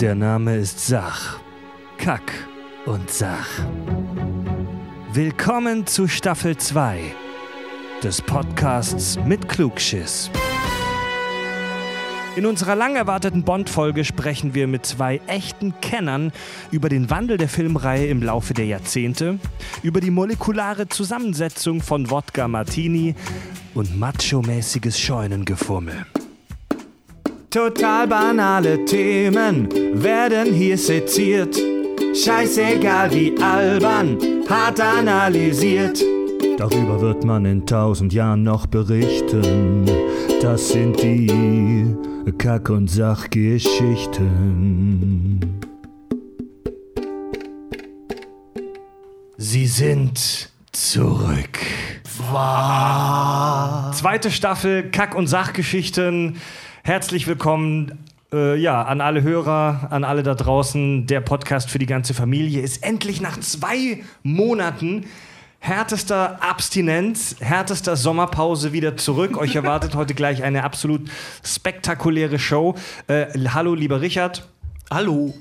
Der Name ist Sach. Kack und Sach. Willkommen zu Staffel 2 des Podcasts mit Klugschiss. In unserer lang erwarteten Bond-Folge sprechen wir mit zwei echten Kennern über den Wandel der Filmreihe im Laufe der Jahrzehnte, über die molekulare Zusammensetzung von Wodka Martini und macho-mäßiges Scheunengefummel. Total banale Themen werden hier seziert. Scheißegal wie albern, hart analysiert. Darüber wird man in tausend Jahren noch berichten. Das sind die Kack- und Sachgeschichten. Sie sind zurück. Zweite Staffel Kack- und Sachgeschichten. Herzlich willkommen äh, ja, an alle Hörer, an alle da draußen. Der Podcast für die ganze Familie ist endlich nach zwei Monaten härtester Abstinenz, härtester Sommerpause wieder zurück. Euch erwartet heute gleich eine absolut spektakuläre Show. Äh, hallo, lieber Richard. Hallo.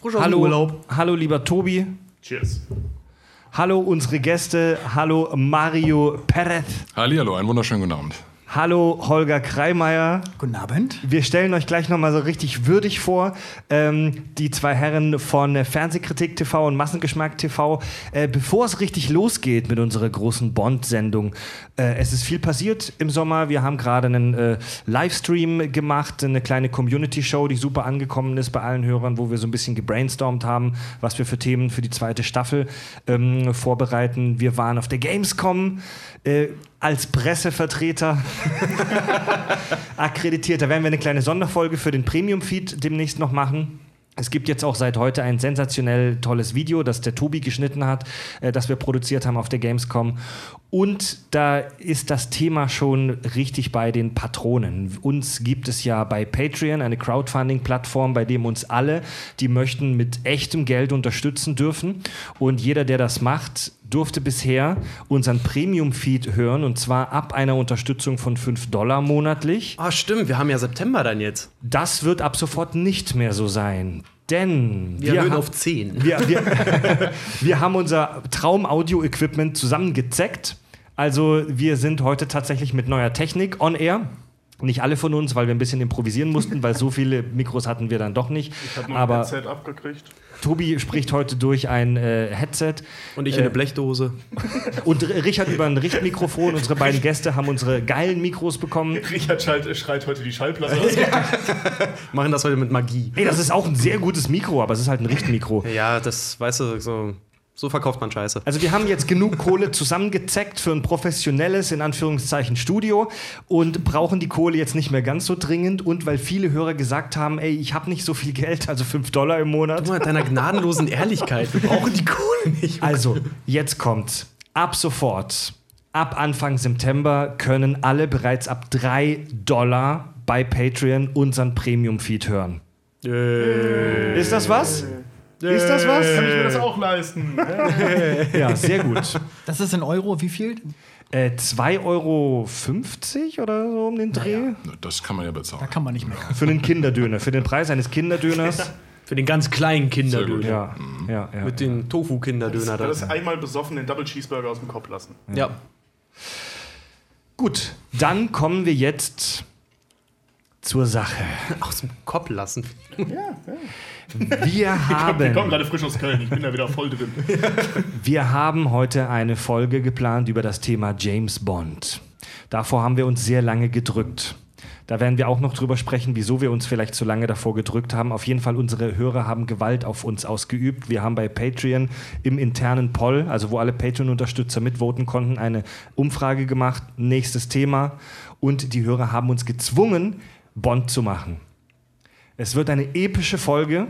Frisch Hallo, Urlaub. hallo, lieber Tobi. Cheers. Hallo, unsere Gäste. Hallo, Mario Perez. Hallihallo, einen wunderschönen guten Abend. Hallo, Holger Kreimeier. Guten Abend. Wir stellen euch gleich nochmal so richtig würdig vor. Ähm, die zwei Herren von Fernsehkritik TV und Massengeschmack TV. Äh, bevor es richtig losgeht mit unserer großen Bond-Sendung, äh, es ist viel passiert im Sommer. Wir haben gerade einen äh, Livestream gemacht, eine kleine Community-Show, die super angekommen ist bei allen Hörern, wo wir so ein bisschen gebrainstormt haben, was wir für Themen für die zweite Staffel ähm, vorbereiten. Wir waren auf der Gamescom äh, als Pressevertreter akkreditiert. Da werden wir eine kleine Sonderfolge für den Premium-Feed demnächst noch machen. Es gibt jetzt auch seit heute ein sensationell tolles Video, das der Tobi geschnitten hat, äh, das wir produziert haben auf der Gamescom. Und da ist das Thema schon richtig bei den Patronen. Uns gibt es ja bei Patreon eine Crowdfunding-Plattform, bei dem uns alle, die möchten, mit echtem Geld unterstützen dürfen. Und jeder, der das macht, durfte bisher unseren Premium-Feed hören und zwar ab einer Unterstützung von 5 Dollar monatlich. Ah, stimmt, wir haben ja September dann jetzt. Das wird ab sofort nicht mehr so sein. Denn Wir, erhöhen ha- auf 10. wir, wir, wir haben unser Traum-Audio-Equipment zusammengezeckt. Also wir sind heute tatsächlich mit neuer Technik on air. Nicht alle von uns, weil wir ein bisschen improvisieren mussten, weil so viele Mikros hatten wir dann doch nicht. Ich habe ein Headset abgekriegt. Tobi spricht heute durch ein äh, Headset Und ich in Äh, eine Blechdose. und Richard über ein Richtmikrofon. Unsere beiden Gäste haben unsere geilen Mikros bekommen. Richard schreit, schreit heute die Schallplatte aus. Machen das heute mit Magie. Ey, das ist auch ein sehr gutes Mikro, aber es ist halt ein Richtmikro. Ja, das, weißt du, so, so verkauft man Scheiße. Also wir haben jetzt genug Kohle zusammengezeckt für ein professionelles, in Anführungszeichen, Studio und brauchen die Kohle jetzt nicht mehr ganz so dringend und weil viele Hörer gesagt haben, ey, ich habe nicht so viel Geld, also 5 Dollar im Monat. Guck mal, deiner gnadenlosen Ehrlichkeit. Wir brauchen die Kohle nicht. Also, jetzt kommt ab sofort, ab Anfang September können alle bereits ab 3 Dollar bei Patreon unseren Premium-Feed hören. Ist das was? Ist das was? Kann ich mir das auch leisten? Ja, sehr gut. Das ist in Euro, wie viel? Äh, 2,50 Euro oder so um den Dreh? Das kann man ja Da bezahlen. kann man nicht mehr. Für einen Kinderdöner, für den Preis eines Kinderdöners. Für den ganz kleinen Kinderdöner. Ja, ja, ja. Mit den Tofu-Kinderdöner Das da. einmal besoffen den Double Cheeseburger aus dem Kopf lassen. Ja. Gut, dann kommen wir jetzt zur Sache. Aus dem Kopf lassen. Wir Ich komme haben, gerade frisch aus Köln, ich bin da wieder voll drin. wir haben heute eine Folge geplant über das Thema James Bond. Davor haben wir uns sehr lange gedrückt. Da werden wir auch noch drüber sprechen, wieso wir uns vielleicht so lange davor gedrückt haben. Auf jeden Fall, unsere Hörer haben Gewalt auf uns ausgeübt. Wir haben bei Patreon im internen Poll, also wo alle Patreon-Unterstützer mitvoten konnten, eine Umfrage gemacht. Nächstes Thema. Und die Hörer haben uns gezwungen, Bond zu machen. Es wird eine epische Folge.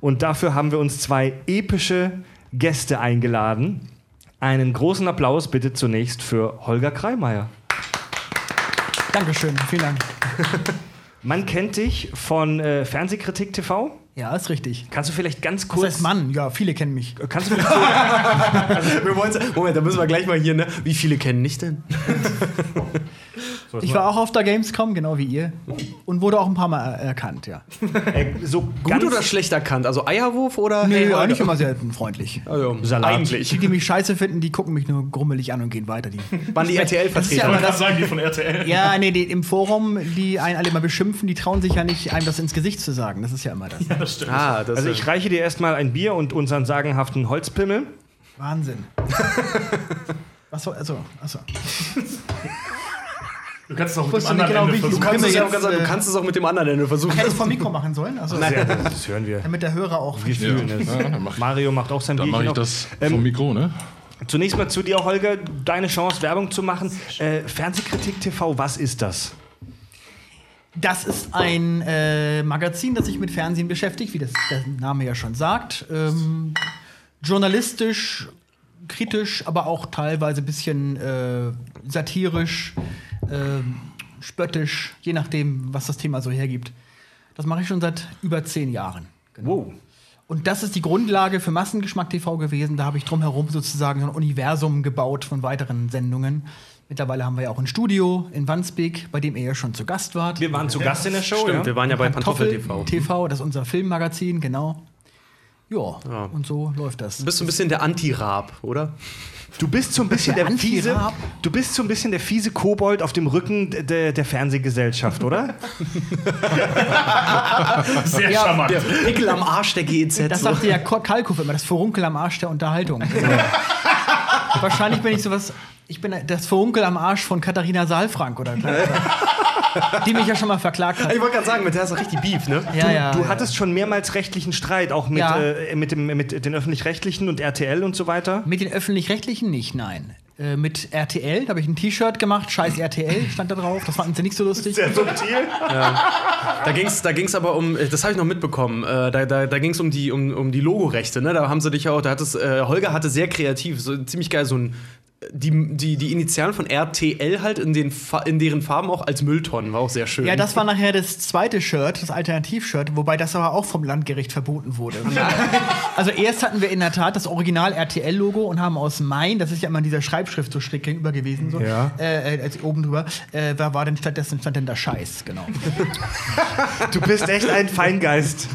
Und dafür haben wir uns zwei epische Gäste eingeladen. Einen großen Applaus bitte zunächst für Holger Kreimeier. Dankeschön, vielen Dank. Man kennt dich von äh, Fernsehkritik TV. Ja, ist richtig. Kannst du vielleicht ganz Das kurz. heißt Mann, ja, viele kennen mich. Kannst du vielleicht so, Wir wollen's- Moment, da müssen wir gleich mal hier, ne? Wie viele kennen dich denn? Ich war auch auf der Gamescom, genau wie ihr. Und wurde auch ein paar Mal er erkannt, ja. Äh, so Gut oder schlecht erkannt? Also Eierwurf oder Nee, Hey, eigentlich immer sehr freundlich. Also, Salat. Eigentlich. Die, die mich scheiße finden, die gucken mich nur grummelig an und gehen weiter. Die. Waren die ja RTL-Vertreter? immer Ich kann das, sagen, die von RTL. ja, nee, die im Forum, die einen alle mal beschimpfen, die trauen sich ja nicht, einem das ins Gesicht zu sagen. Das ist ja immer das. Das stimmt. Ah, das Also ich reiche dir erstmal ein Bier und unseren sagenhaften Holzpimmel. Wahnsinn. Was soll, also, also. Du kannst es auch mit dem anderen genau, Ende Du versuchen. kannst, es ja ganz, du äh, kannst es auch mit dem anderen Ende versuchen. Hätte ich vom Mikro machen sollen? Also, Sehr, das hören wir. damit der Hörer auch Wir fühlen es. Mario macht auch sein dann mache ich das vom Mikro, ne? Zunächst mal zu dir, Holger. Deine Chance, Werbung zu machen. Äh, Fernsehkritik TV, was ist das? Das ist ein äh, Magazin, das sich mit Fernsehen beschäftigt, wie das der Name ja schon sagt. Ähm, journalistisch, kritisch, aber auch teilweise ein bisschen äh, satirisch, ähm, spöttisch, je nachdem, was das Thema so hergibt. Das mache ich schon seit über zehn Jahren. Wow. Und das ist die Grundlage für Massengeschmack TV gewesen. Da habe ich drumherum sozusagen so ein Universum gebaut von weiteren Sendungen. Mittlerweile haben wir ja auch ein Studio in Wandsbek, bei dem ihr ja schon zu Gast wart. Wir waren zu Gast in der Show, Stimmt, ja? wir waren ja bei Pantoffel Pantoffel TV. TV, das ist unser Filmmagazin, genau. Ja, Ja. und so läuft das. Du bist so ein bisschen der Anti-Rab, oder? Du bist so ein bisschen der, Der fiese, du bist so ein bisschen der fiese Kobold auf dem Rücken der, der Fernsehgesellschaft, oder? Sehr Ja, charmant. Der Pickel am Arsch der GEZ. Das sagte ja Ko- Kalkow immer, das Furunkel am Arsch der Unterhaltung. Wahrscheinlich bin ich sowas, ich bin das Furunkel am Arsch von Katharina Saalfrank oder die mich ja schon mal verklagt hat. Ich wollte gerade sagen, mit der hast du richtig Beef, ne? Ja, ja, du ja. hattest schon mehrmals rechtlichen Streit, auch mit, Ja. äh, mit, dem, mit den Öffentlich-Rechtlichen und RTL und so weiter. Mit den öffentlich-rechtlichen nicht, nein. Äh, mit RTL, da habe ich ein T-Shirt gemacht, scheiß RTL stand da drauf, das fanden sie nicht so lustig. Sehr subtil. Da ging es da ging's aber um, äh, das habe ich noch mitbekommen, äh, da, da, da ging es um die, um, um die Logorechte, ne? Da haben sie dich auch, da hat es, äh, Holger hatte sehr kreativ, so ziemlich geil, so ein die, die, die Initialen von RTL halt in, den, Fa- in deren Farben auch als Mülltonnen, war auch sehr schön. Ja, das war nachher das zweite Shirt, das Alternativ-Shirt, wobei das aber auch vom Landgericht verboten wurde. also erst hatten wir in der Tat das Original RTL-Logo und haben aus Main, das ist ja immer in dieser Schreibschrift so schräg gegenüber gewesen, so, Ja. äh, äh, als oben drüber, äh, da war dann stattdessen stand dann der Scheiß, genau. Du bist echt ein Feingeist.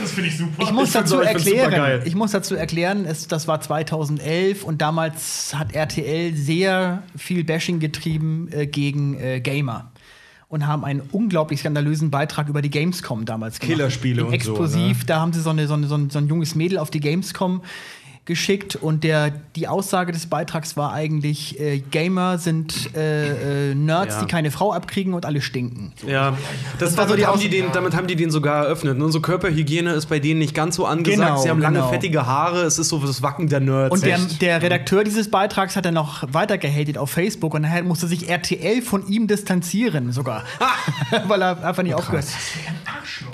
Das finde ich super. Ich muss Ich dazu auch- ich erklären, ich muss dazu erklären, es, das war 2011 und damals hat RTL sehr viel Bashing getrieben äh, gegen äh, Gamer und haben einen unglaublich skandalösen Beitrag über die Gamescom damals gemacht. Killerspiele und so, Explosiv, ne? da haben sie so, eine, so, eine, so, ein, so ein junges Mädel auf die Gamescom geschickt und der, die Aussage des Beitrags war eigentlich, äh, Gamer sind äh, äh, Nerds, Ja. die keine Frau abkriegen und alle stinken. Ja, das war so damit, die haben die den, damit haben die den sogar eröffnet. Und unsere Körperhygiene ist bei denen nicht ganz so angesagt. Genau, Sie haben lange, genau. fettige Haare. Es ist so das Wacken der Nerds. Und der, der Redakteur dieses Beitrags hat dann noch weiter gehatet auf Facebook und nachher musste sich RTL von ihm distanzieren sogar. weil er einfach nicht aufgehört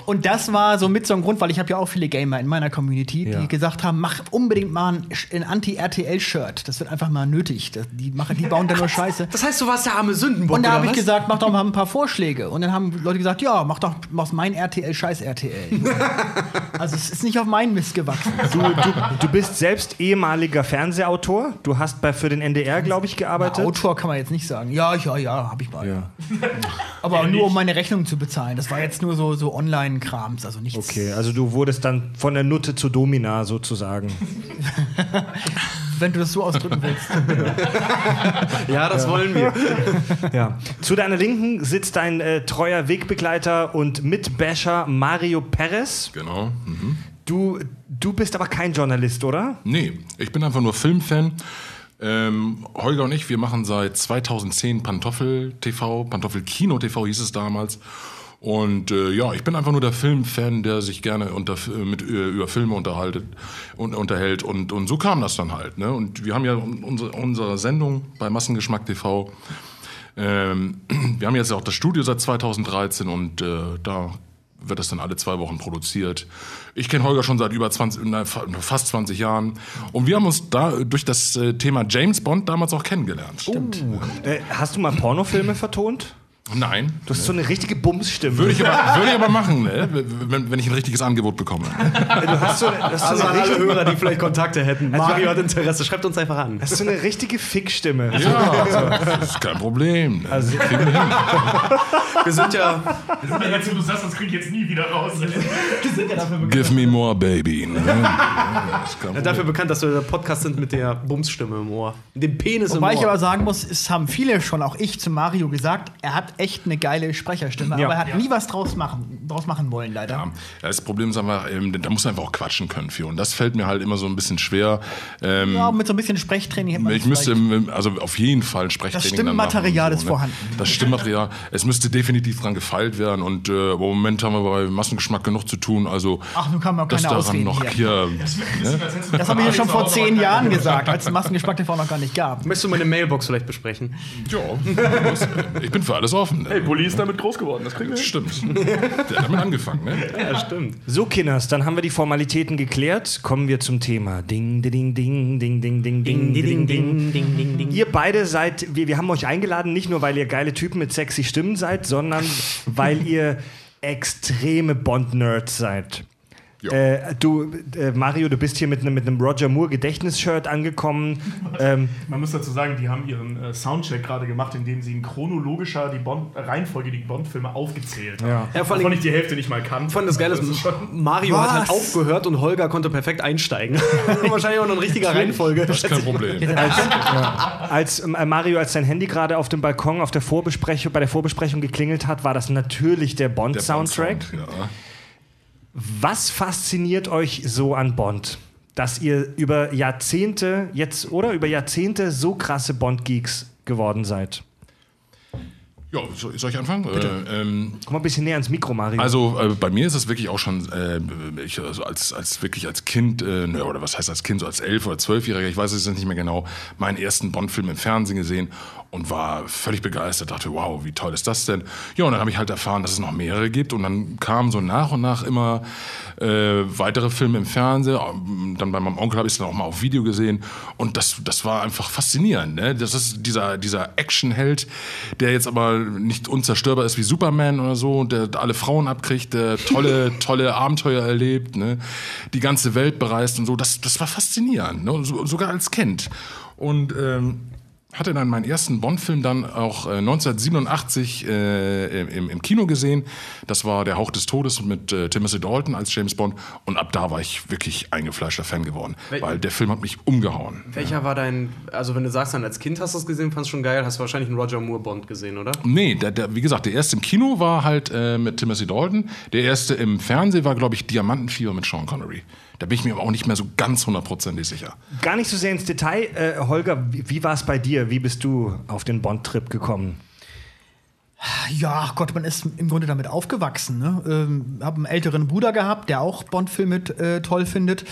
Und das war so mit so ein Grund, weil ich habe ja auch viele Gamer in meiner Community, die Ja. gesagt haben, mach unbedingt mal ein, ein Anti-RTL-Shirt. Das wird einfach mal nötig. Die, machen, die bauen da nur Scheiße. Das heißt, du warst der arme Sündenbock, Und da habe ich gesagt, mach doch mal ein paar Vorschläge. Und dann haben Leute gesagt, ja, mach doch mach mein RTL, scheiß RTL. also es ist nicht auf meinen Mist gewachsen. Du, du, du bist selbst ehemaliger Fernsehautor. Du hast bei, für den NDR, glaube ich, gearbeitet. Autor kann man jetzt nicht sagen. Ja, ja, ja, habe ich mal. Ja. Aber nur um meine Rechnung zu bezahlen. Das war jetzt nur so, so Online-Krams, also nichts. Okay, also du wurdest dann von der Nutte zur Domina sozusagen. Wenn du das so ausdrücken willst. Ja, das wollen wir. Ja. Zu deiner Linken sitzt dein äh, treuer Wegbegleiter und Mitbasher Mario Perez. Genau. Mhm. Du, du bist aber kein Journalist, oder? Nee, ich bin einfach nur Filmfan. Ähm, Holger und ich, wir machen seit 2010 Pantoffel TV, Pantoffel Kino TV hieß es damals. Und äh, ja, ich bin einfach nur der Filmfan, der sich gerne unter, mit, äh, über Filme unterhaltet und unterhält. Und, und so kam das dann halt. Ne? Und wir haben ja unsere, unsere Sendung bei Massengeschmack TV. Ähm, wir haben jetzt auch das Studio seit 2013 und äh, da wird das dann alle zwei Wochen produziert. Ich kenne Holger schon seit über 20, na, fa- fast 20 Jahren. Und wir haben uns da durch das äh, Thema James Bond damals auch kennengelernt. Äh, hast du mal Pornofilme vertont? Nein. Du hast so eine richtige Bumsstimme. Würde ich aber, würde ich aber machen, ne? wenn, wenn ich ein richtiges Angebot bekomme. du hast so, du hast so Also eine, alle richtige, Hörer, die vielleicht Kontakte hätten. Mario hat Interesse, schreibt uns einfach an. hast so eine richtige Fickstimme. Ja, das ist kein Problem. Also, Kriegen wir hin. Wir sind ja, Jetzt, wo du sagst, das krieg ich jetzt nie wieder raus. Give me more, baby. Ne? Problem. dafür bekannt, dass wir der Podcast sind mit der Bumsstimme im Ohr. Dem Penis Wobei im ich Ohr. aber sagen muss, es haben viele schon, auch ich zu Mario gesagt, er hat echt eine geile Sprecherstimme, Ja. aber er hat nie was draus machen, draus machen wollen, leider. Ja, das Problem ist einfach, ähm, da muss man einfach auch quatschen können für. Und das fällt mir halt immer so ein bisschen schwer. Ähm, Ja, mit so ein bisschen Sprechtraining hätte man ich das müsste, im- also auf jeden Fall ein Sprechtraining Das Stimmmaterial und ist vorhanden. Das Stimmmaterial, es müsste definitiv dran gefeilt werden und äh, im Moment haben wir bei Massengeschmack genug zu tun, also Ach, nun kann man keine daran Ausreden noch hier. hier, Das habe ich ja schon vor zehn Jahren gesagt, als es Massengeschmack TV noch gar nicht gab. Möchtest du meine Mailbox vielleicht besprechen? ja, ich bin für alles offen. Hey, Bulli ist damit groß geworden, das kriegen wir. Stimmt. Der hat damit angefangen, ne? Ja, stimmt. So, Kinders, dann haben wir die Formalitäten geklärt. Kommen wir zum Thema. Ding, ding, ding, ding, ding, ding, ding, ding, ding. ding, ding, ding. Ihr beide seid, wir, wir haben euch eingeladen, nicht nur weil ihr geile Typen mit sexy Stimmen seid, sondern weil ihr extreme Bond-Nerds seid. Ja. Äh, du, äh, Mario, du bist hier mit einem mit Roger Moore Gedächtnisshirt angekommen. Ähm, Man muss dazu sagen, die haben ihren äh, Soundcheck gerade gemacht, indem sie in chronologischer die Bond, äh, Reihenfolge die Bond-Filme aufgezählt haben. Ja. Ja, vor allem- ich die Hälfte nicht mal kann. Ich fand das geil, dass Mario hat halt Was? aufgehört und Holger konnte perfekt einsteigen. Wahrscheinlich auch noch in richtiger Reihenfolge. Das ist kein Problem. als äh, Mario, als sein Handy gerade auf dem Balkon auf der Vorbesprechung, bei der Vorbesprechung geklingelt hat, war das natürlich der Bond-Soundtrack. Bond-Sound, Ja. Was fasziniert euch so an Bond? Dass ihr über Jahrzehnte jetzt oder über Jahrzehnte so krasse Bond-Geeks geworden seid. Ja, soll, ich anfangen? Äh, ähm, Komm mal ein bisschen näher ans Mikro, Mario. Also äh, bei mir ist es wirklich auch schon, äh, ich, also als, als wirklich als Kind, äh, ne, oder was heißt als Kind, so als elf oder zwölfjähriger, ich weiß es nicht mehr genau, meinen ersten Bond-Film im Fernsehen gesehen und war völlig begeistert, dachte, wow, wie toll ist das denn? Ja, und dann habe ich halt erfahren, dass es noch mehrere gibt und dann kamen so nach und nach immer äh, weitere Filme im Fernsehen. Dann bei meinem Onkel habe ich es dann auch mal auf Video gesehen und das, das war einfach faszinierend. Ne? Das ist dieser, dieser Actionheld, der jetzt aber nicht unzerstörbar ist wie Superman oder so, der alle Frauen abkriegt, der tolle, tolle Abenteuer erlebt, ne? die ganze Welt bereist und so. Das, das war faszinierend, ne? so, sogar als Kind. Und ähm, hatte dann meinen ersten Bond-Film dann auch äh, 1987 äh, im, im Kino gesehen. Das war Der Hauch des Todes mit äh, Timothy Dalton als James Bond. Und ab da war ich wirklich eingefleischter Fan geworden, Wel- weil der Film hat mich umgehauen. Welcher war dein, also wenn du sagst, dann als Kind hast du es gesehen, fandest du schon geil, hast du wahrscheinlich einen Roger Moore Bond gesehen, oder? Nee, der, der, wie gesagt, der erste im Kino war halt äh, mit Timothy Dalton. Der erste im Fernsehen war, glaube ich, Diamantenfieber mit Sean Connery. Da bin ich mir aber auch nicht mehr so ganz hundertprozentig sicher. Gar nicht so sehr ins Detail. Äh, Holger, wie, wie war es bei dir? Wie bist du auf den Bond-Trip gekommen? Ja, Gott, man ist im Grunde damit aufgewachsen. Ne? Ähm, hab einen älteren Bruder gehabt, der auch Bond-Filme äh, toll findet.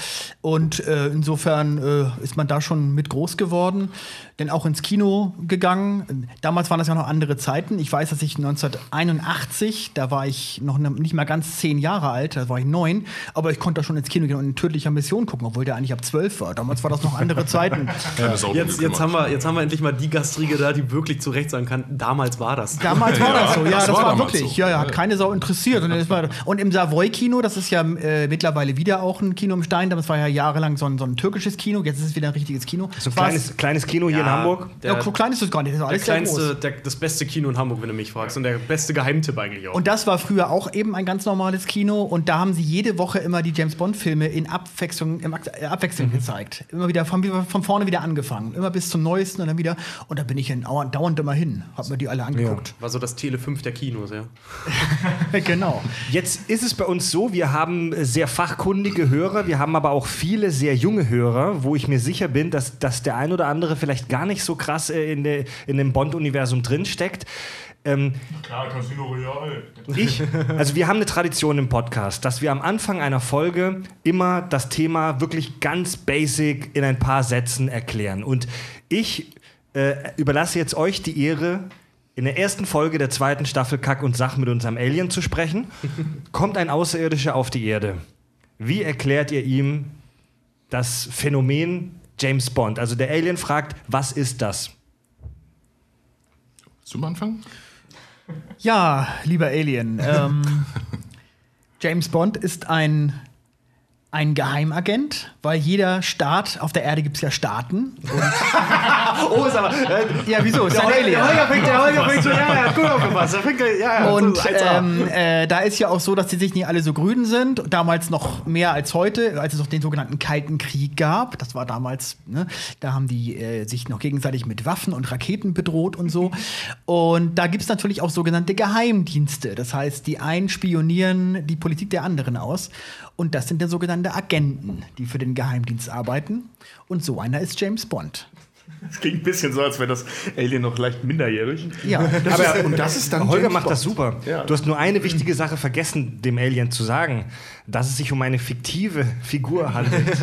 Und äh, insofern äh, ist man da schon mit groß geworden. Denn auch ins Kino gegangen. Damals waren das ja noch andere Zeiten. Ich weiß, dass ich 1981, da war ich noch ne, nicht mal ganz zehn Jahre alt, da war ich neun, aber ich konnte da schon ins Kino gehen und in tödlicher Mission gucken, obwohl der eigentlich ab zwölf war. Damals war das noch andere Zeiten. Drum Jetzt, jetzt, haben wir, jetzt haben wir endlich mal die Gastrige da, die wirklich zu Recht sagen kann, damals war das. Damals war das so, ja, das das, war war, damals wirklich. so. Ja, ja, hat keine Sau interessiert. Und, das war, und im Savoy-Kino, das ist ja äh, mittlerweile wieder auch ein Kino im Stein, das war ja jahrelang so ein, so ein türkisches Kino, jetzt ist es wieder ein richtiges Kino. So ein kleines, kleines Kino hier Hamburg. Der, ja, klein ist es gar nicht, das ist der kleinste, groß. der, das beste Kino in Hamburg, wenn du mich fragst. Und der beste Geheimtipp eigentlich auch. Und das war früher auch eben ein ganz normales Kino und da haben sie jede Woche immer die James Bond Filme in Abwechslung, äh, Abwechslung gezeigt. Immer wieder von, von vorne wieder angefangen, immer bis zum neuesten und dann wieder und da bin ich dann dauernd, immer hin, hab mir die alle angeguckt. war so das Tele 5 der Kinos, ja. genau. Jetzt ist es bei uns so, wir haben sehr fachkundige Hörer, wir haben aber auch viele sehr junge Hörer, wo ich mir sicher bin, dass, dass der ein oder andere vielleicht gar nicht so krass äh, in, der, in dem Bond-Universum drinsteckt. Ähm, Klar, Casino Royale. ich, also wir haben eine Tradition im Podcast, dass wir am Anfang einer Folge immer das Thema wirklich ganz basic in ein paar Sätzen erklären. Und ich äh, überlasse jetzt euch die Ehre, in der ersten Folge der zweiten Staffel Kack und Sach mit unserem Alien zu sprechen. Kommt ein Außerirdischer auf die Erde. Wie erklärt ihr ihm das Phänomen James Bond? Also der Alien fragt, was ist das? Zum Anfang? Ja, lieber Alien, ähm, James Bond ist ein, ein Geheimagent, weil jeder Staat, auf der Erde gibt es ja Staaten. Oh, ist aber. Ja, wieso? Ist ein Alien. fängt, der Holger fängt so, ja, hat gut aufgepasst. Der fängt, ja, ja, Und das ist 1A. ähm, äh, da ist ja auch so, dass die sich nicht alle so grün sind. Damals noch mehr als heute, als es noch den sogenannten Kalten Krieg gab. Das war damals, ne, da haben die äh, sich noch gegenseitig mit Waffen und Raketen bedroht und so. Und da gibt es natürlich auch sogenannte Geheimdienste. Das heißt, die einen spionieren die Politik der anderen aus. Und das sind dann sogenannte Agenten, die für den Geheimdienst arbeiten. Und so einer ist James Bond. Das klingt ein bisschen so, als wäre das Alien noch leicht minderjährig. Ja. Aber und das ist dann Holger James macht Bond. das super. Ja. Du hast nur eine wichtige Sache vergessen, dem Alien zu sagen, dass es sich um eine fiktive Figur handelt.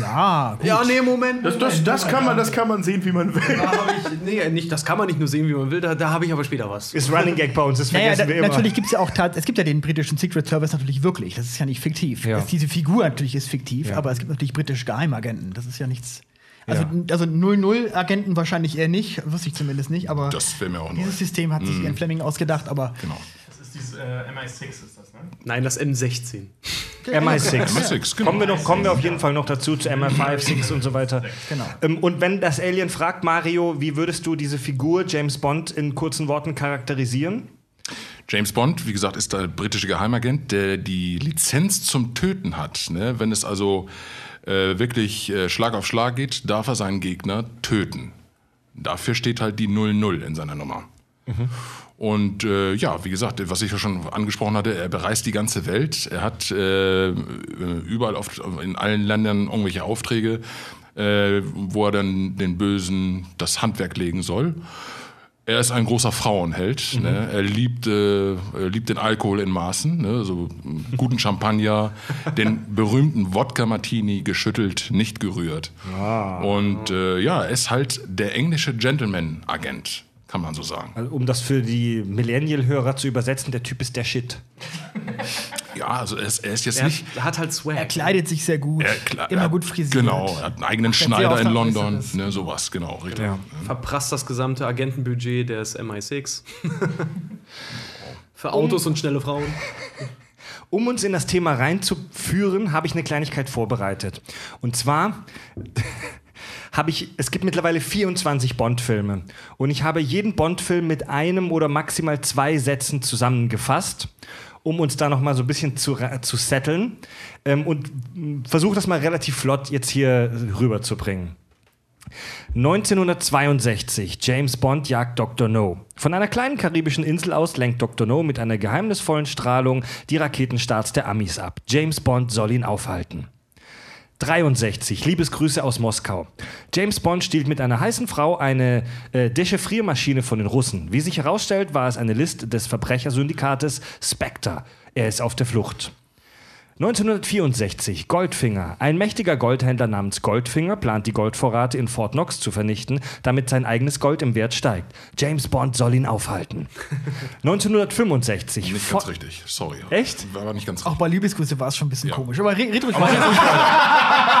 Ja, gut. Ja, nee, Moment. Das, das, das, kann man, das kann man sehen, wie man will. Da ich, nee, nicht, das kann man nicht nur sehen, wie man will, da, da habe ich aber später was. Ist Running Gag bei uns, das Naja, vergessen da, wir immer. natürlich gibt es ja auch tat- es gibt ja den britischen Secret Service natürlich wirklich. Das ist ja nicht fiktiv. Ja. Das, diese Figur natürlich ist fiktiv, Ja. aber es gibt natürlich britische Geheimagenten. Das ist ja nichts. Also, Ja. also 00-Agenten wahrscheinlich eher nicht, wusste ich zumindest nicht, aber Das wäre mir auch neu. dieses System hat sich Ian Fleming ausgedacht, aber Genau. Das ist dieses äh, MI6, ist das, ne? Nein, das M16. MI6. MI6, genau. Kommen wir, noch, kommen wir auf jeden Fall noch dazu, zu MI5, 6 und so weiter. Genau. Ähm, und wenn das Alien fragt, Mario, wie würdest du diese Figur James Bond in kurzen Worten charakterisieren? James Bond, wie gesagt, ist der britische Geheimagent, der die Lizenz zum Töten hat. Ne? Wenn es also äh, wirklich äh, Schlag auf Schlag geht, darf er seinen Gegner töten. Dafür steht halt die 00 in seiner Nummer. Und äh, ja, wie gesagt, was ich ja schon angesprochen hatte, er bereist die ganze Welt. Er hat äh, überall auf, in allen Ländern irgendwelche Aufträge, äh, wo er dann den Bösen das Handwerk legen soll. Er ist ein großer Frauenheld. Ne? Er liebt, äh, er liebt den Alkohol in Maßen, ne? so einen guten Champagner, den berühmten Wodka-Martini geschüttelt, nicht gerührt. Und äh, ja, er ist halt der englische Gentleman-Agent, kann man so sagen. Also, um das für die Millennial-Hörer zu übersetzen, der Typ ist der Shit. Ja, also er ist, er ist jetzt Er, nicht. er hat halt Swag. er kleidet sich sehr gut, Er, immer er, gut frisiert. Genau, er hat einen eigenen Schneider in London, ne, sowas, genau, richtig. Ja. Verprasst das gesamte Agentenbudget des MI6. Für Autos und schnelle Frauen. Um uns in das Thema reinzuführen, habe ich eine Kleinigkeit vorbereitet. Und zwar habe ich, es gibt mittlerweile 24 Bond-Filme. Und ich habe jeden Bond-Film mit einem oder maximal zwei Sätzen zusammengefasst, um uns da nochmal so ein bisschen zu, zu setteln. Ähm, und versuche das mal relativ flott jetzt hier rüberzubringen. 1962, James Bond jagt Dr. No. Von einer kleinen karibischen Insel aus lenkt Dr. No mit einer geheimnisvollen Strahlung die Raketenstarts der Amis ab. James Bond soll ihn aufhalten. 63, Liebesgrüße aus Moskau. James Bond stiehlt mit einer heißen Frau eine äh, Dechiffriermaschine von den Russen. Wie sich herausstellt, war es eine List des Verbrechersyndikates Spectre. Er ist auf der Flucht. 1964, Goldfinger. Ein mächtiger Goldhändler namens Goldfinger plant die Goldvorrate in Fort Knox zu vernichten, damit sein eigenes Gold im Wert steigt. James Bond soll ihn aufhalten. 1965. Nicht Fo- ganz richtig, sorry. Echt? War aber nicht ganz Auch richtig. bei Liebesgrüße war es schon ein bisschen Ja. komisch. Aber red, red ruhig weiter.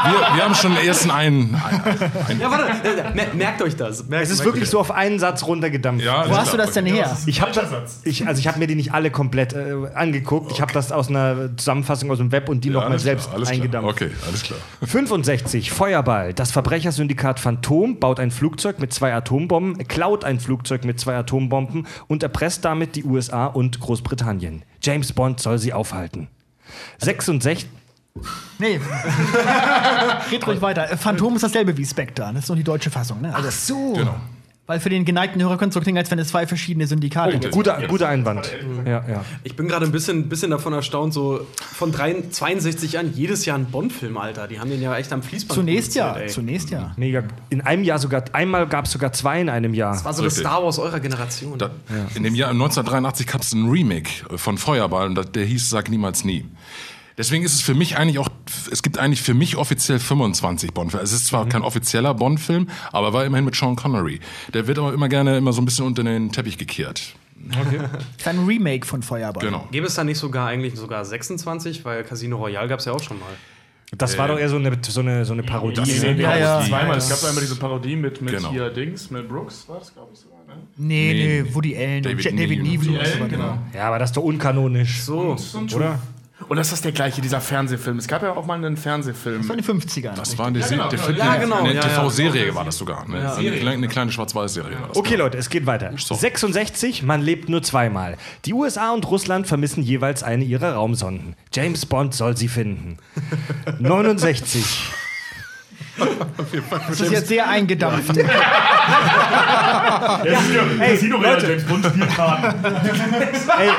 Wir, wir haben schon den ersten einen. einen Ja, warte, mer- merkt euch das. Merkt, Es ist wirklich euch so auf einen Satz runtergedampft. ja, Wo hast du das denn her? Ich habe also ich habe mir die nicht alle komplett äh, angeguckt. Ich habe das aus einer Zusammenfassung aus dem Web und die Ja, nochmal klar, selbst alles klar. eingedampft. Okay, alles klar. 65, Feuerball. Das Verbrechersyndikat Phantom baut ein Flugzeug mit zwei Atombomben, klaut ein Flugzeug mit zwei Atombomben und erpresst damit die USA und Großbritannien. James Bond soll sie aufhalten. 66, Nee. red ruhig weiter. Äh, Phantom ist dasselbe wie Spectre. Das ist nur die deutsche Fassung. Ne? Also, so. Genau. Weil für den geneigten Hörer könnte es so klingen, als wenn es zwei verschiedene Syndikate Oh, gibt. Guter, guter Einwand. Ja, ja. Ich bin gerade ein bisschen, bisschen davon erstaunt, so von drei, 62 Jahren jedes Jahr ein Bond-Film, Alter. Die haben den ja echt am Fließband Zunächst ja. ey. Zunächst ja. Mega. In einem Jahr sogar, einmal gab es sogar zwei in einem Jahr. Das war so das Richtig. Star Wars eurer Generation. Da, In dem Jahr 1983 gab es ein Remake von Feuerball und das- der hieß Sag niemals nie. Deswegen ist es für mich eigentlich auch, es gibt eigentlich für mich offiziell 25 Bond-Filme. Es ist zwar kein offizieller Bond-Film, aber war immerhin mit Sean Connery. Der wird aber immer gerne immer so ein bisschen unter den Teppich gekehrt. Ist ein Remake von Feuerball. Genau. Gäbe es da nicht sogar eigentlich sogar 26? Weil Casino Royale gab es ja auch schon mal. Das war doch eher so eine, so eine, so eine Parodie. Das- ne? Ja, ja. Zweimal. Es gab da immer diese Parodie mit, mit Genau. hier Dings, Mel Brooks, war das, glaube ich, sogar, ne? Nee, Nee. nee, Woody Allen, David David. Neville. Und genau. Ja, aber das ist doch unkanonisch. So. Oder? Und das ist der gleiche, dieser Fernsehfilm. Es gab ja auch mal einen Fernsehfilm. Das war in den 50ern. Das war eine, Se- genau, der genau. Film, Ja, genau, eine ja, ja. TV-Serie war das sogar. Ne? Eine, kleine, eine kleine Schwarz-Weiß-Serie war das. Okay, Leute, es geht weiter. So. 66, man lebt nur zweimal. Die USA und Russland vermissen jeweils eine ihrer Raumsonden. James Bond soll sie finden. 69. Das ist jetzt sehr eingedampft. Ja, Ey, Casino Leute. James Bond spielt. Ey,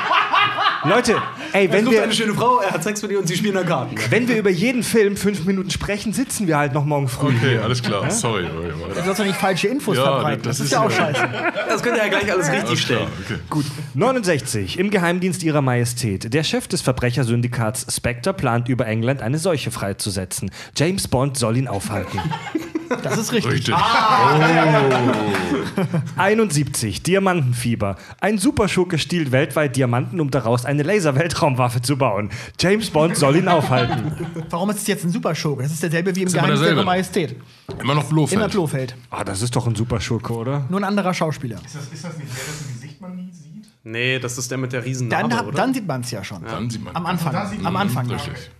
Leute, ey, Er wenn sucht wir, eine schöne Frau, er hat Sex mit ihr und sie spielen da Karten. wenn wir über jeden Film fünf Minuten sprechen, sitzen wir halt noch morgen früh. Okay, alles klar. Sorry. Du sollst doch nicht falsche Infos Ja, verbreiten. das Das, ist ist ja auch ja- scheiße. Das könnt ihr ja gleich alles richtig Alles klar. stellen. Okay. 69. Im Geheimdienst ihrer Majestät. Der Chef des Verbrechersyndikats Spectre plant über England eine Seuche freizusetzen. James Bond soll ihn aufhalten. Das ist richtig. Richtig. 71. Diamantenfieber. Ein Superschurke stiehlt weltweit Diamanten, um daraus eine Laser-Weltraumwaffe zu bauen. James Bond soll ihn aufhalten. Warum ist es jetzt ein Superschurke? Das ist derselbe wie im Geheimnis ihrer Majestät. Immer noch Blofeld. Immer Blofeld. Ah, das ist doch ein Superschurke, oder? Nur ein anderer Schauspieler. Ist das, ist das nicht der, dessen Gesicht man nie sieht? Nee, das ist der mit der riesen Dann, Narbe, hab, oder? dann sieht man es ja schon. Dann sieht man. Am Anfang. da sieht man- Am Anfang. ja. Richtig.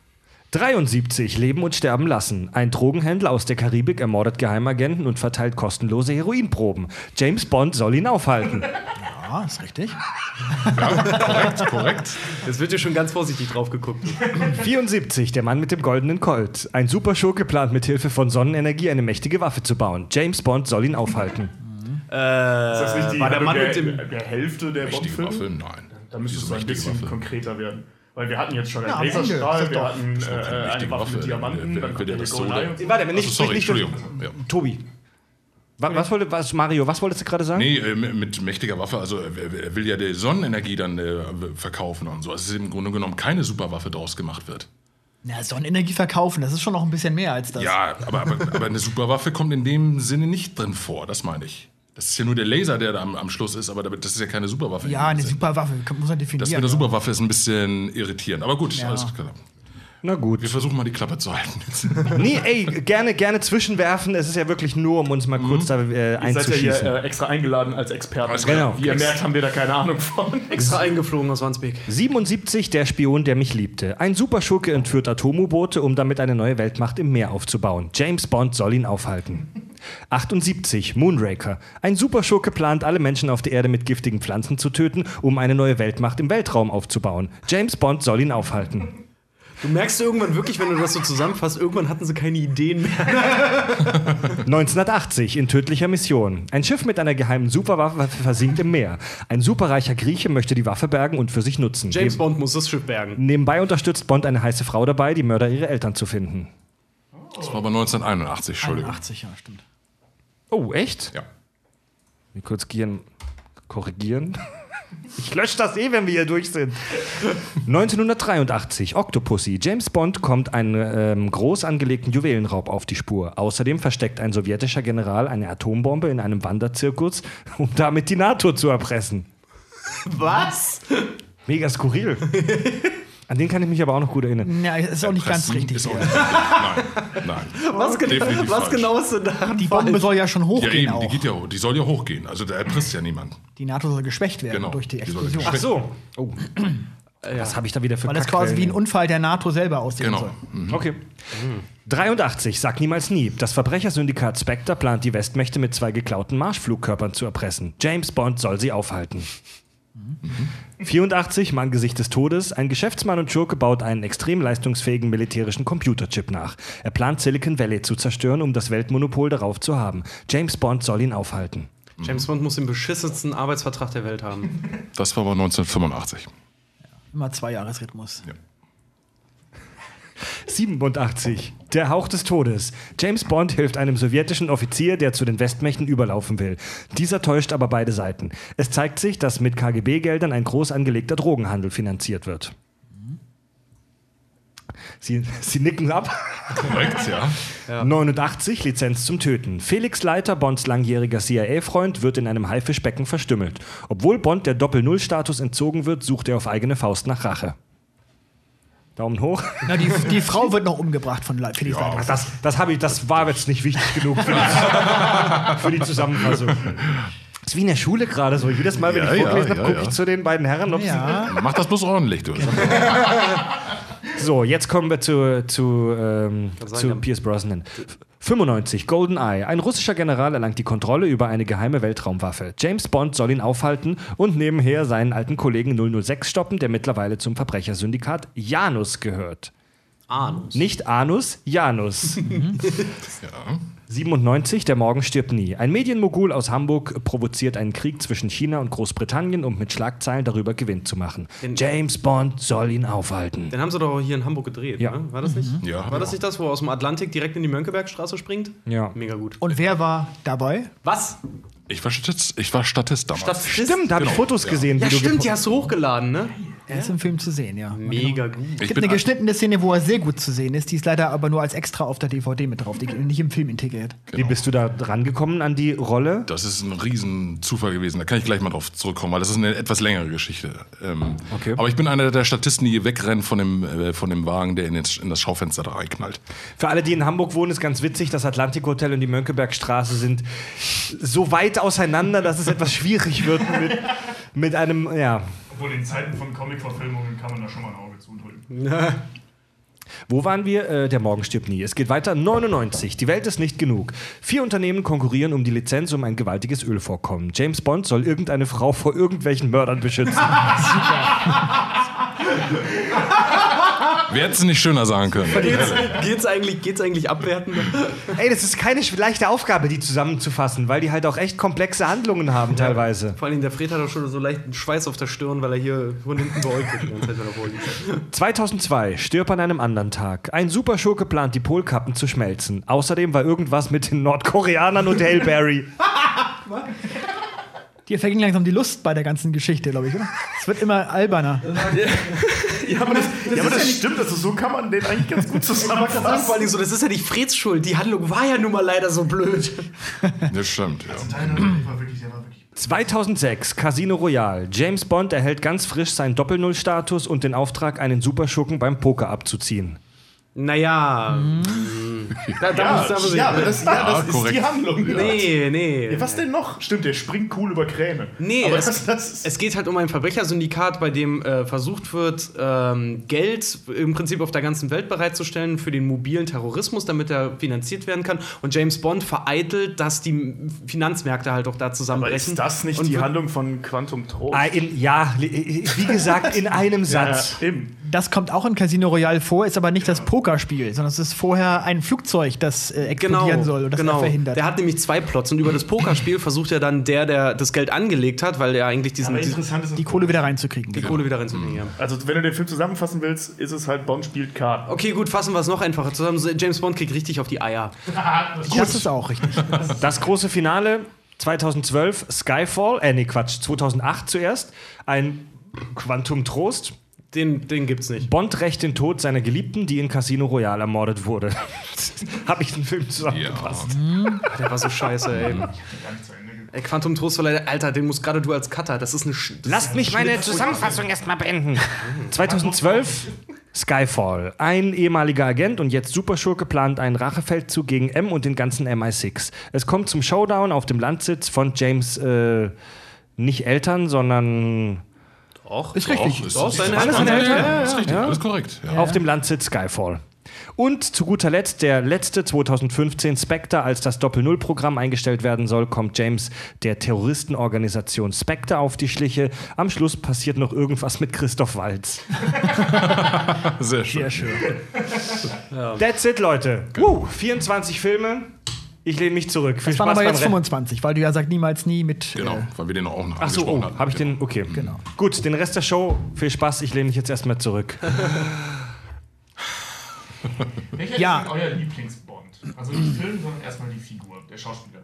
73. Leben und sterben lassen. Ein Drogenhändler aus der Karibik ermordet Geheimagenten und verteilt kostenlose Heroinproben. James Bond soll ihn aufhalten. Ja, ist richtig. Korrekt, korrekt. Jetzt wird hier schon ganz vorsichtig drauf geguckt. 74. Der Mann mit dem goldenen Colt. Ein Superschurke plant mit Hilfe von Sonnenenergie eine mächtige Waffe zu bauen. James Bond soll ihn aufhalten. Ist das nicht die war der Mann der, mit dem- der, Hälfte der? Waffe? Nein. Da müsste es ein bisschen Waffe. konkreter werden. Weil wir hatten jetzt schon Ja, einen Ende Laserstrahl, wir doch- hatten äh, eine mächtige Waffe mit Diamanten, Wer- dann kommt der da- Warte, nicht Achso, sorry, nicht- Entschuldigung. Ja. Tobi. Wa- Was, wollte, was, Mario, was wolltest du gerade sagen? Nee, äh, mit- mächtiger Waffe, also er er will ja die Sonnenenergie dann äh, verkaufen und so. Also es ist im Grunde genommen keine Superwaffe draus gemacht wird. Na, Sonnenenergie verkaufen, das ist schon noch ein bisschen mehr als das. Ja, aber, aber, aber eine Superwaffe kommt in dem Sinne nicht drin vor, das meine ich. Das ist ja nur der Laser, der da am, am Schluss ist, aber das ist ja keine Superwaffe. Ja, eine. Superwaffe, muss man definieren. Das mit der Superwaffe ist ein bisschen irritierend. Aber gut, Ja. alles klar. Na gut. Wir versuchen mal die Klappe zu halten. Nee, ey, gerne, gerne zwischenwerfen. Es ist ja wirklich nur, um uns mal kurz da äh, Ihr seid ja einzuschießen. hier äh, extra eingeladen als Experten. Klar. Wie ihr merkt, haben wir da keine Ahnung von. Extra eingeflogen aus Wandsbek. 77, der Spion, der mich liebte. Ein Superschurke entführt Atom-U-Boote, um damit eine neue Weltmacht im Meer aufzubauen. James Bond soll ihn aufhalten. 78, Moonraker. Ein Superschurke plant, alle Menschen auf der Erde mit giftigen Pflanzen zu töten, um eine neue Weltmacht im Weltraum aufzubauen. James Bond soll ihn aufhalten. Du merkst irgendwann wirklich, wenn du das so zusammenfasst, irgendwann hatten sie keine Ideen mehr. 1980 in tödlicher Mission. Ein Schiff mit einer geheimen Superwaffe versinkt im Meer. Ein superreicher Grieche möchte die Waffe bergen und für sich nutzen. James Bond muss das Schiff bergen. Nebenbei unterstützt Bond eine heiße Frau dabei, die Mörder ihrer Eltern zu finden. Das war aber 1981, Entschuldigung. 80, ja, stimmt. Oh, echt? Ja. Mir kurz gehen, korrigieren. Ich lösche das eh, wenn wir hier durch sind. 1983, Octopussy. James Bond kommt einen ähm, groß angelegten Juwelenraub auf die Spur. Außerdem versteckt ein sowjetischer General eine Atombombe in einem Wanderzirkus, um damit die NATO zu erpressen. Was? Mega skurril. An den kann ich mich aber auch noch gut erinnern. Ja, ist auch nicht ganz richtig. Ist auch Ja. nicht richtig. Nein, nein. Was, gen Definitiv was genau ist denn daran Die Bombe falsch? soll ja schon Ja, hochgehen eben, die, auch. geht ja, hoch. die soll ja hochgehen. Also da erpresst ja niemand. Die NATO soll geschwächt werden Genau, durch die die Explosion. Ach so. Oh. Was habe ich da wieder für Weil das quasi wie ein? Unfall der NATO selber aussehen Genau. soll. Okay. 83, sag niemals nie. Das Verbrechersyndikat Spectre plant die Westmächte mit zwei geklauten Marschflugkörpern zu erpressen. James Bond soll sie aufhalten. 84, Mann Gesicht des Todes. Ein Geschäftsmann und Schurke baut einen extrem leistungsfähigen militärischen Computerchip nach. Er plant Silicon Valley zu zerstören, um das Weltmonopol darauf zu haben. James Bond soll ihn aufhalten. James Bond muss den beschissensten Arbeitsvertrag der Welt haben. Das war aber 1985. Immer zwei Jahresrhythmus. 87. Der Hauch des Todes. James Bond hilft einem sowjetischen Offizier, der zu den Westmächten überlaufen will. Dieser täuscht aber beide Seiten. Es zeigt sich, dass mit KGB-Geldern ein groß angelegter Drogenhandel finanziert wird. Sie, Sie nicken ab. Korrekt, ja. 89, Lizenz zum Töten. Felix Leiter, Bonds langjähriger CIA-Freund, wird in einem Haifischbecken verstümmelt. Obwohl Bond der Doppel-Null-Status entzogen wird, sucht er auf eigene Faust nach Rache. Daumen hoch. Na, die, die Frau wird noch umgebracht von Le- Felix Leiter. das, das, ich, das war jetzt nicht wichtig genug für die, für die Zusammenfassung. Das ist wie in der Schule gerade so. Jedes Mal, wenn Ja, ich ja, vorgelesen habe, ja, gucke ja. ich zu den beiden Herren. Ob Ja. Mach das bloß ordentlich, du. sie, so, jetzt kommen wir zu, zu, ähm, zu ja. Pierce Brosnan. 95, GoldenEye. Ein russischer General erlangt die Kontrolle über eine geheime Weltraumwaffe. James Bond soll ihn aufhalten und nebenher seinen alten Kollegen 006 stoppen, der mittlerweile zum Verbrechersyndikat Janus gehört. Anus. Nicht Anus, Janus. Ja. 97, der Morgen stirbt nie. Ein Medienmogul aus Hamburg provoziert einen Krieg zwischen China und Großbritannien, um mit Schlagzeilen darüber Gewinn zu machen. Den- James Bond soll ihn aufhalten. Den haben sie doch hier in Hamburg gedreht, Ja. ne? War das nicht? Ja, War das ja. nicht das, wo er aus dem Atlantik direkt in die Mönckebergstraße springt? Ja. Mega gut. Und wer war dabei? Was? Ich war Statist, ich war Statist damals. Das Stimmt, da habe ich Genau, Fotos ja. gesehen. Ja, wie du stimmt, die hast du hochgeladen, ne? Er ist im Film zu sehen, ja. Mega gut. Es Ich gibt eine ein- geschnittene Szene, wo er sehr gut zu sehen ist. Die ist leider aber nur als extra auf der DVD mit drauf, die nicht im Film integriert. Wie bist du da drangekommen an die Rolle? Das ist ein Riesenzufall gewesen. Da kann ich gleich mal drauf zurückkommen, weil das ist eine etwas längere Geschichte. Ähm, Okay. Aber ich bin einer der Statisten, die wegrennen von dem, äh, von dem Wagen, der in, den, in das Schaufenster da reinknallt. Für alle, die in Hamburg wohnen, ist ganz witzig, das Atlantikhotel und die Mönckebergstraße sind so weit auseinander, dass es etwas schwierig wird mit, mit einem, ja. Obwohl in Zeiten von Comic-Verfilmungen kann man da schon mal ein Auge zudrücken. Wo waren wir? Äh, der Morgen stirbt nie. Es geht weiter. 99. Die Welt ist nicht genug. Vier Unternehmen konkurrieren um die Lizenz um ein gewaltiges Ölvorkommen. James Bond soll irgendeine Frau vor irgendwelchen Mördern beschützen. Wer hätte es nicht schöner sagen können? Geht's, geht's, eigentlich, geht's eigentlich abwertend? Ey, das ist keine leichte Aufgabe, die zusammenzufassen, weil die halt auch echt komplexe Handlungen haben teilweise. Vor allem der Fred hat auch schon so leichten Schweiß auf der Stirn, weil er hier von hinten beäugt wird die ganze Zeit, wenn er vorliest. 2002. Stirb an einem anderen Tag. Ein Superschurke plant, die Polkappen zu schmelzen. Außerdem war irgendwas mit den Nordkoreanern und Hellberry. Dir verging langsam die Lust bei der ganzen Geschichte, glaube ich, oder? Es wird immer alberner. Ja, aber das, ja, aber das stimmt, also so kann man den eigentlich ganz gut Vor zusammenfassen. allem so, das ist ja nicht Freds Schuld. Die Handlung war ja nun mal leider so blöd. Das stimmt, ja. Nein, nein, war wirklich, der war wirklich. 2006, Casino Royale. James Bond erhält ganz frisch seinen Doppel-Null-Status und den Auftrag, einen Superschurken beim Poker abzuziehen. Naja. Da, da Ja, muss, da muss ich, ja, aber das, ja, das Ja, ist korrekt. die Handlung. Ja. Nee, nee. Ja, was denn noch? Stimmt, der springt cool über Kräne. Nee, aber es, das, das es geht halt um ein Verbrechersyndikat, bei dem äh, versucht wird, ähm, Geld im Prinzip auf der ganzen Welt bereitzustellen für den mobilen Terrorismus, damit er finanziert werden kann. Und James Bond vereitelt, dass die Finanzmärkte halt auch da aber zusammenbrechen. ist das nicht Und die Handlung von Quantum Trost? Ah, in, ja, wie gesagt, in einem Satz. Ja, eben. Das kommt auch in Casino Royale vor, ist aber nicht das Pokerspiel, sondern es ist vorher ein Flugzeug, das äh, explodieren Genau, soll und das genau. er verhindert. Der hat nämlich zwei Plots und über das Pokerspiel versucht ja dann der, der das Geld angelegt hat, weil er eigentlich diesen, Aber diesen interessant ist die Kohle wieder reinzukriegen. die Kohle wieder reinzubringen. Ja. Also, wenn du den Film zusammenfassen willst, ist es halt Bond spielt Karten. Okay, gut, fassen wir es noch einfacher zusammen. James Bond kriegt richtig auf die Eier. Das ist auch richtig. Das große Finale 2012, Skyfall, äh, nee, Quatsch, 2008 zuerst. Ein Quantum Trost. Den, den gibt's nicht. Bond rächt den Tod seiner Geliebten, die in Casino Royale ermordet wurde. Habe ich den Film zusammengefasst. Der war so scheiße, ey. Gar nicht zu Ende geguckt. Ey, Quantum Trost verleiht, Alter, den musst gerade du als Cutter, das ist eine Sch das Lasst mich meine Zusammenfassung erstmal beenden. 2012 Skyfall. Ein ehemaliger Agent und jetzt Superschurke plant einen Rachefeldzug gegen M und den ganzen MI6. Es kommt zum Showdown auf dem Landsitz von James äh, nicht Eltern, sondern Doch, Ist richtig. Doch, ist, Doch, seine Alles seine Eltern? Ja, ist richtig, alles korrekt. Ja. auf dem Landsitz Skyfall. Und zu guter Letzt, der letzte 2015 Spectre, als das Doppel-Null-Programm eingestellt werden soll, kommt James der Terroristenorganisation Spectre auf die Schliche. Am Schluss passiert noch irgendwas mit Christoph Waltz. Sehr schön. Sehr schön. That's it, Leute. Uh, 24 Filme. Ich lehne mich zurück. Viel Das waren Spaß aber beim jetzt Rennen. 25, weil du ja sagst niemals nie mit. Genau, Äh, weil wir den auch noch Ach so, oh, hatten. habe ich den? Okay. Genau. Gut, den Rest der Show, viel Spaß. Ich lehne mich jetzt erstmal zurück. Welcher Ja. ist denn euer Lieblingsbond? Also nicht Film, sondern erstmal die Figur, der Schauspieler.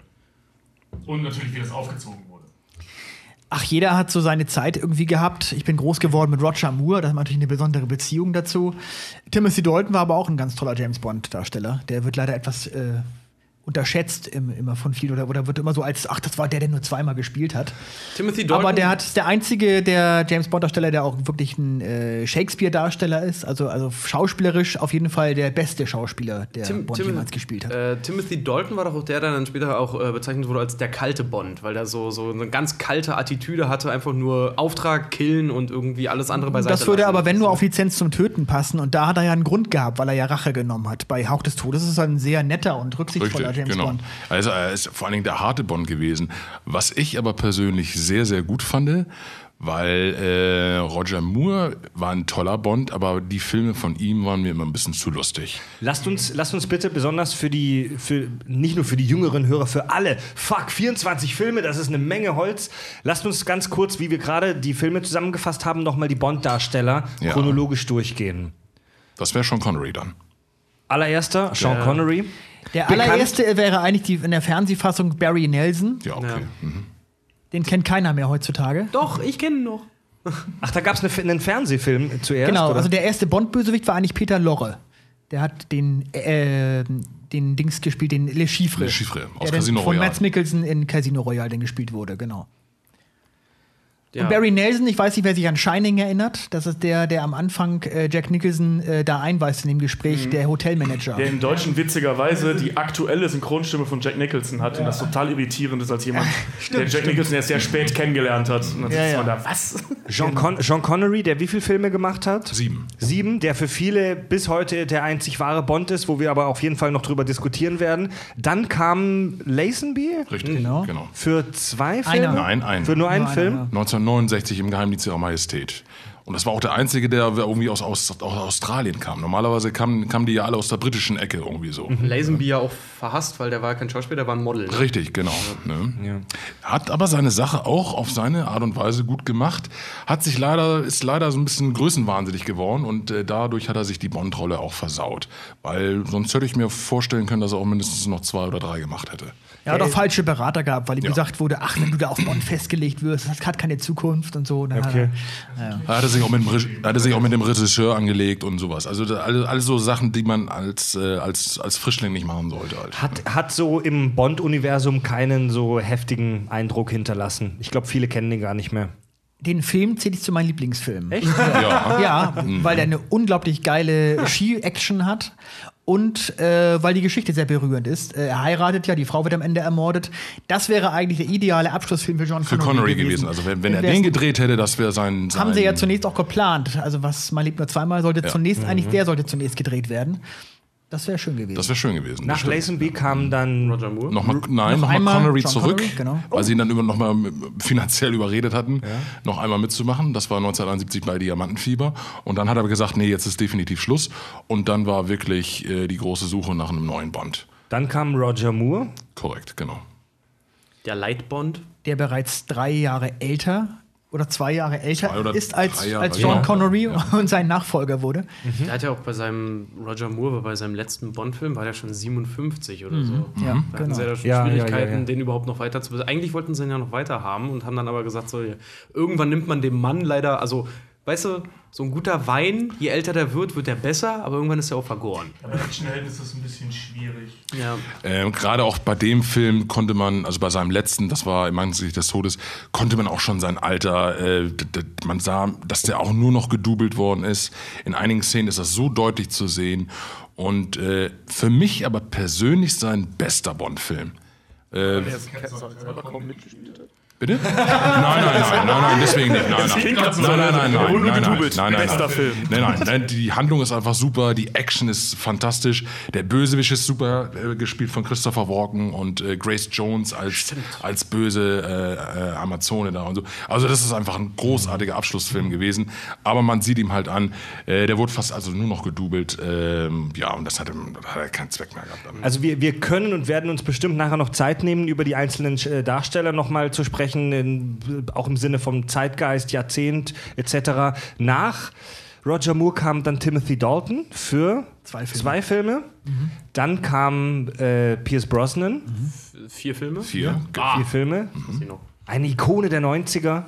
Und natürlich, wie das aufgezogen wurde. Ach, jeder hat so seine Zeit irgendwie gehabt. Ich bin groß geworden mit Roger Moore, da hat man natürlich eine besondere Beziehung dazu. Timothy Dalton war aber auch ein ganz toller James Bond-Darsteller. Der wird leider etwas äh, unterschätzt im, immer von viel oder, oder wird immer so als, ach, das war der, der nur zweimal gespielt hat. Timothy Dalton. Aber der hat ist der einzige der James Bond Darsteller, der auch wirklich ein äh, Shakespeare Darsteller ist, also also schauspielerisch auf jeden Fall der beste Schauspieler, der Tim, Bond Tim, jemals gespielt hat. Äh, Timothy Dalton war doch auch der, der dann später auch äh, bezeichnet wurde als der kalte Bond, weil der so, so eine ganz kalte Attitüde hatte, einfach nur Auftrag, killen und irgendwie alles andere beiseite Das würde lassen. aber, wenn nur auf Lizenz zum Töten passen. Und da hat er ja einen Grund gehabt, weil er ja Rache genommen hat. Bei Hauch des Todes ist er ein sehr netter und rücksichtsvoller Richtig, James genau. Bond. Also er ist vor allen Dingen der harte Bond gewesen. Was ich aber persönlich sehr, sehr gut fand, weil äh, Roger Moore war ein toller Bond, aber die Filme von ihm waren mir immer ein bisschen zu lustig. Lasst uns, lasst uns bitte besonders für die, für, nicht nur für die jüngeren Hörer, für alle, fuck, 24 Filme, das ist eine Menge Holz. Lasst uns ganz kurz, wie wir gerade die Filme zusammengefasst haben, nochmal die Bond-Darsteller Ja. chronologisch durchgehen. Das wäre schon Connery dann. Allererster, Sean Connery. Der Bekannt- allererste wäre eigentlich die, in der Fernsehfassung Barry Nelson. Ja, okay. Ja. Mhm. Den kennt keiner mehr heutzutage. Doch, ich kenne ihn noch. Ach, da gab es eine, einen Fernsehfilm zuerst. Genau, oder? also der erste Bond-Bösewicht war eigentlich Peter Lorre. Der hat den, äh, den Dings gespielt, den Le Chiffre. Le Chiffre, aus der Casino Von Royale. Mads Mikkelsen in Casino Royale den gespielt wurde, genau. Ja. Und Barry Nelson, ich weiß nicht, wer sich an Shining erinnert, das ist der, der am Anfang äh, Jack Nicholson äh, da einweist in dem Gespräch, mhm. der Hotelmanager. Der im Deutschen witzigerweise die aktuelle Synchronstimme von Jack Nicholson hat ja. und das total irritierend ist als jemand, stimmt, der Jack stimmt. Nicholson erst sehr spät kennengelernt hat. Und dann ja, ja. da, was? John, Con John, Connery, der wie viele Filme gemacht hat? Sieben. Sieben, der für viele bis heute der einzig wahre Bond ist, wo wir aber auf jeden Fall noch drüber diskutieren werden. Dann kam Lazenby. Richtig, genau. genau. Für zwei Filme? Einer. Nein, einen. Für nur einen nur Film? Einer. 19 1969 im Geheimdienst ihrer Majestät. Und das war auch der einzige, der irgendwie aus, aus, aus Australien kam. Normalerweise kamen, kamen die ja alle aus der britischen Ecke irgendwie so. Lazenby ja auch verhasst, weil der war kein Schauspieler, der war ein Model. ne? Richtig, genau. Ne? Ja. Hat aber seine Sache auch auf seine Art und Weise gut gemacht. Hat sich leider, ist leider so ein bisschen größenwahnsinnig geworden und äh, dadurch hat er sich die Bond-Rolle auch versaut. Weil sonst hätte ich mir vorstellen können, dass er auch mindestens noch zwei oder drei gemacht hätte. Er hat auch falsche Berater gehabt, weil ihm Ja. gesagt wurde, ach, wenn du da auf Bond festgelegt wirst, das hat keine Zukunft und so. Und dann hat Okay. er- hatte sich auch mit dem, Reg- er sich auch mit dem Regisseur angelegt und sowas. Also alles, alles so Sachen, die man als, äh, als, als Frischling nicht machen sollte. Halt. Hat, hat so im Bond-Universum keinen so heftigen Eindruck hinterlassen. Ich glaube, viele kennen den gar nicht mehr. Den Film zähle ich zu meinen Lieblingsfilmen. Echt? Ja. Ja, weil der eine unglaublich geile Ski-Action hat und äh, weil die Geschichte sehr berührend ist. Äh, er heiratet ja, die Frau wird am Ende ermordet. Das wäre eigentlich der ideale Abschlussfilm für John Für Connery, Connery gewesen. Also wenn, wenn er den gedreht hätte, das wäre sein, sein. haben sie ja zunächst auch geplant. Also was man lebt nur zweimal sollte Ja. zunächst eigentlich der sollte zunächst gedreht werden. Das wäre schön gewesen. Das wäre schön gewesen. Nach. Lazenby kam dann Roger Moore. Nochmal, nein, Noch nochmal einmal Connery John zurück, Connery, genau. weil sie ihn dann über nochmal finanziell überredet hatten, noch einmal mitzumachen. Das war 1971 bei Diamantenfieber. Und dann hat er aber gesagt, nee, jetzt ist definitiv Schluss. Und dann war wirklich äh, die große Suche nach einem neuen Bond. Dann kam Roger Moore. Korrekt, genau. Der Lightbond. der bereits drei Jahre älter oder zwei Jahre älter Zwei ist als, Jahre, als John genau. Connery und sein Nachfolger wurde. Der hat ja auch bei seinem, Roger Moore, war bei seinem letzten Bond-Film, war der schon 57 oder so. Ja, Da hatten genau. sie ja schon Ja, ja, Schwierigkeiten, ja, ja. den überhaupt noch weiter zu Eigentlich wollten sie ihn ja noch weiter haben und haben dann aber gesagt, so, irgendwann nimmt man dem Mann leider, also, weißt du, so ein guter Wein, je älter der wird, wird der besser, aber irgendwann ist er auch vergoren. Aber Actionhelden ist das ein bisschen schwierig. Ja. Ähm, Gerade auch bei dem Film konnte man, also bei seinem letzten, das war im Angesicht des Todes, konnte man auch schon sein Alter, äh, man sah, dass der auch nur noch gedoubelt worden ist. In einigen Szenen ist das so deutlich zu sehen. Und äh, für mich aber persönlich sein bester Bond-Film. Äh, Bitte? Nein, nein, nein, nein, nein, deswegen nicht. Nein, nein, grad so, nein, nein, nein, wurde nein, nur nein, nein, nein, nein, Bester nein. Film. Nein, nein, nein, die Handlung ist einfach super, die Action ist fantastisch, der Bösewicht ist super äh, gespielt von Christopher Walken und äh, Grace Jones als, als böse äh, äh, Amazone da und so. Also das ist einfach ein großartiger Abschlussfilm gewesen, aber man sieht ihm halt an, äh, der wurde fast also nur noch gedoubelt, ähm, ja, und das hat, hat er keinen Zweck mehr gehabt. Also wir, wir können und werden uns bestimmt nachher noch Zeit nehmen, über die einzelnen äh, Darsteller nochmal zu sprechen, in, auch im Sinne vom Zeitgeist, Jahrzehnt etc. Nach Roger Moore kam dann Timothy Dalton für Zwei Filme. zwei Filme. Dann kam äh, Pierce Brosnan, Vier Filme? Vier. vier Filme. Was sie noch? Eine Ikone der 90er.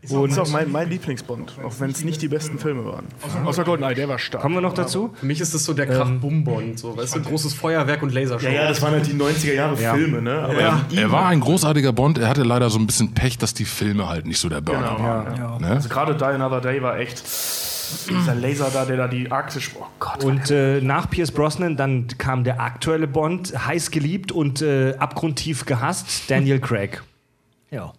Das ist auch mein, mein Lieblingsbond, auch wenn es nicht die besten Filme waren. Außer Goldeneye, der war stark. Kommen wir noch dazu? Für mich ist das so der Krach-Bum-Bond. So, weißt du, großes Feuerwerk und Lasershow. Ja, ja, das waren halt die 90er Jahre Filme, ne? Aber Ja. Er war ein großartiger Bond, er hatte leider so ein bisschen Pech, dass die Filme halt nicht so der Burner Genau, waren. ja. Ne? Also gerade Die Another Day war echt dieser Laser da, der da die Arktis. Oh Gott. Und äh, nach Pierce Brosnan dann kam der aktuelle Bond, heiß geliebt und äh, abgrundtief gehasst, Daniel Craig. Ja.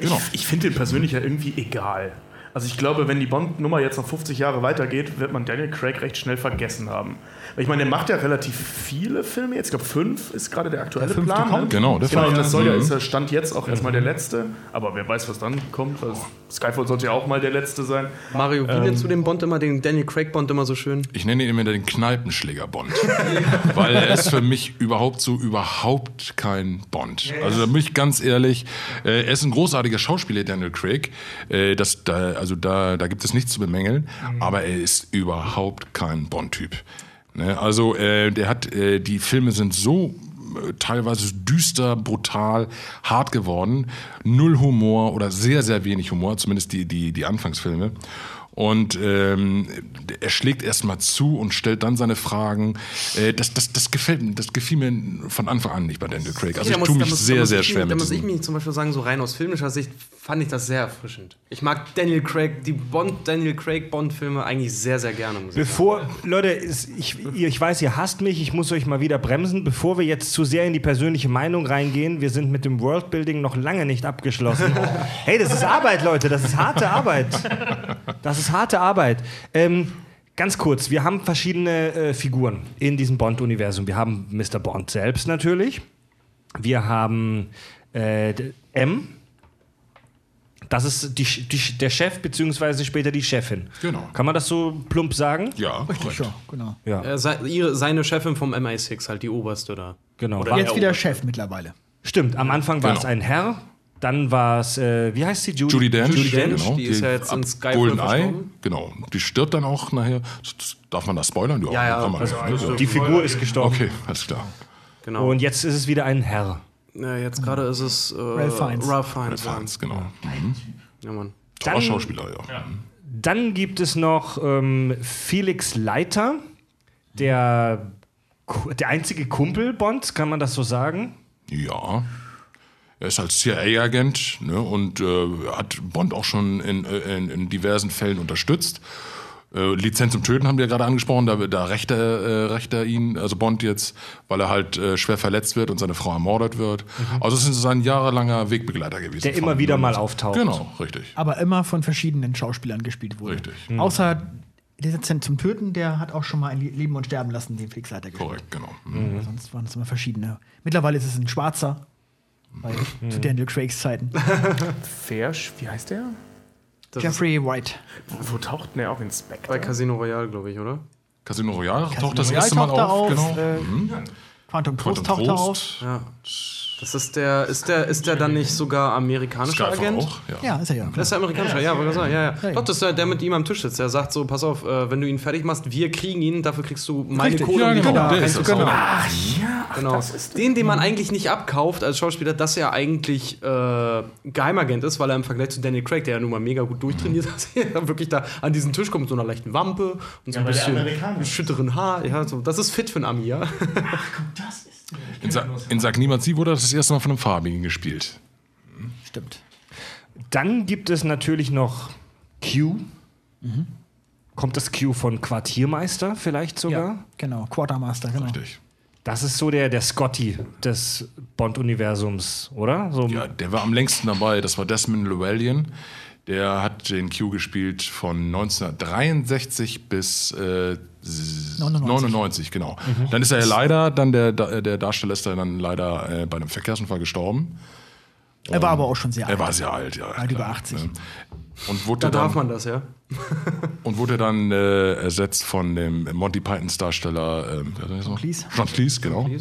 Ich ich finde den persönlich ja irgendwie egal. Also ich glaube, wenn die Bond-Nummer jetzt noch 50 Jahre weitergeht, wird man Daniel Craig recht schnell vergessen haben. Weil ich meine, der macht ja relativ viele Filme jetzt. Ich glaube, fünf ist gerade der aktuelle Der Plan. kommt. Ne? Genau, der genau, das soll ja, Mhm. ist ja Stand jetzt auch erstmal der letzte. Aber wer weiß, was dann kommt. Skyfall sollte ja auch mal der letzte sein. Mario, wie nennst du den Bond immer, den Daniel Craig-Bond immer so schön? Ich nenne ihn immer den Kneipenschläger-Bond. weil er ist für mich überhaupt so überhaupt kein Bond. Also da bin ich ganz ehrlich, äh, er ist ein großartiger Schauspieler, Daniel Craig. Äh, das, da, also da, da gibt es nichts zu bemängeln, aber er ist überhaupt kein Bond-Typ. Ne? Also äh, der hat, äh, die Filme sind so äh, teilweise düster, brutal, hart geworden. Null Humor oder sehr, sehr wenig Humor, zumindest die, die, die Anfangsfilme. Und ähm, er schlägt erstmal zu und stellt dann seine Fragen. Äh, das, das, das, gefällt, das gefiel mir von Anfang an nicht bei Daniel Craig. Also ich muss- tue mich muss- sehr, muss sehr ich schwer mich- Da mit muss ich mich zum Beispiel sagen, so rein aus filmischer Sicht fand ich das sehr erfrischend. Ich mag Daniel Craig, die Bond, Daniel Craig Bond-Filme eigentlich sehr, sehr gerne. Bevor, Leute, ich, ich weiß, ihr hasst mich, ich muss euch mal wieder bremsen. Bevor wir jetzt zu sehr in die persönliche Meinung reingehen, wir sind mit dem Worldbuilding noch lange nicht abgeschlossen. hey, das ist Arbeit, Leute, das ist harte Arbeit. Das ist harte Arbeit. Ähm, ganz kurz, wir haben verschiedene äh, Figuren in diesem Bond-Universum. Wir haben Mr. Bond selbst natürlich. Wir haben äh, M. Das ist die, die, der Chef, beziehungsweise später die Chefin. Genau. Kann man das so plump sagen? Ja, Richtig, ja, genau. Ja. Äh, se- ihre, seine Chefin vom MI6, halt die oberste da. Genau. Oder War- Jetzt er wieder oberste. Chef mittlerweile. Stimmt, am Anfang war Genau. es ein Herr, dann war es, äh, wie heißt sie? Judy? Judy Dench, Judy Dench, genau, die ist ja jetzt in Skyfall GoldenEye, genau. Die stirbt dann auch nachher. Darf man das spoilern? Ja, ja, kann man, also- also- Die Figur ist gestorben. Okay, alles klar. Genau. Und jetzt ist es wieder ein Herr. Ja, jetzt gerade ist es äh, Ralph Fiennes. Ralph Fiennes. Ja. Fans, genau. Ja, Mann. Dann- Schauspieler, ja. Dann gibt es noch ähm, Felix Leiter, der, der einzige Kumpel Bonds, kann man das so sagen? Ja. Er ist als CIA-Agent ne, und äh, hat Bond auch schon in, äh, in, in diversen Fällen unterstützt. Äh, Lizenz zum Töten haben wir ja gerade angesprochen, da, da rächt, er, äh, rächt er ihn, also Bond jetzt, weil er halt äh, schwer verletzt wird und seine Frau ermordet wird. Also es ist sein jahrelanger Wegbegleiter gewesen. Mhm. Der immer wieder mal 99. auftaucht. Genau, richtig. Aber immer von verschiedenen Schauspielern gespielt wurde. Richtig. Außer Lizenz zum Töten, der hat auch schon mal ein Leben und Sterben lassen, den Flixleiter gespielt. Korrekt, genau. Mhm. Sonst waren es immer verschiedene. Mittlerweile ist es ein Schwarzer. Bei, Zu Daniel Craigs Zeiten. Fersch, wie heißt der? Das Jeffrey White. Wo taucht denn der auch ist Inspector? bei Casino Royale, glaube ich, oder? Casino Royale Casino taucht das Royale erste Mal er auf. auf, Genau. äh, Quantum Trost taucht er auf. Ja. Das ist der, ist der, ist der dann nicht sogar amerikanischer Skyfall Agent? auch. Ja. Ja, ist er ja. Das ist der amerikanische, ja, sagen, ja, ja. Ja. Doch, das ist der, der mit ihm am Tisch sitzt. Der sagt so, pass auf, äh, wenn du ihn fertig machst, wir kriegen ihn, dafür kriegst du meine Richtig. Kohle, Ja, genau, wieder der ist das reinzukommen. auch. Genau. Den, den man eigentlich nicht abkauft als Schauspieler, dass er eigentlich äh, Geheimagent ist, weil er im Vergleich zu Daniel Craig, der ja nun mal mega gut durchtrainiert hat, dann wirklich da an diesen Tisch kommt mit so einer leichten Wampe und so ein weil der bisschen ist. schütteren Haar. Ja, so, das ist fit für einen Ami, ja. In, Sa in Sag Niemand Sie wurde das das erste Mal von einem Farbigen gespielt. Stimmt. Dann gibt es natürlich noch Q. Kommt das Q von Quartiermeister vielleicht sogar? Ja, genau. Quartermaster, genau. Richtig. Das ist so der, der Scotty des Bond-Universums, oder? So, Ja, der war am längsten dabei. Das war Desmond Llewellyn. Der hat den Q gespielt von 1963 bis äh, 99. 99, genau. Dann ist er ja leider, dann der, der Darsteller ist dann leider äh, bei einem Verkehrsunfall gestorben. Er war aber auch schon sehr alt. Er war sehr alt, ja. Weit über klar, 80. ne? Und wurde Da darf dann, man das, ja. und wurde dann äh, ersetzt von dem Monty Pythons Darsteller er noch? Cleese. John Cleese, genau. Ja.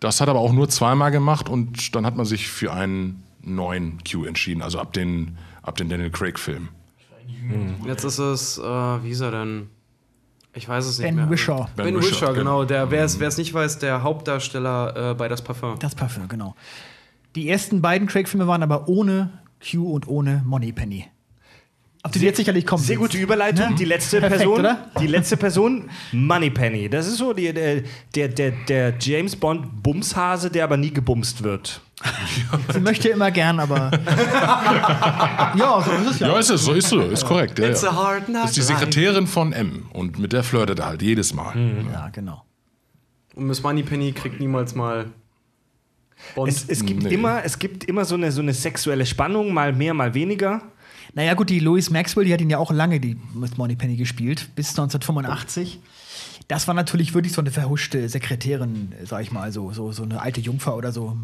Das hat er aber auch nur zweimal gemacht und dann hat man sich für einen neuen Q entschieden, also ab den, ab den Daniel Craig-Film. Jetzt ist es, äh, wie hieß er denn? Ich weiß es nicht Ben mehr. Wishaw. Ben, Ben Wishaw, Whishaw, genau. Der, wer es wer es nicht weiß, der Hauptdarsteller äh, bei Das Parfum. Das Parfüm, genau. Die ersten beiden Craig-Filme waren aber ohne Q und ohne Moneypenny. Auf die jetzt sicherlich kommen. Sehr gute Überleitung. Ne? Die letzte Perfekt, Person, oder? die letzte Person, Moneypenny. Das ist so die, der, der, der, der James Bond Bumshase, der aber nie gebumst wird. Sie möchte immer gern, aber. ja, so ist es ja. Ja, ist es, so ist so, ist korrekt. Ja, It's ja. a hard Das ist die. Sekretärin von M und mit der flirtet er halt jedes Mal. Ja, genau. Und Miss Moneypenny kriegt niemals mal Bond. Es, es, gibt Nee. immer, es gibt immer so eine, so eine sexuelle Spannung, mal mehr, mal weniger. Naja, gut, die Louise Maxwell, die hat ihn ja auch lange, die Miss Moneypenny gespielt, bis 1985. Das war natürlich wirklich so eine verhuschte Sekretärin, sag ich mal, so, so, so eine alte Jungfer oder so.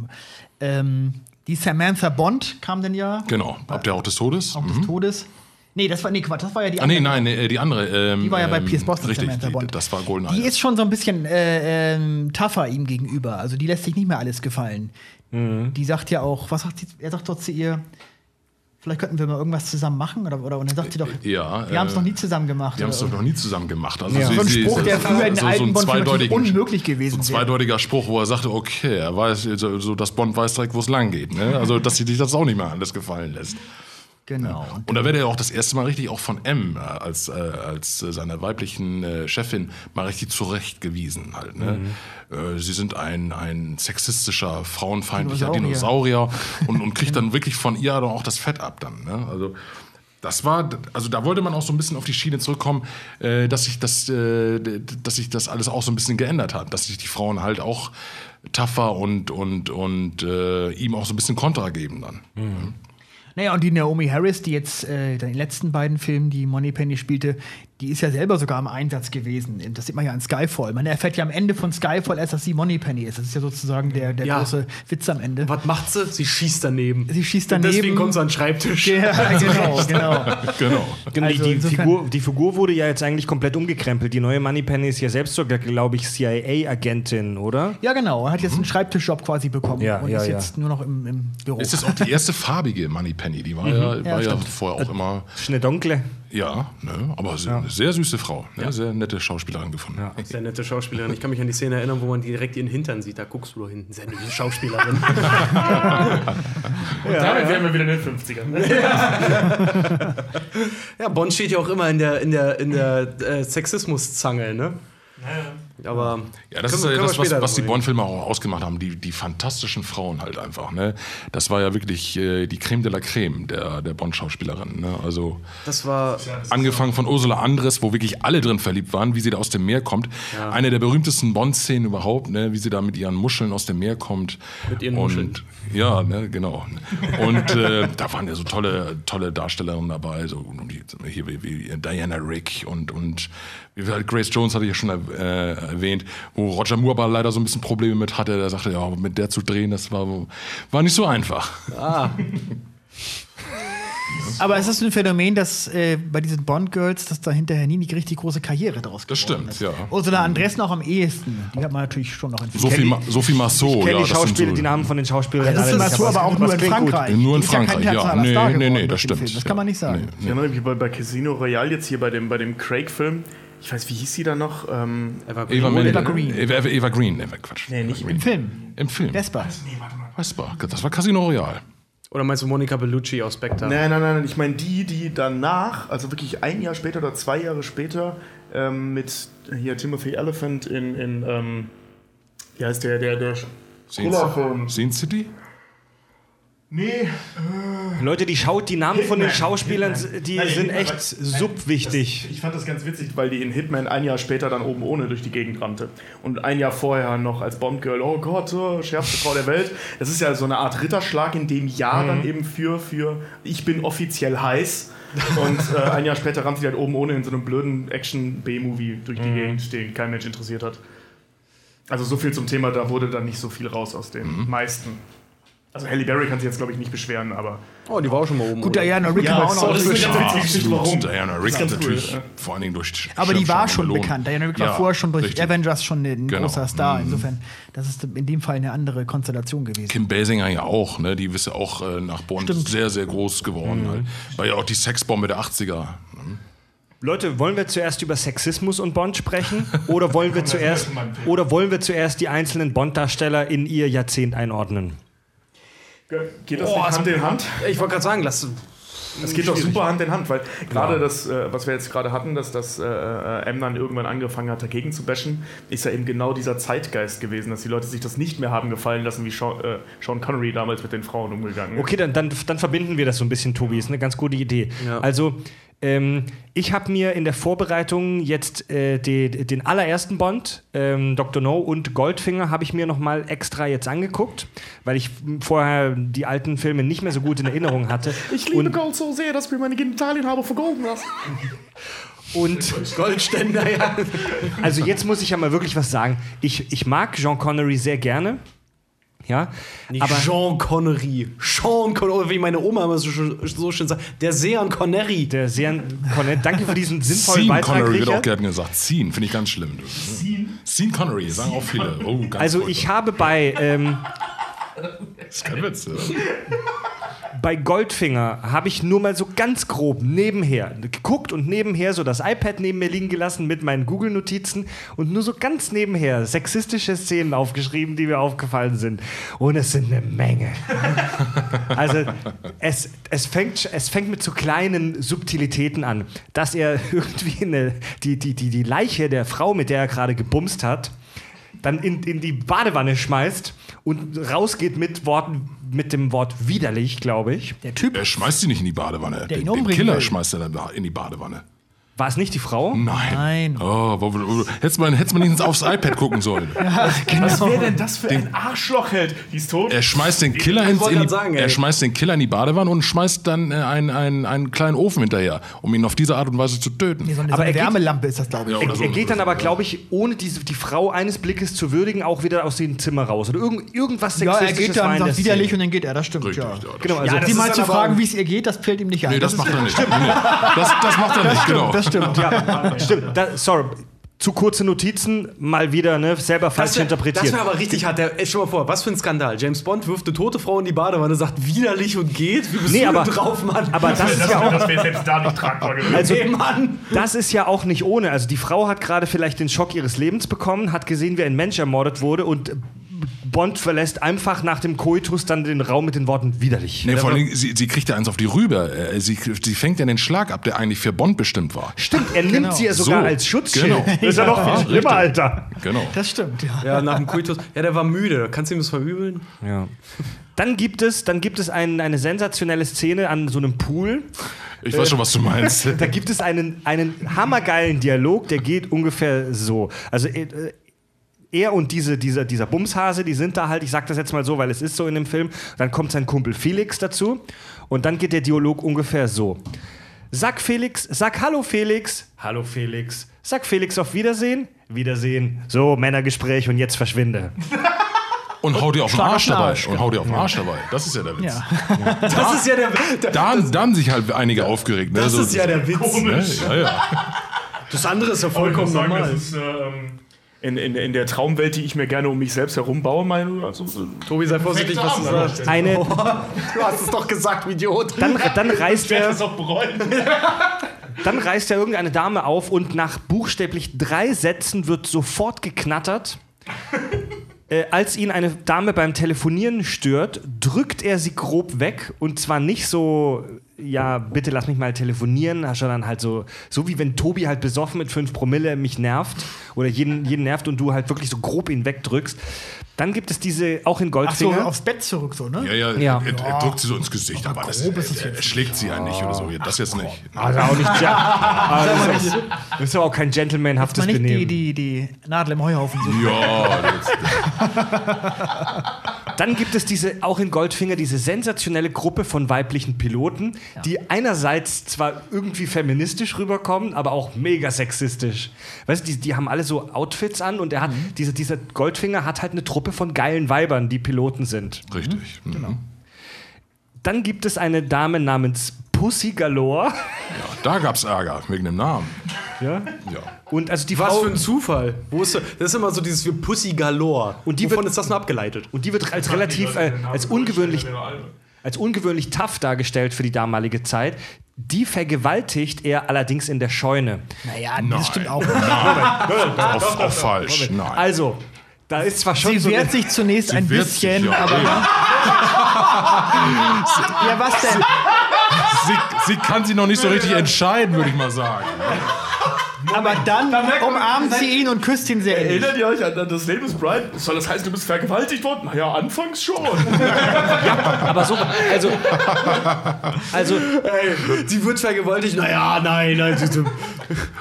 Ähm, die Samantha Bond kam dann ja Genau, ab der Haut des Todes. auch des Mhm. Todes. Nee, das war, nee, Quatsch, das war ja die Ah, nee, andere. nein, nee, die andere. Ähm, Die war ja bei ähm, Pierce Brosnan, Richtig, Samantha die, Bond. das war GoldenEye. Die ist schon so ein bisschen äh, ähm, tougher ihm gegenüber. Also die lässt sich nicht mehr alles gefallen. Mhm. Die sagt ja auch, was sagt sie? Er sagt doch zu ihr, vielleicht könnten wir mal irgendwas zusammen machen oder, oder und dann sagt sie doch, ja, wir haben es äh, noch nie zusammen gemacht. Die haben es doch noch nie zusammen gemacht. Also Ja. sie- So ein Spruch, sie- der früher in so, alten so zweideutigen, unmöglich gewesen so ein wäre. zweideutiger Spruch, wo er sagte, okay, er weiß, so, so dass Bond weiß direkt, wo es lang geht. Ne? Also, dass sie dich das auch nicht mehr alles gefallen lässt. Genau. Und da wird er auch das erste Mal richtig auch von M äh, als, äh, als äh, seiner weiblichen äh, Chefin mal richtig zurechtgewiesen halt. Ne? Äh, sie sind ein, ein sexistischer, frauenfeindlicher Dinosaurier. Dinosaurier, und, und kriegt dann wirklich von ihr dann auch das Fett ab dann. Ne? Also das war, also da wollte man auch so ein bisschen auf die Schiene zurückkommen, dass sich das, dass sich das alles auch so ein bisschen geändert hat, dass sich die Frauen halt auch tougher und und und ihm auch so ein bisschen Kontra geben dann. Naja, und die Naomi Harris, die jetzt äh, in den letzten beiden Filmen, die Moneypenny spielte, die ist ja selber sogar im Einsatz gewesen. Das sieht man ja in Skyfall. Man erfährt ja am Ende von Skyfall erst, dass sie Moneypenny ist. Das ist ja sozusagen der, der Ja. große Witz am Ende. Was macht sie? Sie schießt daneben. Sie schießt Und daneben. deswegen kommt sie an den Schreibtisch. Ja, genau, genau. Genau. Genau, Also die, Figur, die Figur wurde ja jetzt eigentlich komplett umgekrempelt. Die neue Moneypenny ist ja selbst sogar, glaube ich, CIA-Agentin, oder? Ja, genau. Er hat jetzt einen Schreibtischjob quasi bekommen Ja, und ja, ist ja. jetzt nur noch im, im Büro. Es ist auch die erste farbige Moneypenny. Die war ja, war ja, vorher auch immer. Schnedonkle. Ja, ne, aber eine sehr süße Frau. Ne, Sehr nette Schauspielerin gefunden. Sehr nette Schauspielerin. Ich kann mich an die Szene erinnern, wo man direkt ihren Hintern sieht. Da guckst du doch hinten. Sehr nette Schauspielerin. Damit wären wir wieder in den 50ern. ja, Bond steht ja auch immer in der, in der, in der äh, Sexismuszange, ne? Aber Ja, das können ist ja das, was, was die. Bond-Filme auch ausgemacht haben. Die, die fantastischen Frauen halt einfach. Ne? Das war ja wirklich äh, die Creme de la Creme der, der Bond-Schauspielerin. Ne? Also Das war. angefangen von Ursula Andres, wo wirklich alle drin verliebt waren, wie sie da aus dem Meer kommt. Eine der berühmtesten Bond-Szenen überhaupt, ne? wie sie da mit ihren Muscheln aus dem Meer kommt. Mit ihren Und, Muscheln. Ja, ne, genau. Und äh, da waren ja so tolle, tolle Darstellerinnen dabei, so wie, hier wie, wie Diana Rick und, und wie Grace Jones hatte ich ja schon äh, erwähnt, wo Roger Moore aber leider so ein bisschen Probleme mit hatte. Der sagte, ja, mit der zu drehen, das war, war nicht so einfach. Aber es ist ein Phänomen, dass äh, bei diesen Bond-Girls, dass da hinterher nie eine richtig große Karriere draus Das stimmt, ist. ja. Ursula Andress noch am ehesten. Die hat man natürlich schon noch in Sophie, Ma Sophie Marceau, Ich kenne ja, die das sind Schauspieler, so, die Namen von den Schauspielern. Das ist alle das nicht, so, aber auch nur in. Frankreich. Nur in ist ja Frankreich, ja. internationaler Nee, nee, nee, das stimmt. Film. Das kann man nicht sagen. Ich erinnere mich bei, bei Casino Royale jetzt hier bei dem, bei dem Craig-Film. Ich weiß, wie hieß sie da noch? Ähm, Evergreen. Eva, Mendes. Eva Green. Eva, Eva, Eva Green, Eva, Quatsch. nee, nicht Im Film. Im Film. Vespa. Vespa. Das war Casino Royale. Oder meinst du Monica Bellucci aus Spectre? Nein, nein, nein, ich meine die, die danach, also wirklich ein Jahr später oder zwei Jahre später, ähm, mit hier Timothy Elephant in, in ähm, wie heißt der, der, der? Sin City? Nee, Leute, die schaut, die Namen von den Hitman. Schauspielern, Hitman. die Nein, sind Hitman echt subwichtig. ich fand das ganz witzig, weil die in Hitman ein Jahr später dann oben ohne durch die Gegend rannte. Und ein Jahr vorher noch als Bond-Girl, oh Gott, oh, schärfste Frau der Welt. Das ist ja so eine Art Ritterschlag in dem Jahr dann eben für, für ich bin offiziell heiß. Und äh, ein Jahr später rannt sie halt oben ohne in so einem blöden Action-B-Movie durch die Gegend, den kein Mensch interessiert hat. Also so viel zum Thema, da wurde dann nicht so viel raus aus den meisten. Also Halle Berry kann sich jetzt, glaube ich, nicht beschweren, aber... Oh, die war auch schon mal oben. Gut, oder? Diana Rick Ja, war auch noch das ist eine ganz witzige warum. Diana Rick ganz natürlich, cool, vor allen Dingen durch Aber die war schon Malone. bekannt. Diana Rick war Ja, vorher schon durch richtig. Avengers schon ein Genau. großer Star. Mhm. Insofern, das ist in dem Fall eine andere Konstellation gewesen. Kim Basinger ja auch, ne? Die ist ja auch äh, nach Bond Stimmt. sehr, sehr groß geworden. Halt. War ja auch die Sexbombe der 80er. Leute, wollen wir zuerst über Sexismus und Bond sprechen? Oder wollen wir zuerst, oder wollen wir zuerst die einzelnen Bond-Darsteller in ihr Jahrzehnt einordnen? Geht das nicht Hand in Hand? Ich wollte gerade sagen, lass. Es geht doch super Hand in Hand, weil gerade das, äh, was wir jetzt gerade hatten, dass das äh, äh, M dann irgendwann angefangen hat, dagegen zu bashen, ist ja eben genau dieser Zeitgeist gewesen, dass die Leute sich das nicht mehr haben gefallen lassen, wie Sean, äh, Sean Connery damals mit den Frauen umgegangen ist. Okay, dann, dann, dann verbinden wir das so ein bisschen, Tobi. Ist eine ganz gute Idee. Ja. Also, ähm, ich habe mir in der Vorbereitung jetzt äh, die, den allerersten Bond, ähm, Dr. No und Goldfinger, habe ich mir noch mal extra jetzt angeguckt, weil ich vorher die alten Filme nicht mehr so gut in Erinnerung hatte. Ich liebe und, Gold so sehr, dass mir meine Genitalien habe vergolden lassen. und Goldständer, ja. also jetzt muss ich ja mal wirklich was sagen. Ich, ich mag Jean Connery sehr gerne. Ja, Nicht aber Jean Connery. Sean Connery, oder wie meine Oma immer so, schön- so schön sagt, der Sean Connery. der sehr Connery, danke für diesen sinnvollen Sean Beitrag, Connery wird auch gerne gesagt. Sean, finde ich ganz schlimm. Sean? Sean Connery, sagen auch viele. Oh, ganz Also ich habe bei ähm, Das ist kein Witz. oder? Bei Goldfinger habe ich nur mal so ganz grob nebenher geguckt und nebenher so das iPad neben mir liegen gelassen mit meinen Google-Notizen und nur so ganz nebenher sexistische Szenen aufgeschrieben, die mir aufgefallen sind. Und es sind eine Menge. Also es, es, fängt, es fängt mit so kleinen Subtilitäten an, dass er irgendwie eine, die, die, die, die Leiche der Frau, mit der er gerade gebumst hat, dann in, in die Badewanne schmeißt und rausgeht mit Worten, mit dem Wort widerlich, glaube ich. Der Typ. Er schmeißt sie nicht in die Badewanne. Den, ihn den umbringen Killer will. schmeißt er dann in die Badewanne. War es nicht die Frau? Nein. Nein. Oh, hättest man, hättest man nicht aufs iPad gucken sollen. Was wäre denn das für ein Arschlochheld? Die ist tot. Er schmeißt den Killer ins, in die, sagen, er schmeißt den Killer in die Badewanne und schmeißt dann äh, einen, einen, einen kleinen Ofen hinterher, um ihn auf diese Art und Weise zu töten. Nee, so eine, Aber so eine geht- Wärmelampe ist das, glaube ich. Ja, Er, so. er geht dann aber, glaube ich, ohne diese, die Frau eines Blickes zu würdigen, auch wieder aus dem Zimmer raus. Oder irgend, irgendwas Ja, er Sexistisches geht dann, sagt widerlich und dann geht er, das stimmt, Richtig, ja. ja. das- Genau, also Ja, das Die mal zu fragen, wie es ihr geht, das fällt ihm nicht ein. Nee, das, macht er nicht. Das, das macht er nicht, genau. Das stimmt. ja, stimmt. Da, sorry, zu kurze Notizen, mal wieder ne, selber falsch Das wäre interpretiert. wär aber richtig hart. Der, ey, stell mal vor, was für ein Skandal. James Bond wirft eine tote Frau in die Badewanne, sagt widerlich und geht. Wie bist Nee, du aber- drauf, Mann? aber das ist ja auch das wäre selbst da nicht tragbar gewesen. Also, Ey, Mann. das ist ja auch nicht ohne. Also die Frau hat gerade vielleicht den Schock ihres Lebens bekommen, hat gesehen, wie ein Mensch ermordet wurde und Bond verlässt einfach nach dem Koitus dann den Raum mit den Worten widerlich. Nee, vor allem, sie, sie kriegt ja eins auf die Rübe. Äh, Sie, sie fängt ja den Schlag ab, der eigentlich für Bond bestimmt war. Stimmt, er nimmt Genau. sie ja sogar So, als Schutzschild. genau. Das ist ja noch viel schlimmer, richtig. Alter. Genau. Das stimmt, ja. Ja, nach dem Kuitus. Ja, der war müde. Kannst du ihm das verübeln? Ja. Dann gibt es, dann gibt es ein, eine sensationelle Szene an so einem Pool. Ich weiß schon, was du meinst. Da gibt es einen, einen hammergeilen Dialog, der geht ungefähr so. Also äh, er und diese, dieser, dieser Bumshase, die sind da halt, ich sag das jetzt mal so, weil es ist so in dem Film. Dann kommt sein Kumpel Felix dazu und dann geht der Dialog ungefähr so. Sag Felix, sag Hallo Felix, Hallo Felix, sag Felix auf Wiedersehen, Wiedersehen, so Männergespräch und jetzt verschwinde. Und hau dir auf den Arsch dabei. Arsch, Und hau dir auf den Arsch dabei. Das ist ja der Witz. Ja. Das ist ja der. der Da, da haben sich halt einige aufgeregt. Ne? das So- ist ja der Witz. Ne? Ja, ja. Das andere ist ja vollkommen sagen, normal. das ist, äh, ähm, in, in, in der Traumwelt, die ich mir gerne um mich selbst herum baue, meine, also, so- Tobi, sei vorsichtig, was du sagst. Eine, Du hast es doch gesagt, du Idiot. dann, dann reißt er. auch bereuen. Dann reißt ja irgendeine Dame auf und nach buchstäblich drei Sätzen wird sofort geknattert. Äh, als ihn eine Dame beim Telefonieren stört, drückt er sie grob weg und zwar nicht so, ja, bitte lass mich mal telefonieren, sondern halt so, so wie wenn Tobi halt besoffen mit 5 Promille mich nervt oder jeden, jeden nervt und du halt wirklich so grob ihn wegdrückst. Dann gibt es diese, auch in Ach so, Goldfinger. aufs Bett zurück, so, ne? Ja, ja, Ja. Er, er drückt sie so ins Gesicht, aber das, grob ist es er, er schlägt sie ja nicht oder so. Das jetzt nicht. also auch nicht, ja, das, ist, das ist aber auch kein gentlemanhaftes Mal nicht Benehmen. die, die, die Nadel im Heuhaufen suchen. Ja, das, Dann gibt es diese, auch in Goldfinger, diese sensationelle Gruppe von weiblichen Piloten, die einerseits zwar irgendwie feministisch rüberkommen, aber auch mega sexistisch. Weißt du, die, die haben alle so Outfits an und er hat, diese, dieser Goldfinger hat halt eine Truppe von geilen Weibern, die Piloten sind. richtig. Mhm. Dann gibt es eine Dame namens Pussy Galore. Ja, da gab's Ärger wegen dem Namen. Ja? Ja. Und also die Was Frau. für ein Zufall. Wo ist, das ist immer so dieses wie Pussy Galore. Und die Wovon wird- ist das nur abgeleitet? Und die wird als relativ, äh, als ungewöhnlich, als ungewöhnlich tough dargestellt für die damalige Zeit. Die vergewaltigt er allerdings in der Scheune. Naja, Nein. das stimmt auch. Nein. Auf, auf falsch. Nein. Also, Da ist zwar schon Sie so wehrt sich zunächst ein wehrt sich, bisschen, ja. aber dann. ja, was denn? Sie, sie kann sich noch nicht so richtig entscheiden, würde ich mal sagen. Aber dann umarmt sie ihn und küsst ihn sehr innig. Erinnert ihr euch an, das Leben des Brian? Soll das heißen, du bist vergewaltigt worden? Naja, anfangs schon. aber so, also, also Ey, sie wird vergewaltigt. Naja, nein, nein. Sie, sie,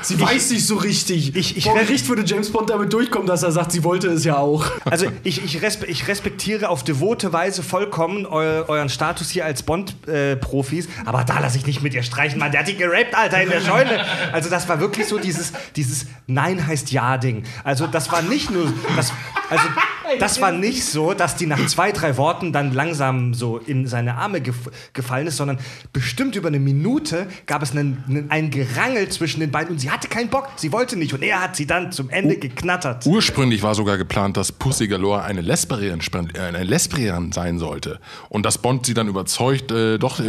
sie weiß nicht so richtig. Ich- ich- Vor Gericht würde James Bond damit durchkommen, dass er sagt, sie wollte es ja auch. Also ich, ich, respe ich respektiere auf devote Weise vollkommen eu euren Status hier als Bond-Profis, aber da lasse ich nicht mit ihr streichen, Mann. Der hat die gerappt, Alter, in der Scheune. Also das war wirklich so dieses, dieses Nein heißt Ja-Ding. Also das war nicht nur, das, also das war nicht so, dass die nach zwei, drei Worten dann langsam so in seine Arme gef gefallen ist, sondern bestimmt über eine Minute gab es einen, einen, ein Gerangel zwischen den beiden und sie hatte keinen Bock, sie wollte nicht und er hat sie dann zum Ende geknattert. Ursprünglich war sogar geplant, dass Pussy Galore eine Lesbierin, äh, eine Lesbierin sein sollte. Und dass Bond sie dann überzeugt, äh, doch. Äh,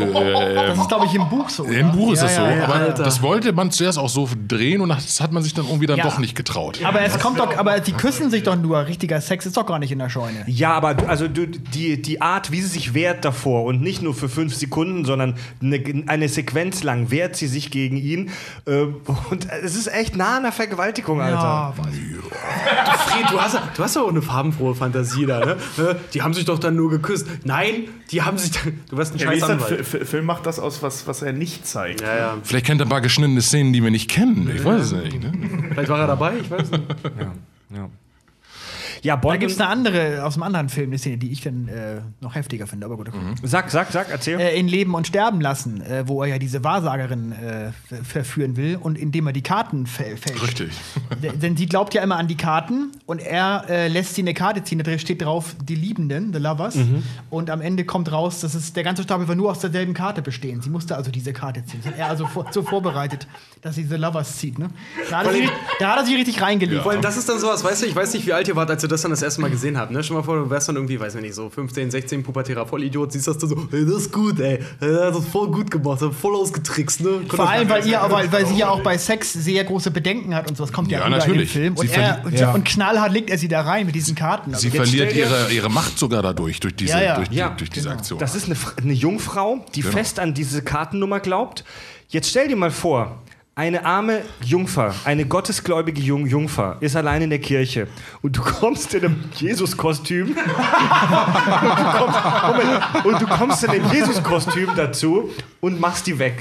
Das ist, glaube ich, im Buch so. Im oder? Buch ist Ja, das so, ja, ja. aber Alter. das wollte man zuerst auch so drehen und das hat man sich dann irgendwie dann Ja. doch nicht getraut. Aber es kommt doch, aber die küssen sich doch nur. Richtiger Sex ist doch gar nicht in der Scheune. Ja, aber du- also du, die, die Art, wie sie sich wehrt davor und nicht nur für fünf Sekunden, sondern eine, eine Sequenz lang wehrt sie sich gegen ihn. Äh, und es ist echt nah an der Vergewaltigung, Alter. Ja, ich. Fred, du hast, du hast doch auch eine farbenfrohe Fantasie da, ne? Äh, Die haben sich doch dann nur geküsst. Nein, die haben sich dann. Du warst ein Ja, scheiß? Anwalt. Fi- Fi- Film macht das aus, was, was er nicht zeigt. Ja, ja. Vielleicht kennt er ein paar geschnittene Szenen, die wir nicht kennen. Ich weiß es nicht. Ne? Vielleicht war er dabei, ich weiß nicht. Ja. Ja, Da Bond. gibt es eine andere, aus einem anderen Film, eine Szene, die ich dann äh, noch heftiger finde. Aber gut, okay. sag, sag, sag, erzähl. Äh, in Leben und Sterben lassen, äh, wo er ja diese Wahrsagerin äh, verführen will und indem er die Karten fäl fälscht. Richtig. Denn sie glaubt ja immer an die Karten und er äh, lässt sie eine Karte ziehen, da steht drauf die Liebenden, the lovers. Und am Ende kommt raus, dass es der ganze Stapel wird nur aus derselben Karte bestehen. Sie musste also diese Karte ziehen. Das hat er also vor, so vorbereitet, dass sie the lovers zieht. Ne? Da, hat er sie, da hat er sie richtig reingelegt. Vor allem, das ist dann sowas, weißt du, ich weiß nicht, wie alt ihr wart, als ihr das dann das erste Mal gesehen habt. Ne? Stell mal vor, du wärst dann irgendwie, weiß ich nicht, so 15, 16, pubertärer Vollidiot, siehst das dann so, hey, das ist gut, ey. Er hat das voll gut gemacht, voll ausgetrickst, ne? Vor allem, weil, ihr, weil, weil sie ja auch bei Sex sehr große Bedenken hat und sowas kommt ja, Ja, natürlich. in dem Film. Und, Sie er, und, Ja. und knallhart legt er sie da rein mit diesen Karten. Also Sie verliert ihre, ihre Macht sogar dadurch, durch diese, Ja, ja. durch die, Ja, durch diese Aktion. Das ist eine, eine Jungfrau, die Genau. fest an diese Kartennummer glaubt. Jetzt stell dir mal vor, eine arme Jungfer, eine gottesgläubige Jung Jungfer ist allein in der Kirche und du kommst in einem Jesus-Kostüm und, du kommst- Moment, und du kommst in einem Jesus-Kostüm dazu und machst die weg.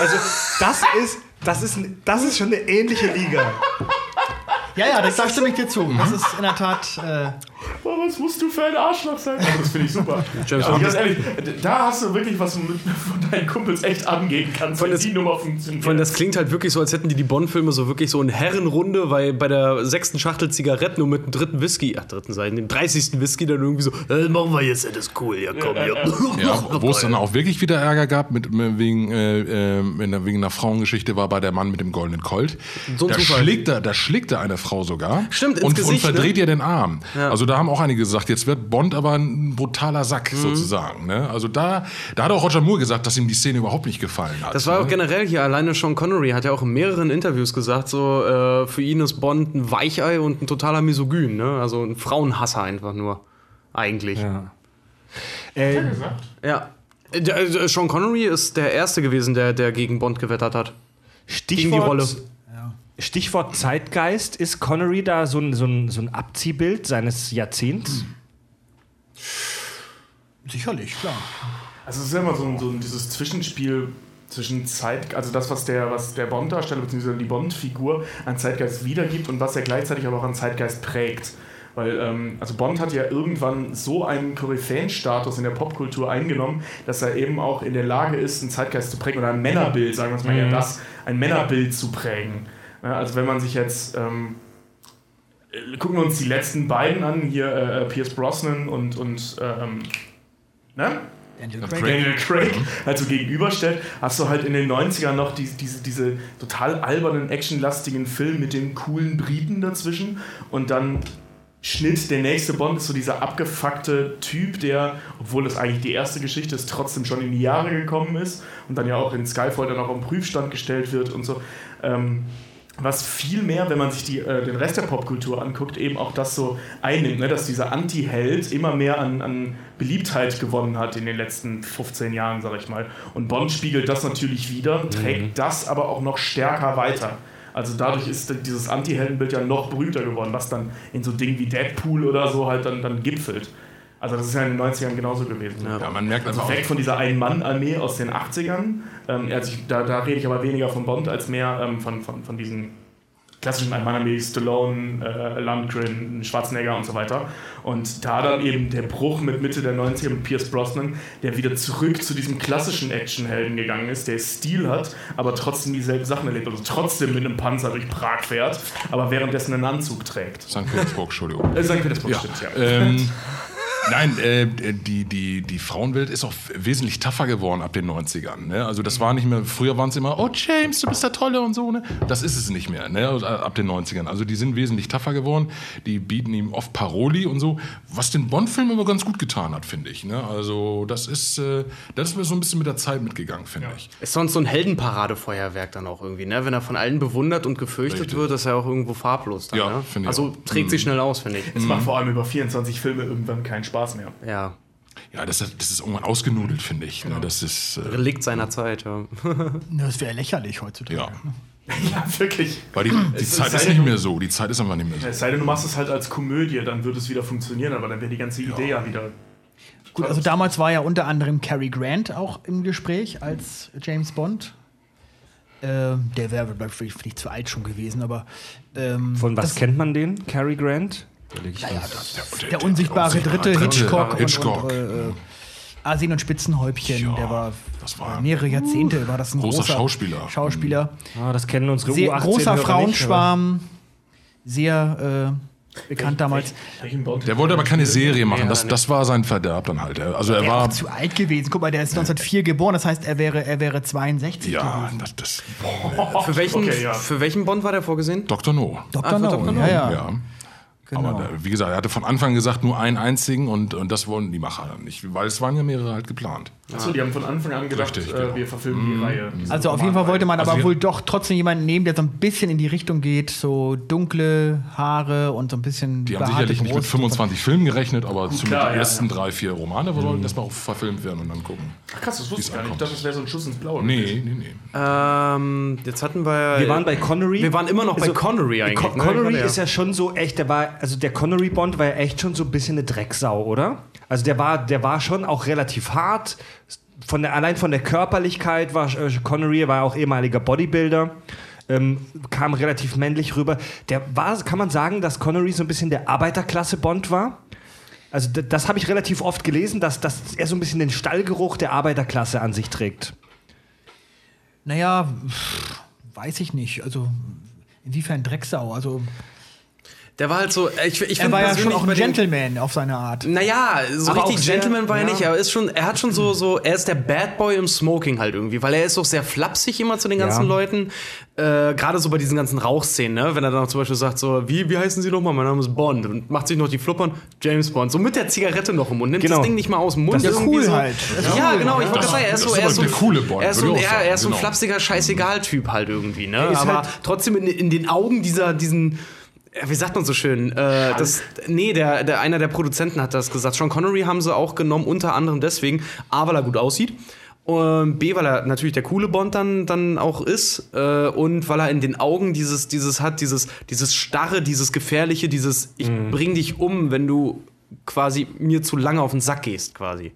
Also das ist, das ist, das ist schon eine ähnliche Liga. ja, ja, das, da stimme ich dir zu. Das ist in der Tat. Äh, Boah, was musst du für ein Arschloch sein? Aber das finde ich super. James also Bond ganz ehrlich, da hast du wirklich was mit, von deinen Kumpels echt angehen kannst, Von wenn das- die Nummer funktioniert. Von das klingt halt wirklich so, als hätten die die Bond-Filme so wirklich so in Herrenrunde, weil bei der sechsten Schachtel Zigaretten und mit dem dritten Whisky, ach, dritten Seiten, dem 30. Whisky dann irgendwie so, äh, machen wir jetzt, das ist cool, ja komm, ja. Ja, wo es dann auch wirklich wieder Ärger gab mit, wegen, äh, äh, wegen einer Frauengeschichte war bei der Mann mit dem goldenen Colt. So ein da, Zufall. schlägt er, da schlägt er eine Frau sogar Stimmt, ins und, Gesicht, und verdreht ne? ihr den Arm. Ja. Also da haben auch einige gesagt, jetzt wird Bond aber ein brutaler Sack Mhm. sozusagen. Ne? Also da, da hat auch Roger Moore gesagt, dass ihm die Szene überhaupt nicht gefallen hat. Das war auch ne? generell hier, alleine Sean Connery hat ja auch in mehreren Interviews gesagt, so, äh, für ihn ist Bond ein Weichei und ein totaler Misogyn, ne? Also ein Frauenhasser einfach nur. Eigentlich. Ja. Äh, Äh, der- äh, Sean Connery ist der Erste gewesen, der, der gegen Bond gewettert hat. Gegen die Rolle. Stichwort, Zeitgeist. Ist Connery da so ein, so ein, so ein Abziehbild seines Jahrzehnts? sicherlich, klar. Also es ist ja immer so, ein, so ein, dieses Zwischenspiel zwischen Zeit, also das, was der, was der Bond-Darsteller bzw. die Bond-Figur an Zeitgeist wiedergibt und was er gleichzeitig aber auch an Zeitgeist prägt. Weil, ähm, also Bond hat ja irgendwann so einen Koryphäenstatus in der Popkultur eingenommen, dass er eben auch in der Lage ist, einen Zeitgeist zu prägen oder ein Männerbild, sagen wir es mal ja das, ein Männerbild zu prägen. Ja, also wenn man sich jetzt, ähm, äh, gucken wir uns die letzten beiden an, hier äh, Pierce Brosnan und, und ähm, ne? Daniel Craig. Daniel Craig halt so gegenüberstellt, hast du halt in den 90ern noch die, diese, diese total albernen, actionlastigen Film mit den coolen Briten dazwischen und dann Schnitt, der nächste Bond ist so dieser abgefuckte Typ, der, obwohl das eigentlich die erste Geschichte ist, trotzdem schon in die Jahre gekommen ist und dann ja auch in Skyfall dann auch am Prüfstand gestellt wird und so. Ähm, was viel mehr, wenn man sich die, äh, den Rest der Popkultur anguckt, eben auch das so einnimmt, ne? dass dieser Anti-Held immer mehr an, an Beliebtheit gewonnen hat in den letzten 15 Jahren, sag ich mal. Und Bond spiegelt das natürlich wieder, trägt das aber auch noch stärker weiter. Also dadurch ist dieses Anti-Heldenbild ja noch berühmter geworden, was dann in so Dingen wie Deadpool oder so halt dann, dann gipfelt. Also das ist ja in den 90ern genauso gewesen. Ja, man merkt Also weg von dieser Ein-Mann-Armee aus den 80ern. Ähm, also ich, da, da rede ich aber weniger von Bond als mehr ähm, von, von, von diesen klassischen Ein-Mann-Armee, Stallone, äh, Lundgren, Schwarzenegger und so weiter. Und da dann eben der Bruch mit Mitte der 90er mit Pierce Brosnan, der wieder zurück zu diesem klassischen Actionhelden gegangen ist, der Stil hat, aber trotzdem dieselben Sachen erlebt. Also trotzdem mit einem Panzer durch Prag fährt, aber währenddessen einen Anzug trägt. St. Petersburg, Entschuldigung. Äh, St. Petersburg Ja. stimmt, ja. Ähm, nein, äh, die, die, die Frauenwelt ist auch wesentlich tougher geworden ab den 90ern. Ne? Also das war nicht mehr, früher waren es immer, oh James, du bist der Tolle und so. Ne? Das ist es nicht mehr, ne? Also, ab den 90ern. Also die sind wesentlich tougher geworden. Die bieten ihm oft Paroli und so, was den Bond-Film immer ganz gut getan hat, finde ich. Ne? Also das ist, äh, das ist mir so ein bisschen mit der Zeit mitgegangen, finde ich. Ist sonst so ein Heldenparadefeuerwerk dann auch irgendwie, ne? Wenn er von allen bewundert und gefürchtet Richtig. wird, ist er auch irgendwo farblos dann, Ja, ne? finde ich Also auch. trägt sich schnell aus, finde ich. Es macht vor allem über 24 Filme irgendwann keinen Spaß mehr. Ja. Ja, das, das ist irgendwann ausgenudelt, finde ich. Ne? Das ist, äh, Relikt seiner Zeit, ja. Das wäre lächerlich heutzutage. ja. Ja, wirklich. Weil die, die Zeit ist ist eine- nicht mehr so. Die Zeit ist einfach nicht mehr so. Es sei denn, du machst es halt als Komödie, dann würde es wieder funktionieren, aber dann wäre die ganze Idee ja wieder. Gut, also damals war ja unter anderem Cary Grant auch im Gespräch als James Bond. Ähm, der wäre vielleicht vielleicht zu alt schon gewesen, aber ähm, Von was kennt man den? Cary Grant? Der unsichtbare Dritte, Hitchcock, Hitchcock. und, und äh, äh, Asien und Spitzenhäubchen, Ja, der war, das war- mehrere Jahrzehnte war das ein Großer großer Schauspieler. Schauspieler. Ah, das kennen unsere Sehr U18 großer Frauenschwarm, sehr äh, bekannt damals. Der wollte aber keine Serie machen. Ja, Das, das war sein Verderb dann halt. Also er Er war. zu alt gewesen. Guck mal, der ist 1904 geboren, das heißt, er wäre, er wäre 62 Ja, gewesen. das, das Für welchen, Okay, ja. für welchen Bond war der vorgesehen? Dr. No. Dr. Ah, No, Dr. No. ja, ja. Genau. Aber der, wie gesagt, er hatte von Anfang gesagt, nur einen einzigen und, und das wollen die Macher dann nicht, weil es waren ja mehrere halt geplant. Achso, die haben von Anfang an gedacht, Richtig, äh, genau. wir verfilmen die Reihe. diese Also auf jeden Fall wollte man Also aber wohl doch trotzdem jemanden nehmen, der so ein bisschen in die Richtung geht, so dunkle Haare und so ein bisschen Die haben sicherlich nicht mit Brust. 25 Filmen gerechnet, aber zumindest klar, die ja, ersten ja. drei, vier Romane sollten erstmal auch verfilmt werden und dann gucken. Ach krass, das wusste ich gar nicht. Ich dachte, das wäre so ein Schuss ins Blaue. Nee, nee, nee. Ähm, jetzt hatten wir. Wir waren bei Connery. Wir waren immer noch bei Also, Connery eigentlich. Con ne? Connery Ja. ist ja schon so echt, der war, also der Connery Bond war ja echt schon so ein bisschen eine Drecksau, oder? Also der war, der war schon auch relativ hart. Von der, allein von der Körperlichkeit war äh, Connery, war auch ehemaliger Bodybuilder. Ähm, kam relativ männlich rüber. Der war, kann man sagen, dass Connery so ein bisschen der Arbeiterklasse Bond war? Also das habe ich relativ oft gelesen, dass, dass er so ein bisschen den Stallgeruch der Arbeiterklasse an sich trägt. Naja, weiß ich nicht. Also inwiefern Drecksau? Also Der war halt so. Ich, ich er war ja schon auch ein Gentleman auf seine Art. Naja, so Aber richtig Gentleman war er ja. nicht, aber ist schon, er hat schon so, so, er ist der Bad Boy im Smoking halt irgendwie, weil er ist auch sehr flapsig immer zu den ganzen Ja. Leuten. Äh, Gerade so bei diesen ganzen Rauchszenen, ne? Wenn er dann auch zum Beispiel sagt, so, wie, wie heißen Sie nochmal? Mein Name ist Bond und macht sich noch die Fluppern, James Bond. So mit der Zigarette noch im Mund, nimmt Genau. das Ding nicht mal aus dem Mund. Das ist irgendwie cool so. halt. Ja, cool. genau, ich wollte sagen, er ist so, er ist so, coole Bond, er ist so, ja, er ist so ein genau. flapsiger Scheißegal-Typ halt irgendwie, ne? Aber halt- trotzdem in, in den Augen dieser, diesen, ja, wie sagt man so schön? Äh, das, nee, der, der, einer der Produzenten hat das gesagt. Sean Connery haben sie auch genommen, unter anderem deswegen, A, weil er gut aussieht. Und B, weil er natürlich der coole Bond dann, dann auch ist. Äh, und weil er in den Augen dieses, dieses hat, dieses, dieses Starre, dieses Gefährliche, dieses Ich bring dich um, wenn du quasi mir zu lange auf den Sack gehst, quasi.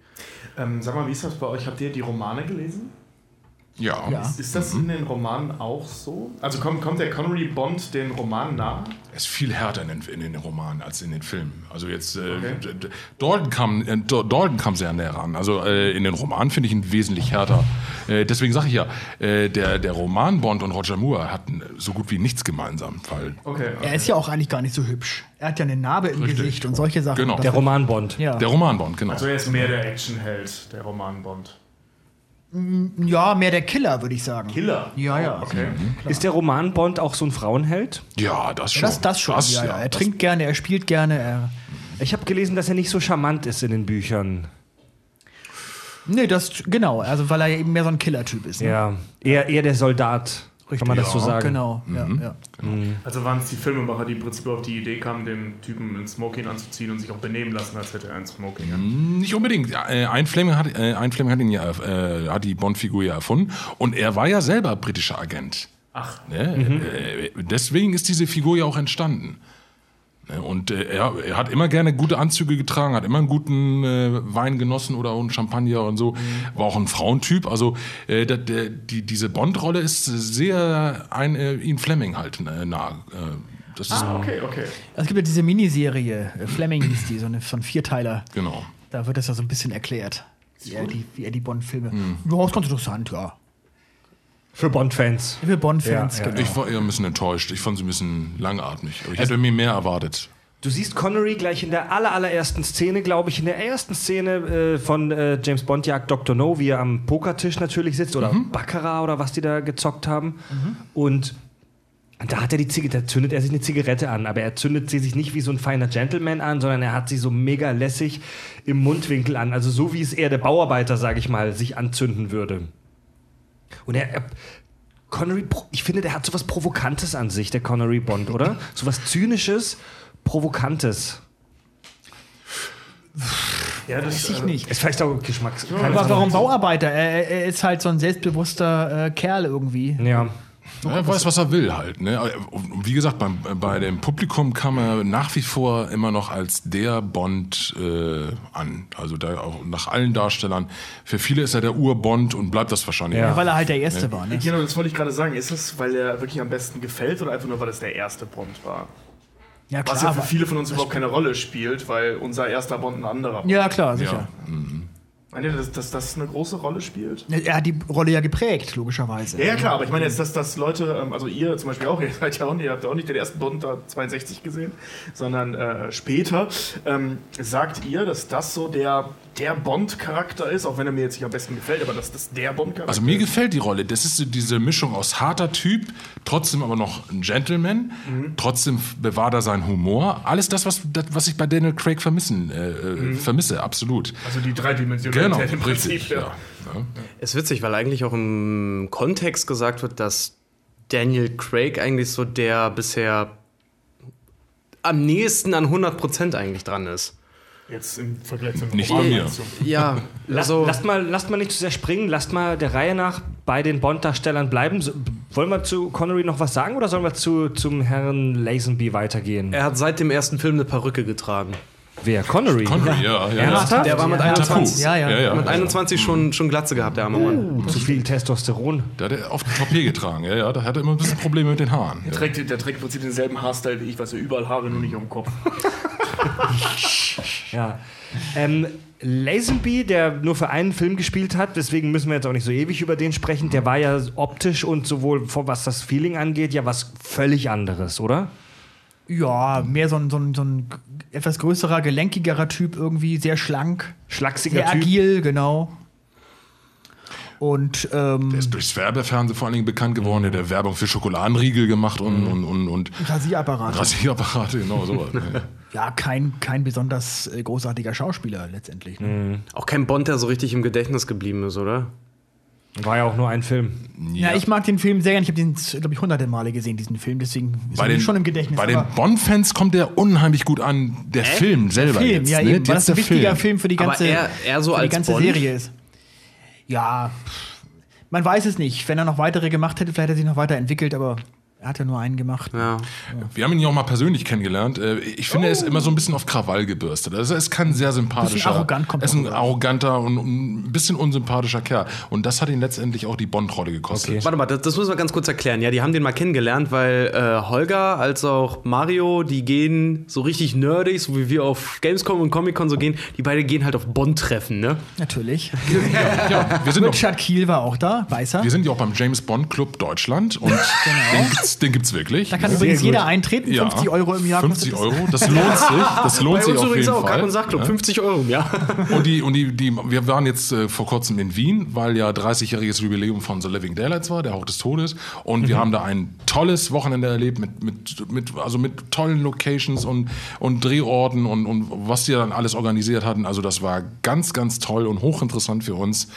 Ähm, sag mal, wie ist das bei euch? Habt ihr die Romane gelesen? Ja. Ja. Ist das in den Romanen auch so? Also kommt, kommt der Connery Bond den Romanen nah? Er ist viel härter in den, in den Romanen als in den Filmen. Also jetzt äh, Okay. D- Dalton kam äh, Dalton kam sehr näher ran. Also äh, in den Romanen finde ich ihn wesentlich härter. Äh, deswegen sage ich ja, äh, der der Roman Bond und Roger Moore hatten so gut wie nichts gemeinsam, weil Okay. Er ist ja auch eigentlich gar nicht so hübsch. Er hat ja eine Narbe im Richtig. Gesicht und solche Sachen. Genau. Der Roman Bond. ja. der Roman Bond genau. Also er ist mehr der Actionheld, der Roman Bond. Ja, mehr der Killer, würde ich sagen. Killer? Ja, ja. Okay. Ist der Roman Bond auch so ein Frauenheld? ja, das schon. Das, das schon. ja, ja. Er das- trinkt gerne, er spielt gerne. Er Ich habe gelesen, dass er nicht so charmant ist in den Büchern. nee, das genau. Also, weil er eben mehr so ein Killer-Typ ist. Ne? Ja, eher, eher der Soldat. Kann man das so sagen? Genau, ja, ja. Also waren es die Filmemacher, die im Prinzip auf die Idee kamen, dem Typen ein Smoking anzuziehen und sich auch benehmen lassen, als hätte er ein Smoking. an. Nicht unbedingt. Äh, Ein Fleming hat, äh, ein Fleming hat, ihn ja, äh, hat die Bond-Figur ja erfunden und er war ja selber britischer Agent. Ach, Ne? Äh, deswegen ist diese Figur ja auch entstanden. Ne? Und äh, er, er hat immer gerne gute Anzüge getragen, hat immer einen guten äh, Wein genossen oder einen Champagner und so. War auch ein Frauentyp. Also äh, der, der, die, diese Bond-Rolle ist sehr ein äh, Ian Fleming halt äh, nah. Äh, das ist okay, okay. Es gibt ja diese Miniserie, äh, Fleming hieß die, so eine von Vierteiler. genau. Da wird das ja so ein bisschen erklärt, wie er die, wie er die Bond-Filme. Ja, ist ganz interessant, ja. Für Bond-Fans. Für Bond-Fans, Ja, ja. genau. Ich war eher ein bisschen enttäuscht. Ich fand sie ein bisschen langatmig. Aber ich hätte mir mehr erwartet. Du siehst Connery gleich in der aller, allerersten Szene, glaube ich, in der ersten Szene äh, von äh, James Bond jagt Dr. No, wie er am Pokertisch natürlich sitzt oder Baccarat oder was die da gezockt haben. Und da hat er die Zigarette, da zündet er sich eine Zigarette an, aber er zündet sie sich nicht wie so ein feiner Gentleman an, sondern er hat sie so mega lässig im Mundwinkel an. Also so wie es eher der Bauarbeiter, sage ich mal, sich anzünden würde. Und er, er Connery, ich finde, der hat sowas Provokantes an sich, der Connery Bond, oder? Sowas Zynisches, Provokantes. Ja, das Weiß ich nicht. Ist vielleicht auch Geschmacks. Aber warum Bauarbeiter? Er, er ist halt so ein selbstbewusster äh, Kerl irgendwie. Ja. Ja, er weiß, was er will halt. Ne? Und wie gesagt, beim, bei dem Publikum kam er nach wie vor immer noch als der Bond äh, an. Also da auch nach allen Darstellern. Für viele ist er der Ur-Bond und bleibt das wahrscheinlich. Ja. Weil er halt der Erste war. Ne? Genau, das wollte ich gerade sagen. Ist es, weil er wirklich am besten gefällt oder einfach nur, weil es der erste Bond war? Ja, Was ja klar. für viele von uns überhaupt keine Rolle spielt, weil unser erster Bond ein anderer war. ja, klar, sicher. Meint ihr, dass, dass das eine große Rolle spielt? Er hat die Rolle ja geprägt, logischerweise. Ja, ja, klar, aber ich meine jetzt, dass, dass Leute, ähm, also ihr zum Beispiel auch, ihr seid ja auch nicht, ihr habt ja auch nicht den ersten Bond da 62 gesehen, sondern äh, später. Ähm, sagt ihr, dass das so der, der Bond-Charakter ist, auch wenn er mir jetzt nicht am besten gefällt, aber dass das der Bond-Charakter Also mir ist? gefällt die Rolle. Das ist so diese Mischung aus harter Typ, trotzdem aber noch ein Gentleman, trotzdem bewahrt er seinen Humor. Alles das, was, das, was ich bei Daniel Craig vermissen, äh, äh, vermisse, absolut. Also die Dreidimensionalität Genau, im Prinzip. richtig. Ja. Ja. Ist witzig, weil eigentlich auch im Kontext gesagt wird, dass Daniel Craig eigentlich so der bisher am nächsten an 100% eigentlich dran ist. Jetzt im Vergleich zu Nicht bei mir. Ja, Lass, also lasst, mal, lasst mal nicht zu sehr springen, lasst mal der Reihe nach bei den Bond-Darstellern bleiben. So, wollen wir zu Connery noch was sagen oder sollen wir zu, zum Herrn Lazenby weitergehen? er hat seit dem ersten Film eine Perücke getragen. Wer? Connery? Connery, ja, ja. ja. Ernsthaft? Der war mit Ja, 21, Ja, ja. Ja, ja. mit 21 schon, schon Glatze gehabt, der arme Mann. Uh, zu viel Testosteron. Der hat er auf den Toupet getragen, ja, ja. Da hat er immer ein bisschen Probleme mit den Haaren. Der trägt, der trägt im Prinzip denselben Haarstyle wie ich, weiß ja, überall Haare, nur nicht am Kopf. Ja. Ähm, Lazenby, der nur für einen Film gespielt hat, deswegen müssen wir jetzt auch nicht so ewig über den sprechen, der war ja optisch und sowohl vor- was das Feeling angeht, ja was völlig anderes, oder? Ja, mehr so ein, so, ein, so ein etwas größerer, gelenkigerer Typ irgendwie, sehr schlank, Schlachsiger sehr Typ. agil, genau. Und ähm, Er ist durchs Werbefernsehen vor allen Dingen bekannt geworden. Der hat der Werbung für Schokoladenriegel gemacht und, und, und, und Rasierapparat. Rasierapparate, genau sowas. ne. ja, kein, kein besonders äh, großartiger Schauspieler letztendlich. Ne? Auch kein Bond, der so richtig im Gedächtnis geblieben ist, oder? War ja auch nur ein Film. Ja. ich mag den Film sehr gerne. Ich habe den, glaube ich, hunderte Male gesehen, diesen Film. Deswegen ist Bei er schon im Gedächtnis. bei den Bond-Fans kommt der unheimlich gut an. Der Film selber Film, jetzt. ja, ne? eben, weil das ein der wichtiger Film. für die Aber ganze, er- er so für die ganze Bond? Serie ist. Ja, man weiß es nicht. Wenn er noch weitere gemacht hätte, vielleicht hätte er sich noch weiterentwickelt, aber er hat ja nur einen gemacht. Ja. Wir haben ihn ja auch mal persönlich kennengelernt. Äh, Ich finde, er ist immer so ein bisschen auf Krawall gebürstet. Also er ist kein sehr sympathischer. Arrogant kommt Er ist ein auch arroganter und ein bisschen unsympathischer Kerl. Und das hat ihn letztendlich auch die Bond-Rolle gekostet. Warte mal, das, das müssen wir ganz kurz erklären. Ja, die haben den mal kennengelernt, weil äh, Holger als auch Mario, die gehen so richtig nerdig, so wie wir auf Gamescom und Comic-Con so gehen. Die beide gehen halt auf Bond-Treffen, ne? Natürlich. Ja, wir sind, auch, Richard Kiel war auch da, weiß er. wir sind ja auch beim James Bond Club Deutschland und Genau. Den gibt's den gibt's wirklich. Da kann übrigens jeder eintreten. Ja. 50 Euro im Jahr 50 kostet Euro, das lohnt sich. Das lohnt Bei sich auf übrigens jeden auch, Kack- Fall. und Sachclub, Ja. 50 Euro im Jahr. Und die, und die, die, wir waren jetzt äh, vor kurzem in Wien, weil ja 30-jähriges Jubiläum von The Living Daylights war, der Hauch des Todes. Und wir haben da ein tolles Wochenende erlebt mit, mit, mit, also mit tollen Locations und, und Drehorten und, und was die dann alles organisiert hatten. Also das war ganz, ganz toll und hochinteressant für uns.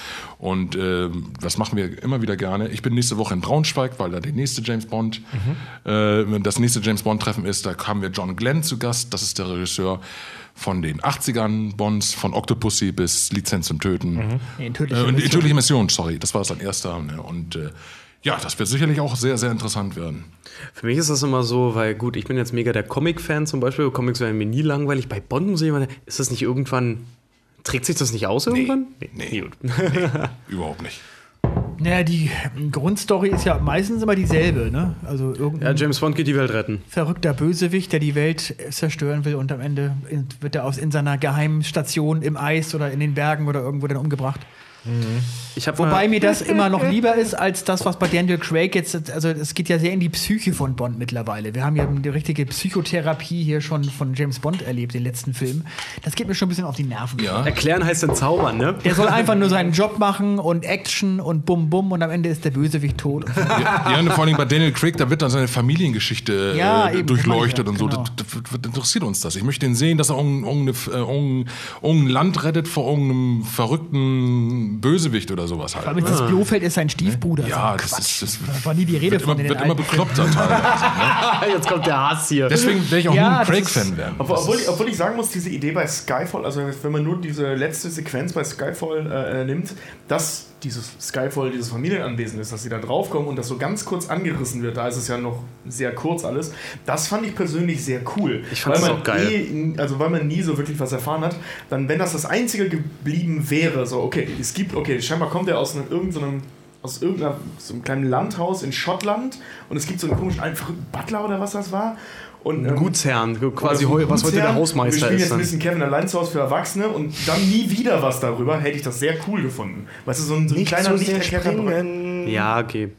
Und ähm, das machen wir immer wieder gerne. Ich bin nächste Woche in Braunschweig, weil da der nächste James Bond, äh, das nächste James Bond Treffen ist. Da haben wir John Glenn zu Gast. Das ist der Regisseur von den 80ern Bonds, von Octopussy bis Lizenz zum Töten. In Äh, tödliche und die Mission. tödliche Mission, sorry, das war sein erster. Ne? Und äh, ja, das wird sicherlich auch sehr, sehr interessant werden. Für mich ist das immer so, weil gut, ich bin jetzt mega der Comic-Fan zum Beispiel. Comics werden mir nie langweilig. Bei Bond muss ich immer, ist das nicht irgendwann, trägt sich das nicht aus irgendwann? Nee. Gut. Überhaupt nicht. Naja, die Grundstory ist ja meistens immer dieselbe, ne? Also Ja, irgendein James Bond geht die Welt retten. verrückter Bösewicht, der die Welt zerstören will und am Ende wird er aus, in seiner geheimen Station im Eis oder in den Bergen oder irgendwo dann umgebracht. Ich hab Wobei mir das immer noch lieber ist, als das, was bei Daniel Craig jetzt, also es geht ja sehr in die Psyche von Bond mittlerweile. Wir haben ja die richtige Psychotherapie hier schon von James Bond erlebt, den letzten Film. Das geht mir schon ein bisschen auf die Nerven. Ja, erklären heißt dann zaubern, ne? Der soll einfach nur seinen Job machen und Action und bum bum und am Ende ist der Bösewicht tot. ja, ja und vor allem bei Daniel Craig, da wird dann seine Familiengeschichte Ja, äh, eben, durchleuchtet und so. ich Das, das, das interessiert uns das. Ich möchte ihn sehen, dass er äh, irgendein, irgendein Land rettet vor irgendeinem verrückten Bösewicht oder sowas halt. Aber mit das Blofeld ist sein Stiefbruder. Ja, So das Quatsch. ist- das da war nie die Rede wird von immer, wird immer bekloppter teilweise. Jetzt kommt der Hass hier. Deswegen werde ich auch Ja, nur ein das Craig-Fan werden. Obwohl, Das obwohl, ich, obwohl ich sagen muss, diese Idee bei Skyfall, also wenn man nur diese letzte Sequenz bei Skyfall äh, äh, nimmt, dass dieses Skyfall dieses Familienanwesen ist, dass sie da draufkommen und das so ganz kurz angerissen wird, da ist es ja noch sehr kurz alles, das fand ich persönlich sehr cool. Ich fand weil das man auch geil. Eh, also weil man nie so wirklich was erfahren hat, dann wenn das das Einzige geblieben wäre, so okay, es gibt, okay, scheinbar kommt er aus einem, irgendeinem aus irgendeinem so einem kleinen Landhaus in Schottland und es gibt so einen komischen alten verrückten Butler oder was das war. Und, ähm, Gutsherrn, quasi so was heute der. Hausmeister Wir spielen ist. jetzt ein bisschen Kevin allein zu Hause für Erwachsene und dann nie wieder was darüber, hätte ich das sehr cool gefunden. Weißt du, so ein, so ein Nicht kleiner so Lichterketter- springen. Ja, okay.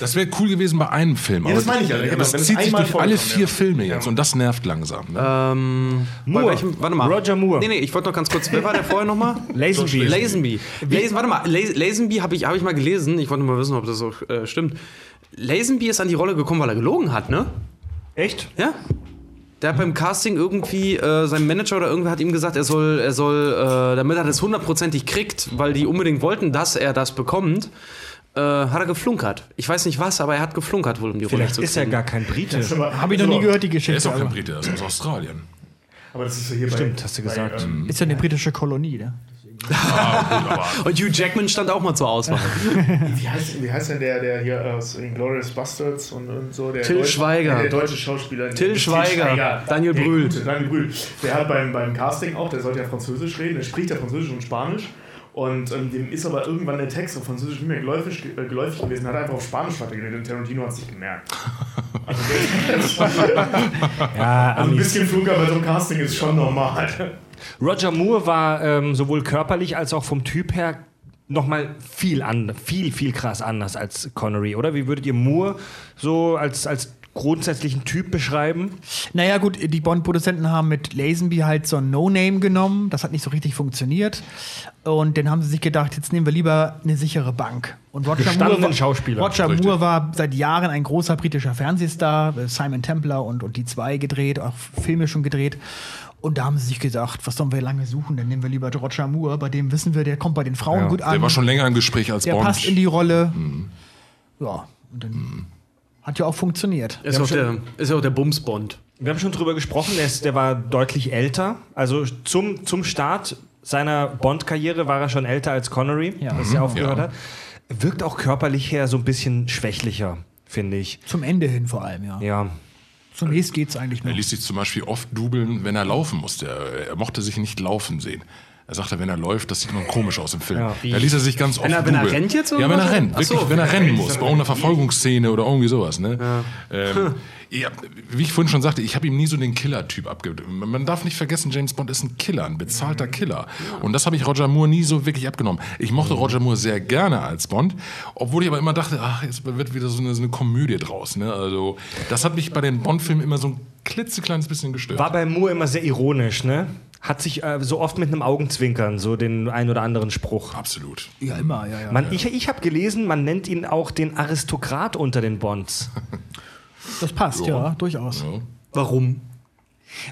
Das wäre cool gewesen bei einem Film. Ja, das aber meine ich ja, genau, Das wenn zieht sich durch alle vier ja. Filme Ja. jetzt und das nervt langsam. Ne? Ähm, Moore. welchem, warte mal. Roger Moore. Nee, nee, ich wollte noch ganz kurz. Wer war der vorher nochmal? Lazenby. Lazenby. Lazen, warte mal, Lazenby habe ich, hab ich mal gelesen. Ich wollte mal wissen, ob das auch äh, stimmt. Lazenby ist an die Rolle gekommen, weil er gelogen hat, ne? Echt? Ja. Der hat beim Casting irgendwie, äh, sein Manager oder irgendwer hat ihm gesagt, er soll, er soll, äh, damit er das hundertprozentig kriegt, weil die unbedingt wollten, dass er das bekommt, äh, hat er geflunkert. Ich weiß nicht was, aber er hat geflunkert wohl, um die Rolle Vielleicht zu ist er kriegen. gar kein Brite. Habe ich noch nie gehört, die Er ist Geschichte. auch kein aber Brite, er ist aus Australien. Aber das ist ja hier Stimmt, bei, hast du bei, gesagt. ähm, ist ja eine britische Kolonie, ne? Und Hugh Jackman stand auch mal zur Auswahl. wie, heißt, wie heißt denn der, der hier aus Inglourious Bastards und, und so? Der Till deutsche- Schweiger. Der, der deutsche Schauspieler. Till Schweiger. Daniel Der Brühl. gute, Daniel Brühl. Der hat beim, beim Casting auch, der sollte ja Französisch reden, der spricht ja Französisch und Spanisch. Und ähm, dem ist aber irgendwann der Text auf Französisch nicht mehr geläufig, äh, geläufig gewesen, hat einfach auf Spanisch weitergeredet und Tarantino hat es nicht gemerkt. Also, Ja, also ein bisschen Flunker bei so einem Casting ist schon normal. Roger Moore war ähm, sowohl körperlich als auch vom Typ her nochmal viel an, viel, viel krass anders als Connery, oder? Wie würdet ihr Moore so als, als grundsätzlichen Typ beschreiben? Naja, gut, die Bond-Produzenten haben mit Lazenby halt so ein No-Name genommen. Das hat nicht so richtig funktioniert. Und dann haben sie sich gedacht, jetzt nehmen wir lieber eine sichere Bank. Und Roger Moore, war, Schauspieler. Roger Richtig. Moore war seit Jahren ein großer britischer Fernsehstar, äh, Simon Templar und, und die zwei gedreht, auch Filme schon gedreht. Und da haben sie sich gedacht, was sollen wir lange suchen? Dann nehmen wir lieber Roger Moore, bei dem wissen wir, der kommt bei den Frauen Ja, gut an. Der war schon länger im Gespräch als der Bond. passt in die Rolle. Ja, und dann hat ja auch funktioniert. Ist, auch der, ist ja auch der Bumsbond. Wir haben schon drüber gesprochen, der, ist, der war deutlich älter. Also zum, zum Start seiner Bond-Karriere war er schon älter als Connery, Ja. was er aufgehört Ja. hat. Wirkt auch körperlich her so ein bisschen schwächlicher, finde ich. Zum Ende hin vor allem, ja. Ja. Zunächst geht's eigentlich Er noch. ließ sich zum Beispiel oft dubeln, wenn er laufen musste. Er, er mochte sich nicht laufen sehen. Er sagte, wenn er läuft, das sieht immer komisch aus im Film. Ja. Da ließ er sich ganz oft Wenn er- wenn er rennt jetzt Ja, oder wenn er rennt. Ach so. Wirklich, wenn er rennen muss. Bei irgendeiner Verfolgungsszene oder irgendwie sowas. Ne? Ähm, ja, wie ich vorhin schon sagte, ich habe ihm nie so den Killer-Typ abgegeben. Man darf nicht vergessen, James Bond ist ein Killer, ein bezahlter Killer. Und das habe ich Roger Moore nie so wirklich abgenommen. Ich mochte Roger Moore sehr gerne als Bond, obwohl ich aber immer dachte, ach, jetzt wird wieder so eine, so eine Komödie draus. Ne? Also, das hat mich bei den Bond-Filmen immer so ein klitzekleines bisschen gestört. War bei Moore immer sehr ironisch, ne? Hat sich äh, so oft mit einem Augenzwinkern so den ein oder anderen Spruch. Absolut. Ja, immer, ja, ja. Man, ich ich habe gelesen, man nennt ihn auch den Aristokrat unter den Bonds. Das passt, ja, durchaus. Warum?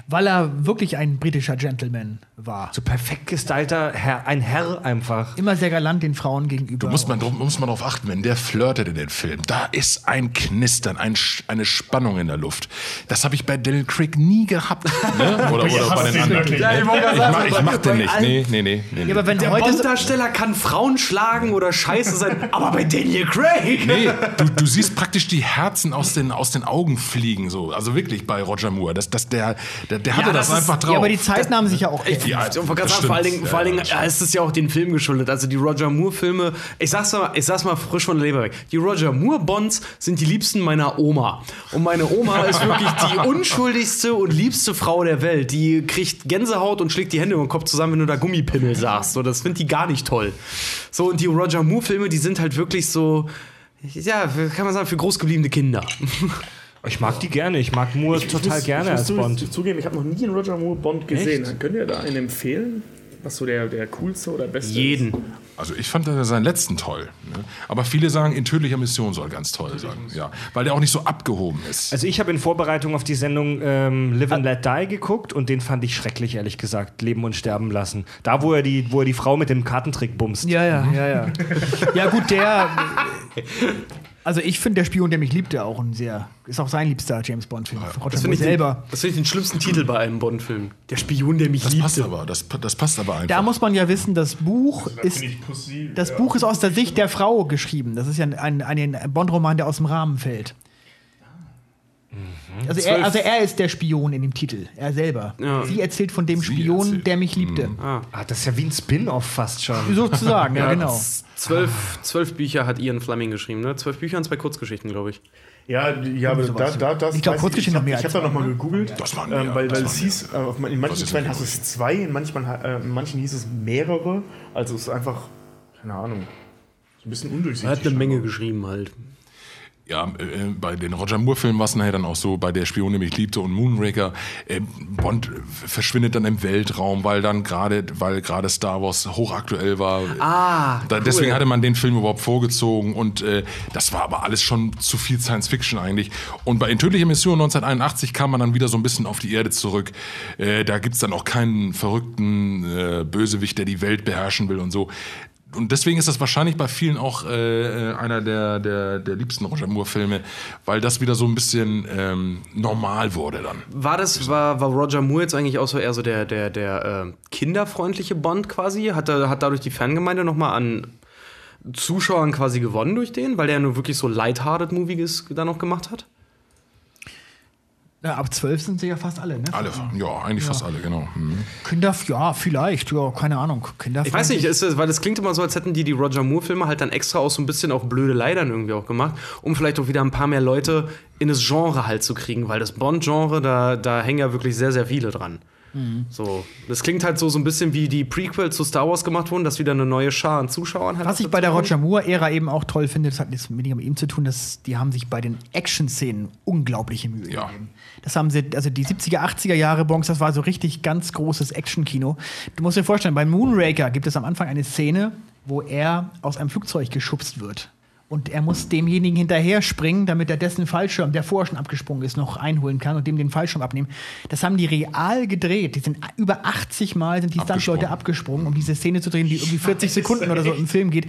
Weil er wirklich ein britischer Gentleman war. So perfekt gestylter Herr, ein Herr einfach. Immer sehr galant den Frauen gegenüber. Du musst man, drauf- muss man darauf achten, wenn der flirtet in den Film, da ist ein Knistern, ein, eine Spannung in der Luft. Das habe ich bei Daniel Craig nie gehabt. Ne? Oder, oder bei den anderen. Ne? ich mach, ich mach den nicht. Nee, nee, nee. nee, nee. ja, aber wenn Der heute. Bond-Darsteller kann Frauen schlagen oder scheiße sein, aber bei Daniel Craig. Nee, du, du siehst praktisch die Herzen aus den, aus den Augen fliegen, so. Also wirklich bei Roger Moore. Das, das, der, der, der hatte Ja, das, das ist- einfach drauf. ja, aber die Zeiten haben sich ja auch gerade das sagen, vor allen. Dingen, vor allen Ja, Dingen das ja, ist es ja auch den Film geschuldet. Also die Roger Moore-Filme, ich sag's mal, ich sag's mal frisch von der Leber weg. Die Roger Moore-Bonds sind die liebsten meiner Oma. Und meine Oma ist wirklich die unschuldigste und liebste Frau der Welt. Die kriegt Gänsehaut und schlägt die Hände über den Kopf zusammen, wenn du da Gummipimmel sagst. So, das findet die gar nicht toll. So, und die Roger Moore-Filme, die sind halt wirklich so, ja, kann man sagen, für großgebliebene Kinder. Ich mag die gerne. Ich mag Moore total muss, gerne ich muss als Bond. zugeben, ich habe noch nie einen Roger Moore Bond gesehen. Echt? Könnt ihr da einen empfehlen? Was so der, der coolste oder beste Jeden. ist? Also ich fand seinen letzten toll. Ne? Aber viele sagen, in tödlicher Mission soll ganz toll sein. Ja, weil der auch nicht so abgehoben ist. Also ich habe in Vorbereitung auf die Sendung ähm, Live and Let Die geguckt und den fand ich schrecklich, ehrlich gesagt. Leben und sterben lassen. Da, wo er die, wo er die Frau mit dem Kartentrick bumst. Ja, ja, ja, ja. ja, gut, der. Also, ich finde, der Spion, der mich liebte, auch ein sehr. Ist auch sein liebster James Bond-Film. Roger Das Moore finde ich, den- selber. das find ich den schlimmsten Titel bei einem Bond-Film. Der Spion, der mich Das liebte. passt aber. Das, das passt aber einfach. Da muss man ja wissen, das Buch ist. Finde ich Pussy. Das Buch ist aus der Sicht der Frau geschrieben. Das ist ja ein, ein, ein Bond-Roman, der aus dem Rahmen fällt. Also er, also er ist der Spion in dem Titel, er selber. Ja. Sie erzählt von dem Sie Spion, erzählt. der mich liebte. Ah, das ist ja wie ein Spin-off fast schon. Sozusagen, ja, genau. Zwölf, zwölf Bücher hat Ian Fleming geschrieben, ne? Zwölf Bücher und zwei Kurzgeschichten, glaube ich. Ja, ja, aber da, da, das Ich glaub, weiß Kurzgeschichten ich. noch mehr Ich habe da noch mal zwei, ne? gegoogelt, Das waren mehr, ähm, weil, das weil waren es hieß, äh, in manchen Quellen hast du es zwei, in manchen, äh, in manchen hieß es mehrere. Also es ist einfach, keine Ahnung, so ein bisschen undurchsichtig. Er hat eine Menge geschrieben halt. Ja, äh, bei den Roger Moore-Filmen war es nachher dann auch so, bei der Spion, der mich liebte und Moonraker, äh, Bond verschwindet dann im Weltraum, weil dann gerade, weil gerade Star Wars hochaktuell war. Ah, Da, deswegen hatte man den Film überhaupt vorgezogen und äh, das war aber alles schon zu viel Science Fiction eigentlich. Und bei In tödliche Mission 1981 kam man dann wieder so ein bisschen auf die Erde zurück. Äh, da gibt's dann auch keinen verrückten äh, Bösewicht, der die Welt beherrschen will und so. Und deswegen ist das wahrscheinlich bei vielen auch äh, einer der, der, der liebsten Roger Moore-Filme, weil das wieder so ein bisschen ähm, normal wurde dann. War das, war, war Roger Moore jetzt eigentlich auch so eher so der, der, der äh, kinderfreundliche Bond quasi? Hat, er, hat dadurch die Fangemeinde nochmal an Zuschauern quasi gewonnen durch den, weil der nur wirklich so lighthearted Movies da noch gemacht hat? Ja, ab zwölf sind sie ja fast alle, ne? Alle, ja, eigentlich fast alle, genau. Mhm. Kinder, ja, vielleicht, ja, keine Ahnung. Kinder Ich weiß nicht, ist das, weil das klingt immer so, als hätten die die Roger Moore-Filme halt dann extra auch so ein bisschen auf blöde Leidern irgendwie auch gemacht, um vielleicht auch wieder ein paar mehr Leute in das Genre halt zu kriegen, weil das Bond-Genre, da, da hängen ja wirklich sehr, sehr viele dran. So, das klingt halt so, so ein bisschen wie die Prequels zu Star Wars gemacht wurden, dass wieder eine neue Schar an Zuschauern halt Was ich bei der Roger Moore-Ära eben auch toll finde, das hat nichts weniger mit ihm zu tun, dass die haben sich bei den Action-Szenen unglaubliche Mühe Ja. gegeben. Das haben sie, also die 70er, 80er Jahre Bronx, das war so richtig ganz großes Action-Kino. Du musst dir vorstellen, bei Moonraker gibt es am Anfang eine Szene, wo er aus einem Flugzeug geschubst wird. Und er muss demjenigen hinterher springen, damit er dessen Fallschirm, der vorher schon abgesprungen ist, noch einholen kann und dem den Fallschirm abnehmen. Das haben die real gedreht. Die sind über 80 Mal sind die Stuntleute Abgesprungen. abgesprungen, um diese Szene zu drehen, die irgendwie 40 Sekunden oder so im Film geht.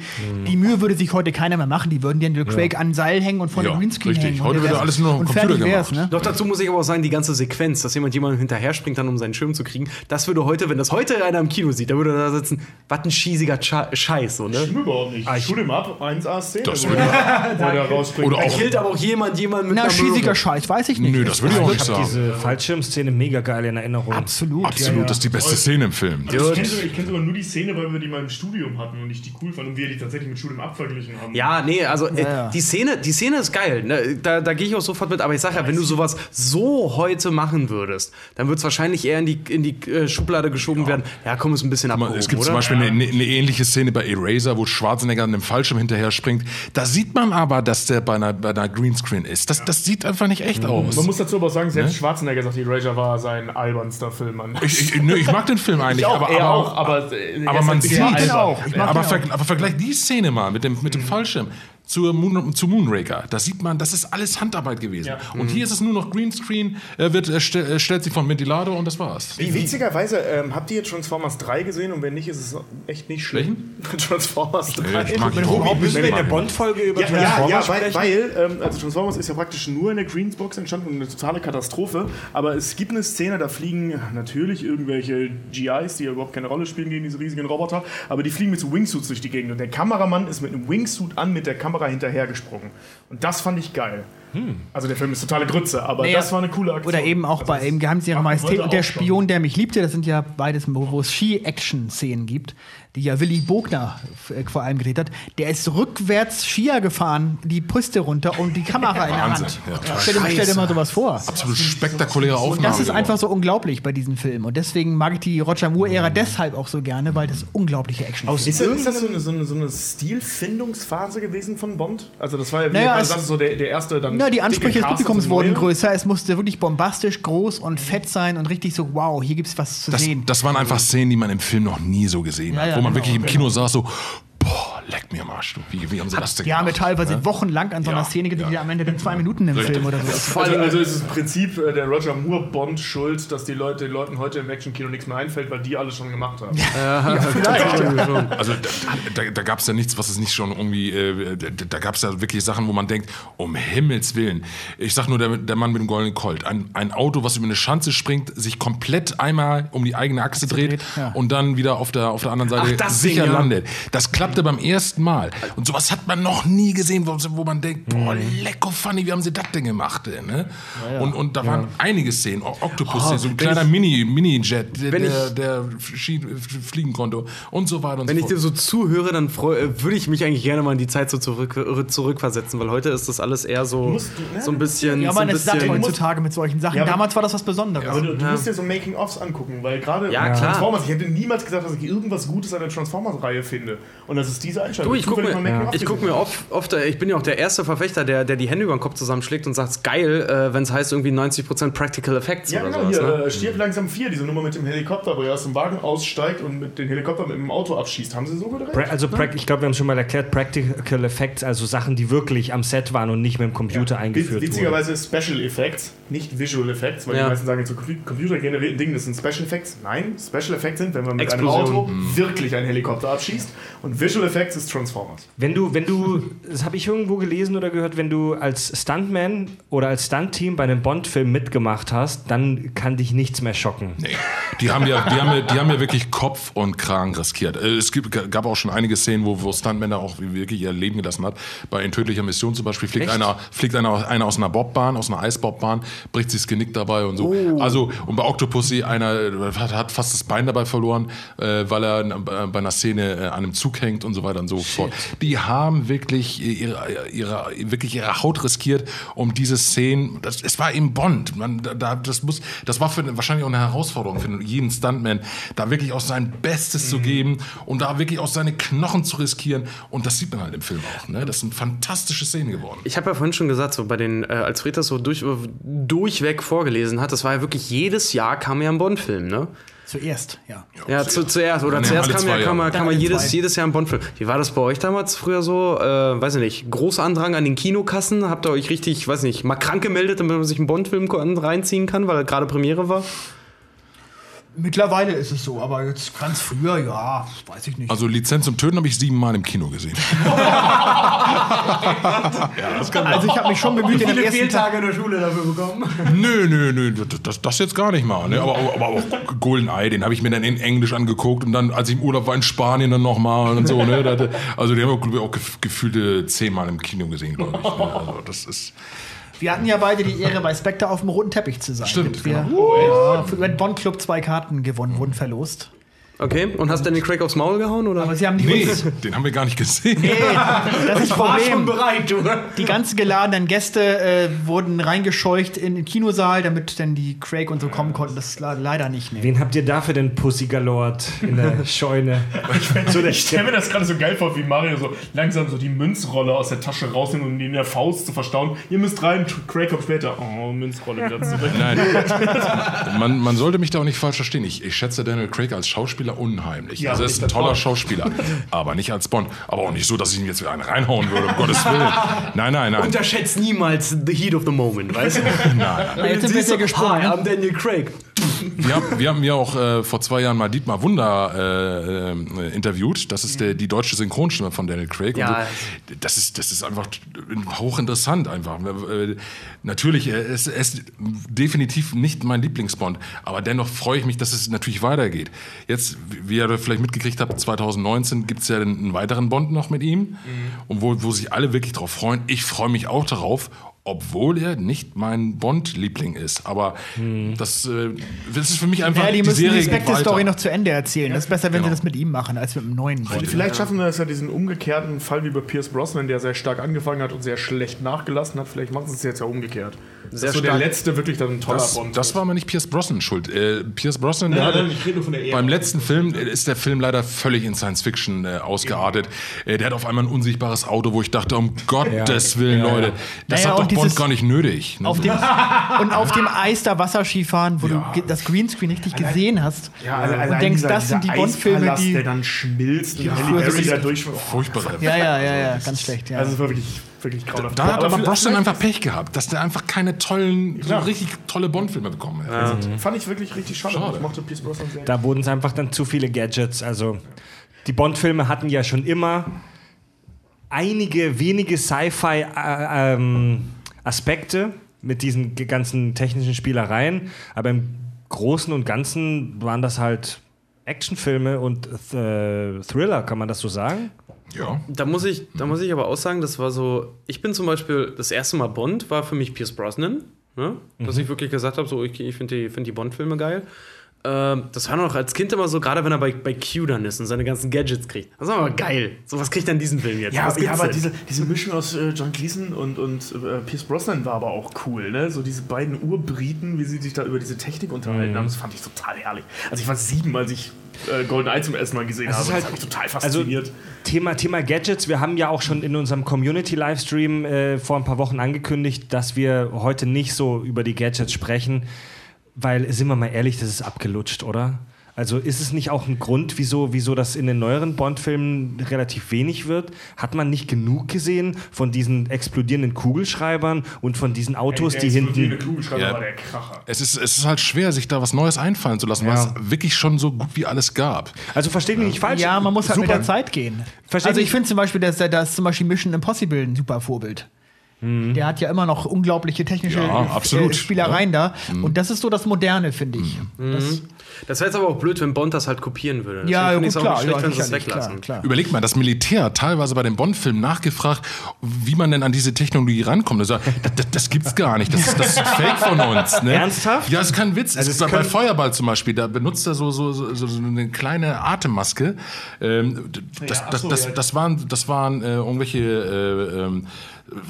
Die Mühe würde sich heute keiner mehr machen. Die würden Daniel Craig an ein Seil hängen und vor Ja, dem Greenscreen richtig. hängen. Heute und wird der alles nur noch Computer fertig wär's, gemacht. ne? Doch dazu muss ich aber auch sagen, die ganze Sequenz, dass jemand jemandem hinterher springt, dann um seinen Schirm zu kriegen, das würde heute, wenn das heute einer im Kino sieht, da würde er da sitzen, was ein schießiger Scha- Scheiß, so, ne? Stimmt überhaupt nicht. Ah, ich- 'em up, 1A-Szene. Das wo würde ich, Wo der rausspringt. oder Da auch, killt aber auch jemand jemand mit Na, einer schießiger. Scheiß, weiß ich nicht. nö, das würde ich auch nicht Ich habe sagen. diese Fallschirmszene mega geil in Erinnerung. Absolut. Absolut, ja, ja. das ist die beste Szene im Film. Also ich kenne sogar, sogar nur die Szene, weil wir die mal im Studium hatten und ich die cool fand und wir die tatsächlich mit Studium abverglichen haben. Ja, nee, also äh, ja. die Szene, die Szene ist geil. Ne? Da, da gehe ich auch sofort mit. Aber ich sage ja, wenn du sowas so heute machen würdest, dann wird es wahrscheinlich eher in die, in die äh, Schublade geschoben werden. Ja, komm, ist ein bisschen abgehoben, Es gibt oder? zum Beispiel eine, eine, eine ähnliche Szene bei Eraser, wo Schwarzenegger an einem Fallschirm hinterher springt. Da sieht man aber, dass der bei einer, bei einer Greenscreen ist. Das, das sieht einfach nicht echt aus. Man muss dazu aber auch sagen, selbst Schwarzenegger sagt, Erasure war sein albernster Film. Ich, ich, nö, ich mag den Film eigentlich, aber, er aber, auch, aber, äh, aber er man sieht den auch. Aber, auch. ver, aber vergleich die Szene mal mit dem, mit dem Fallschirm zur Moon, zu Moonraker. Da sieht man, das ist alles Handarbeit gewesen. Ja. Und hier ist es nur noch Greenscreen, er wird, er stell, er stellt sich vom Ventilator und das war's. Wie witzigerweise, ähm, habt ihr Transformers 3 gesehen? Und wenn nicht, ist es echt nicht schlimm. Transformers 3. Ich mag überhaupt Müssen wir in der Bond-Folge über Ja, ja, Transformers ja, weil, sprechen? weil ähm, also Transformers ist ja praktisch nur in der Greensbox entstanden und eine totale Katastrophe. Aber es gibt eine Szene, da fliegen natürlich irgendwelche GIs, die ja überhaupt keine Rolle spielen gegen diese riesigen Roboter, aber die fliegen mit so Wingsuits durch die Gegend. Und der Kameramann ist mit einem Wingsuit an mit der Kamera hinterhergesprungen. Und das fand ich geil. Also der Film ist totale Grütze, aber Naja, das war eine coole Aktion. Oder eben auch Also bei im Geheimnis ihrer Majestät und der auch schon. Spion, der mich liebte. Das sind ja beides, wo wo es Ski-Action-Szenen gibt, die ja Willy Bogner äh, vor allem gedreht hat. Der ist rückwärts Skier gefahren, die Piste runter und die Kamera in der Hand. ja. stell, dir, stell dir mal sowas vor. Absolut spektakuläre Aufnahme. Das ist einfach so unglaublich bei diesem Film. Und deswegen mag ich die Roger Moore-Ära deshalb auch so gerne, weil das unglaubliche Action ist. Ist das, ist das so eine, so eine, so eine Stilfindungsphase gewesen von Bond? Also das war ja, wie Naja, sagst, so der, der erste dann. Na, die Ansprüche des Publikums wurden neue. größer. Es musste wirklich bombastisch, groß und fett sein und richtig so, wow, hier gibt's was zu Das, sehen. das waren einfach Szenen, die man im Film noch nie so gesehen Ja, hat. ja, wo man genau, wirklich im Kino saß so, boah, leck mir am Arsch. du. Wie, wie haben sie das denn Die haben teilweise wochenlang an so einer Ja, Szene gedreht, ja. die am Ende dann zwei Minuten im Film oder so. Also, also ist es im Prinzip äh, der Roger Moore Bond schuld, dass die Leute, den Leuten heute im Actionkino nichts mehr einfällt, weil die alles schon gemacht haben. Also da, da, da gab es ja nichts, was es nicht schon irgendwie, äh, da, da gab es ja wirklich Sachen, wo man denkt, um Himmels Willen. Ich sag nur, der, der Mann mit dem goldenen Colt. Ein, ein Auto, was über eine Schanze springt, sich komplett einmal um die eigene Achse dreht dreht, ja. und dann wieder auf der, auf der anderen Seite Ach, sicher Ding, ja. landet. Das klappte beim ersten Mal. Und sowas hat man noch nie gesehen, wo, wo man denkt, boah, Mhm. lecko funny, wie haben sie das denn gemacht? Ey, ne? Und, und da waren einige Szenen, Octopus, Oh, so ein wenn kleiner ich- Mini, Mini-Jet, der, wenn der, der fliegen konnte und so weiter und Wenn so ich dir so zuhöre, dann äh, würde ich mich eigentlich gerne mal in die Zeit so zurück, äh, zurückversetzen, weil heute ist das alles eher so, musst du- ne, so ein bisschen. Ja, so man ein ist satt bisschen heutzutage mit solchen Sachen. Ja, aber- Damals war das was Besonderes. Aber du, du musst dir so Making-ofs angucken, weil gerade Ja. Transformers, ich hätte niemals gedacht, dass ich irgendwas Gutes an der Transformers-Reihe finde. Und das ist diese Einstellung. Du, ich gucke mir, Making-of ich guck mir oft, oft, ich bin ja auch der erste Verfechter, der, der die Hände über den Kopf zusammenschlägt und sagt, geil, äh, wenn es heißt irgendwie 90% Practical Effects Ja, oder genau, sowas. hier, Ne? äh, stirb langsam 4, diese Nummer mit dem Helikopter, wo er aus dem Wagen aussteigt und mit dem Helikopter mit dem Auto abschießt. Haben sie so gedreht? Pra also, prac- ich glaube, wir haben schon mal erklärt, Practical Effects, also Sachen, die wirklich am Set waren und nicht mit dem Computer eingeführt wurden. Witzigerweise Special Effects, nicht Visual Effects, weil Ja. die meisten sagen jetzt so compu- computergenerierten Dingen, das sind Special Effects. Nein, Special Effects sind, wenn man mit Explosion. einem Auto wirklich einen Helikopter abschießt. Und Visual Effects ist Transformers. Wenn du, wenn du, das habe ich irgendwo gelesen oder gehört, wenn du als Stuntman oder als Stuntteam bei einem Bond-Film mitgemacht hast, dann kann dich nichts mehr schocken. Nee. Die haben ja, die haben ja, die haben ja wirklich Kopf und Kragen riskiert. Äh, Es gibt, gab auch schon einige Szenen, wo, wo Stuntmänner auch wirklich ihr Leben gelassen hat. Bei In tödlicher Mission zum Beispiel fliegt Echt? einer, fliegt einer, einer aus einer Bobbahn, aus einer Eisbobbahn, bricht sich das Genick dabei und so. Also, und bei Octopussy einer äh, hat, hat fast das Bein dabei verloren, äh, weil er äh, bei einer Szene äh, an einem Zug hängt und so weiter und so fort. Die haben wirklich ihre, ihre, wirklich ihre Haut riskiert, um diese Szenen, das, es war eben Bond. Man, da- da, das, muss, das war für, wahrscheinlich auch eine Herausforderung für jeden Stuntman, da wirklich auch sein Bestes zu geben und da wirklich auch seine Knochen zu riskieren. Und das sieht man halt im Film auch. Ne? Das sind fantastische Szenen geworden. Ich habe ja vorhin schon gesagt, so bei den, äh, als Fred das so durch, durchweg vorgelesen hat, das war ja wirklich jedes Jahr kam ja ein Bond-Film, ne? Zuerst, ja. Ja, zu, zuerst. Oder zuerst kam ja, kam, man- kam man jedes, zwei. jedes Jahr ein Bond-Film. Wie war das bei euch damals früher so? Äh, weiß ich nicht, Großandrang an den Kinokassen? Habt ihr euch richtig, weiß nicht, mal krank gemeldet, damit man sich einen Bond-Film reinziehen kann, weil gerade Premiere war? Mittlerweile ist es so, aber jetzt ganz früher, ja, weiß ich nicht. Also Lizenz zum Töten habe ich siebenmal im Kino gesehen. Also ich habe mich schon bemüht, in Viele ersten Tag. Fehltage in der Schule dafür bekommen. nö, nö, nö, das, das jetzt gar nicht mal. Ne? Aber, aber, aber auch Golden Eye, den habe ich mir dann in Englisch angeguckt und dann, als ich im Urlaub war in Spanien, dann nochmal und so. Ne? Also den haben wir auch gef- gefühlte zehnmal im Kino gesehen, glaube ich. Ne? Also das ist... Wir hatten ja beide die Ehre, bei Spectre auf dem roten Teppich zu sein. Stimmt, Wir, Oh, ja, für den Bond Club zwei Karten gewonnen, wurden verlost. Okay, und hast Danny Craig aufs Maul gehauen? Oder? Aber sie haben die Nee, uns, den haben wir gar nicht gesehen. das ist das Problem. bereit, du. Die ganzen geladenen Gäste äh, wurden reingescheucht in den Kinosaal, damit dann die Craig und so kommen konnten. Das ist le- leider nicht mehr. Wen habt ihr dafür denn Pussy Galord in der Scheune? so Ich stelle mir das gerade so geil vor, wie Mario so langsam so die Münzrolle aus der Tasche rausnimmt, um die in der Faust zu verstauen. Ihr müsst rein, Craig kommt später. Oh, Münzrolle wieder zurück. Nein, man, man sollte mich da auch nicht falsch verstehen. Ich, ich schätze Daniel Craig als Schauspieler unheimlich. Ja, also er ist ein toller Bond. Schauspieler, aber nicht als Bond. Aber auch nicht so, dass ich ihm jetzt wieder einen reinhauen würde, um Gottes Willen. Nein, nein, nein. Unterschätzt niemals the heat of the moment, weißt du? Na, jetzt sind wir sehr gesprungen. Hi? I'm Daniel Craig. Wir haben, wir haben ja auch äh, vor zwei Jahren mal Dietmar Wunder äh, äh, interviewt. Das ist der, die deutsche Synchronstimme von Daniel Craig. Ja. so. das, ist, das ist einfach hochinteressant. Einfach. Äh, natürlich, er ist, er ist definitiv nicht mein Lieblingsbond. Aber dennoch freue ich mich, dass es natürlich weitergeht. Jetzt, wie ihr vielleicht mitgekriegt habt, 2019 gibt es ja einen weiteren Bond noch mit ihm. Und wo, wo sich alle wirklich drauf freuen. Ich freue mich auch darauf. Obwohl er nicht mein Bond-Liebling ist. Aber das, äh, das ist für mich einfach Ja, die die müssen Serie die Spectre-Story noch zu Ende erzählen. Das ist besser, wenn genau. sie das mit ihm machen, als mit dem neuen Bond. Vielleicht schaffen wir das ja diesen umgekehrten Fall wie bei Pierce Brosnan, der sehr stark angefangen hat und sehr schlecht nachgelassen hat. Vielleicht machen sie es jetzt ja umgekehrt. Sehr das ist so der letzte wirklich dann ein toller Das, Bond. das war aber nicht Pierce Brosnan schuld. Äh, Pierce Brosnan, Nein, nein, ich rede nur von der Ära. beim letzten Film äh, ist der Film leider völlig in Science Fiction äh, ausgeartet. Äh, der hat auf einmal ein unsichtbares Auto, wo ich dachte, um Gottes Willen, Leute, das Naja, hat doch und Bond dieses- gar nicht nötig. Ne? Auf dem, und auf dem Eis da Wasserskifahren, wo Ja. du das Greenscreen richtig gesehen hast. ja, und allein denkst, dieser, das sind die Bond-Filme, die. der dann schmilzt und Ja, ist- da durch. Furchtbar. Ja, ja, ja, ja, ganz schlecht. Ja. Also es war wirklich, wirklich grauenhaft. Da hat aber vielleicht- Brosnan einfach Pech gehabt, dass der einfach keine tollen, so richtig tolle Bond-Filme bekommen hat. Fand ich wirklich richtig schade. Schade. Ich mochte Pierce Brosnan sehr. Da wurden es einfach dann zu viele Gadgets. Also die Bond-Filme hatten ja schon immer einige wenige Sci-Fi-Aspekte mit diesen ganzen technischen Spielereien, aber im Großen und Ganzen waren das halt Actionfilme und äh, Thriller, kann man das so sagen? Ja. Da muss, ich, da muss ich aber auch sagen, das war so. Ich bin zum Beispiel, das erste Mal Bond war für mich Pierce Brosnan. Ne? Dass ich wirklich gesagt habe, so, ich, ich finde die, find die Bond-Filme geil. Ähm, das war noch als Kind immer so, gerade wenn er bei, bei Q dann ist und seine ganzen Gadgets kriegt. Das war aber geil. So was kriegt er in diesem Film jetzt. Ja, ja, aber denn? diese, diese Mischung aus äh, John Gleason und, und äh, Pierce Brosnan war aber auch cool, ne? So diese beiden Urbriten, wie sie sich da über diese Technik unterhalten haben, das fand ich total herrlich. Also ich war sieben, als ich äh, Golden Eye zum ersten Mal gesehen Das habe. ist halt- das hat mich total Also fasziniert. Thema, Thema Gadgets, wir haben ja auch schon in unserem Community-Livestream äh, vor ein paar Wochen angekündigt, dass wir heute nicht so über die Gadgets sprechen, weil, sind wir mal ehrlich, das ist abgelutscht, oder? Also ist es nicht auch ein Grund, wieso, wieso das in den neueren Bond-Filmen relativ wenig wird? Hat man nicht genug gesehen von diesen explodierenden Kugelschreibern und von diesen Autos, die hinten... Kugelschreiber Ja. war der Kracher. Es ist, es ist halt schwer, sich da was Neues einfallen zu lassen, Ja. weil es wirklich schon so gut wie alles gab. Also versteht mich nicht falsch. ja, man muss halt mit Super. der Zeit gehen. Versteh also ich finde zum Beispiel, dass da ist zum Beispiel Mission Impossible ein super Vorbild. Der hat ja immer noch unglaubliche technische Ja, absolut. Spielereien da. Und das ist so das Moderne, finde ich. Das, Das wäre jetzt aber auch blöd, wenn Bond das halt kopieren würde. Deswegen ja, finde gut, klar. schlecht, Ja, sicherlich, klar, weglassen. klar. Überleg mal, das Militär hat teilweise bei den Bond-Filmen nachgefragt, wie man denn an diese Technologie rankommt. Das, das, das gibt's gar nicht. Das, ist- das ist Fake von uns. Ne? Ernsthaft? Ja, ist kein Witz. Also ist bei Feuerball zum Beispiel, da benutzt er so, so, so, so eine kleine Atemmaske. Ähm, das, Ja, das, so, das, ja. das waren, das waren äh, irgendwelche, äh, ähm,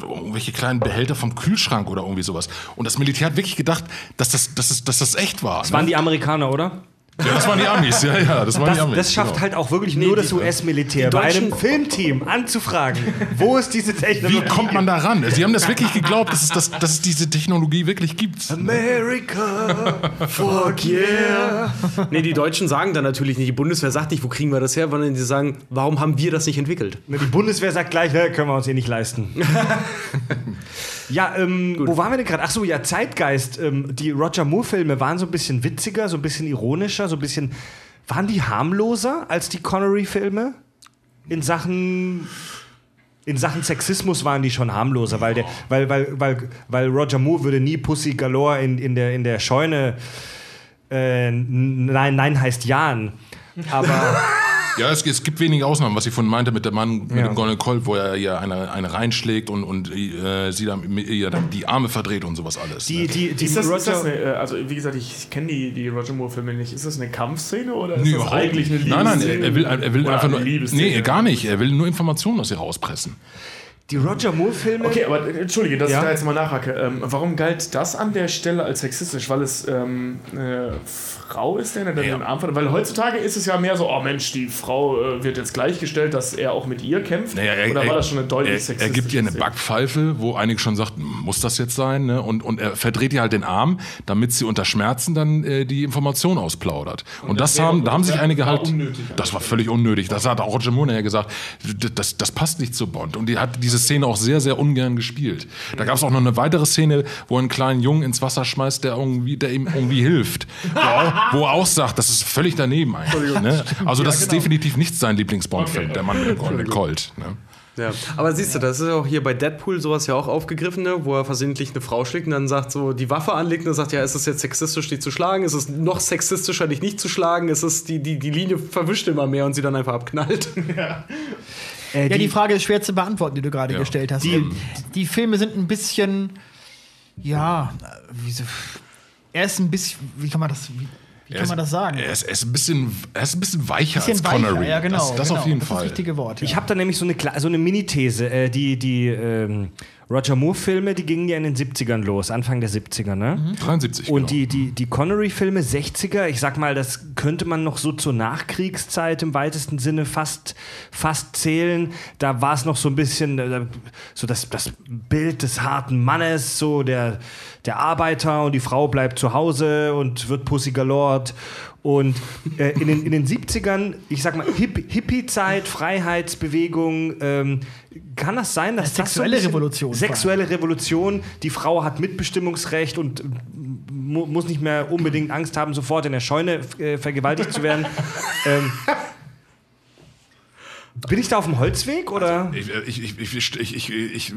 irgendwelche kleinen Behälter vom Kühlschrank oder irgendwie sowas. Und das Militär hat wirklich gedacht, dass das, dass das, dass das echt war. Das waren ne? die Amerikaner, oder? Ja, das waren die Amis. Ja, ja, das waren Das, die Amis. das schafft genau. halt auch wirklich nur das US-Militär, bei einem Fullteam anzufragen, wo ist diese Technologie? Wie kommt man da ran? Sie haben das wirklich geglaubt, dass es, das, dass es diese Technologie wirklich gibt. America, fuck yeah. Nee, die Deutschen sagen dann natürlich nicht, die Bundeswehr sagt nicht, wo kriegen wir das her, sondern die sagen, warum haben wir das nicht entwickelt? Die Bundeswehr sagt gleich, ne, können wir uns eh nicht leisten. ja, ähm, wo waren wir denn gerade? Ach so, ja, Zeitgeist. Ähm, die Roger Moore-Filme waren so ein bisschen witziger, so ein bisschen ironischer, so ein bisschen. Waren die harmloser als die Connery-Filme? In Sachen. In Sachen Sexismus waren die schon harmloser, weil, der, weil, weil, weil, weil Roger Moore würde nie Pussy Galore in, in, der, in der Scheune. Äh, nein, nein heißt Jan. Aber. Ja, es, es gibt wenige Ausnahmen, was ich von meinte mit dem Mann mit Ja. dem Goldenen Colt, wo er ihr eine, eine reinschlägt und, und äh, sie dann ihr dann die Arme verdreht und sowas alles. Die, ne? die, die Ist das, ist das Roger, eine, äh, also wie gesagt, ich kenne die, die Roger Moore-Filme nicht. Ist das eine Kampfszene oder ist Nee, das eigentlich eine nicht. Nein, nein, Liebesszene? er, will, er will Oder einfach nur. Liebesszene? Nee, gar nicht. Er will nur Informationen aus ihr rauspressen. Die Roger Moore-Filme. Okay, aber äh, entschuldige, dass Ja. ich da jetzt mal nachhacke. Ähm, warum galt das an der Stelle als sexistisch? Weil es ähm, eine Frau ist, der dann Ja. den Arm verletzt? Weil heutzutage ist es ja mehr so, oh Mensch, die Frau äh, wird jetzt gleichgestellt, dass er auch mit ihr kämpft. Naja, er, Oder war das schon eine deutlich er, er sexistische gibt ihr eine? Backpfeife, wo einige schon sagt, muss das jetzt sein? Ne? Und, und er verdreht ihr halt den Arm, damit sie unter Schmerzen dann äh, die Information ausplaudert. Und, das, wäre- haben, da haben sich das einige halt. unnötig. Das war völlig unnötig. Das hat auch Roger Moore ja gesagt. Das, das passt nicht zu Bond. Und die hat diese Szene auch sehr, sehr ungern gespielt. Da gab es auch noch eine weitere Szene, wo er einen kleinen Jungen ins Wasser schmeißt, der, irgendwie, der ihm irgendwie hilft. Wo, auch, wo er auch sagt, das ist völlig daneben eigentlich. Ne? Also, das ist definitiv nicht sein Lieblings-Bond-Film, der Mann mit dem goldenen Colt. Ne? Ja, aber siehst du, das ist ja auch hier bei Deadpool sowas ja auch aufgegriffen, ne? wo er versehentlich eine Frau schlägt und dann sagt so, die Waffe anlegt und dann sagt, ja, ist es jetzt sexistisch, dich zu schlagen? Ist es noch sexistischer, dich nicht zu schlagen? Ist es, die, die, die Linie verwischt immer mehr und sie dann einfach abknallt? äh, Ja, die Frage ist schwer zu beantworten, die du gerade Ja. gestellt hast. Die- Die, die Filme sind ein bisschen, ja, wie so, er ist ein bisschen, wie kann man das, wie, wie kann man das sagen? Er ist, er ist, ein, bisschen, er ist ein bisschen weicher bisschen als Connery. weicher, ja genau. das das genau. auf jeden das Fall. ist das richtige Wort. Ja. Ich habe da nämlich so eine, so eine Mini-These. Äh, die die ähm, Roger Moore-Filme, die gingen ja in den 70ern los, Anfang der 70er, ne? 73, Und genau. die, die, die Connery-Filme 60er, ich sag mal, das könnte man noch so zur Nachkriegszeit im weitesten Sinne fast, fast zählen. Da war es noch so ein bisschen äh, so das, das Bild des harten Mannes, so der, der Arbeiter und die Frau bleibt zu Hause und wird Pussy galort. Und äh, in, den, in den 70ern, ich sag mal, Hipp, Hippie-Zeit, Freiheitsbewegung, ähm, kann das sein, dass Ja, das so sexuelle bisschen- Revolution. Sexuelle Revolution, die Frau hat Mitbestimmungsrecht und mu muss nicht mehr unbedingt Angst haben, sofort in der Scheune äh, vergewaltigt zu werden. ähm, bin ich da auf dem Holzweg oder? Also ich, ich, ich,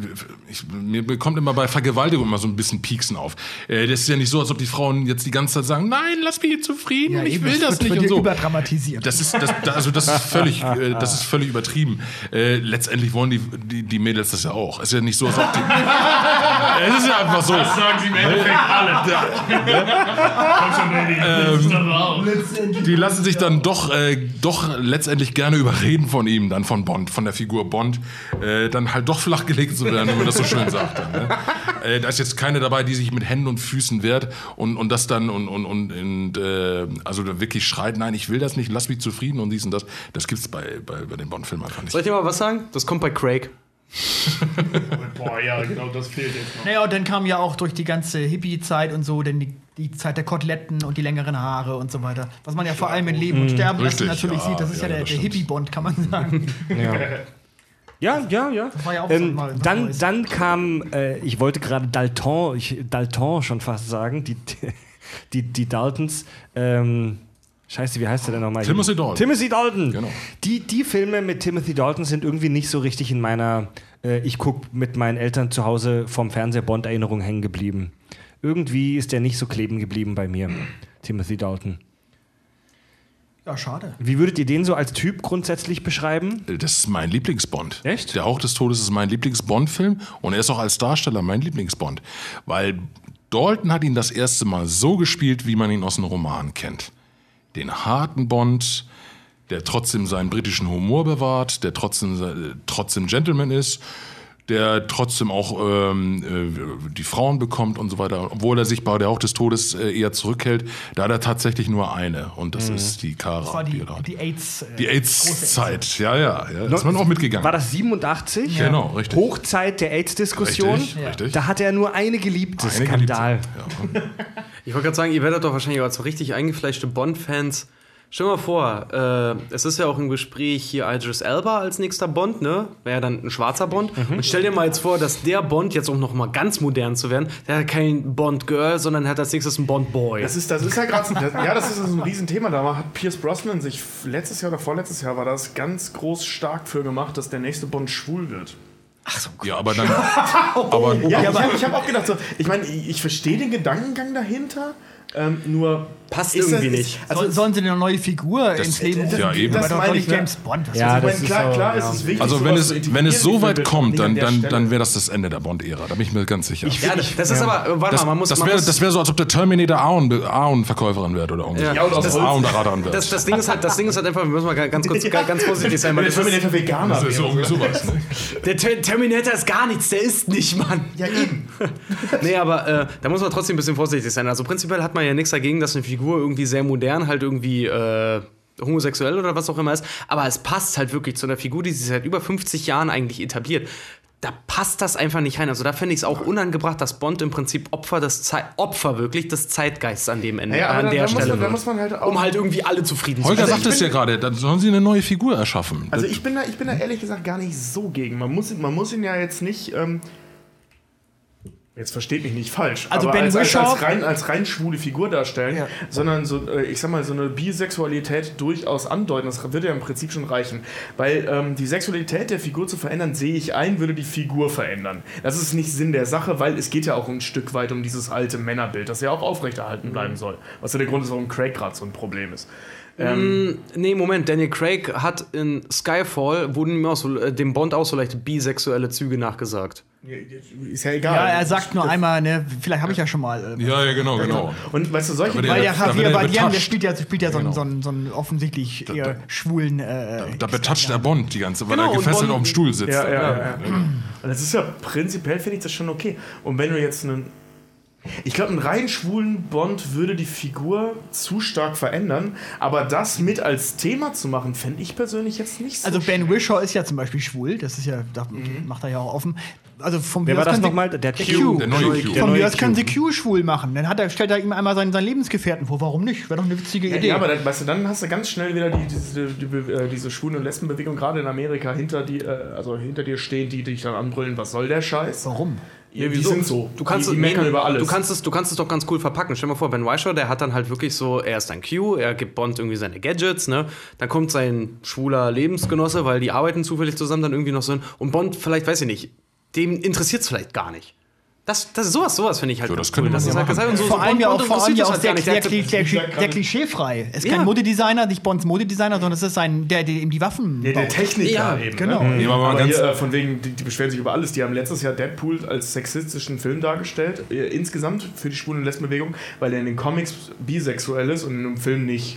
mir kommt immer bei Vergewaltigung immer so ein bisschen Pieksen auf. Äh, das ist ja nicht so, als ob die Frauen jetzt die ganze Zeit sagen, nein, lass mich zufrieden, ja, ich will das, nicht und so. Überdramatisiert. Das ist das, also das ist völlig, äh, das ist völlig übertrieben. Äh, letztendlich wollen die, die, die Mädels das ja auch. Es ist ja nicht so, als ob die. es ist ja einfach so. Das sagen sie im Endeffekt alle. Ähm, da, ne? ähm, die lassen sich dann doch, äh, doch letztendlich gerne überreden von ihm dann von Bond, von der Figur Bond, äh, dann halt doch flachgelegt zu werden, wenn man das so schön sagt. Dann, ne? äh, da ist jetzt keine dabei, die sich mit Händen und Füßen wehrt und, und das dann und, und, und, und äh, also wirklich schreit, nein, ich will das nicht, lass mich zufrieden und dies und das. Das gibt's bei, bei, bei den Bond-Filmen einfach Soll nicht. ich dir mal was sagen? Das kommt bei Craig. Boah, ja, genau, das fehlt jetzt noch. Naja, und dann kam ja auch durch die ganze Hippie-Zeit und so, denn die, die Zeit der Koteletten und die längeren Haare und so weiter. Was man ja vor allem in Leben und Sterben lassen natürlich ja, sieht, das ist ja, ja, der, der. Hippie-Bond, kann man sagen. Ja, ja, ja. war ja auch so ähm, mal was dann, Neues. dann kam, äh, ich wollte gerade Dalton, ich, Dalton schon fast sagen, die, die, die Daltons. Ähm, Scheiße, wie heißt der denn nochmal? Timothy Dalton. Timothy Dalton. Genau. Die, die Filme mit Timothy Dalton sind irgendwie nicht so richtig in meiner, äh, ich gucke mit meinen Eltern zu Hause vom Fernseher Bond-Erinnerung hängen geblieben. Irgendwie ist der nicht so kleben geblieben bei mir, Timothy Dalton. Ja, schade. Wie würdet ihr den so als Typ grundsätzlich beschreiben? Das ist mein Lieblingsbond. Echt? Der Hauch des Todes ist mein Lieblingsbond-Film und er ist auch als Darsteller mein Lieblingsbond. Weil Dalton hat ihn das erste Mal so gespielt, wie man ihn aus einem Roman kennt. Den harten Bond, der trotzdem seinen britischen Humor bewahrt, der trotzdem, äh, trotzdem Gentleman ist, der trotzdem auch ähm, äh, die Frauen bekommt und so weiter. Obwohl er sich bei der Hauch des Todes äh, eher zurückhält, da hat er tatsächlich nur eine und das ist die Kara. Das war die, hat. die AIDS. Die AIDS-Zeit, ja, ja, ja. Ist man auch mitgegangen. War das 87? Genau, richtig. Hochzeit der AIDS-Diskussion. Richtig, Ja. richtig. Da hatte er nur eine geliebte Eine Skandal. Geliebte. Ja. Ich wollte gerade sagen, ihr werdet doch wahrscheinlich als so richtig eingefleischte Bond-Fans Stell dir mal vor, äh, es ist ja auch im Gespräch hier Idris Elba als nächster Bond, ne? Wäre ja dann ein schwarzer Bond. Und stell dir mal jetzt vor, dass der Bond jetzt um noch mal ganz modern zu werden, der hat kein Bond Girl, sondern hat als nächstes einen Bond Boy. Das ist, das ist ja gerade ja, das ist ein Riesenthema. Da hat Pierce Brosnan sich letztes Jahr oder vorletztes Jahr war das ganz groß stark für gemacht, dass der nächste Bond schwul wird. Ja, aber dann. aber, Ja, ich habe ich hab auch gedacht, so, ich meine, ich, ich verstehe den Gedankengang dahinter, ähm, nur Passt ist irgendwie das- nicht. Also sollen sie eine neue Figur ins Leben das- rufen? ja, eben. Aber das doch meine ich, ja. James Bond. Was Ja, ich das meine, ist klar, so, klar ja. ist es wichtig. also, wenn es, wenn es so ich weit kommt, dann, dann, dann wäre das das Ende der Bond-Ära. Da bin ich mir ganz sicher. ja, das ist aber, äh, warte Das, mal, man muss. das wäre das wär so, als ob der Terminator Aon- Aon-Verkäuferin wird oder irgendwie. Ja. Ja, oder Das- Holz. Aon-Radern wird. das, das, Ding ist halt, das Ding ist halt einfach, wir müssen mal ganz kurz ganz vorsichtig sein. Der das Terminator Veganer Das ist so, wäre. sowas, ne? der Ter Terminator ist gar nichts, der ist nicht, Mann. Ja, eben. Nee, aber äh, da muss man trotzdem ein bisschen vorsichtig sein. Also prinzipiell hat man ja nichts dagegen, dass eine Figur irgendwie sehr modern halt irgendwie äh, homosexuell oder was auch immer ist. Aber es passt halt wirklich zu einer Figur, die sich seit über 50 Jahren eigentlich etabliert. Da passt das einfach nicht rein. Also da fände ich es auch unangebracht, dass Bond im Prinzip Opfer des Zei Opfer wirklich des Zeitgeists an dem Ende, Ja, aber an da- der da muss Stelle man- wird. muss man halt auch- um halt irgendwie alle zufrieden Holger zu sagt es ja gerade, dann sollen sie eine neue Figur erschaffen. Also ich bin, da, ich bin da ehrlich gesagt gar nicht so gegen. Man muss, man muss ihn ja jetzt nicht. Ähm, jetzt versteht mich nicht falsch. Also aber Ben als, als, Whishaw- als, rein, als rein schwule Figur darstellen, Ja. sondern so, äh, ich sag mal, so eine Bisexualität durchaus andeuten. Das würde ja im Prinzip schon reichen. Weil ähm, die Sexualität der Figur zu verändern, sehe ich ein, würde die Figur verändern. Das ist nicht Sinn der Sache, weil es geht ja auch ein Stück weit um dieses alte Männerbild, das ja auch aufrechterhalten bleiben soll. Was ja der Grund ist, warum Craig gerade so ein Problem ist. Ähm, Nee, Moment, Daniel Craig hat in Skyfall, wurden ihm auch so, äh, dem Bond auch so leichte bisexuelle Züge nachgesagt. Ist ja egal. Ja, er sagt nur einmal, ne, vielleicht habe ich ja schon mal. Äh, ja, ja, genau, genau. Und weißt du, solche weil der da Javier er Bardem, der spielt ja, spielt ja so, einen, Genau. so, einen, so einen offensichtlich eher schwulen. Äh, Da betatscht der Bond die ganze, weil Genau, er gefesselt Bond- auf dem Stuhl sitzt. Ja, ja, ja. ja. Und das ist ja prinzipiell, finde ich das schon okay. Und wenn du jetzt einen. Ich glaube, einen rein schwulen Bond würde die Figur zu stark verändern, aber das mit als Thema zu machen, fände ich persönlich jetzt nicht so. also Ben Wishaw ist ja zum Beispiel schwul, das ist ja, da macht er ja auch offen. Also vom Wer war das nochmal? Der Q. Q. Der neue Q. Von mir aus können sie Q schwul machen. Dann hat er, stellt er ihm einmal seinen, seinen Lebensgefährten vor. Warum nicht? Wäre doch eine witzige ja, Idee. ja, aber dann, weißt du, dann hast du ganz schnell wieder die, diese, die, Be- äh, diese Schwulen- und Lesbenbewegung, gerade in Amerika, hinter, die, äh, also hinter dir stehen, die dich dann anbrüllen, was soll der Scheiß? Warum? Ja, die sind so. Du kannst, die, die nee, über alles. Du kannst, es, du kannst es doch ganz cool verpacken. Stell dir mal vor, Ben Whishaw, der hat dann halt wirklich so, er ist ein Q, er gibt Bond irgendwie seine Gadgets, ne? Dann kommt sein schwuler Lebensgenosse, weil die arbeiten zufällig zusammen dann irgendwie noch so. Und Bond, vielleicht, weiß ich nicht, dem interessiert es vielleicht gar nicht. Das, das, sowas, sowas finde ich halt Ja, ganz das könnte man Das ja ist halt machen. gesagt, und so, vor so allem ja auch, vor allem ja das auch sehr, sehr, sehr, Ja, sehr klischeefrei. Es ist Ja. kein Modedesigner, nicht Bonds Modedesigner, sondern es ist ein, der, der ihm die Waffen Der, der. Techniker Ja, eben. genau. Ne? Nee, aber mal aber ganz- hier, äh, von wegen, die, die beschweren sich über alles. Die haben letztes Jahr Deadpool als sexistischen Film dargestellt, äh, insgesamt für die Schwulen- und Lesbenbewegung, weil er in den Comics bisexuell ist und in einem Film nicht.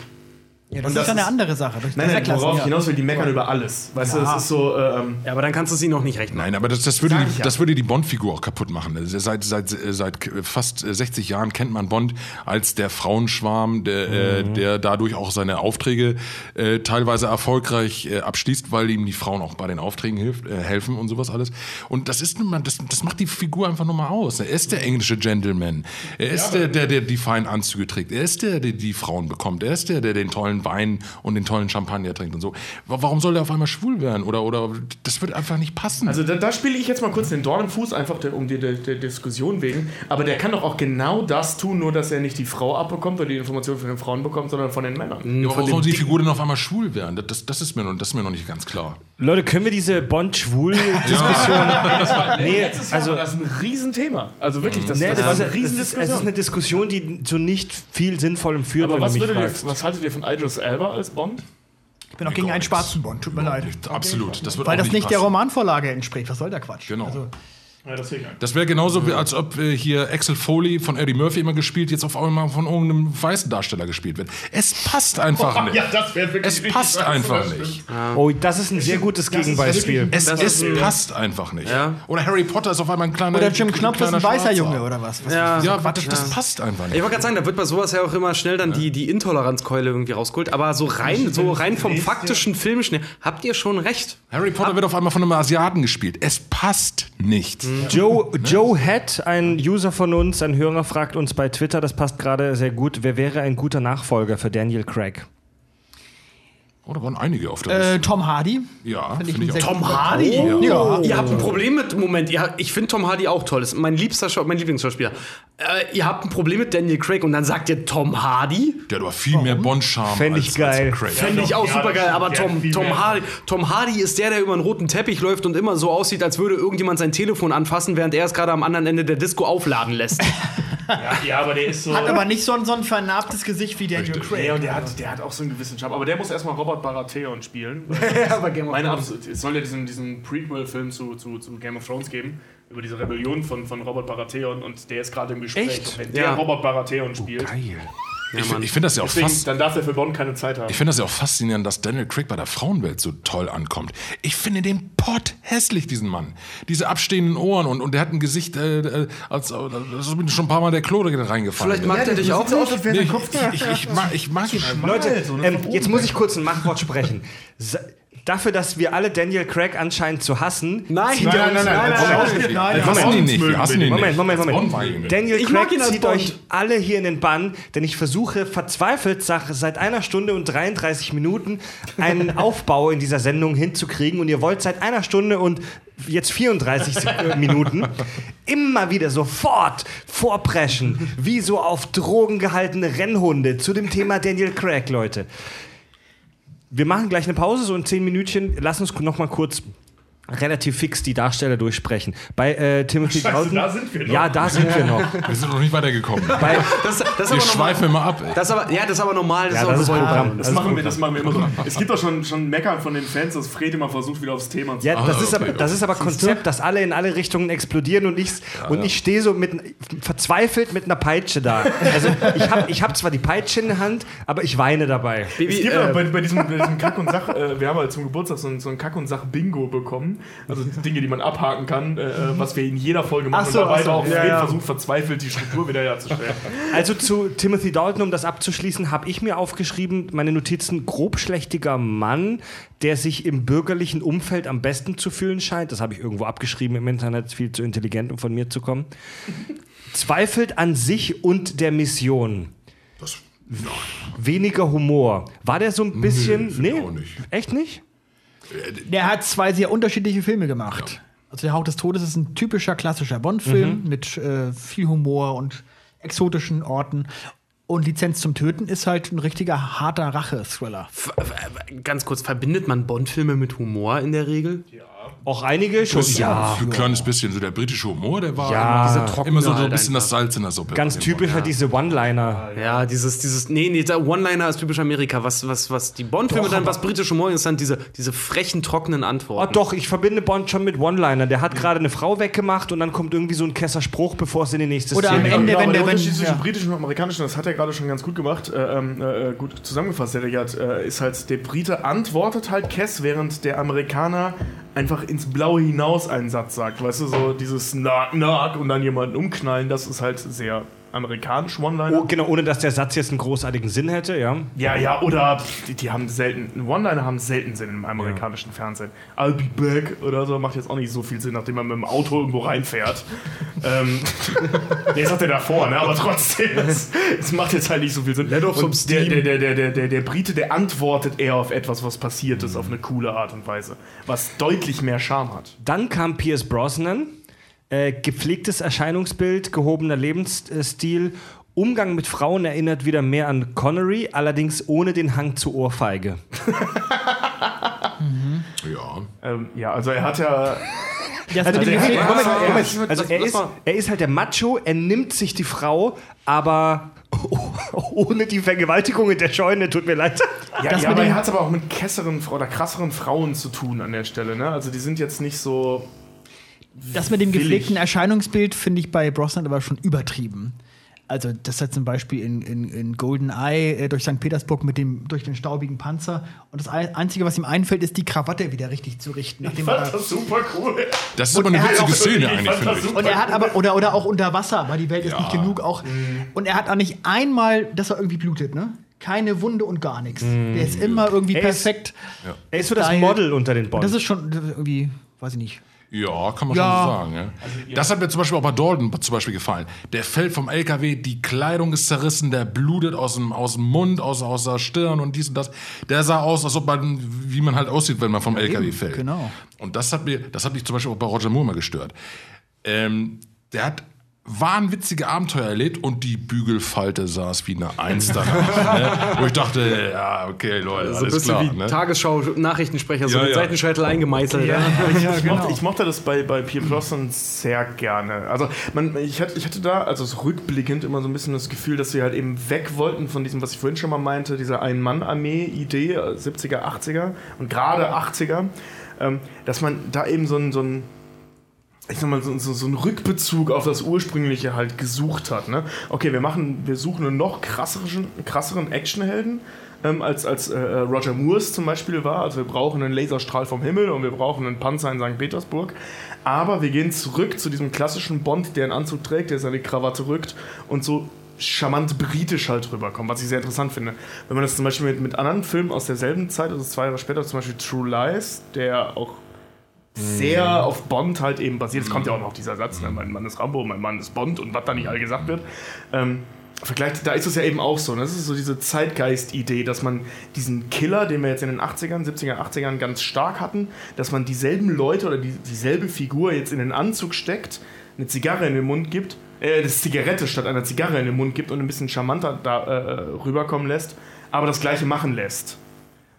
Ja, das Und ist das ja eine andere Sache. Nein, nein, worauf ich ja. hinaus will, die meckern über alles. Weißt du, Ja. das ist so, ähm, Ja, aber dann kannst du sie noch nicht recht machen. Nein, aber das, das, würde, die, ja. das würde die Bond-Figur auch kaputt machen. Also Seit, seit, seit fast 60 Jahren kennt man Bond als der Frauenschwarm, der, äh, der dadurch auch seine Aufträge äh, teilweise erfolgreich äh, abschließt, weil ihm die Frauen auch bei den Aufträgen hilft, äh, helfen und sowas alles. Und das ist nun mal, das, das macht die Figur einfach nur mal aus. Er ist der englische Gentleman. Er ist der, der, der die feinen Anzüge trägt. Er ist der, der die Frauen bekommt. Er ist der, der den tollen Wein und den tollen Champagner trinkt und so. Wa- Warum soll er auf einmal schwul werden? Oder, oder das wird einfach nicht passen. also da, da spiele ich jetzt mal kurz den Dorn im Fuß, einfach der, um die der, der Diskussion wegen. Aber der kann doch auch genau das tun, nur dass er nicht die Frau abbekommt oder die Informationen von den Frauen bekommt, sondern von den Männern. Ja, aber warum soll die Figur denn auf einmal schwul werden? Das, das, das, ist, mir noch, das ist mir noch nicht ganz klar. Leute, können wir diese Bond-Schwul-Diskussion. nee, Also, also. das ist ein Riesenthema. Also wirklich, das, Nee, das, das, ist eine es, ist, es ist Riesendiskussion. eine Diskussion, die zu nicht viel Sinnvollem führt, Aber wenn was, würdet ihr, was haltet ihr von Idris Elba als Bond? Ich bin auch gegen einen schwarzen Bond, tut mir leid. Absolut. Das wird Weil auch das nicht der passen. Romanvorlage entspricht. Was soll der Quatsch? Genau. Also, Ja, das ich Das wäre genauso, wie, als ob äh, hier Axel Foley von Eddie Murphy immer gespielt, jetzt auf einmal von irgendeinem weißen Darsteller gespielt wird. Es passt einfach nicht. das wäre wirklich Es passt einfach nicht. Oh, das ist ein sehr gutes Gegenbeispiel. Es, Das es passt einfach nicht. Ja. Oder Harry Potter ist auf einmal ein kleiner oder Jim Knopf ist ein weißer Schwarzer. Junge oder was? was Ja, Ja, warte, das passt einfach Ich nicht. wollte gerade sagen, da wird bei sowas ja auch immer schnell dann die, die Intoleranzkeule irgendwie rausgeholt. Aber so rein, so rein vom faktischen Filmschnell habt ihr schon recht. Harry Potter wird auf einmal von einem Asiaten gespielt. Es passt nicht. Joe, Joe Head, ein User von uns, ein Hörer, fragt uns bei Twitter, das passt gerade sehr gut, wer wäre ein guter Nachfolger für Daniel Craig? Oh, da waren einige auf der Äh, Liste. Tom Hardy. Ja, Find ich finde ich auch. Tom Hardy? Ja. Ihr habt ein Problem mit. Moment, ihr, ich finde Tom Hardy auch toll. Das ist mein liebster Schau- mein Lieblingsschauspieler. Äh, ihr habt ein Problem mit Daniel Craig und dann sagt ihr Tom Hardy? Der hat aber viel mehr Bond-Charme Fänd ich als, geil. als Craig. Fände ich auch ja, super geil. Aber Tom, Tom. Hardy, Tom Hardy ist der, der über einen roten Teppich läuft und immer so aussieht, als würde irgendjemand sein Telefon anfassen, während er es gerade am anderen Ende der Disco aufladen lässt. Ja, ja, aber der ist so. Hat aber nicht so ein, so ein vernarbtes Gesicht wie Daniel Craig. Nee, und der hat, der hat auch so einen gewissen Charme. Aber der muss erstmal Robert Baratheon spielen. aber Game of Meine Thrones. Abs es soll ja diesen, diesen Prequel-Film zu, zu, zu Game of Thrones geben, über diese Rebellion von, von Robert Baratheon und der ist gerade im Gespräch. Echt? Wenn der Ja. Robert Baratheon spielt, Geil. Ich, find- ich finde das ja auch deswegen, fast. dann darf der für Bond keine Zeit haben. Ich finde das ja auch faszinierend, dass Daniel Craig bei der Frauenwelt so toll ankommt. Ich finde den Pott hässlich, diesen Mann. Diese abstehenden Ohren und, und der hat ein Gesicht, äh, äh, als, als ist mir schon ein paar Mal der Klode reingefallen. Vielleicht mag der dich auch nicht. Nee, ich, ich, ich, ich, mag, ich mag ihn. Leute, ähm, jetzt muss ich kurz ein Machtwort sprechen. Dafür, dass wir alle Daniel Craig anscheinend zu hassen. Nein, zieht er uns- Moment, Nein, Wir hassen ihn nicht, wir hassen ihn Moment, nicht. Moment, Moment. Daniel Craig zieht euch alle hier in den Bann, denn ich versuche verzweifelt seit einer Stunde und 33 Minuten einen Aufbau in dieser Sendung hinzukriegen und ihr wollt seit einer Stunde und jetzt 34 Sek- Minuten immer wieder sofort vorpreschen, wie so auf Drogen gehaltene Rennhunde zu dem Thema Daniel Craig, Leute. Wir machen gleich eine Pause, so in zehn Minütchen. Lass uns noch mal kurz relativ fix die Darsteller durchsprechen. Bei äh, Timothy Scheiße, Dalton. da sind wir noch. Ja, da sind wir noch. Wir sind noch nicht weitergekommen. Bei, Das, das Wir aber schweifen immer ab. ey. Das ist aber, ja, das ist aber normal. Das ja, ist das ist gewollt. Programm. Das Das machen, wir, das machen wir immer so. Es gibt doch schon, schon Meckern von den Fans, dass Fred immer versucht, wieder aufs Thema zu Ja, das, Ah, ist aber, okay. das ist aber Konzept, dass alle in alle Richtungen explodieren und ich, und ich stehe so mit, verzweifelt mit einer Peitsche da. Also ich habe ich hab zwar die Peitsche in der Hand, aber ich weine dabei. Es Baby, gibt äh, aber bei, bei, diesem, bei diesem Kack- und Sach, äh, wir haben halt zum Geburtstag so ein, so ein Kack- und Sach-Bingo bekommen. Also Dinge, die man abhaken kann, äh, was wir in jeder Folge machen. Ach so, und dabei so, auch ja, ja. versucht, verzweifelt die Struktur wiederherzustellen. Also zu Timothy Dalton, um das abzuschließen, habe ich mir aufgeschrieben, meine Notizen, grobschlächtiger Mann, der sich im bürgerlichen Umfeld am besten zu fühlen scheint. Das habe ich irgendwo abgeschrieben im Internet, viel zu intelligent, um von mir zu kommen. Zweifelt an sich und der Mission. Das, Weniger Humor. War der so ein bisschen. find ich auch nicht. Echt nicht? Der hat zwei sehr unterschiedliche Filme gemacht. Also der Hauch des Todes ist ein typischer klassischer Bond-Film Mhm. mit äh, viel Humor und exotischen Orten. Und Lizenz zum Töten ist halt ein richtiger harter Rache-Thriller. ganz kurz, verbindet man Bond-Filme mit Humor in der Regel? Auch einige schon. Ja. Ein kleines bisschen. So der britische Humor, der war Ja. immer, immer so, so ein bisschen das. Salz in der Suppe. Ganz typisch halt diese One-Liner. Ja, dieses, dieses, nee, nee, der One-Liner ist typisch Amerika. Was, was, was die Bond-Filme dann, was britische Humor ist, dann diese, diese frechen, trockenen Oh, Antworten. doch, ich verbinde Bond schon mit One-Liner. Der hat gerade eine Frau weggemacht und dann kommt irgendwie so ein Kesserspruch, bevor es in die nächste Oder am Szene Ende, Genau, wenn aber der- der wenn- Unterschied zwischen ja. britischen und amerikanischen, das hat er gerade schon ganz gut gemacht, äh, ähm, äh, gut zusammengefasst, der Richard, äh, ist halt, der Brite antwortet halt Kess, während der Amerikaner einfach ins Blaue hinaus einen Satz sagt. Weißt du, so dieses Knock, Knock und dann jemanden umknallen, das ist halt sehr amerikanisch One-Liner. Oh, genau, ohne dass der Satz jetzt einen großartigen Sinn hätte, ja. Ja, ja, oder die, die haben selten, One-Liner haben selten Sinn im amerikanischen Fernsehen. I'll be back oder so macht jetzt auch nicht so viel Sinn, nachdem man mit dem Auto irgendwo reinfährt. ähm, nee, sagt er davor, ne? aber trotzdem, das, das macht jetzt halt nicht so viel Sinn. Let off Und der, der, der, der, der, der, Brite, der antwortet eher auf etwas, was passiert ist, auf eine coole Art und Weise, was deutlich mehr Charme hat. Dann kam Pierce Brosnan. Äh, gepflegtes Erscheinungsbild, gehobener Lebensstil. Umgang mit Frauen erinnert wieder mehr an Connery, allerdings ohne den Hang zur Ohrfeige. Ja. Ähm, ja, also er hat ja. Also, er, also er, ist, er halt der Macho, er nimmt sich die Frau, aber ohne die Vergewaltigung in der Scheune, tut mir leid. Ja, Das ja aber er hat aber auch mit kesseren oder krasseren Frauen zu tun an der Stelle. Ne? Also die sind jetzt nicht so. Das mit dem gepflegten Erscheinungsbild finde ich bei Brosnan aber schon übertrieben. Also, das hat zum Beispiel in, in, in GoldenEye äh, durch St. Petersburg mit dem, durch den staubigen Panzer. Und das Ein- Einzige, was ihm einfällt, ist, die Krawatte wieder richtig zu richten. Ich fand er, das super cool. Das ist aber eine witzige Szene ich eigentlich, fand finde ich. super. und er hat aber, oder, oder auch unter Wasser, weil die Welt ist nicht genug auch. Und er hat auch nicht einmal, dass er irgendwie blutet, ne? Keine Wunde und gar nichts. Der ist immer irgendwie Er ist- perfekt. Er ist so das Style. Model unter den Bonds. das ist schon irgendwie, weiß ich nicht. Ja, kann man Ja. schon so sagen. Ja. Das hat mir zum Beispiel auch bei Dalton zum Beispiel gefallen. Der fällt vom LKW, die Kleidung ist zerrissen, der blutet aus dem, aus dem Mund, aus, aus der Stirn und dies und das. Der sah aus, als ob man, wie man halt aussieht, wenn man vom LKW fällt. genau. Und das hat, mir, das hat mich zum Beispiel auch bei Roger Moore mal gestört. Ähm, der hat wahnwitzige Abenteuer erlebt und die Bügelfalte saß wie eine Eins danach. ne? Wo ich dachte, ja, okay, Leute, So ein alles bisschen klar. wie ne? Tagesschau-Nachrichtensprecher, so Ja, mit ja. Seitenscheitel eingemeißelt. Ja. Ich, Ja, ich, genau. mochte, ich mochte das bei, bei Pierre Brosnan sehr gerne. Also man, ich, hatte, ich hatte da, also so rückblickend, immer so ein bisschen das Gefühl, dass sie halt eben weg wollten von diesem, was ich vorhin schon mal meinte, dieser Ein-Mann-Armee-Idee, äh, 70er, 80er und gerade 80er, ähm, dass man da eben so ein, so ein ich sag mal, so, so, so einen Rückbezug auf das Ursprüngliche halt gesucht hat. Ne? Okay, wir machen, wir suchen einen noch krasseren, krasseren Actionhelden, ähm, als, als äh, Roger Moores zum Beispiel war. Also wir brauchen einen Laserstrahl vom Himmel und wir brauchen einen Panzer in St. Petersburg. Aber wir gehen zurück zu diesem klassischen Bond, der einen Anzug trägt, der seine Krawatte rückt und so charmant britisch halt rüberkommt, was ich sehr interessant finde. Wenn man das zum Beispiel mit, mit anderen Filmen aus derselben Zeit, also zwei Jahre später, zum Beispiel True Lies, der auch sehr auf Bond halt eben basiert. Es kommt ja auch noch dieser Satz, ne? mein Mann ist Rambo, mein Mann ist Bond und was da nicht all gesagt wird. Ähm, vergleicht, da ist es ja eben auch so. Ne? Das ist so diese Zeitgeist-Idee, dass man diesen Killer, den wir jetzt in den 80ern, 70er, 80ern ganz stark hatten, dass man dieselben Leute oder die, dieselbe Figur jetzt in den Anzug steckt, eine Zigarre in den Mund gibt, äh, das Zigarette statt einer Zigarre in den Mund gibt und ein bisschen charmanter da äh, rüberkommen lässt, aber das gleiche machen lässt.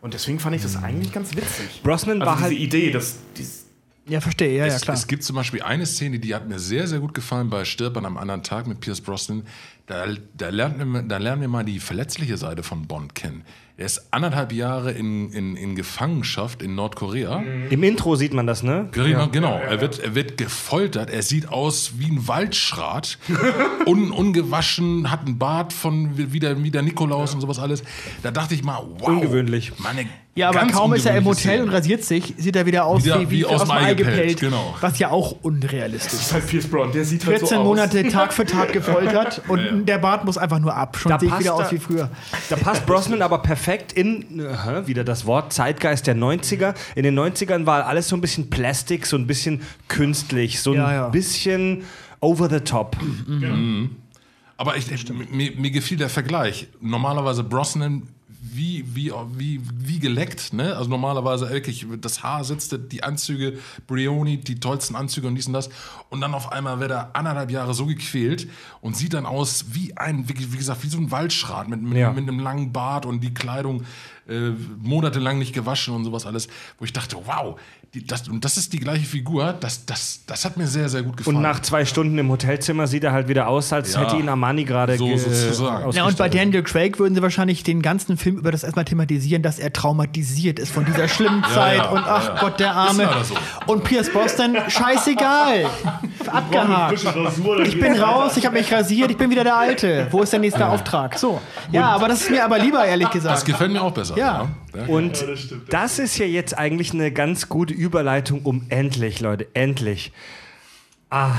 Und deswegen fand ich das eigentlich ganz witzig. Brosnan Also war diese halt. Idee, dass dies, Ja, verstehe, ja, ja, Es, klar. es gibt zum Beispiel eine Szene, die hat mir sehr, sehr gut gefallen bei Stirb an einem anderen Tag mit Pierce Brosnan. Da, da, lernt da lernen wir mal die verletzliche Seite von Bond kennen. Er ist anderthalb Jahre in, in, in Gefangenschaft in Nordkorea. Im Intro sieht man das, ne? Genau, genau. Er, wird, er wird gefoltert. Er sieht aus wie ein Waldschrat. Un, ungewaschen, hat einen Bart von wie der, wie der Nikolaus und sowas alles. Da dachte ich mal, wow. Ungewöhnlich. Meine Ja, aber ganz kaum ist er im Hotel und rasiert sich, sieht er wieder aus Wieder wie, wie, aus dem Ei gepellt. genau. Was ja auch unrealistisch ist. ist halt Pierce Brown, der sieht halt 14 so aus. Monate Tag für Tag gefoltert und der Bart muss einfach nur ab. Schon Da sehe ich passt wieder er- aus wie früher. Da passt Brosnan aber perfekt in, äh, wieder das Wort, Zeitgeist der 90er. In den 90ern war alles so ein bisschen Plastik, so ein bisschen künstlich, so ein Ja, ja. bisschen over the top. Aber ich, mir, mir gefiel der Vergleich. Normalerweise Brosnan wie, wie, wie, wie geleckt, ne? Also normalerweise wirklich, das Haar sitzt, die Anzüge, Brioni, die tollsten Anzüge und dies und das. Und dann auf einmal wird er anderthalb Jahre so gequält und sieht dann aus wie ein, wie, wie gesagt, wie so ein Waldschrat mit, mit, Ja. mit einem langen Bart und die Kleidung äh, monatelang nicht gewaschen und sowas alles. Wo ich dachte, wow, die, das, und das ist die gleiche Figur, das, das, das hat mir sehr, sehr gut gefallen. Und nach zwei Stunden im Hotelzimmer sieht er halt wieder aus, als Ja. hätte ihn Armani gerade So ge- sozusagen. Ja, und bei. Daniel Craig würden sie wahrscheinlich den ganzen Film über das erstmal thematisieren, dass er traumatisiert ist von dieser schlimmen Zeit ja, und ach Gott, der Arme. so. Und Pierce Brosnan, scheißegal. Abgehakt. Ich bin raus, ich habe mich rasiert, ich bin wieder der Alte. Wo ist der nächste Auftrag? So. Ja, aber das ist mir aber lieber, ehrlich das gesagt. gefällt mir auch besser. Ja. Ja. Und das ist ja jetzt eigentlich eine ganz gute Überleitung, um endlich, Leute, endlich. Ah,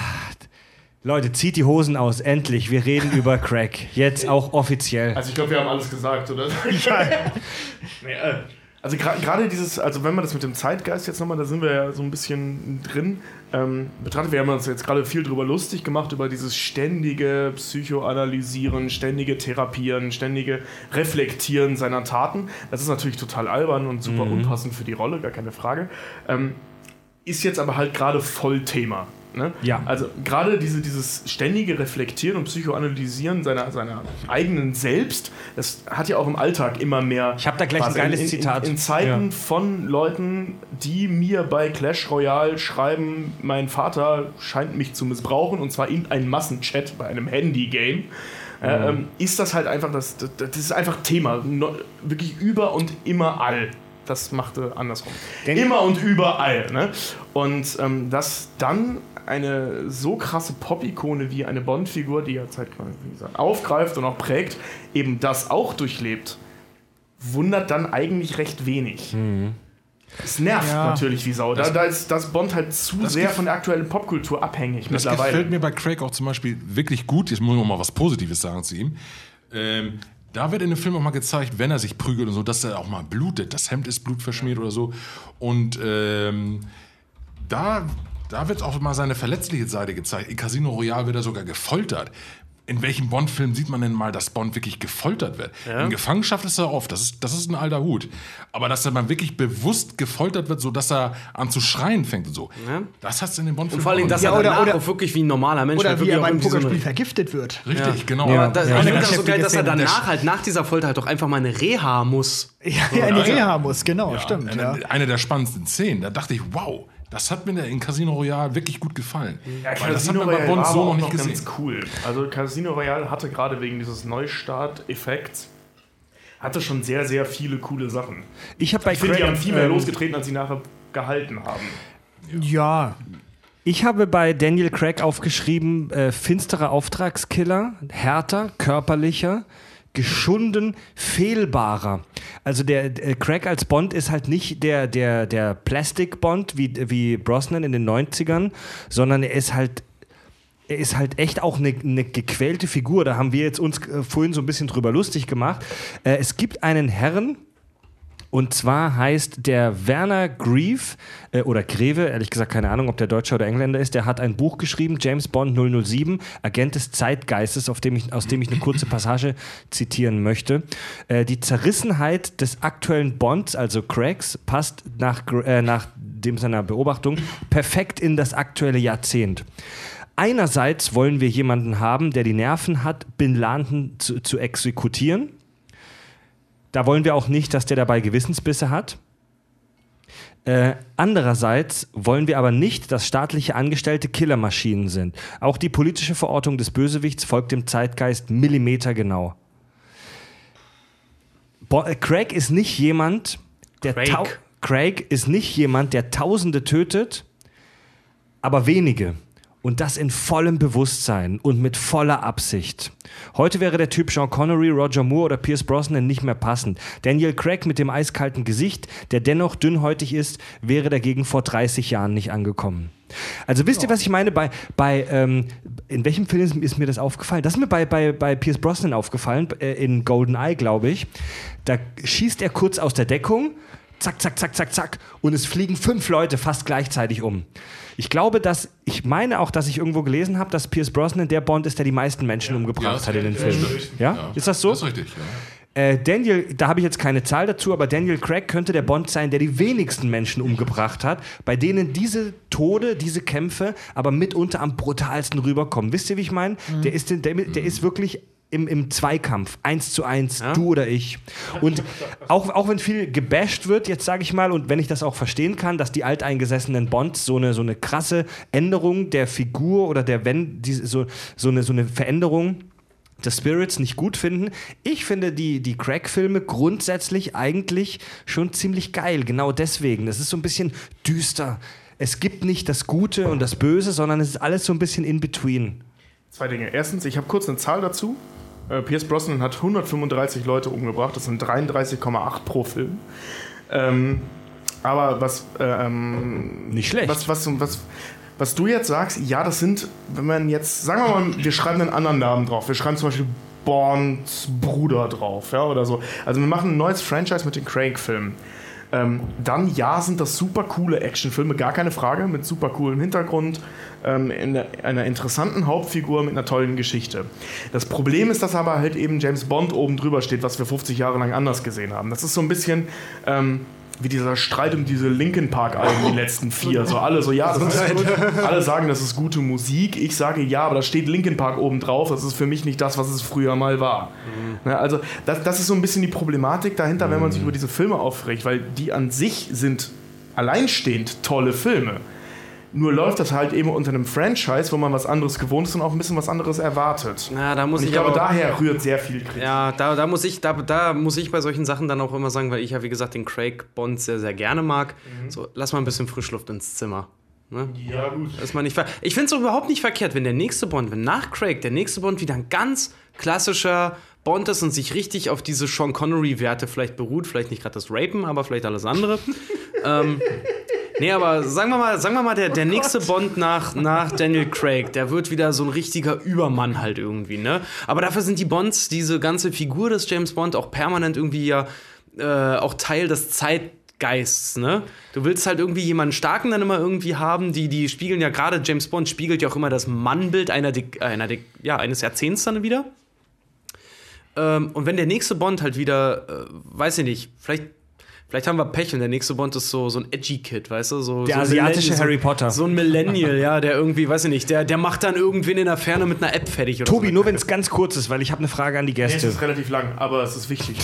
Leute, zieht die Hosen aus, endlich. Wir reden über Crack. Jetzt auch offiziell. Also ich glaube, wir haben alles gesagt, oder? nee, äh, also gerade dieses, also wenn man das mit dem Zeitgeist jetzt nochmal, da sind wir ja so ein bisschen drin, ähm, betrachtet, wir haben uns jetzt gerade viel drüber lustig gemacht, über dieses ständige Psychoanalysieren, ständige Therapieren, ständige Reflektieren seiner Taten. Das ist natürlich total albern und super unpassend für die Rolle, gar keine Frage. Ähm, ist jetzt aber halt gerade voll Thema. Ne? Ja. Also gerade diese, dieses ständige Reflektieren und Psychoanalysieren seiner, seiner eigenen Selbst, das hat ja auch im Alltag immer mehr. Ich hab da gleich ein geiles in, in, Zitat. In, in Zeiten Ja. von Leuten, die mir bei Clash Royale schreiben, mein Vater scheint mich zu missbrauchen und zwar in einem Massenchat bei einem Handy-Game. Äh, ähm, ist das halt einfach das, das, das ist einfach Thema, no, wirklich über und immer all. Das machte andersrum. Denk- immer und überall. Ne? Und ähm, dass dann eine so krasse Pop-Ikone wie eine Bond-Figur, die ja zeitgleich gesagt, aufgreift und auch prägt, eben das auch durchlebt, wundert dann eigentlich recht wenig. Es nervt Ja. natürlich wie Sau. Da, da ist das Bond halt zu sehr von der aktuellen Popkultur abhängig Das mittlerweile. gefällt mir bei Craig auch zum Beispiel wirklich gut. Jetzt muss ich mal was Positives sagen zu ihm. Ähm, da wird in dem Film auch mal gezeigt, wenn er sich prügelt und so, dass er auch mal blutet. Das Hemd ist blutverschmiert oder so. Und ähm, da Da wird auch mal seine verletzliche Seite gezeigt. In Casino Royale wird er sogar gefoltert. In welchem Bond-Film sieht man denn mal, dass Bond wirklich gefoltert wird? In Gefangenschaft ist er oft, das ist, das ist ein alter Hut. Aber dass er mal wirklich bewusst gefoltert wird, sodass er an zu schreien fängt und so, das hast du in den Bond-Filmen Und vor allem, dass er oder- danach oder- auch wirklich wie ein normaler Mensch Oder halt wie er beim eine- Pokerspiel vergiftet wird. Richtig, genau. Ja. Das, Ja. ich Eine finde das so geil, dass er danach halt nach dieser Folter halt doch einfach mal eine Reha muss. Ja, ja, in die Reha muss, genau, stimmt. eine, Ja. eine der spannendsten Szenen. Da dachte ich, wow, das hat mir in Casino Royale wirklich gut gefallen. Ja, Weil das hat Casino man bei Royale Bond war so noch auch nicht noch gesehen. ganz cool. Also Casino Royale hatte gerade wegen dieses Neustart-Effekts hatte schon sehr, sehr viele coole Sachen. Ich habe bei Ich finde, die haben Craig, viel mehr ähm, losgetreten, als sie nachher gehalten haben. ja, Ich habe bei Daniel Craig aufgeschrieben, äh, finsterer Auftragskiller, härter, körperlicher, geschunden, fehlbarer. Also der äh, Craig als Bond ist halt nicht der, der, der Plastic Bond wie, wie Brosnan in den 90ern, sondern er ist halt er ist halt echt auch eine, eine gequälte Figur. Da haben wir jetzt uns äh, vorhin so ein bisschen drüber lustig gemacht. Äh, es gibt einen Herren, und zwar heißt der Werner Grieve äh, oder Greve, ehrlich gesagt keine Ahnung, ob der Deutscher oder Engländer ist, der hat ein Buch geschrieben, James Bond 007, Agent des Zeitgeistes, auf dem ich, aus dem ich eine kurze Passage zitieren möchte. Äh, die Zerrissenheit des aktuellen Bonds, also Craigs, passt nach, äh, nach dem seiner Beobachtung perfekt in das aktuelle Jahrzehnt. Einerseits wollen wir jemanden haben, der die Nerven hat, Bin Laden zu, zu exekutieren. Da wollen wir auch nicht, dass der dabei Gewissensbisse hat. Äh, andererseits wollen wir aber nicht, dass staatliche Angestellte Killermaschinen sind. Auch die politische Verortung des Bösewichts folgt dem Zeitgeist millimetergenau. Bo äh, Craig ist nicht jemand, der Craig. Craig ist nicht jemand, der Tausende tötet, aber wenige. Und das in vollem Bewusstsein und mit voller Absicht. Heute wäre der Typ Sean Connery, Roger Moore oder Pierce Brosnan nicht mehr passend. Daniel Craig mit dem eiskalten Gesicht, der dennoch dünnhäutig ist, wäre dagegen vor 30 Jahren nicht angekommen. Also wisst ihr, was ich meine? Bei, bei ähm, in welchem Film ist mir das aufgefallen? Das ist mir bei, bei, bei Pierce Brosnan aufgefallen, äh, in GoldenEye, glaube ich. Da schießt er kurz aus der Deckung, zack, zack, zack, zack, zack, und es fliegen fünf Leute fast gleichzeitig um. Ich glaube, dass, ich meine auch, dass ich irgendwo gelesen habe, dass Pierce Brosnan der Bond ist, der die meisten Menschen umgebracht Ja, hat in den ja, Filmen. stimmt. Ja? Ist das so? Das ist richtig, ja. Äh, Daniel, da habe ich jetzt keine Zahl dazu, aber Daniel Craig könnte der Bond sein, der die wenigsten Menschen umgebracht hat, bei denen diese Tode, diese Kämpfe aber mitunter am brutalsten rüberkommen. Wisst ihr, wie ich meine? Der, ist, der, der ist wirklich im, im Zweikampf, eins zu eins, du oder ich. Und auch, auch wenn viel gebasht wird, jetzt sage ich mal, und wenn ich das auch verstehen kann, dass die alteingesessenen Bonds so eine, so eine krasse Änderung der Figur oder der, wenn, die, so, so, eine, so eine Veränderung des Spirits nicht gut finden. Ich finde die, die Crack-Filme grundsätzlich eigentlich schon ziemlich geil. Genau deswegen. Das ist so ein bisschen düster. Es gibt nicht das Gute und das Böse, sondern es ist alles so ein bisschen in between. Zwei Dinge. Erstens, ich habe kurz eine Zahl dazu. Äh, Pierce Brosnan hat 135 Leute umgebracht. Das sind 33,8 pro Film. Ähm, aber was, äh, ähm, Nicht schlecht. was, was, was, was du jetzt sagst, ja, das sind, wenn man jetzt, sagen wir mal, wir schreiben einen anderen Namen drauf. Wir schreiben zum Beispiel Bonds Bruder drauf, ja, oder so. Also wir machen ein neues Franchise mit den Craig-Filmen. Ähm, dann ja, sind das super coole Actionfilme, gar keine Frage, mit super coolem Hintergrund, ähm, in der, einer interessanten Hauptfigur mit einer tollen Geschichte. Das Problem ist, dass aber halt eben James Bond oben drüber steht, was wir 50 Jahre lang anders gesehen haben. Das ist so ein bisschen ähm, wie dieser Streit um diese Linkin Park Alben, die letzten vier. So alle so, ja, das ist gut. Alle sagen, das ist gute Musik. Ich sage ja, aber da steht Linkin Park oben drauf. Das ist für mich nicht das, was es früher mal war. Ne, also das, das ist so ein bisschen die Problematik dahinter, wenn man sich über diese Filme aufregt, weil die an sich sind alleinstehend tolle Filme. Nur läuft das halt eben unter einem Franchise, wo man was anderes gewohnt ist und auch ein bisschen was anderes erwartet. Na, da muss Und ich ich, glaube, daher rührt sehr viel Kritik. Ja, da, da, muss ich, da, da muss ich bei solchen Sachen dann auch immer sagen, weil ich ja, wie gesagt, den Craig Bond sehr, sehr gerne mag. So, lass mal ein bisschen Frischluft ins Zimmer. Ne? Ja, gut. Ist mal nicht ich finde es überhaupt nicht verkehrt, wenn der nächste Bond, wenn nach Craig der nächste Bond wieder ein ganz klassischer Bond ist und sich richtig auf diese Sean Connery-Werte vielleicht beruht, vielleicht nicht gerade das Rapen, aber vielleicht alles andere. ähm, nee, aber sagen wir mal, sagen wir mal der, der nächste Bond nach, nach Daniel Craig, der wird wieder so ein richtiger Übermann halt irgendwie, ne? Aber dafür sind die Bonds, diese ganze Figur des James Bond auch permanent irgendwie ja äh, auch Teil des Zeit Geists, ne? Du willst halt irgendwie jemanden starken dann immer irgendwie haben, die, die spiegeln ja gerade, James Bond spiegelt ja auch immer das Mannbild einer, einer ja, eines Jahrzehnts dann wieder. Ähm, und wenn der nächste Bond halt wieder, äh, weiß ich nicht, vielleicht, vielleicht haben wir Pech und der nächste Bond ist so, so ein edgy Kid, weißt du? So, Der so ein asiatische Millennial- Harry Potter. So ein Millennial, ja, der irgendwie, weiß ich nicht, der, der macht dann irgendwen in der Ferne mit einer App fertig oder Tobi, so. nur wenn es ganz kurz ist, weil ich habe eine Frage an die Nee, es Gäste. ist relativ lang, aber es ist wichtig.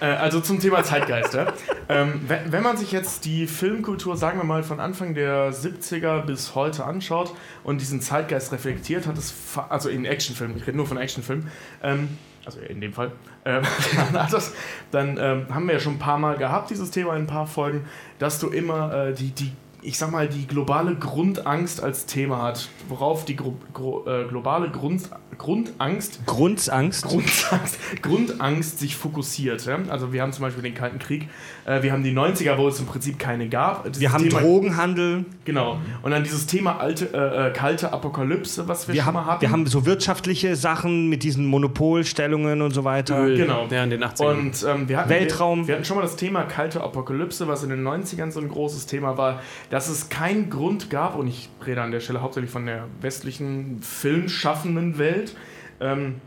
äh, also zum Thema Zeitgeist. Ja? Ähm, wenn, wenn man sich jetzt die Filmkultur, sagen wir mal, von Anfang der 70er bis heute anschaut und diesen Zeitgeist reflektiert, hat es, also in Actionfilmen, ich rede nur von Actionfilmen, ähm, also in dem Fall, ähm, dann, ähm, haben wir ja schon ein paar Mal gehabt, dieses Thema in ein paar Folgen, dass du immer äh, die, die, ich sag mal, die globale Grundangst als Thema hat, worauf die gro gro äh, globale Grund Grundangst Grundangst. Grundangst, Grundangst sich fokussiert. Ja? Also wir haben zum Beispiel den Kalten Krieg, äh, wir haben die 90er, wo es im Prinzip keine gab. Dieses Wir haben Thema, Drogenhandel. Genau. Und dann dieses Thema alte, äh, äh, kalte Apokalypse, was wir, Wir schon haben, mal hatten. wir haben so wirtschaftliche Sachen mit diesen Monopolstellungen und so weiter. Öl, Genau. Der in den 80ern. Und ähm, wir hatten, Weltraum. Wir, wir hatten schon mal das Thema kalte Apokalypse, was in den 90ern so ein großes Thema war, dass es keinen Grund gab, und ich rede an der Stelle hauptsächlich von der westlichen filmschaffenden Welt, ähm,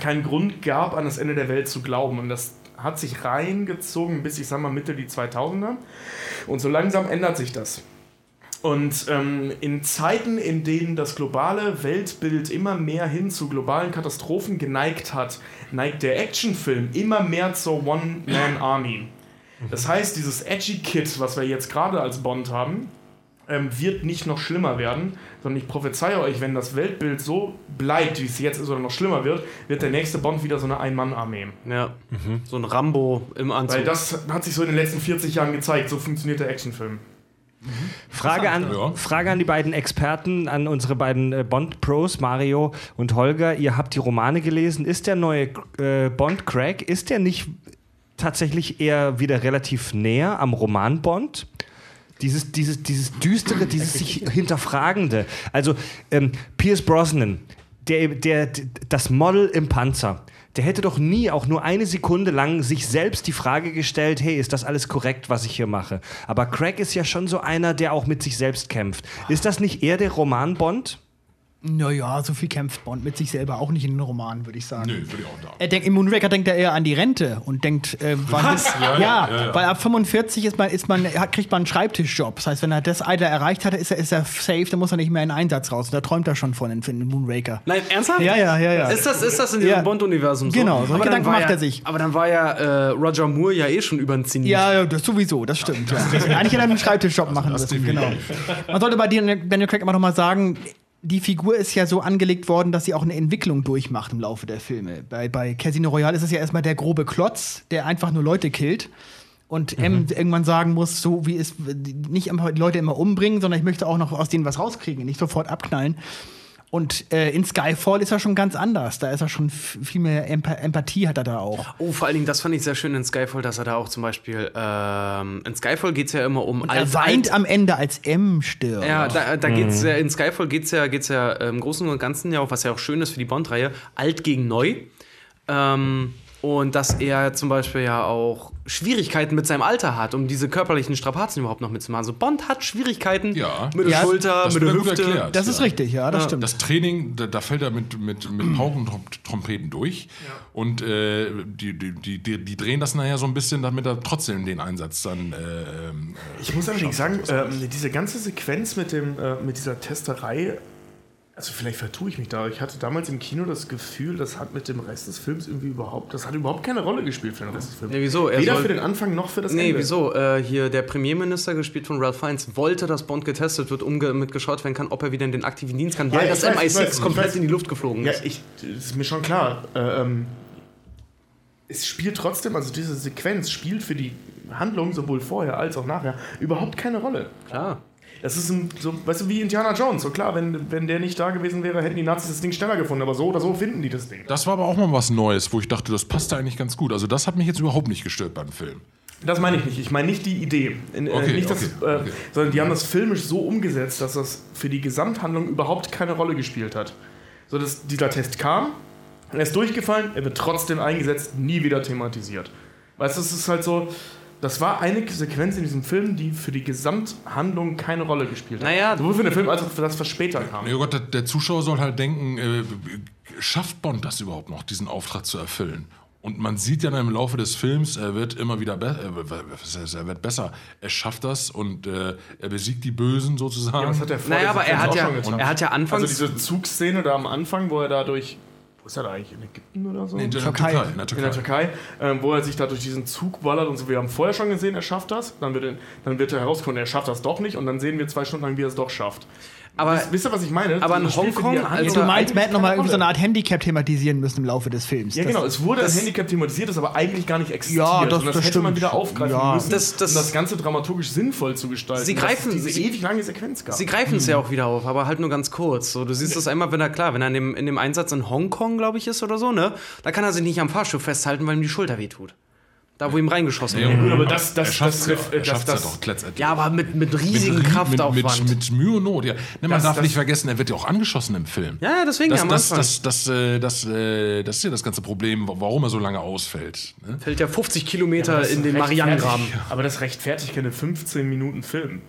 keinen Grund gab, an das Ende der Welt zu glauben. Und das hat sich reingezogen bis, ich sag mal, Mitte die 2000er. Und so langsam ändert sich das. Und ähm, in Zeiten, in denen das globale Weltbild immer mehr hin zu globalen Katastrophen geneigt hat, neigt der Actionfilm immer mehr zur One-Man-Army. Das heißt, dieses edgy Kid, was wir jetzt gerade als Bond haben, ähm, wird nicht noch schlimmer werden, sondern ich prophezeie euch, wenn das Weltbild so bleibt, wie es jetzt ist oder noch schlimmer wird, wird der nächste Bond wieder so eine Ein-Mann-Armee. ja. So ein Rambo im Anzug. Weil das hat sich so in den letzten 40 Jahren gezeigt, so funktioniert der Actionfilm. Frage an, Ja. Frage an die beiden Experten, an unsere beiden äh, Bond-Pros, Mario und Holger. Ihr habt die Romane gelesen. Ist der neue äh, Bond Craig, ist der nicht tatsächlich eher wieder relativ näher am Roman Bond? Dieses, dieses, dieses düstere, dieses sich hinterfragende. Also ähm, Pierce Brosnan, der, der, das Model im Panzer, der hätte doch nie auch nur eine Sekunde lang sich selbst die Frage gestellt, hey, ist das alles korrekt, was ich hier mache? Aber Craig ist ja schon so einer, der auch mit sich selbst kämpft. Ist das nicht eher der Roman Bond? Naja, so viel kämpft Bond mit sich selber auch nicht in den Romanen, würde ich sagen. Nö, würde ich auch da. Er denkt, Im Moonraker denkt er eher an die Rente und denkt, äh, wann ist, ja, ja, weil ab 45 ist man, ist man, hat, kriegt man einen Schreibtischjob. Das heißt, wenn er das Alter erreicht hat, ist er, ist er safe, dann muss er nicht mehr in den Einsatz raus. Und da träumt er schon von in, in Moonraker. Nein, ernsthaft? Ja, ja, ja, ja. Ist das, ist das in diesem Ja. Bond-Universum so? Genau, so Aber dann Gedanken macht ja, er sich. Aber dann war ja äh, Roger Moore ja eh schon über den Zenit. Ja, ja, das sowieso, das stimmt. Ja. Eigentlich hätte er einen Schreibtischjob machen das müssen. Genau. Man sollte bei Daniel Daniel Craig immer noch mal sagen, die Figur ist ja so angelegt worden, dass sie auch eine Entwicklung durchmacht im Laufe der Filme. Bei, bei Casino Royale ist es ja erstmal der grobe Klotz, der einfach nur Leute killt. Und M irgendwann sagen muss, so wie es nicht einfach die Leute immer umbringen, sondern ich möchte auch noch aus denen was rauskriegen, nicht sofort abknallen. Und äh, in Skyfall ist er schon ganz anders. Da ist er schon viel mehr Emp Empathie hat er da auch. Oh, vor allen Dingen, das fand ich sehr schön in Skyfall, dass er da auch zum Beispiel, ähm, in Skyfall geht es ja immer um Er weint am Ende, als M stirbt. Ja, da, da geht's ja, in Skyfall geht es ja, geht's ja im Großen und Ganzen ja auch, was ja auch schön ist für die Bond-Reihe, alt gegen neu. Ähm, und dass er zum Beispiel ja auch Schwierigkeiten mit seinem Alter hat, um diese körperlichen Strapazen überhaupt noch mitzumachen. Also Bond hat Schwierigkeiten Ja. mit der Ja, Schulter, mit der Hüfte. erklärt. Das ist Ja. richtig, ja, das stimmt. Das Training, da, da fällt er mit, mit, mit Pauken und Trompeten durch. Und äh, die, die, die, die, drehen das nachher so ein bisschen, damit er trotzdem den Einsatz dann. Äh, ähm, Ich muss allerdings sagen, ähm, diese ganze Sequenz mit, dem, äh, mit dieser Testerei, also vielleicht vertue ich mich da. Ich hatte damals im Kino das Gefühl, das hat mit dem Rest des Films irgendwie überhaupt, das hat überhaupt keine Rolle gespielt für den Rest des Films. Nee, wieso? Er Weder soll- für den Anfang noch für das Nee, Ende. wieso? Äh, hier der Premierminister, gespielt von Ralph Fiennes, wollte, dass Bond getestet wird, um ge mitgeschaut werden kann, ob er wieder in den aktiven Dienst kann, weil Ja, das ich weiß, ich MI6 weiß, ich komplett weiß. in die Luft geflogen Ja, ist. ich, das ist mir schon klar. Äh, ähm, es spielt trotzdem, also diese Sequenz spielt für die Handlung sowohl vorher als auch nachher überhaupt keine Rolle. Klar. Das ist ein, so, weißt du, wie Indiana Jones. So klar, wenn, wenn der nicht da gewesen wäre, hätten die Nazis das Ding schneller gefunden. Aber so oder so finden die das Ding. das war aber auch mal was Neues, wo ich dachte, das passt da eigentlich ganz gut. Also, das hat mich jetzt überhaupt nicht gestört beim Film. Das meine ich nicht. Ich meine nicht die Idee. In- äh, Okay, nicht das, okay, äh, okay. Sondern die haben das filmisch so umgesetzt, dass das für die Gesamthandlung überhaupt keine Rolle gespielt hat. So, dass dieser Test kam, er ist durchgefallen, er wird trotzdem eingesetzt, nie wieder thematisiert. Weißt du, es ist halt so, Das war eine Sequenz in diesem Film, die für die Gesamthandlung keine Rolle gespielt hat. Naja, Sowohl für den Film als auch für das, was später kam. Ja Gott, der, der Zuschauer soll halt denken, äh, schafft Bond das überhaupt noch, diesen Auftrag zu erfüllen? Und man sieht ja dann im Laufe des Films, er wird immer wieder be äh, er wird besser. Er schafft das und äh, er besiegt die Bösen sozusagen. Ja, das hat er vor Naja, der aber er hat ja, er hat ja anfangs. Also diese Zugszene da am Anfang, wo er da durch. Wo ist er da eigentlich? In Ägypten oder so? in der Türkei. Türkei. In der in Türkei. der Türkei, ähm, wo er sich da durch diesen Zug ballert und so. Wir haben vorher schon gesehen, er schafft das. Dann wird, er, dann wird er herauskommen, er schafft das doch nicht. Und dann sehen wir zwei Stunden lang, wie er es doch schafft. Aber Wisst ihr, was ich meine? Aber in Das Hongkong, also- Du meinst, man hätte nochmal so eine. Art Handicap thematisieren müssen im Laufe des Films. Ja, Das- genau. Es wurde als Handicap thematisiert, das aber eigentlich gar nicht existiert. Ja, das- und das, das hätte man stimmt. wieder aufgreifen Ja. müssen, Das- das- um das Ganze dramaturgisch sinnvoll zu gestalten. Sie greifen- diese sie- ewig lange Sequenz gab. Sie greifen es ja auch wieder auf, aber halt nur ganz kurz. So, du siehst es einmal, wenn er klar, wenn er in dem, in dem Einsatz in Hongkong, glaube ich, ist oder so, ne? Da kann er sich nicht am Fahrstuhl festhalten, weil ihm die Schulter wehtut. Da, wo ihm reingeschossen Ja, wurde. aber das- das- er schafft das- ja, das- er das- schafft's das- ja doch letztendlich. Ja, aber mit, mit riesigen Mit- Kraftaufwand. Mit, mit, mit Mühe und Not, ja. Ne, man Das- darf das- nicht vergessen, er wird ja auch angeschossen im Film. ja, deswegen Das, am das, Anfang. das, das, äh, das, äh, das ist ja das ganze Problem, warum er so lange ausfällt. Ne? fällt ja 50 Kilometer Das in den Marianengraben. Aber das rechtfertigt keine 15 Minuten Film.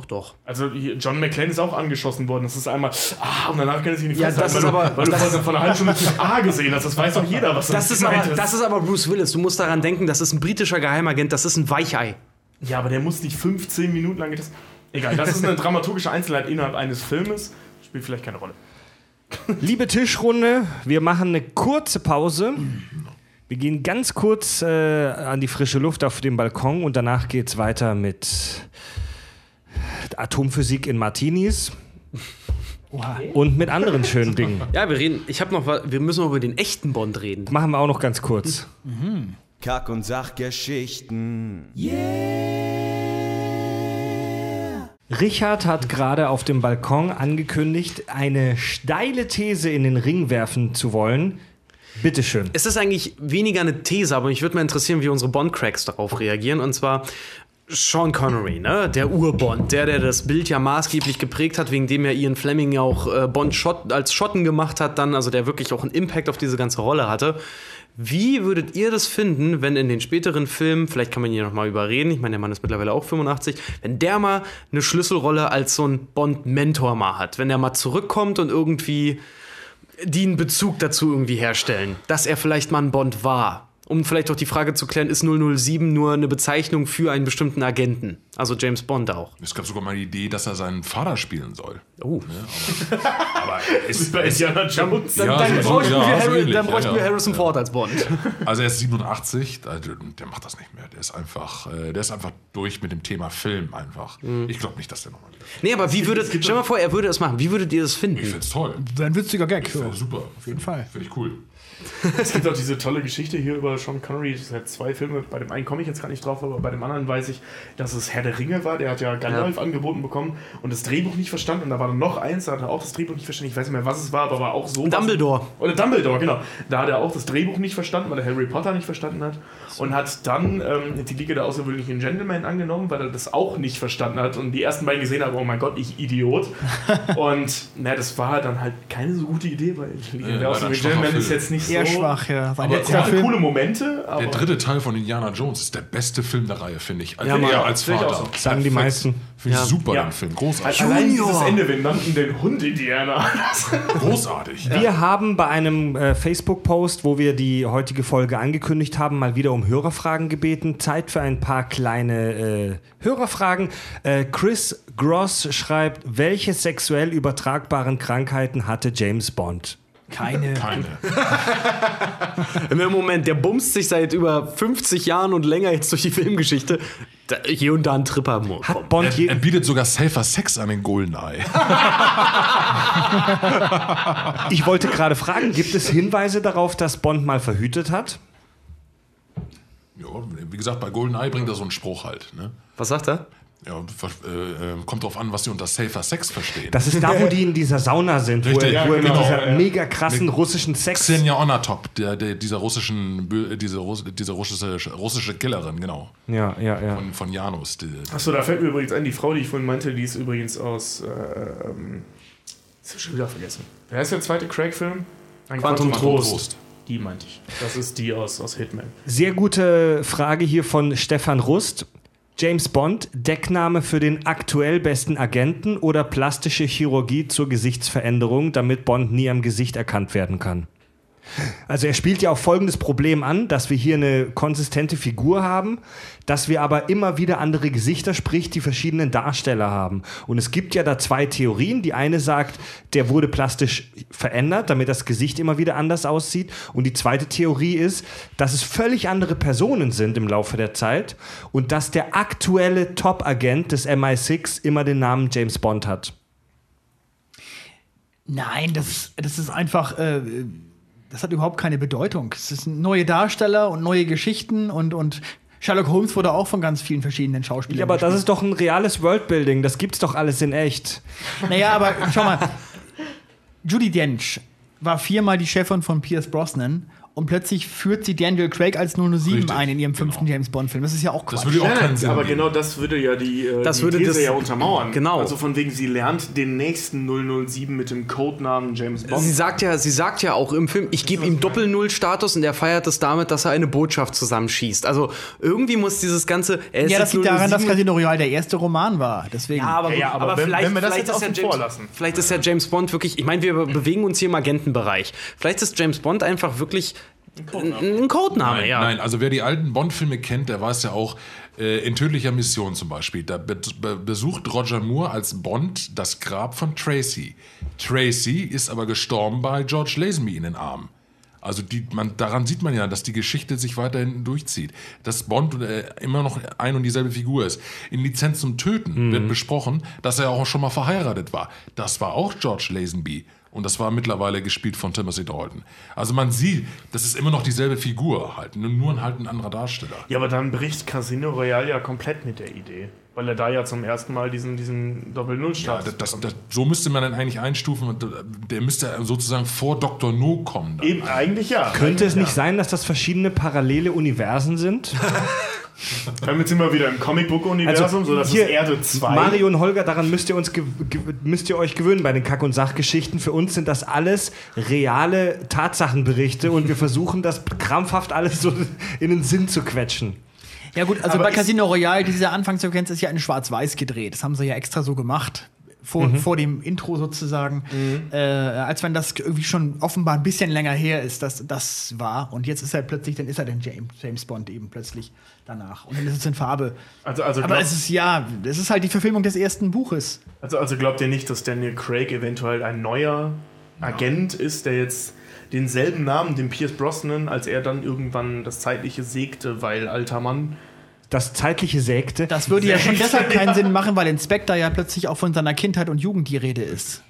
Ach doch. Also John McClane ist auch angeschossen worden. Das ist einmal, ah, und danach kann er sich nicht Ja, das ist weil du, aber- weil du das- vor, einer halben Stunde A gesehen hast. Das weiß doch jeder, was Das ist, gemeint aber, das ist aber Bruce Willis. Du musst daran denken, das ist ein britischer Geheimagent, das ist ein Weichei. Ja, aber der muss nicht 15 Minuten lang getestet. Egal, das ist eine dramaturgische Einzelheit innerhalb eines Filmes. Spielt vielleicht keine Rolle. Liebe Tischrunde, wir machen eine kurze Pause. Wir gehen ganz kurz äh, an die frische Luft auf dem Balkon und danach geht es weiter mit Atomphysik in Martinis und mit anderen schönen Dingen. Ja, wir reden. Ich habe noch was. Wir müssen noch über den echten Bond reden. Machen wir auch noch ganz kurz. Kack- und Sachgeschichten. Richard hat gerade auf dem Balkon angekündigt, eine steile These in den Ring werfen zu wollen. Bitteschön. Es ist eigentlich weniger eine These, aber mich würde mal interessieren, wie unsere Bond-Cracks darauf reagieren. Und zwar Sean Connery, ne? der Ur-Bond, der, der das Bild ja maßgeblich geprägt hat, wegen dem ja Ian Fleming ja auch äh, Bond Schott, als Schotten gemacht hat, dann, also der wirklich auch einen Impact auf diese ganze Rolle hatte. Wie würdet ihr das finden, wenn in den späteren Filmen, vielleicht kann man hier nochmal überreden, ich meine, der Mann ist mittlerweile auch 85, wenn der mal eine Schlüsselrolle als so ein Bond-Mentor mal hat, wenn er mal zurückkommt und irgendwie die einen Bezug dazu irgendwie herstellen, dass er vielleicht mal ein Bond war. Um vielleicht auch die Frage zu klären, ist 007 nur eine Bezeichnung für einen bestimmten Agenten? Also James Bond auch. Es gab sogar mal die Idee, dass er seinen Vater spielen soll. Oh. Aber es, Bei Indiana Jones. Dann, Ja, dann so- bräuchten, ja, wir, so Harry, ähnlich, dann ja, bräuchten ja. wir Harrison Ford als Bond. Also er ist 87, also der macht das nicht mehr. Der ist einfach, äh, der ist einfach durch mit dem Thema Film einfach. Ich glaube nicht, dass der nochmal wieder. nee, aber wie würdet, stell mal vor, er würde es machen. Wie würdet ihr das finden? Ich finde es toll. Wäre ein witziger Gag. Ja, super. Auf jeden Fall. Finde ich cool. Es gibt auch diese tolle Geschichte hier über Sean Connery. Es hat zwei Filme. Bei dem einen komme ich jetzt gar nicht drauf, aber bei dem anderen weiß ich, dass es Herr der Ringe war. Der hat ja Gandalf angeboten bekommen und das Drehbuch nicht verstanden. Und da war dann noch eins, da hat er auch das Drehbuch nicht verstanden. Ich weiß nicht mehr, was es war, aber war auch so. Dumbledore. Oder Dumbledore, genau. Da hat er auch das Drehbuch nicht verstanden, weil er Harry Potter nicht verstanden hat. Und hat dann ähm, die Liga der außergewöhnlichen Gentlemen angenommen, weil er das auch nicht verstanden hat. Und die ersten beiden gesehen haben, oh mein Gott, ich Idiot. und na, das war dann halt keine so gute Idee, weil die Liga Ja, der außergewöhnlichen Gentlemen ist jetzt nicht Eher so... schwach, ja. Sein Aber letzter er hatte Film. coole Momente, aber Der dritte Teil von Indiana Jones ist der beste Film der Reihe, finde ich. Also Ja, er als Vater. so. Sagen die meisten. Finde ich Ja. super, Ja. den Film. Großartig. allein Junior. dieses Ende, wir nannten den Hund Indiana. Großartig. Wir haben bei einem äh, Facebook-Post, wo wir die heutige Folge angekündigt haben, mal wieder um Hörerfragen gebeten. Zeit für ein paar kleine äh, Hörerfragen. Äh, Chris Gross schreibt, welche sexuell übertragbaren Krankheiten hatte James Bond? Keine. Keine. Im Moment, der bumst sich seit über 50 Jahren und länger jetzt durch die Filmgeschichte. Da, hier und da ein Tripper. Hat Bond Er, er bietet sogar safer Sex an den Goldeneye. Ich wollte gerade fragen, gibt es Hinweise darauf, dass Bond mal verhütet hat? Ja, wie gesagt, bei Goldeneye bringt er so einen Spruch halt. Ne? Was sagt er? Ja, äh, äh, kommt drauf an, was sie unter safer Sex verstehen. Das ist da, wo die in dieser Sauna sind, wo Richtig, er, ja, wo genau, mit dieser mega krassen russischen Sex. Xenia Onatop, der, der, dieser russischen, diese, diese russische, russische Killerin, genau. Ja, ja, ja. Von, von Janus. Achso, da fällt mir übrigens ein, die Frau, die ich vorhin meinte, die ist übrigens aus. Äh, ähm, das hab ich schon wieder vergessen. Wer heißt der zweite Craig-Film? Ein Quantum Trost. Trost. Die meinte ich. Das ist die aus, aus Hitman. Sehr gute Frage hier von Stefan Rust. James Bond, Deckname für den aktuell besten Agenten oder plastische Chirurgie zur Gesichtsveränderung, damit Bond nie am Gesicht erkannt werden kann? Also er spielt ja auch folgendes Problem an, dass wir hier eine konsistente Figur haben, dass wir aber immer wieder andere Gesichter, sprich die verschiedenen Darsteller haben. Und es gibt ja da zwei Theorien. Die eine sagt, der wurde plastisch verändert, damit das Gesicht immer wieder anders aussieht. Und die zweite Theorie ist, dass es völlig andere Personen sind im Laufe der Zeit und dass der aktuelle Top-Agent des MI6 immer den Namen James Bond hat. Nein, das, das ist einfach. Äh, das hat überhaupt keine Bedeutung. Es sind neue Darsteller und neue Geschichten und, und Sherlock Holmes wurde auch von ganz vielen verschiedenen Schauspielern. Ja, aber das ist doch ein reales Worldbuilding. Das gibt's doch alles in echt. Naja, aber schau mal. Judy Dench war viermal die Chefin von Pierce Brosnan und plötzlich führt sie Daniel Craig als 007 Richtig, ein in ihrem fünften James Bond-Film. Das ist ja auch Quatsch. Das würde ja auch keinen Sinn aber geben. genau das würde ja die, äh, Das die würde These das- ja untermauern. Genau. Also von wegen, sie lernt den nächsten 007 mit dem Codenamen James Bond. Sie sagt ja, sie sagt ja auch im Film, ich gebe ihm Doppel-Null-Status und er feiert es damit, dass er eine Botschaft zusammenschießt. Also irgendwie muss dieses ganze. Er ist ja, das liegt daran, dass 007 Casino Royale der erste Roman war. Deswegen. Ja, aber, Ja, ja, aber wenn- wenn wir das jetzt ist außen ja James, lassen. Vielleicht ist ja James Bond wirklich, ich meine, wir bewegen uns hier im Agentenbereich. Vielleicht ist James Bond einfach wirklich ein, ein Codename, Nein, ja. nein, also wer die alten Bond-Filme kennt, der weiß ja auch, äh, in tödlicher Mission zum Beispiel, da be be besucht Roger Moore als Bond das Grab von Tracy. Tracy ist aber gestorben bei George Lazenby in den Armen. Also die, man, daran sieht man ja, dass die Geschichte sich weiterhin durchzieht. Dass Bond äh, immer noch ein und dieselbe Figur ist. In Lizenz zum Töten wird besprochen, dass er auch schon mal verheiratet war. Das war auch George Lazenby. Und das war mittlerweile gespielt von Timothy Dalton. Also man sieht, das ist immer noch dieselbe Figur halt, nur- nur halt ein anderer Darsteller. Ja, aber dann bricht Casino Royale ja komplett mit der Idee. Weil er da ja zum ersten Mal diesen, diesen Ja, Doppel-Null-Status das, das, das, so müsste man dann eigentlich einstufen. und Der müsste sozusagen vor Dr. No kommen. Dann. Eben, eigentlich ja. Könnte es nicht sein, dass das verschiedene parallele Universen sind? Damit sind wir wieder im Comicbook-Universum, so dass es Erde 2. Mario und Holger, daran müsst ihr, uns ge ge müsst ihr euch gewöhnen bei den Kack- und Sachgeschichten. Für uns sind das alles reale Tatsachenberichte und wir versuchen das krampfhaft alles so in den Sinn zu quetschen. Ja gut, also Aber bei Casino Royale, diese Anfangssequenz ist ja in Schwarz-Weiß gedreht. Das haben sie ja extra so gemacht. Vor, vor dem Intro sozusagen. Äh, als wenn das irgendwie schon offenbar ein bisschen länger her ist, dass das war. Und jetzt ist er plötzlich, dann ist er dann James, James Bond eben plötzlich danach. Und dann ist es in Farbe. Also, also, Aber es ist ja, es ist halt die Verfilmung des ersten Buches. also, also glaubt ihr nicht, dass Daniel Craig eventuell ein neuer Agent ist, der jetzt denselben Namen, den Pierce Brosnan, als er dann irgendwann das Zeitliche segte, weil alter Mann. Das zeitliche Sägte. Das würde ja schon deshalb keinen Sinn machen, weil in Spectre ja plötzlich auch von seiner Kindheit und Jugend die Rede ist.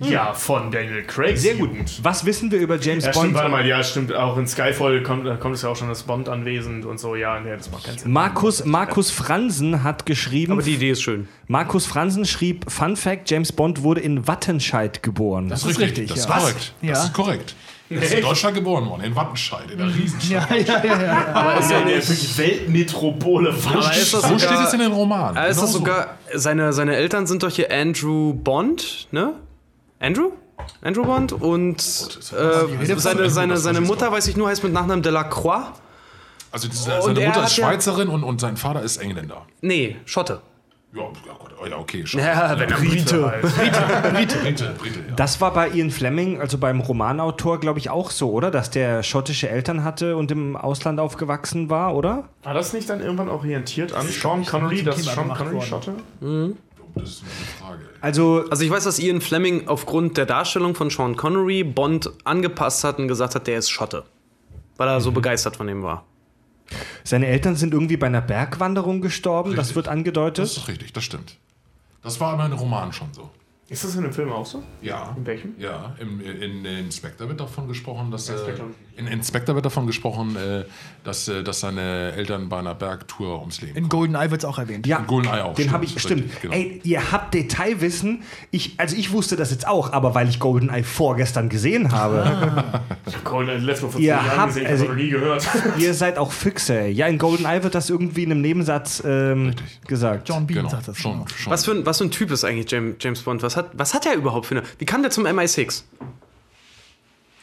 Ja, von Daniel Craig. Sehr gut. Was wissen wir über James Ja, Bond? stimmt, warte mal, ja, stimmt. Auch in Skyfall kommt, da kommt es ja auch schon das Bond anwesend und so. Ja, nee, das macht keinen Sinn. Markus, Markus Fransen hat geschrieben. Aber die Idee ist schön. Markus Fransen schrieb: Fun Fact: James Bond wurde in Wattenscheid geboren. Das ist ist richtig. richtig, Das ist ja. korrekt. Ja. Das ist korrekt. Er ist in Deutschland geboren worden, in Wattenscheid, in der Riesenstadt. Ja, ja, ja, ja. Das ist ja eine Weltmetropole. Aber ist das So steht es in den Romanen. Ist Genau das so. sogar, seine, seine Eltern sind doch hier Andrew Bond, ne? Andrew? Andrew Bond und äh, seine, seine, seine Mutter, weiß ich nur, heißt mit Nachnamen Delacroix. Also seine er Mutter ist ja- Schweizerin und, und sein Vater ist Engländer. Nee, Schotte. Ja, ja, Gott, oh ja okay. Schon. Ja, wenn er Brite. Brite, Brite, Brite, ja. Das war bei Ian Fleming, also beim Romanautor, glaube ich, auch so, oder? Dass der schottische Eltern hatte und im Ausland aufgewachsen war, oder? War das nicht dann irgendwann orientiert an Sean Connery, das Sean Connery. Schotte? Das ist eine Frage. Also, Also ich weiß, dass Ian Fleming aufgrund der Darstellung von Sean Connery Bond angepasst hat und gesagt hat, der ist Schotte. Weil er so begeistert von ihm war. Seine Eltern sind irgendwie bei einer Bergwanderung gestorben, das Richtig. wird angedeutet. Das ist richtig, das stimmt. Das war in einem Roman schon so. Ist das in dem Film auch so? Ja. In welchem? Ja, im, in, in Inspector wird davon gesprochen, dass äh, Inspector. in Inspector wird davon gesprochen, äh, dass, äh, dass seine Eltern bei einer Bergtour ums Leben In GoldenEye wird es auch erwähnt. Ja, Goldeneye auch, den stimmt, habe ich, stimmt. genau. Ey, ihr habt Detailwissen. Ich, also ich wusste das jetzt auch, aber weil ich GoldenEye vorgestern gesehen habe. Ich habe Golden letztes Mal vor Ihr zehn Jahren habt- gesehen, ich also- noch nie gehört. ihr seid auch Füchse. Ja, in GoldenEye wird das irgendwie in einem Nebensatz ähm, gesagt. John Bean Genau, sagt das. schon, genau. schon. Was für, ein, was für ein Typ ist eigentlich James, James Bond? Was hat, was hat er überhaupt für eine. Wie kam der zum MI6?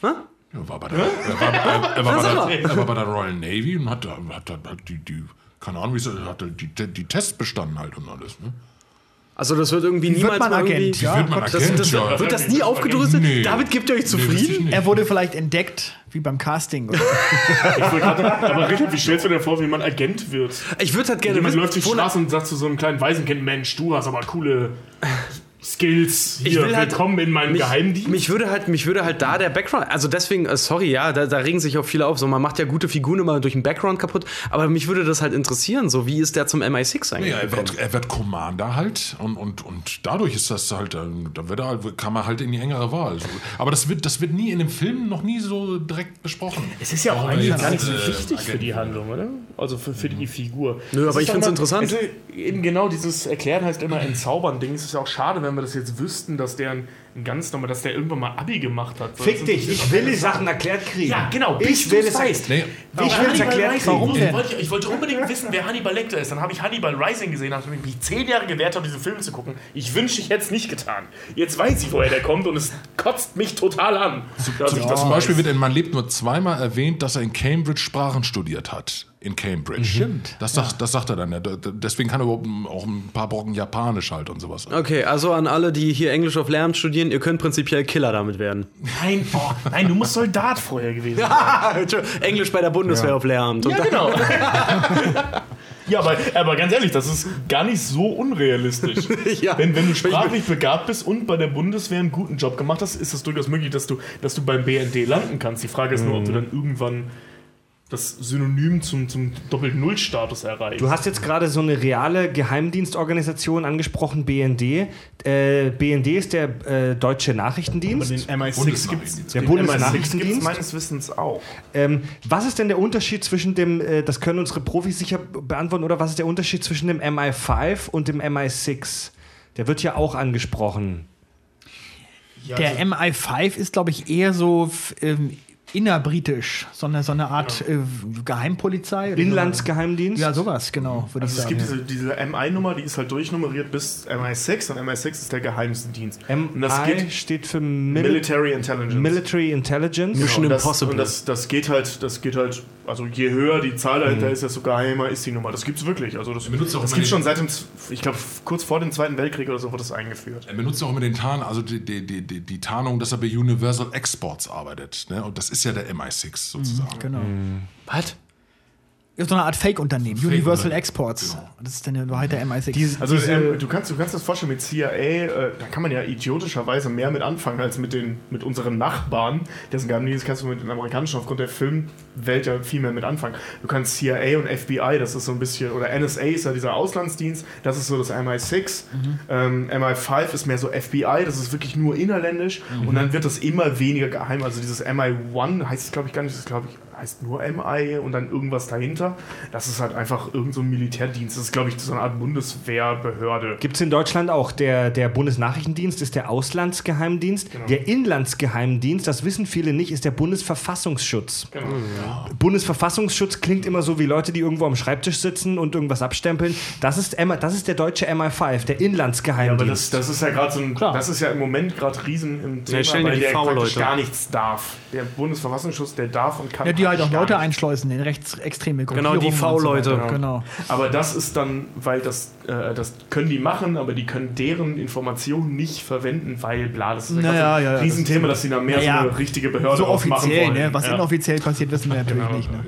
Hä? Er war bei der, er war, er, er war bei der, er war bei der Royal Navy und hat, hat, hat, hat die, die, keine Ahnung, wie es hat die, die, die Tests bestanden halt und alles. Ne? Also das wird irgendwie wird niemals man mal irgendwie... Agent? Ja, wird man das, Agent, das, ja. Wird das nie aufgedröselt? Nee. David, gebt ihr euch Nee, zufrieden? nicht. Er wurde vielleicht entdeckt, wie beim Casting. Gerade- aber Richard, wie stellst du dir vor, wie man Agent wird? Ich würde halt gerne Jemand wissen, läuft die Straße und sagt zu so einem kleinen Waisenkind, Mensch, du hast aber coole Skills. Ich Hier, will halt- willkommen in meinem mich, Geheimdienst. Mich würde halt, mich würde halt da der Background, also deswegen, äh, sorry, ja, da, da regen sich auch viele auf. So, man macht ja gute Figuren immer durch den Background kaputt, aber mich würde das halt interessieren. So, wie ist der zum MI6 eigentlich? Ja, er, wird, er wird Commander halt und, und, und dadurch ist das halt, ähm, da wird er halt, kann man halt in die engere Wahl. So. Aber das wird, das wird nie in dem Film noch nie so direkt besprochen. Es ist ja auch eigentlich er gar nicht so jetzt, äh, wichtig für die Handlung, oder? Also für, für die Figur. Nö, Es aber ich find's mal- interessant. Also eben genau dieses Erklären heißt immer entzaubern-Ding. Es ist ja auch schade, wenn wir das jetzt wüssten, dass der ein, ein ganz normal, dass der irgendwann mal Abi gemacht hat. Fick dich, ich will die Sachen erklärt kriegen. Ja, genau, Ich bis will es weißt. Nee, Ich will es erklärt Rising. kriegen. Warum Ich denn? wollte, ich wollte unbedingt wissen, wer Hannibal Lecter ist. Dann habe ich Hannibal Rising gesehen, nachdem ich mich zehn Jahre gewehrt habe, diesen Film zu gucken. Ich wünsche, ich hätte es nicht getan. Jetzt weiß ich, woher der kommt und es kotzt mich total an. dass ich das Zum Beispiel weiß. wird in Man lebt nur zweimal erwähnt, dass er in Cambridge Sprachen studiert hat. In Cambridge. Stimmt. Das sagt, das sagt er dann. ja. Deswegen kann er überhaupt auch ein paar Brocken Japanisch halt und sowas. Okay, also an alle, die hier Englisch auf Lehramt studieren, ihr könnt prinzipiell Killer damit werden. Nein, oh, nein, du musst Soldat vorher gewesen sein. Englisch bei der Bundeswehr auf Lehramt. Und Ja, genau. ja, aber, aber ganz ehrlich, das ist gar nicht so unrealistisch. Ja. Wenn, wenn du sprachlich begabt bist und bei der Bundeswehr einen guten Job gemacht hast, ist es durchaus möglich, dass du, dass du beim BND landen kannst. Die Frage ist nur, ob du dann irgendwann das Synonym zum, zum Doppel-Null-Status erreichst. Du hast jetzt gerade so eine reale Geheimdienstorganisation angesprochen, BND. Äh, BND ist der äh, deutsche Nachrichtendienst. den MI6 gibt's, Der den MI6 Bundesnachrichtendienst. gibt's meines Wissens auch. Ähm, was ist denn der Unterschied zwischen dem, äh, das können unsere Profis sicher beantworten, oder was ist der Unterschied zwischen dem MI5 und dem MI6? Der wird ja auch angesprochen. Der MI5 ist, glaube ich, eher so ähm, innerbritisch, so eine, so eine Art äh, Geheimpolizei. Inlandsgeheimdienst? Ja, sowas, genau, Also ich es gibt sagen. diese, diese MI-Nummer, die ist halt durchnummeriert bis MI6 und MI6 ist der geheimste Dienst. und das MI geht steht für Mil Military Intelligence. Military Intelligence. Mission und das, Impossible. Und das, das geht halt, das geht halt, also je höher die Zahl dahinter ist, desto geheimer ist die Nummer. Das gibt's wirklich. Also das, das gibt's schon seit dem, ich glaube, kurz vor dem Zweiten Weltkrieg oder so wurde das eingeführt. Er benutzt auch immer den Tarn, also die, die, die, die, die Tarnung, dass er bei Universal Exports arbeitet. Ne? Und das ist ja der MI6 sozusagen. Genau. Was? Ist so eine Art Fake-Unternehmen, Universal Fake-Unternehmen. Exports. Genau. Das ist dann Wahrheit der MI6. Also ähm, du, kannst, du kannst das vorstellen mit CIA, äh, da kann man ja idiotischerweise mehr mit anfangen als mit, den, mit unseren Nachbarn. Dessen Geheimdienst kannst du mit den amerikanischen aufgrund der Filmwelt ja viel mehr mit anfangen. Du kannst CIA und FBI, das ist so ein bisschen, oder NSA ist ja dieser Auslandsdienst, das ist so das MI6. Ähm, MI5 ist mehr so FBI, das ist wirklich nur innerländisch und dann wird das immer weniger geheim. Also dieses MI1 heißt es glaube ich gar nicht, das glaube ich heißt nur MI und dann irgendwas dahinter. Das ist halt einfach irgend so ein Militärdienst. Das ist, glaube ich, so eine Art Bundeswehrbehörde. Gibt es in Deutschland auch. Der, der Bundesnachrichtendienst ist der Auslandsgeheimdienst. Der Inlandsgeheimdienst, das wissen viele nicht, ist der Bundesverfassungsschutz. Genau. Bundesverfassungsschutz klingt immer so wie Leute, die irgendwo am Schreibtisch sitzen und irgendwas abstempeln. Das ist, M das ist der deutsche MI5, der Ja, aber Inlandsgeheimdienst. das, das ist ja gerade so ein, das ist ja im Moment gerade riesen im Thema, die weil die der gar nichts darf. Der Bundesverfassungsschutz, der darf und kann ja, die halt auch Leute einschleusen in rechtsextreme Genau, die und so V-Leute. weiter. Genau. Aber das ist dann, weil das, äh, das können die machen, aber die können deren Informationen nicht verwenden, weil bla, das ist Naja, ein ja, ja, Riesenthema, dass sie da mehr Naja, so eine richtige Behörde So offiziell, wollen. ne? Was ja. inoffiziell passiert, wissen wir natürlich Genau. nicht. Ne?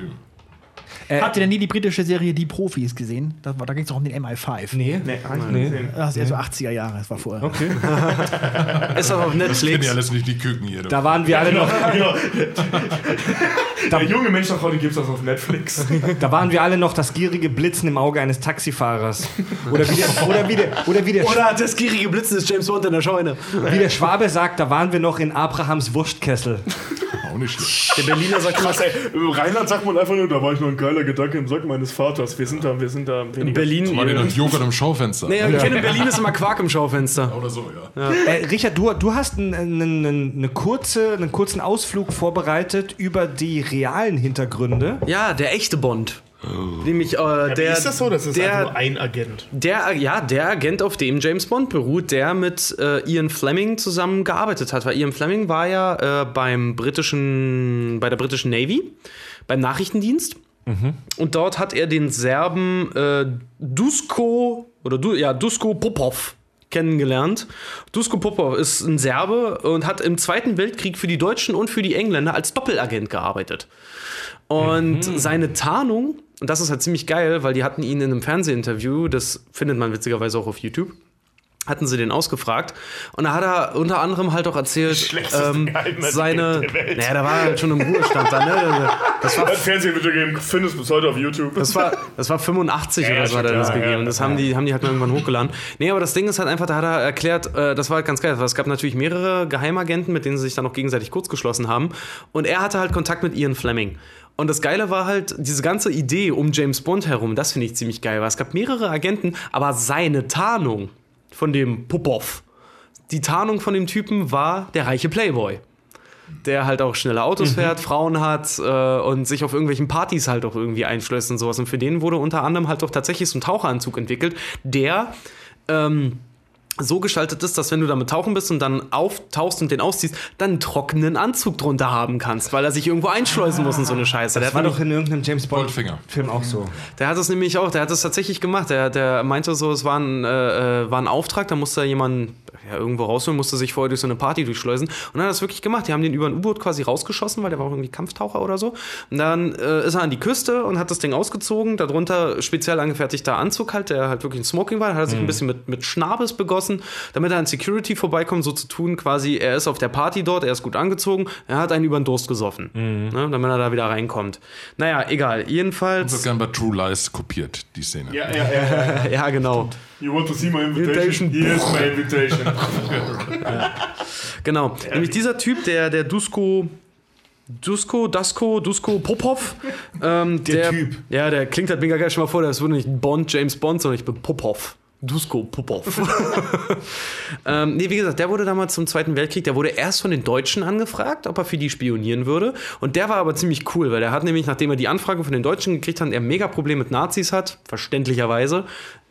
Äh, Habt ihr denn nie die britische Serie Die Profis gesehen? Das da ging es doch um den MI5. nee. Nee, ich Nee. Das ist eher so 80er Jahre, das war vorher. Okay. Ist auch auf Netflix. ihr alles nicht die Küken hier. Da waren wir alle noch, Genau. Der junge Mensch nach heute gibt es das auf Netflix. da waren wir alle noch das gierige Blitzen im Auge eines Taxifahrers. Oder wie der, oder wie der, oder wie der, Oder das gierige Blitzen ist James Bond in der Scheune. wie der Schwabe sagt, da waren wir noch in Abrahams Wurstkessel. Auch nicht schlecht. Der Berliner sagt Krass, ey. Rheinland sagt man einfach nur, da war ich noch ein geiler Gedanke im Sack meines Vaters. Wir sind da, wir sind da in. Berlin. Der noch Joghurt im Schaufenster? Nee, ich kenne in Berlin ist immer Quark im Schaufenster. Oder so, ja. Äh, Richard, du, du hast einen, einen, einen, eine kurze, einen kurzen Ausflug vorbereitet über die realen Hintergründe. Ja, der echte Bond. Nämlich äh, der. ist das so? Das ist der, einfach nur ein Agent. Der, ja, der Agent, auf dem James Bond beruht, der mit äh, Ian Fleming zusammen gearbeitet hat. Weil Ian Fleming war ja äh, beim britischen, bei der britischen Navy, beim Nachrichtendienst. Und dort hat er den Serben äh, Dusko oder du, ja, Dusko Popov kennengelernt. Dusko Popov ist ein Serbe und hat im Zweiten Weltkrieg für die Deutschen und für die Engländer als Doppelagent gearbeitet. Und seine Tarnung, und das ist halt ziemlich geil, weil die hatten ihn in einem Fernsehinterview, das findet man witzigerweise auch auf YouTube, hatten sie den ausgefragt. Und da hat er unter anderem halt auch erzählt, ähm, seine. Naja, da war er halt schon im Ruhestand dann, ne? Das war Fernsehvideo gegeben, findest du bis heute auf YouTube. das war, das war 85 Ja, oder ja, so hat er das klar, gegeben. ja. Das haben die, haben die halt mal irgendwann hochgeladen. Nee, aber das Ding ist halt einfach, da hat er erklärt, äh, das war halt ganz geil, weil es gab natürlich mehrere Geheimagenten, mit denen sie sich dann auch gegenseitig kurzgeschlossen haben. Und er hatte halt Kontakt mit Ian Fleming. Und das Geile war halt, diese ganze Idee um James Bond herum, das finde ich ziemlich geil, weil es gab mehrere Agenten, aber seine Tarnung von dem Popov, die Tarnung von dem Typen war der reiche Playboy der halt auch schnelle Autos fährt, Frauen hat äh, und sich auf irgendwelchen Partys halt auch irgendwie einschlösst und sowas. Und für den wurde unter anderem halt auch tatsächlich so ein Taucheranzug entwickelt, der ähm, so gestaltet ist, dass wenn du damit tauchen bist und dann auftauchst und den ausziehst, dann einen trockenen Anzug drunter haben kannst, weil er sich irgendwo einschleusen muss und so eine Scheiße. Der Das hat war doch in irgendeinem James Goldfinger. Bond-Film auch so. der hat es nämlich auch, der hat es tatsächlich gemacht. Der, der meinte so, es war ein, äh, äh, war ein Auftrag, da musste jemand ja, irgendwo rausholen, musste sich vorher durch so eine Party durchschleusen. Und dann hat er das wirklich gemacht. Die haben den über ein U-Boot quasi rausgeschossen, weil der war auch irgendwie Kampftaucher oder so. Und dann äh, ist er an die Küste und hat das Ding ausgezogen. Darunter speziell angefertigter Anzug halt, der halt wirklich ein Smoking war. Hat er sich ein bisschen mit, mit Schnabes begossen, damit er an Security vorbeikommt, so zu tun quasi, er ist auf der Party dort, er ist gut angezogen, er hat einen über den Durst gesoffen, ne, damit er da wieder reinkommt. Naja, egal. Das Jedenfalls, wird gern bei True Lies kopiert, die Szene. Ja, ja, ja. ja genau. You want to see my invitation? Invitation. Here's my invitation. Genau. Nämlich dieser Typ, der, der Dusko. Dusko, Dasko, Dusko Popov. Ähm, der, Typ. Ja, der klingt halt mega geil. Schon mal vor, das würde nicht Bond, James Bond, sondern ich bin Popov. Dusko Popov. ähm, nee, wie gesagt, der wurde damals zum Zweiten Weltkrieg, der wurde erst von den Deutschen angefragt, ob er für die spionieren würde. Und der war aber ziemlich cool, weil der hat nämlich, nachdem er die Anfrage von den Deutschen gekriegt hat er mega Problem mit Nazis hat, verständlicherweise,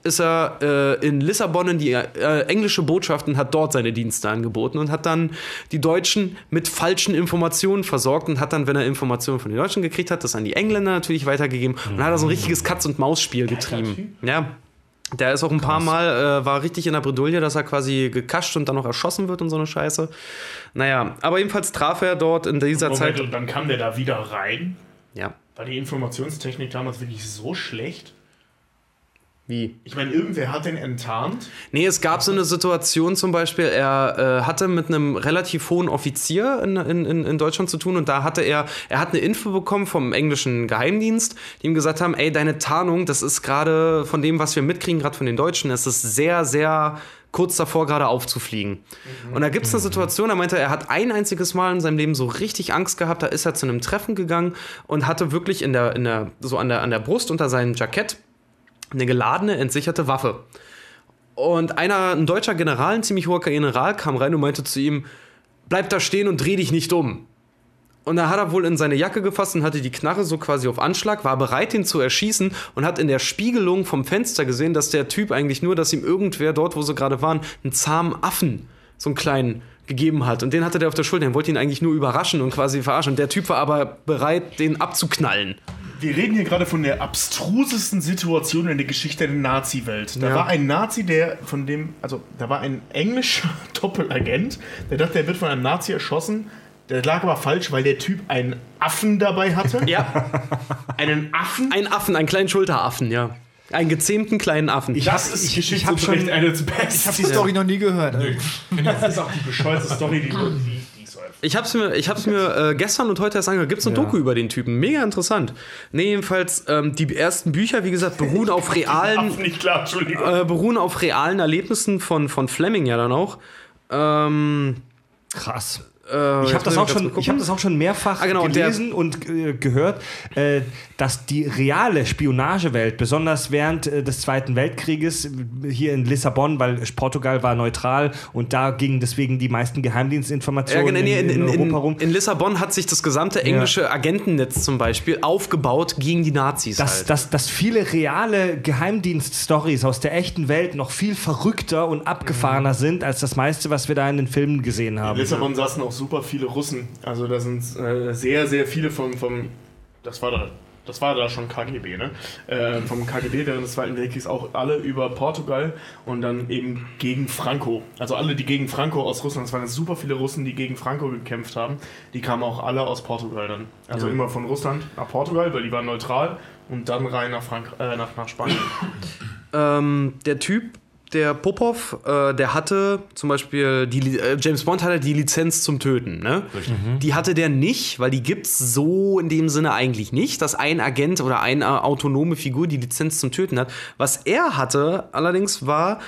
ist er äh, in Lissabon in die äh, englische Botschaft und hat dort seine Dienste angeboten und hat dann die Deutschen mit falschen Informationen versorgt und hat dann, wenn er Informationen von den Deutschen gekriegt hat, das an die Engländer natürlich weitergegeben und hat er so ein richtiges Katz-und-Maus-Spiel getrieben. Ja. Der ist auch ein paar Mal, äh, war richtig in der Bredouille, dass er quasi gekascht und dann noch erschossen wird und so eine Scheiße. Naja, aber jedenfalls traf er dort in dieser Moment, Zeit. und dann kam der da wieder rein. Ja. War die Informationstechnik damals wirklich so schlecht? Wie? Ich meine, irgendwer hat den enttarnt. Nee, es gab so eine Situation zum Beispiel, er äh, hatte mit einem relativ hohen Offizier in, in, in Deutschland zu tun und da hatte er, er hat eine Info bekommen vom englischen Geheimdienst, die ihm gesagt haben, ey, deine Tarnung, das ist gerade von dem, was wir mitkriegen, gerade von den Deutschen, es ist sehr, sehr kurz davor, gerade aufzufliegen. Und da gibt es eine Situation, da meinte er, er hat ein einziges Mal in seinem Leben so richtig Angst gehabt, da ist er zu einem Treffen gegangen und hatte wirklich in der, in der, so an der, an der Brust unter seinem Jackett eine geladene, entsicherte Waffe. Und einer, ein deutscher General, ein ziemlich hoher General, kam rein und meinte zu ihm, bleib da stehen und dreh dich nicht um. Und da hat er wohl in seine Jacke gefasst und hatte die Knarre so quasi auf Anschlag, war bereit, ihn zu erschießen und hat in der Spiegelung vom Fenster gesehen, dass der Typ eigentlich nur, dass ihm irgendwer dort, wo sie gerade waren, einen zahmen Affen, so einen kleinen, gegeben hat. Und den hatte der auf der Schulter. Er wollte ihn eigentlich nur überraschen und quasi verarschen. Und der Typ war aber bereit, den abzuknallen. Wir reden hier gerade von der abstrusesten Situation in der Geschichte der Nazi-Welt. Da Ja. war ein Nazi, der von dem, also da war ein englischer Doppelagent, der dachte, er wird von einem Nazi erschossen. Der lag aber falsch, weil der Typ einen Affen dabei hatte. Ja, Einen Affen? ein Affen, einen kleinen Schulteraffen, ja. Einen gezähmten kleinen Affen. Das ist Geschichtsunterricht eine des Besten. Ich habe die Story noch nie gehört. Also. Das ist auch die bescheuerte Story, die, die, Ich hab's mir, ich hab's mir äh, gestern und heute erst angehört. Gibt's eine Doku über den Typen? Mega interessant. Nee, jedenfalls, ähm, die ersten Bücher, wie gesagt, beruhen auf realen, nicht klar, Entschuldigung. äh, beruhen auf realen Erlebnissen von, von Fleming ja dann auch. Ähm, Krass. Äh, Ich habe das, auch schon- ich hab das auch schon mehrfach Ah, genau, und der- gelesen und äh, gehört, äh, dass die reale Spionagewelt, besonders während äh, des Zweiten Weltkrieges äh, hier in Lissabon, weil Portugal war neutral und da gingen deswegen die meisten Ja, Geheimdienstinformationen genau, nee, in, in, in, in, Europa rum. in, in Lissabon hat sich das gesamte englische Agentennetz zum Beispiel aufgebaut gegen die Nazis. dass, halt. dass, dass viele reale Geheimdienst-Stories aus der echten Welt noch viel verrückter und abgefahrener sind als das meiste, was wir da in den Filmen gesehen In haben. Lissabon saßen auch super viele Russen. Also da sind äh, sehr, sehr viele vom, vom das war da, das war da schon KGB, ne? Äh, vom KGB während des Zweiten Weltkriegs auch alle über Portugal und dann eben gegen Franco. Also alle, die gegen Franco aus Russland, es waren super viele Russen, die gegen Franco gekämpft haben, die kamen auch alle aus Portugal dann. Also immer von Russland nach Portugal, weil die waren neutral und dann rein nach, Frank äh, nach, nach Spanien. ähm, der Typ, der Popov, äh, der hatte zum Beispiel, die, äh, James Bond hatte die Lizenz zum Töten. Ne? Die hatte der nicht, weil die gibt's so in dem Sinne eigentlich nicht, dass ein Agent oder eine autonome Figur die Lizenz zum Töten hat. Was er hatte allerdings war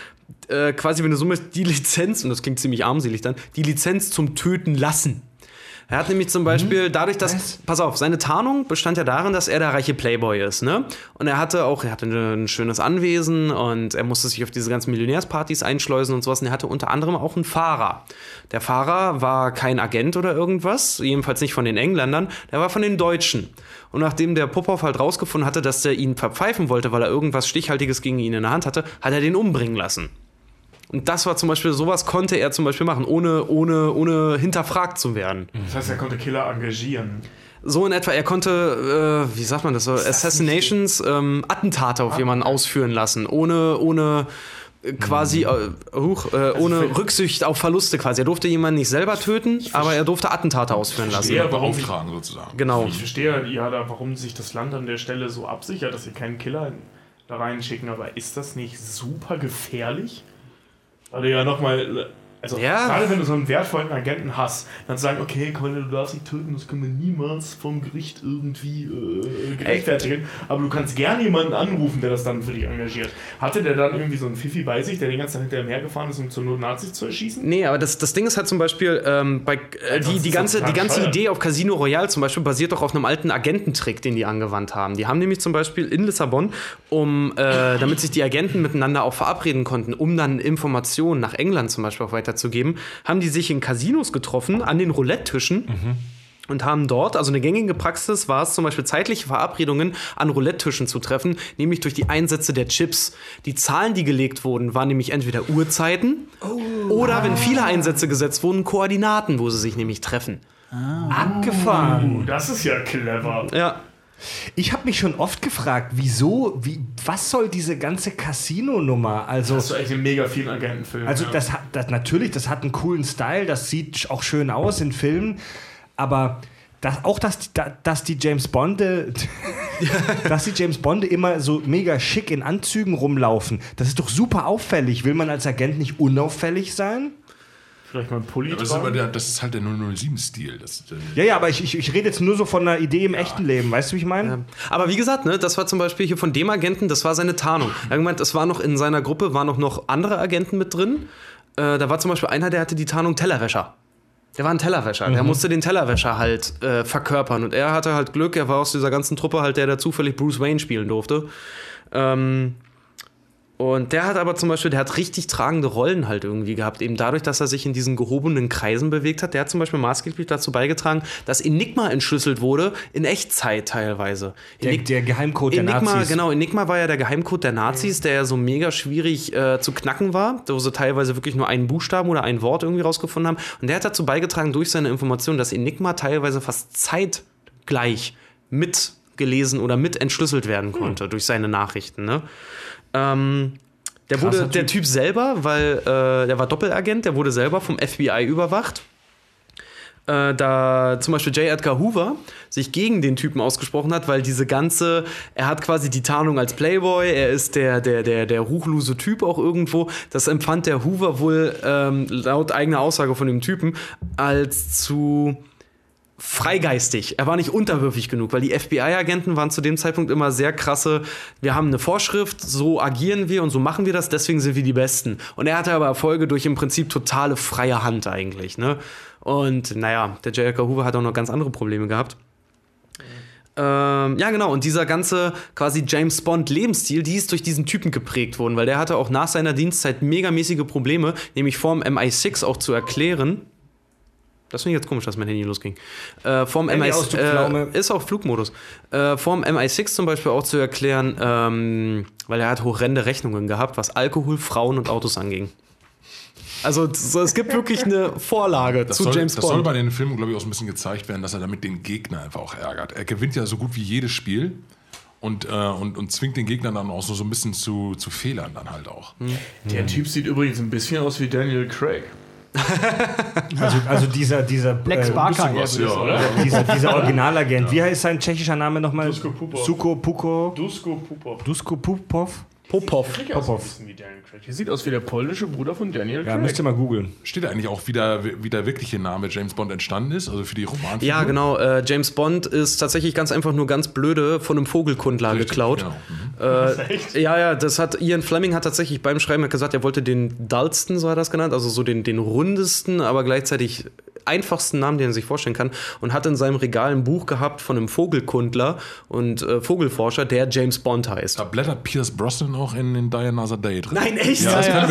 äh, quasi, wenn du so möchtest, die Lizenz, und das klingt ziemlich armselig dann, die Lizenz zum Töten lassen. Er hat nämlich zum Beispiel dadurch, dass, Was? pass auf, seine Tarnung bestand ja darin, dass er der reiche Playboy ist, ne? Und er hatte auch, er hatte ein schönes Anwesen und er musste sich auf diese ganzen Millionärspartys einschleusen und sowas. Und er hatte unter anderem auch einen Fahrer. Der Fahrer war kein Agent oder irgendwas, jedenfalls nicht von den Engländern, der war von den Deutschen. Und nachdem der Popov halt rausgefunden hatte, dass der ihn verpfeifen wollte, weil er irgendwas Stichhaltiges gegen ihn in der Hand hatte, hat er den umbringen lassen. Und das war zum Beispiel, sowas konnte er zum Beispiel machen, ohne, ohne, ohne hinterfragt zu werden. Das heißt, er konnte Killer engagieren. So in etwa, er konnte, äh, wie sagt man das so, Assassinations, ähm, Attentate auf jemanden ausführen lassen, ohne, ohne äh, quasi, äh, huch, äh, ohne wenn- Rücksicht auf Verluste quasi. Er durfte jemanden nicht selber töten, aber er durfte Attentate ausführen lassen. Ja, warum beauftragen sozusagen. Genau. Ich verstehe ja, da, warum sich das Land an der Stelle so absichert, dass sie keinen Killer da reinschicken, aber ist das nicht super gefährlich? Weil du ja nochmal. Also, Ja. gerade wenn du so einen wertvollen Agenten hast, dann zu sagen, okay, Keule, du darfst nicht töten, das können wir niemals vom Gericht irgendwie äh, gerechtfertigen. Aber du kannst gerne jemanden anrufen, der das dann für dich engagiert. Hatte der dann irgendwie so einen Fifi bei sich, der den ganzen Tag hinterher mehr gefahren ist, um zur Not Nazis zu erschießen? Nee, aber das, das Ding ist halt zum Beispiel, ähm, bei, äh, die, die ganze, die ganze. Idee auf Casino Royale zum Beispiel basiert doch auf einem alten Agententrick, den die angewandt haben. Die haben nämlich zum Beispiel in Lissabon, um, äh, damit sich die Agenten miteinander auch verabreden konnten, um dann Informationen nach England zum Beispiel auch weiterzugeben, haben die sich in Casinos getroffen, an den Roulette-Tischen. Und haben dort, also eine gängige Praxis war es zum Beispiel zeitliche Verabredungen an Roulette-Tischen zu treffen, nämlich durch die Einsätze der Chips. Die Zahlen, die gelegt wurden, waren nämlich entweder Uhrzeiten oder, wenn viele Einsätze gesetzt wurden, Koordinaten, wo sie sich nämlich treffen. Abgefahren. Oh, das ist ja clever. Ja. Ich habe mich schon oft gefragt, wieso, wie, was soll diese ganze Casino-Nummer? Also, Das ist echt in mega vielen Agentenfilmen. also ja. das hat das, natürlich, das hat einen coolen Style, das sieht auch schön aus in Filmen, aber das, auch, dass, da- dass die James Bonde, dass die James Bonde immer so mega schick in Anzügen rumlaufen, das ist doch super auffällig. Will man als Agent nicht unauffällig sein? Vielleicht mal ein Pulli Aber das ist, aber der, das ist halt der 007-Stil. Das, äh, Ja, ja, aber ich, ich, ich rede jetzt nur so von einer Idee im echten Leben, weißt du, wie ich meine? Aber wie gesagt, ne, das war zum Beispiel hier von dem Agenten, das war seine Tarnung. Er hat gemeint, es war noch in seiner Gruppe, waren noch, noch andere Agenten mit drin. Äh, da war zum Beispiel einer, der hatte die Tarnung Tellerwäscher. Der war ein Tellerwäscher. Der musste den Tellerwäscher halt äh, verkörpern. Und er hatte halt Glück, er war aus dieser ganzen Truppe halt der, der zufällig Bruce Wayne spielen durfte. Ähm, und der hat aber zum Beispiel, der hat richtig tragende Rollen halt irgendwie gehabt. Eben dadurch, dass er sich in diesen gehobenen Kreisen bewegt hat. Der hat zum Beispiel maßgeblich dazu beigetragen, dass Enigma entschlüsselt wurde, in Echtzeit teilweise. Der, Enig- der Geheimcode der Enigma, Nazis. genau, Enigma war ja der Geheimcode der Nazis, der ja so mega schwierig äh, zu knacken war, wo sie teilweise wirklich nur einen Buchstaben oder ein Wort irgendwie rausgefunden haben. Und der hat dazu beigetragen, durch seine Informationen, dass Enigma teilweise fast zeitgleich mitgelesen oder mit entschlüsselt werden konnte durch seine Nachrichten. Ne? Ähm, der, wurde, der Typ selber, weil äh, der war Doppelagent, der wurde selber vom FBI überwacht äh, da zum Beispiel J. Edgar Hoover sich gegen den Typen ausgesprochen hat, weil diese ganze, er hat quasi die Tarnung als Playboy, er ist der, der, der, der ruchlose Typ auch irgendwo. Das empfand der Hoover wohl ähm, laut eigener Aussage von dem Typen als zu freigeistig. Er war nicht unterwürfig genug, weil die FBI-Agenten waren zu dem Zeitpunkt immer sehr krasse. Wir haben eine Vorschrift, so agieren wir und so machen wir das, deswegen sind wir die Besten. Und er hatte aber Erfolge durch im Prinzip totale freie Hand eigentlich. Ne? Und naja, der J. Edgar Hoover hat auch noch ganz andere Probleme gehabt. Ähm, ja, genau. Und dieser ganze quasi James Bond-Lebensstil, die ist durch diesen Typen geprägt worden, weil der hatte auch nach seiner Dienstzeit megamäßige Probleme, nämlich vorm MI6 auch zu erklären. Das finde ich jetzt komisch, dass mein Handy losging. Äh, vorm Handy MI6 Ausdruckspflaume. äh, ist auf Flugmodus. Äh, vorm MI6 zum Beispiel auch zu erklären, ähm, weil er hat horrende Rechnungen gehabt, was Alkohol, Frauen und Autos anging. Also so, es gibt wirklich eine Vorlage Das zu soll, James das soll Bond. bei den Filmen, glaube ich, auch so ein bisschen gezeigt werden, dass er damit den Gegner einfach auch ärgert. Er gewinnt ja so gut wie jedes Spiel und, äh, und, und zwingt den Gegner dann auch so, so ein bisschen zu, zu Fehlern dann halt auch. Der Typ sieht übrigens ein bisschen aus wie Daniel Craig. Also, also dieser, dieser, Lex äh, Barker. Was, ja, oder? dieser, dieser Originalagent. Wie heißt sein tschechischer Name nochmal? Dusko Pupov. Suko Puko. Dusko Pupov. Dusko Pupov? Popov. Sieht bisschen wie Daniel Craig. Der sieht aus wie der polnische Bruder von Daniel Ja, Craig. müsst ihr mal googeln. Steht da eigentlich auch, wie der, wie der wirkliche Name James Bond entstanden ist, also für die Romanfigur? Ja, genau. Äh, James Bond ist tatsächlich ganz einfach nur ganz blöde von einem Vogelkundler Richtig, geklaut. genau. Äh, ja, ja, das hat Ian Fleming hat tatsächlich beim Schreiben gesagt, er wollte den dullsten, so hat er das genannt, also so den, den rundesten, aber gleichzeitig einfachsten Namen, den er sich vorstellen kann, und hat in seinem Regal ein Buch gehabt von einem Vogelkundler und äh, Vogelforscher, der James Bond heißt. Da blättert Pierce Brosnan auch in, Die Another Day drin. Nein, echt? Ja, das. Ja,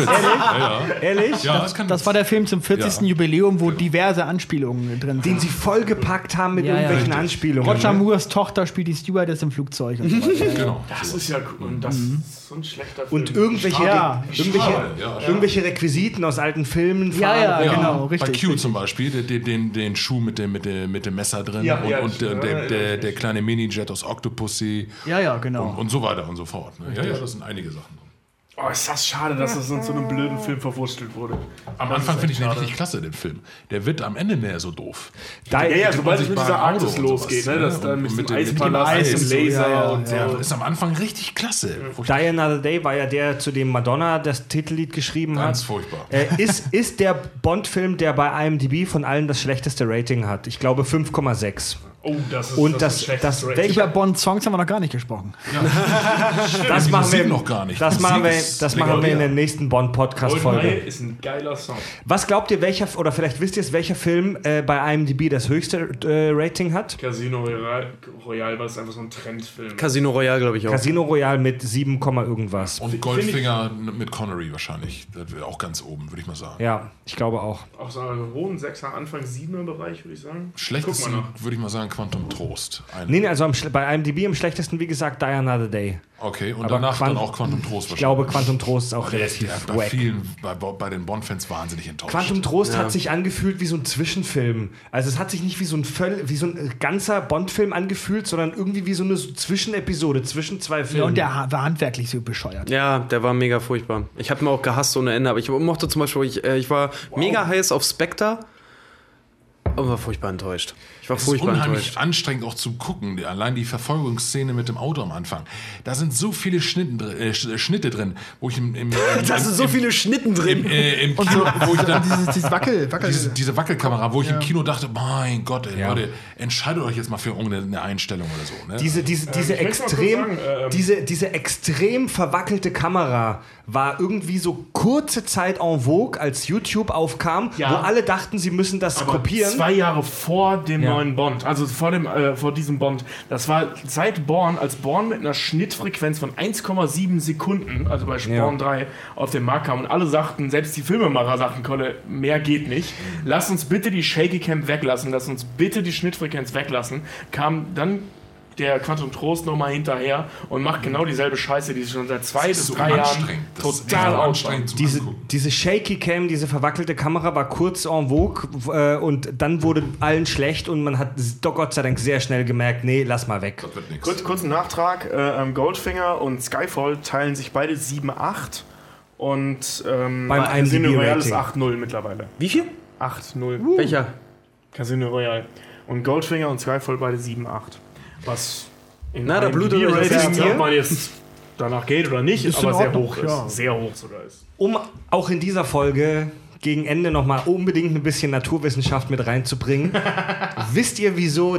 ja. Ehrlich? Ja, das, kann Das war der Film zum 40. Ja. Jubiläum, wo diverse Anspielungen drin Den sind. sie vollgepackt haben mit irgendwelchen. Anspielungen. Roger ne? Moores Tochter spielt die Stewardess im Flugzeug. Und so. Genau. Das ist ja cool. Und das ist so ein schlechter Film. Und irgendwelche, Ja. irgendwelche, irgendwelche Requisiten aus alten Filmen. Ja, ja, genau, Bei richtig. Q zum Beispiel, den, den, den, Schuh mit dem, mit, dem, mit dem Messer drin Ja, und, ja, und der, ja, der, ja, der, ja. der kleine Mini-Jet aus Octopussy Ja, ja, genau. und, und so weiter und so fort. Ne? Ja, ja, das sind einige Sachen. Oh, ist das schade, dass das in so einem blöden Film verwurstelt wurde. Am Das Anfang finde ich den richtig klasse, den Film. Der wird am Ende mehr so doof. Da, Ja, ja, sobald es mit dieser Arktis losgeht, sowas, ne? Das ne? dann mit, mit dem dem- mit dem Eispalast, Eis dem Laser ja, ja, und so. Der ist am Anfang richtig klasse. Die Another Day war ja der, zu dem Madonna das Titellied geschrieben Ganz hat. furchtbar. Äh, ist, ist der Bond-Film, der bei IMDb von allen das schlechteste Rating hat. Ich glaube 5,6. Oh, das ist Und das, das- das- Rating. welcher- Bond-Songs haben wir noch gar nicht gesprochen. Das die machen wir noch gar nicht. Das machen wir, das machen wir in der nächsten Bond-Podcast-Folge. ist ein geiler Song. Was glaubt ihr, welcher, oder vielleicht wisst ihr es, welcher Film äh, bei IMDb das höchste äh, Rating hat? Casino Royale, Royale war es einfach so ein Trendfilm. Casino Royale, glaube ich auch. Casino Royale mit 7, Komma irgendwas. Und Goldfinger mit Connery wahrscheinlich. Das wäre auch ganz oben, würde ich mal sagen. Ja, ich glaube auch. Auch so einen hohen Sechser, Anfang Siebener Bereich, würde ich sagen. Schlechtesten würde ich mal sagen Quantum Trost. Ein, Nee, nee, also am, bei IMDb am schlechtesten, wie gesagt, Die Another Day. Okay, und Aber danach Quant- dann auch Quantum Trost Ich glaube, Quantum Trost ist auch relativ hat bei wack. vielen, bei, bei den Bond-Fans wahnsinnig enttäuscht. Quantum Trost hat sich angefühlt wie so ein Zwischenfilm. Also es hat sich nicht wie so ein, Völl, wie so ein ganzer Bond-Film angefühlt, sondern irgendwie wie so eine Zwischenepisode zwischen zwei Filmen. Ja, und der war handwerklich so bescheuert. Ja, der war mega furchtbar. Ich habe ihn auch gehasst ohne Ende, aber ich mochte zum Beispiel, ich, äh, ich war mega heiß auf Spectre, aber war furchtbar enttäuscht. War Es ist furchtbar unheimlich enttäuscht. anstrengend auch zu gucken. Allein die Verfolgungsszene mit dem Auto am Anfang. Da sind so viele Schnitten, äh, Sch- Schnitte drin, wo ich im, im, im, Da sind so im, viele Schnitten im, drin. äh, im Kino, wo ich dann Dieses, dieses Wackel, Wackel. diese, diese Wackelkamera, wo ich im Kino dachte, mein Gott, ey, Leute, entscheidet euch jetzt mal für irgendeine Einstellung oder so. Ne? Diese, diese, diese, ich möchte mal extrem, sagen, ähm, diese, diese extrem verwackelte Kamera war irgendwie so kurze Zeit en vogue, als YouTube aufkam, Ja. wo alle dachten, sie müssen das Aber kopieren. Zwei Jahre vor dem Ja. neuen Bond, also vor, dem, äh, vor diesem Bond. Das war seit Born, als Born mit einer Schnittfrequenz von 1,7 Sekunden, also bei Ja. Born 3, auf den Markt kam. Und alle sagten, selbst die Filmemacher sagten, Kolle, mehr geht nicht. Lass uns bitte die Shaky Cam weglassen, lass uns bitte die Schnittfrequenz weglassen. Kam dann der Quantum Trost nochmal hinterher und macht genau dieselbe Scheiße, die sie schon seit zwei bis so drei Jahren total ausstrahlen. anstrengend zum diese, diese Shaky Cam, diese verwackelte Kamera war kurz en vogue äh, und dann wurde allen schlecht und man hat doch Gott sei Dank sehr schnell gemerkt, nee, lass mal weg. Das wird. Kurz, kurzen Nachtrag: äh, ähm, Goldfinger und Skyfall teilen sich beide 7,8 und ähm, Beim Casino Royale ist Rating. 8,0 mittlerweile. Wie viel? 8,0. Welcher? Casino Royale. Und Goldfinger und Skyfall beide 7,8. Was in Na, euch das Rating, ob man jetzt danach geht oder nicht, Ist aber sehr hoch ist. ja. Sehr hoch sogar ist. Um auch in dieser Folge gegen Ende nochmal unbedingt ein bisschen Naturwissenschaft mit reinzubringen. Wisst ihr, wieso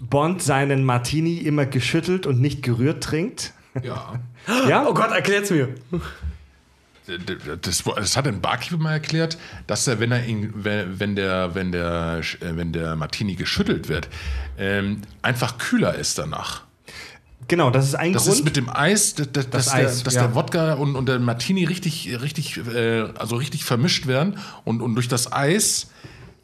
Bond seinen Martini immer geschüttelt und nicht gerührt trinkt? Ja. Ja? Oh Gott, erklärt's mir. Das, das hat ein Barkeeper mal erklärt, dass er, wenn er ihn, wenn, der, wenn der, äh, wenn der Martini geschüttelt wird, ähm, einfach kühler ist danach. Genau, das ist ein Das Grund. ist mit dem Eis, dass, dass, dass, Eis, der, dass ja. der Wodka und, und der Martini richtig, richtig, äh, also richtig vermischt werden und, und durch das Eis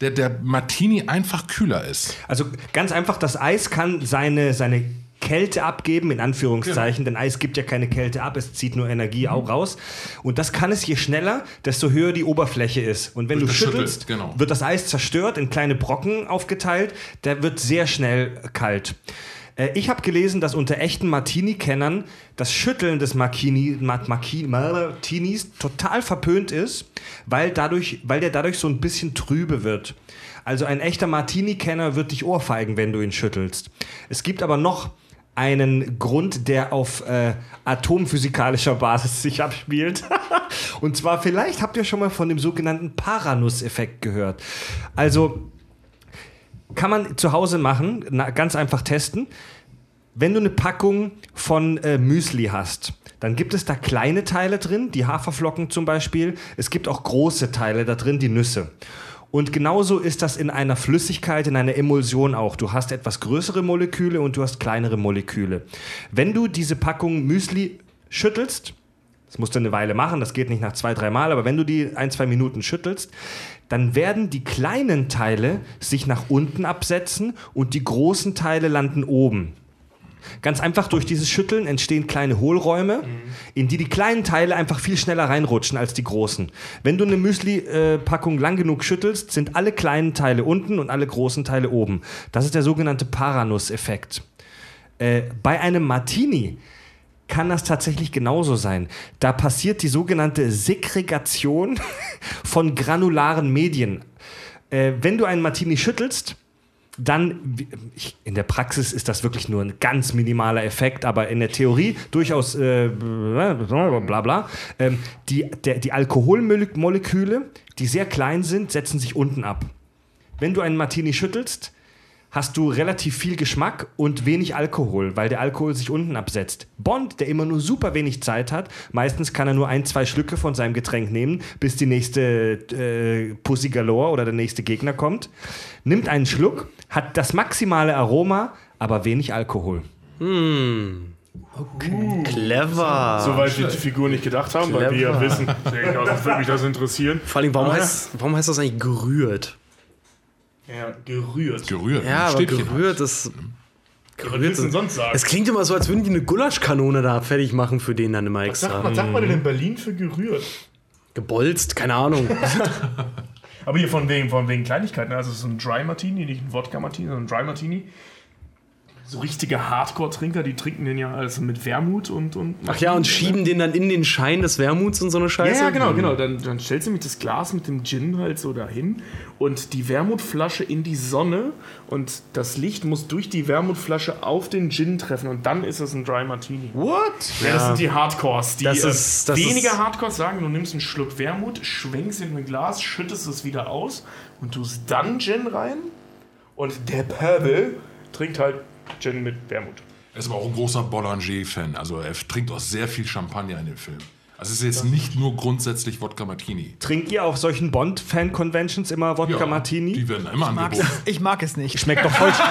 der, der Martini einfach kühler ist. Also ganz einfach, das Eis kann seine, seine Kälte abgeben, in Anführungszeichen, denn Eis gibt ja keine Kälte ab, es zieht nur Energie auch raus. Und das kann es je schneller, desto höher die Oberfläche ist. Und wenn Durch du schüttelst, genau. wird das Eis zerstört, in kleine Brocken aufgeteilt, der wird sehr schnell kalt. Äh, Ich habe gelesen, dass unter echten Martini-Kennern das Schütteln des Martini, Ma- Martini- Martinis total verpönt ist, weil, dadurch, weil der dadurch so ein bisschen trübe wird. Also ein echter Martini-Kenner wird dich ohrfeigen, wenn du ihn schüttelst. Es gibt aber noch einen Grund, der auf äh, atomphysikalischer Basis sich abspielt. Und zwar, vielleicht habt ihr schon mal von dem sogenannten Paranuss-Effekt gehört. Also kann man zu Hause machen, na, ganz einfach testen. Wenn du eine Packung von äh, Müsli hast, dann gibt es da kleine Teile drin, die Haferflocken zum Beispiel. Es gibt auch große Teile da drin, die Nüsse. Und genauso ist das in einer Flüssigkeit, in einer Emulsion auch. Du hast etwas größere Moleküle und du hast kleinere Moleküle. Wenn du diese Packung Müsli schüttelst, das musst du eine Weile machen, das geht nicht nach zwei, drei Mal, aber wenn du die ein, zwei Minuten schüttelst, dann werden die kleinen Teile sich nach unten absetzen und die großen Teile landen oben. Ganz einfach durch dieses Schütteln entstehen kleine Hohlräume, in die die kleinen Teile einfach viel schneller reinrutschen als die großen. Wenn du eine Müsli-Packung lang genug schüttelst, sind alle kleinen Teile unten und alle großen Teile oben. Das ist der sogenannte Paranuss-Effekt. Äh, bei einem Martini kann das tatsächlich genauso sein. Da passiert die sogenannte Segregation von granularen Medien. Äh, wenn du einen Martini schüttelst, dann, ich, in der Praxis ist das wirklich nur ein ganz minimaler Effekt, aber in der Theorie durchaus äh, bla bla. Ähm, die, der, die Alkoholmoleküle, die sehr klein sind, setzen sich unten ab. Wenn du einen Martini schüttelst, hast du relativ viel Geschmack und wenig Alkohol, weil der Alkohol sich unten absetzt. Bond, der immer nur super wenig Zeit hat, meistens kann er nur ein, zwei Schlücke von seinem Getränk nehmen, bis die nächste äh, Pussy Galore oder der nächste Gegner kommt, nimmt einen Schluck, hat das maximale Aroma, aber wenig Alkohol. Clever. Soweit wir die Figur nicht gedacht haben, weil wir ja Clever. wissen, sonst würde mich das interessieren. Vor allem, warum Ah. heißt, warum heißt das eigentlich gerührt? Ja, gerührt. Gerührt. Ja, aber gerührt ist. Was du denn sonst sagen? Es klingt immer so, als würden die eine Gulaschkanone da fertig machen für den dann immer Was extra. sagt, man, sagt man denn in Berlin für gerührt? Gebolzt, keine Ahnung. Aber hier von wegen, von wegen Kleinigkeiten. Also es ist ein Dry Martini, nicht ein Wodka Martini, sondern ein Dry Martini. So richtige Hardcore-Trinker, die trinken den ja alles mit Wermut und. und Ach ja, und schieben den dann in den Schein des Wermuts und so eine Ja, Scheiße. ja, genau, genau. Dann, dann stellst du nämlich das Glas mit dem Gin halt so dahin und die Wermutflasche in die Sonne und das Licht muss durch die Wermutflasche auf den Gin treffen und dann ist es ein Dry Martini. What? Ja, das sind die Hardcores. Die Das äh, ist- das weniger ist- Hardcores sagen, du nimmst einen Schluck Wermut, schwenkst in ein Glas, schüttest es wieder aus und tust dann Gin rein und der Pöbel trinkt halt Gin mit Wermut. Er ist aber auch ein großer Boulanger-Fan. Also er trinkt auch sehr viel Champagner in dem Film. Also es ist jetzt nicht nur grundsätzlich Wodka Martini. Trinkt ihr auf solchen Bond-Fan-Conventions immer Wodka Martini? Die werden immer angeboten. Ich mag es nicht. Schmeckt doch voll.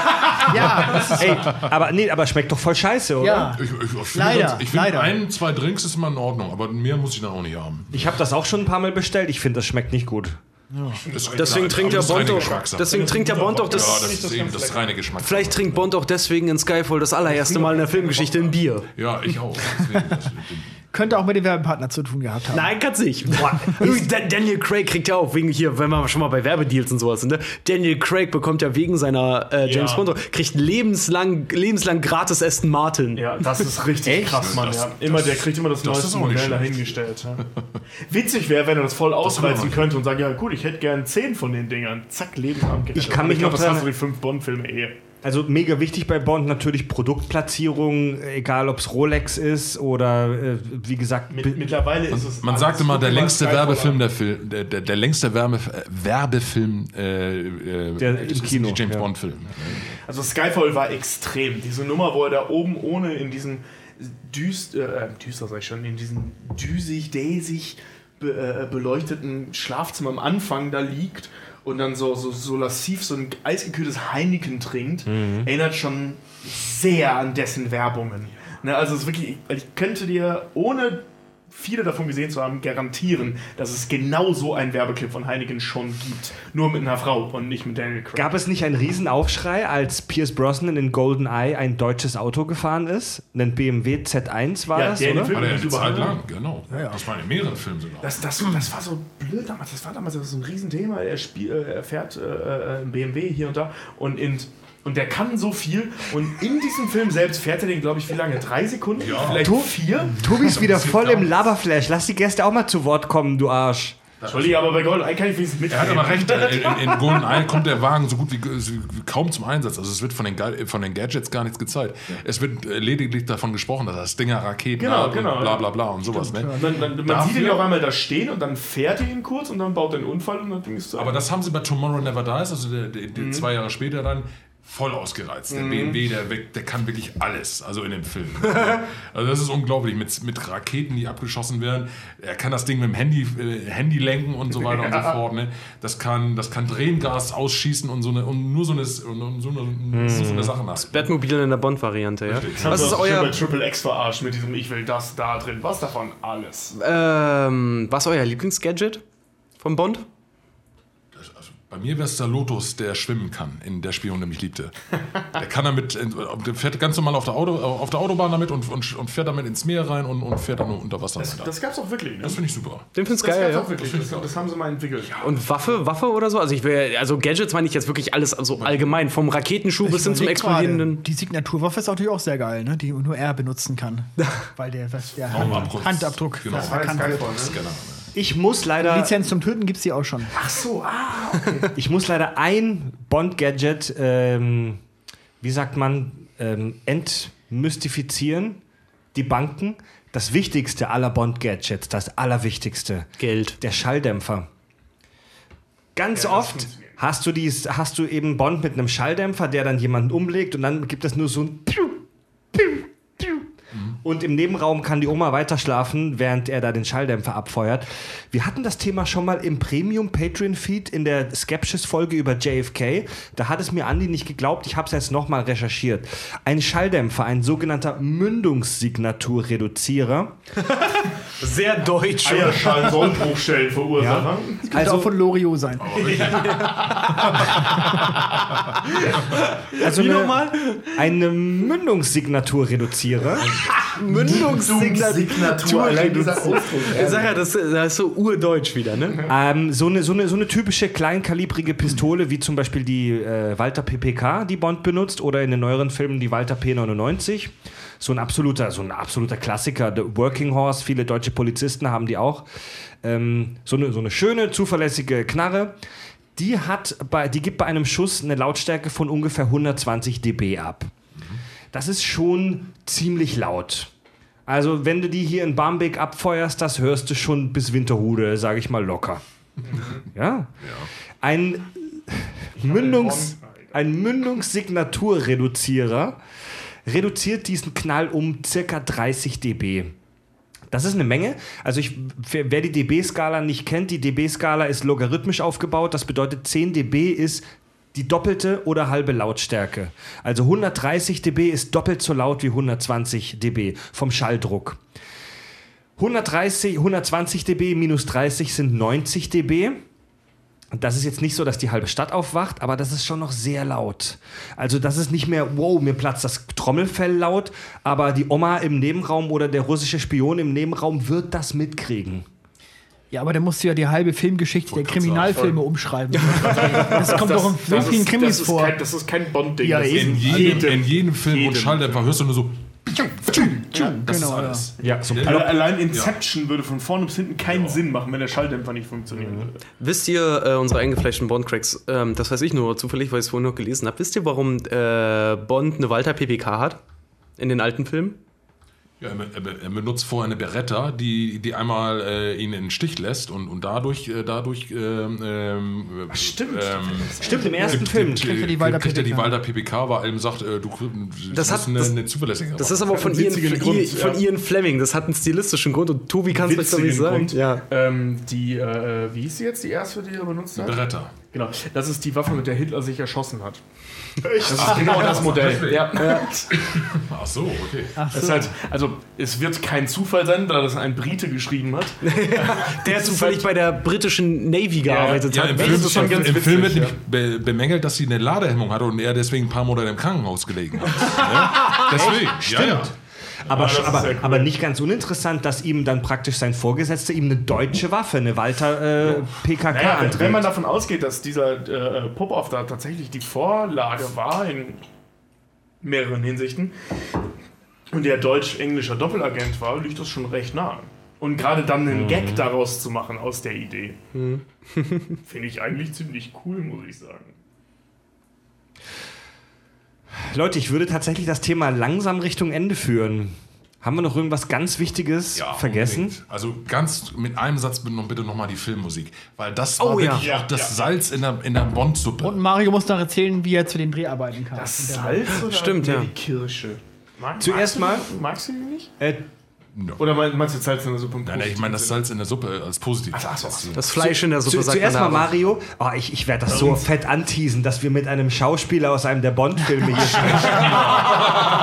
Ja, das Ey, aber nee, aber schmeckt doch voll scheiße, oder? ja. Ich, ich, ich finde, Leider, ganz- ich finde ein, zwei Drinks ist immer in Ordnung, aber mehr muss ich dann auch nicht haben. Ich habe das auch schon ein paar Mal bestellt. Ich finde, das schmeckt nicht gut. Ist- Deswegen trinkt der das Bond doch. Geschmackssache. Deswegen trinkt der Bond doch ja, das. das ist eben das reine Geschmack. Vielleicht trinkt Bond auch deswegen in Skyfall das allererste Mal in der Filmgeschichte ein Bier. Ja, ich auch. Das- Könnte auch mit dem Werbepartner zu tun gehabt haben. Nein, kann's nicht. Daniel Craig kriegt ja auch wegen hier, wenn wir schon mal bei Werbedeals und sowas sind, ne? Daniel Craig bekommt ja wegen seiner äh, James Ja. Bond kriegt lebenslang, lebenslang gratis Aston Martin. Ja, das ist richtig krass, Mann. Das- ja. Immer, der kriegt immer das, das neueste ist auch nicht Modell dahingestellt. Ja. Witzig wäre, wenn er das voll ausreizen wir könnte und sagt, ja gut, ich hätte gern 10 von den Dingern. Zack, lebenslang gerettet. Ich kann Aber mich noch das hast du die fünf Bond-Filme eh. Also mega wichtig bei Bond natürlich Produktplatzierung, egal ob es Rolex ist oder äh, wie gesagt. Mit, mittlerweile ist es. Man alles sagt immer, der längste Werbefilm der Film, der, der, der längste Werbe, äh, Werbefilm äh, äh, Der im ist Kino, James ja. Bond Film. Also Skyfall war extrem. Diese Nummer, wo er da oben ohne in diesen düst, äh, düster sag ich schon, in diesen düsig, äh, beleuchteten Schlafzimmer am Anfang da liegt und dann so, so, so lassiv so ein eisgekühltes Heineken trinkt, erinnert schon sehr an dessen Werbungen. Ne, also es ist wirklich, ich könnte dir ohne viele davon gesehen zu haben, garantieren, dass es genau so einen Werbeclip von Heineken schon gibt. Nur mit einer Frau und nicht mit Daniel Craig. Gab es nicht einen Riesenaufschrei, als Pierce Brosnan in GoldenEye ein deutsches Auto gefahren ist? Ein BMW Z1 war Ja, das, der oder? Film- Hat er eine Überall. Zeit lang, genau. Das war in mehreren Filmen sogar. Das, das, das war so blöd damals. Das war damals so ein Riesenthema. Er, spiel, äh, er fährt äh, ein BMW hier und da und, in, und der kann so viel. Und in diesem Film selbst fährt er den, glaube ich, wie lange? Drei Sekunden? Vielleicht Tu- vier? Tobi ist wieder voll im. Laberflash. Lass die Gäste auch mal zu Wort kommen, du Arsch. Entschuldige, aber bei Goldeneye kann ich wenigstens mit. Er hat aber recht, äh, in, in GoldenEye kommt der Wagen so gut wie, wie kaum zum Einsatz. Also es wird von den, von den Gadgets gar nichts gezeigt. Es wird äh, lediglich davon gesprochen, dass das Dinger Raketen Genau, genau, bla ja. bla bla und sowas. Ne? Dann, dann, man Dafür- sieht ihn ja auch einmal da stehen und dann fährt er ihn kurz und dann baut er einen Unfall und dann Ding ist zu Aber das haben sie bei Tomorrow Never Dies, also der, der, der zwei Jahre später dann, voll ausgereizt. Der BMW, der, weg- der kann wirklich alles, also in dem Film. also das ist unglaublich, mit, mit Raketen, die abgeschossen werden. Er kann das Ding mit dem Handy, äh, Handy lenken und so weiter und so fort. Ne? Das, kann, das kann Tränengas ausschießen und, so eine, und nur so eine, und so eine, so eine Sache nach. Batmobil in der Bond-Variante, ja. Richtig. Was ist bei euer, Triple X verarscht mit diesem Ich will das da drin. Was davon? Alles. ähm, was ist euer Lieblingsgadget von Bond? Bei mir wäre es der Lotus, der schwimmen kann, in der Spion, der mich liebte. Der kann damit, äh, der fährt ganz normal auf der, Auto, auf der Autobahn damit und, und, und fährt damit ins Meer rein und, und fährt dann nur unter Wasser. Das, das gab's auch wirklich. Ne? Das finde ich super. Den find's Das geil, gab's ja. auch wirklich. Das, das haben sie mal entwickelt. Und Waffe, Waffe oder so? Also ich will, also Gadgets meine ich jetzt wirklich alles, also allgemein, vom Raketenschuh bis hin zum überleg gerade, explodierenden. Die Signaturwaffe ist natürlich auch sehr geil, ne? die nur er benutzen kann. Weil der, der Raumabdruck. Handabdruck Genau. erkannt wird. Scanner. Ich muss leider, Lizenz zum Töten gibt es die auch schon. Ach so, ah. ich muss leider ein Bond-Gadget, ähm, wie sagt man, ähm, entmystifizieren. Die Banken. Das wichtigste aller Bond-Gadgets, das allerwichtigste. Geld. Der Schalldämpfer. Ganz oft hast du, dies, hast du eben Bond mit einem Schalldämpfer, der dann jemanden umlegt und dann gibt es nur so ein Piu. Und im Nebenraum kann die Oma weiter schlafen, während er da den Schalldämpfer abfeuert. Wir hatten das Thema schon mal im Premium Patreon Feed in der Skepsis-Folge über JFK. Da hat es mir Andi nicht geglaubt. Ich habe es jetzt nochmal recherchiert. Ein Schalldämpfer, ein sogenannter Mündungssignaturreduzierer. Sehr deutsch. Eierschalen Sollbruchstellen verursachen. Könnte Also- auch von Loriot sein. Also Wie nochmal? eine Mündungssignaturreduzierer. Mündungssignatur. dieser Ausdruck. Ich sag ja, das, das ist so urdeutsch wieder, ne? Ähm, so, eine, so, eine, so eine typische kleinkalibrige Pistole, wie zum Beispiel die äh, Walter PPK, die Bond benutzt, oder in den neueren Filmen die Walter P99. So ein absoluter, so ein absoluter Klassiker, The Working Horse, viele deutsche Polizisten haben die auch. Ähm, so, eine, so eine schöne, zuverlässige Knarre. Die, hat bei, die gibt bei einem Schuss eine Lautstärke von ungefähr 120 dB ab. Das ist schon ziemlich laut. Also, wenn du die hier in Barmbek abfeuerst, das hörst du schon bis Winterhude, sage ich mal locker. Ja. Ein, Mündungs, ein Mündungssignaturreduzierer reduziert diesen Knall um circa 30 dB. Das ist eine Menge. Also ich, wer die dB-Skala nicht kennt, die dB-Skala ist logarithmisch aufgebaut. Das bedeutet 10 dB ist die doppelte oder halbe Lautstärke. Also 130 dB ist doppelt so laut wie 120 dB vom Schalldruck. 130, 120 dB minus 30 sind 90 dB. Und das ist jetzt nicht so, dass die halbe Stadt aufwacht, aber das ist schon noch sehr laut. Also das ist nicht mehr, wow, mir platzt das Trommelfell laut, aber die Oma im Nebenraum oder der russische Spion im Nebenraum wird das mitkriegen. Ja, aber dann musst du ja die halbe Filmgeschichte der Kriminalfilme umschreiben. Das kommt doch in so das vielen ist- Krimis das ist vor. Kein, das ist kein Bond-Ding. Ja, das ist. In in jedem, in jedem Film, jedem Schalldämpfer hörst du nur so. Das genau, ist ja. alles. Ja, so Alle- Allein Inception würde von vorne bis hinten keinen Sinn machen, wenn der Schalldämpfer nicht funktionieren würde. Wisst ihr, äh, unsere eingefleischten Bond-Cracks, ähm, das weiß ich nur zufällig, weil ich es vorhin noch gelesen habe, wisst ihr, warum äh, Bond eine Walter PPK hat? In den alten Filmen? Ja, er, benutzt vorher eine Beretta, die, die einmal äh, ihn in den Stich lässt und, und dadurch, äh, dadurch ähm, ähm, stimmt. Ähm, Stimmt, im ersten Film. kriegt er die Walter kriegt er die PPK. Walter PPK, weil er ihm sagt, äh, du, Das hat- eine, das- eine zuverlässige Das ist aber von, Ian, Grund, Ian, von ja. Ian Fleming. Das hat einen stilistischen Grund und Tobi kann es euch doch nicht sagen. Ja. Ähm, die, äh, wie hieß sie jetzt, die erste, die er benutzt hat? Beretta. Genau, das ist die Waffe, mit der Hitler sich erschossen hat. Das ist genau das Modell. Ja. Ach so, okay. Das ist halt, also es wird kein Zufall sein, da das ein Brite geschrieben hat. Der zufällig bei der britischen Navy gearbeitet Ja, hat. im das Film, ist schon ganz im witzig, Film wird ja. nämlich be bemängelt, dass sie eine Ladehemmung hatte und er deswegen ein paar Monate im Krankenhaus gelegen hat. ja? Deswegen. Ja, ja. Aber, aber, sehr cool. aber nicht ganz uninteressant, dass ihm dann praktisch sein Vorgesetzter ihm eine deutsche Waffe, eine Walter äh, PKK Naja, wenn, anträgt. wenn man davon ausgeht, dass dieser äh, Pop-Off da tatsächlich die Vorlage war in mehreren Hinsichten und der deutsch-englischer Doppelagent war, liegt das schon recht nah. Und gerade dann einen Gag daraus zu machen aus der Idee, finde ich eigentlich ziemlich cool, muss ich sagen. Leute, ich würde tatsächlich das Thema langsam Richtung Ende führen. Haben wir noch irgendwas ganz Wichtiges Ja, vergessen? unbedingt. Also ganz mit einem Satz bitte noch, bitte noch mal die Filmmusik, weil das Oh war ja. wirklich auch das Salz in der, in der Bond-Suppe. Und Mario muss noch erzählen, wie er zu den Dreharbeiten kam. Das Salz oder Stimmt, ja. die Kirsche? Mag, Zuerst magst mal- du, magst du die nicht? Äh, No. Oder mein- meinst du Salz in der Suppe? im Nein, nein, ich meine das Salz in der Suppe als positiv. Ach so, ach so. Das Fleisch in der Suppe zu, sagt zuerst mal. Mario. Oh, ich ich werde das so fett anteasen, dass wir mit einem Schauspieler aus einem der Bond-Filme hier sprechen.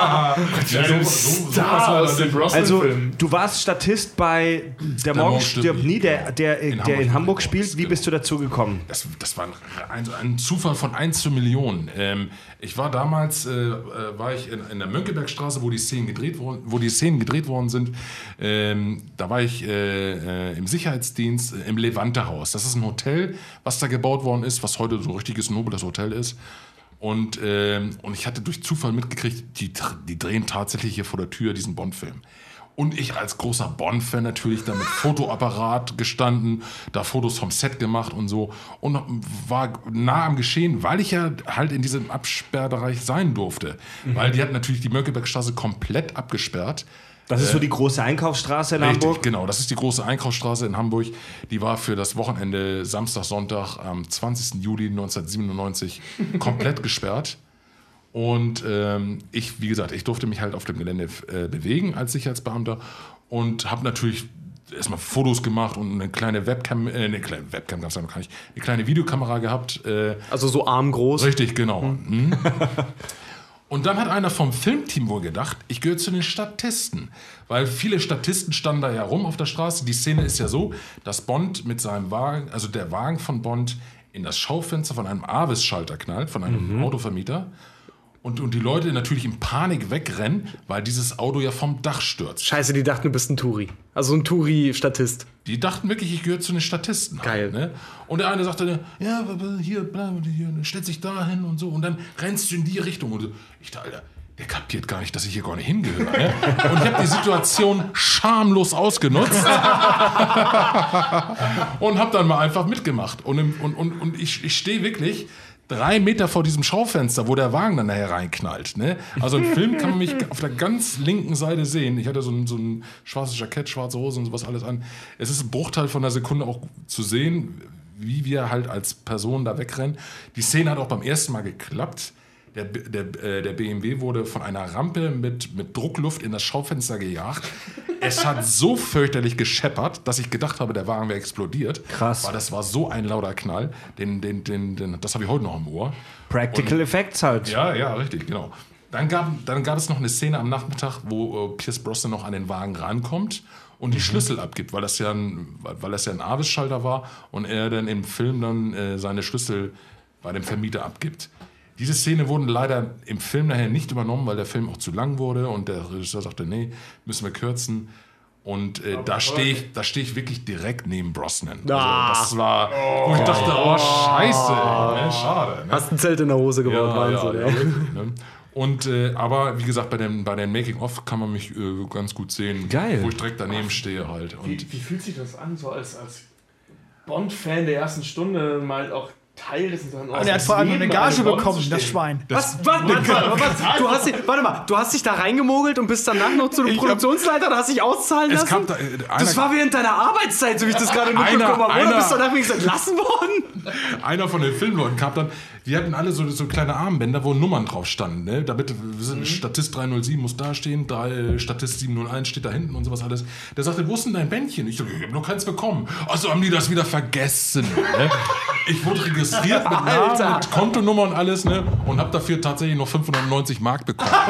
Ja, Sinne? Star aus dem Also, du warst Statist bei Der Morgen Morgen stirbt nie, der, der, in der Hamburg in Hamburg spielt. Wie ist, bist du dazu gekommen? Das, das war ein, ein, ein Zufall von 1 zu Millionen. Ähm, ich war damals, äh, äh, war ich in, in der Mönckebergstraße, wo die Szenen gedreht worden, wo die Szenen gedreht worden sind. Ähm, da war ich äh, äh, im Sicherheitsdienst äh, im Levante-Haus. Das ist ein Hotel, was da gebaut worden ist, was heute so ein richtiges nobles Hotel ist. Und, ähm, und ich hatte durch Zufall mitgekriegt, die, die drehen tatsächlich hier vor der Tür diesen Bond-Film. Und ich als großer Bond-Fan natürlich da mit Fotoapparat gestanden, da Fotos vom Set gemacht und so. Und war nah am Geschehen, weil ich ja halt in diesem Absperrbereich sein durfte. Weil die hatten natürlich die Mönckebergstraße komplett abgesperrt. Das ist so die große Einkaufsstraße in Richtig, Hamburg. genau. Das ist die große Einkaufsstraße in Hamburg. Die war für das Wochenende Samstag, Sonntag am 20. Juli 1997 komplett gesperrt. Und ähm, ich, wie gesagt, ich durfte mich halt auf dem Gelände äh, bewegen als Sicherheitsbeamter und habe natürlich erstmal Fotos gemacht und eine kleine Webcam, äh, eine kleine Webcam gab es noch gar nicht, eine kleine Videokamera gehabt. Äh, Also so armgroß. Richtig, genau. Mhm. Und dann hat einer vom Filmteam wohl gedacht, ich gehöre zu den Statisten. Weil viele Statisten standen da ja rum auf der Straße. Die Szene ist ja so, dass Bond mit seinem Wagen, also der Wagen von Bond, in das Schaufenster von einem Avis-Schalter knallt, von einem Autovermieter. Und, und die Leute natürlich in Panik wegrennen, weil dieses Auto ja vom Dach stürzt. Scheiße, die dachten, du bist ein Touri. Also ein Touri-Statist. Die dachten wirklich, ich gehöre zu den Statisten. Geil. Halt, ne? Und der eine sagte, ja, hier, hier, stellt sich da hin und so. Und dann rennst du in die Richtung. Und so. ich dachte, Alter, der kapiert gar nicht, dass ich hier gar nicht hingehöre. Ne? Und ich habe die Situation schamlos ausgenutzt und habe dann mal einfach mitgemacht. Und, im, und, und, und ich, ich stehe wirklich drei Meter vor diesem Schaufenster, wo der Wagen dann nachher reinknallt. Ne? Also im Film kann man mich auf der ganz linken Seite sehen. Ich hatte so ein, so ein schwarzes Jackett, schwarze Hose und sowas alles an. Es ist ein Bruchteil von einer Sekunde auch zu sehen, wie wir halt als Person da wegrennen. Die Szene hat auch beim ersten Mal geklappt. Der, der, äh, der BMW wurde von einer Rampe mit, mit Druckluft in das Schaufenster gejagt. Es hat so fürchterlich gescheppert, dass ich gedacht habe, der Wagen wäre explodiert. Krass. Weil das war so ein lauter Knall. Den, den, den, den, das habe ich heute noch im Ohr. Practical Effects halt. Ja, ja, richtig, genau. Dann gab, dann gab es noch eine Szene am Nachmittag, wo äh, Pierce Brosnan noch an den Wagen rankommt und die Schlüssel abgibt, weil das ja ein, weil das ja ein Avis-Schalter war und er dann im Film dann äh, seine Schlüssel bei dem Vermieter abgibt. Diese Szene wurden leider im Film nachher nicht übernommen, weil der Film auch zu lang wurde und der Regisseur sagte, nee, müssen wir kürzen. Und äh, da stehe ich, da stehe ich wirklich direkt neben Brosnan. Ah. Also das war, wo ich dachte, oh Scheiße, ey, ne, schade. Ne? Hast ein Zelt in der Hose gebaut, Wahnsinn. ja, Ja, ne? Und, äh, aber wie gesagt, bei den, bei den Making-of kann man mich äh, ganz gut sehen, Geil. wo ich direkt daneben stehe halt. Und Wie, wie fühlt sich das an, so als, als Bond-Fan der ersten Stunde mal auch Teil des Und er hat vor allem eine Gage bekommen, das Schwein. Was? Was? was, was, was du hast, dich- warte mal, du hast dich da reingemogelt und bist danach noch zu einem Produktionsleiter und hast dich auszahlen Es lassen? da, äh, das war während deiner Arbeitszeit, so wie ich das gerade mitbekommen habe. Oder einer- bist du danach wenigstens entlassen worden? einer von den Filmleuten kam dann, wir hatten alle so, so kleine Armbänder, wo Nummern drauf standen. Ne? Damit, wir sind Statist 307 muss da stehen, drei, äh, Statist 701 steht da hinten und sowas alles. Der sagte, wo ist denn dein Bändchen? Ich so, ich hab noch keins bekommen. Also haben die das wieder vergessen. Ne? Ich wurde registriert mit Namen, Alter. mit Kontonummer und alles ne? und habe dafür tatsächlich noch 590 Mark bekommen.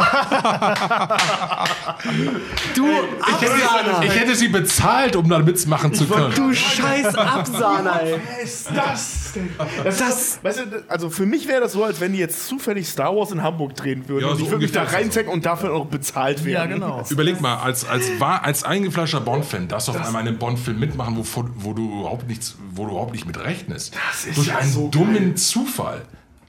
Du Ich hätte, ich hätte sie bezahlt, um da mitmachen zu können. Du scheiß Absahner, ey. ist das denn? Das, das weißt du, also für mich wäre das so, als wenn die jetzt zufällig Star Wars in Hamburg drehen würden. Ja, und so ich würde mich da ist reinzecken und dafür auch bezahlt werden. Ja, genau. Überleg mal, als, als, war, als eingefleischter Bond-Fan, darfst du auf einmal einen Bond-Film mitmachen, wo, wo, du überhaupt nichts, wo du überhaupt nicht mit rechnest. Das ist Durch ja einen so dummen Zufall.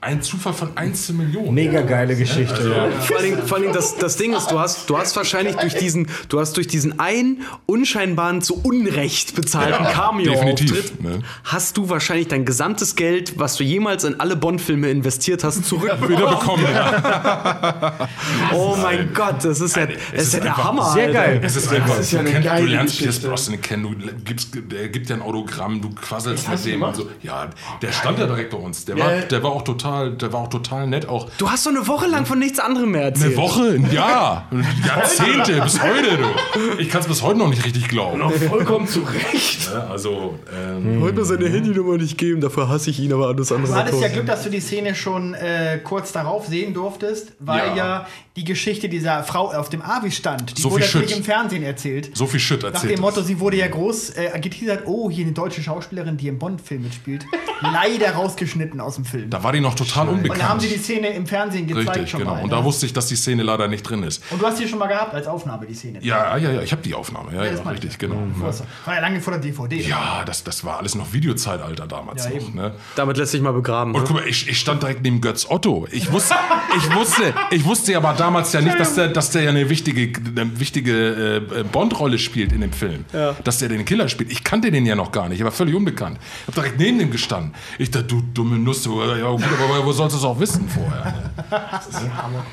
Ein Zufall von 1 zu Millionen. Mega geile Geschichte. ja. Vor allen Dingen, vor Dingen das, das Ding ist, du hast, du hast wahrscheinlich durch diesen, du hast durch diesen einen unscheinbaren zu Unrecht bezahlten Cameo-Auftritt, definitiv, ne? hast du wahrscheinlich dein gesamtes Geld, was du jemals in alle Bond-Filme investiert hast, zurück. Wieder bekommen. Ja. Oh mein Gott, das ist ja, das ist ja der Hammer. Sehr Alter. geil. Es ist einfach, ist ja du, eine kennst, du geile lernst Pierce. Brosnan kennen, du gibst, der gibt dir ein Autogramm, du quasselst mit dem und gemacht? so. Ja, der stand ja direkt bei uns. Der, Ja. war, der war auch total, der war auch total nett. Auch Du hast doch eine Woche lang von nichts anderem mehr erzählt. eine Woche, ein Jahr, Jahrzehnte bis heute. Du. Ich kann es bis heute noch nicht richtig glauben. Noch vollkommen zu Recht. Ja, Also, ähm, Heute seine Handynummer nicht geben, dafür hasse ich ihn, aber alles andere. Du hattest ja Glück, dass du die Szene schon äh, kurz darauf sehen durftest, weil Ja. ja, die Geschichte dieser Frau auf dem Avi stand, die So wurde viel natürlich im Fernsehen erzählt. so viel Shit Nach erzählt. dem Motto, sie wurde ja groß äh, geteasert, oh, hier eine deutsche Schauspielerin, die im Bond-Film mitspielt. Leider rausgeschnitten aus dem Film. Da war die noch total und unbekannt. dann haben sie die Szene im Fernsehen gezeigt Richtig, schon genau. mal. Und ne? da wusste ich, dass die Szene leider nicht drin ist. und du hast die schon mal gehabt als Aufnahme, die Szene. Ja, ja, ja, ich habe die Aufnahme. Ja, ja, ich. richtig, genau. Das war ja lange vor der DVD. Ja, das, das war alles noch Videozeitalter damals Ja, noch. Ne? Damit lässt sich mal begraben. Und Ne? guck mal, ich, ich stand direkt neben Götz Otto. Ich wusste, ich wusste, ich wusste aber damals ja nicht, dass der, dass der ja eine wichtige, eine wichtige äh, Bond-Rolle spielt in dem Film. Dass der den Killer spielt. Ich kannte den ja noch gar nicht. Ich war völlig unbekannt. Ich habe direkt neben dem gestanden. Ich dachte, du dumme Nuss, du, ja gut, aber wo sollst du es auch wissen vorher?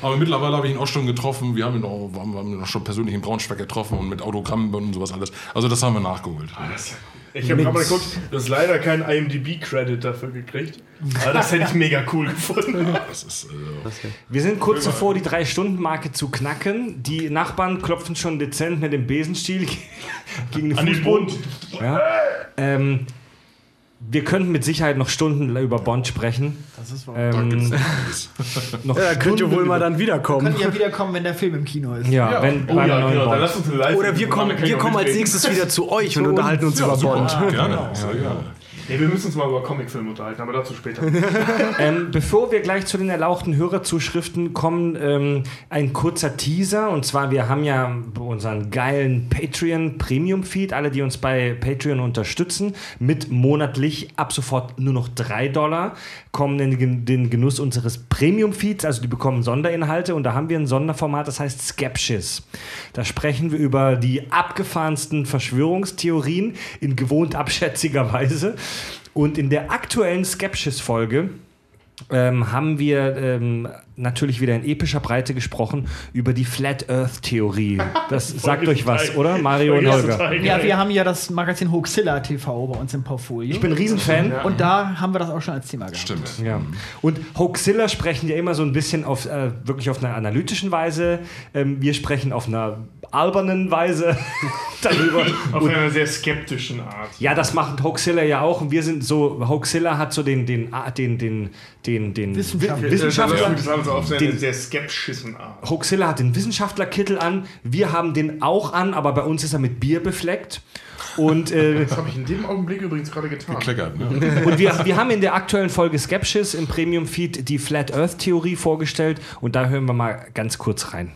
Aber mittlerweile habe ich ihn auch schon getroffen. Wir haben ihn auch, haben, haben ihn auch schon persönlich in Braunschweig getroffen und mit Autogrammen und sowas alles. Also das haben wir nachgeholt. Ich habe gerade mal geguckt, du hast leider keinen IMDb-Credit dafür gekriegt. Aber das hätte ich mega cool gefunden. Das ist, äh, Wir sind kurz davor, die Drei-Stunden-Marke zu knacken. Die Nachbarn klopfen schon dezent mit dem Besenstiel gegen den An den Fußboden. Mund. Ja. Ähm, wir könnten mit Sicherheit noch Stunden über Bond sprechen. Das ist wahr. Ähm, noch Ja, könnt ihr wohl mal dann wiederkommen. Könnt ihr wiederkommen, wenn der Film im Kino ist. Ja, wenn Oh beim ja, neuen genau, dann Bond. lass uns eine live Oder wir kommen, wir kommen als nächstes wieder zu euch und unterhalten uns über Bond. gerne. Ja, ja. Nee, wir müssen uns mal über Comicfilme unterhalten, aber dazu später. Ähm, bevor wir gleich zu den erlauchten Hörerzuschriften kommen, ähm, ein kurzer Teaser. Und zwar, wir haben ja unseren geilen Patreon Premium Feed. Alle, die uns bei Patreon unterstützen, mit monatlich ab sofort nur noch 3 Dollar, kommen in den- Genuss unseres Premium Feeds. Also die bekommen Sonderinhalte. Und da haben wir ein Sonderformat, das heißt Skepsis. Da sprechen wir über die abgefahrensten Verschwörungstheorien in gewohnt abschätziger Weise. Und in der aktuellen Skepsis-Folge ähm, haben wir ähm, natürlich wieder in epischer Breite gesprochen über die Flat Earth Theorie. Das sagt euch was, oder? Mario und Holger. Ja, wir haben ja das Magazin Hoaxilla TV bei uns im Portfolio. Ich bin ein Riesenfan. und da haben wir das auch schon als Thema gehabt. Stimmt. Ja. Und Hoaxilla sprechen ja immer so ein bisschen auf, äh, wirklich auf einer analytischen Weise. Ähm, wir sprechen auf einer albernen Weise darüber. Auf einer sehr skeptischen Art. Ja, das macht Hoaxilla ja auch. Und wir sind so, Hoaxilla hat so den, den, den, den, den, den Wissenschaftler. Wissenschaftler. Sie auf seine Den- sehr skeptischen Art. Hoaxilla hat den Wissenschaftlerkittel an. Wir haben den auch an, aber bei uns ist er mit Bier befleckt. Und, äh, Das habe ich in dem Augenblick übrigens gerade getan. Kleckert, ne? und wir, wir haben in der aktuellen Folge Skepsis im Premium Feed die Flat Earth Theorie vorgestellt. Und da hören wir mal ganz kurz rein.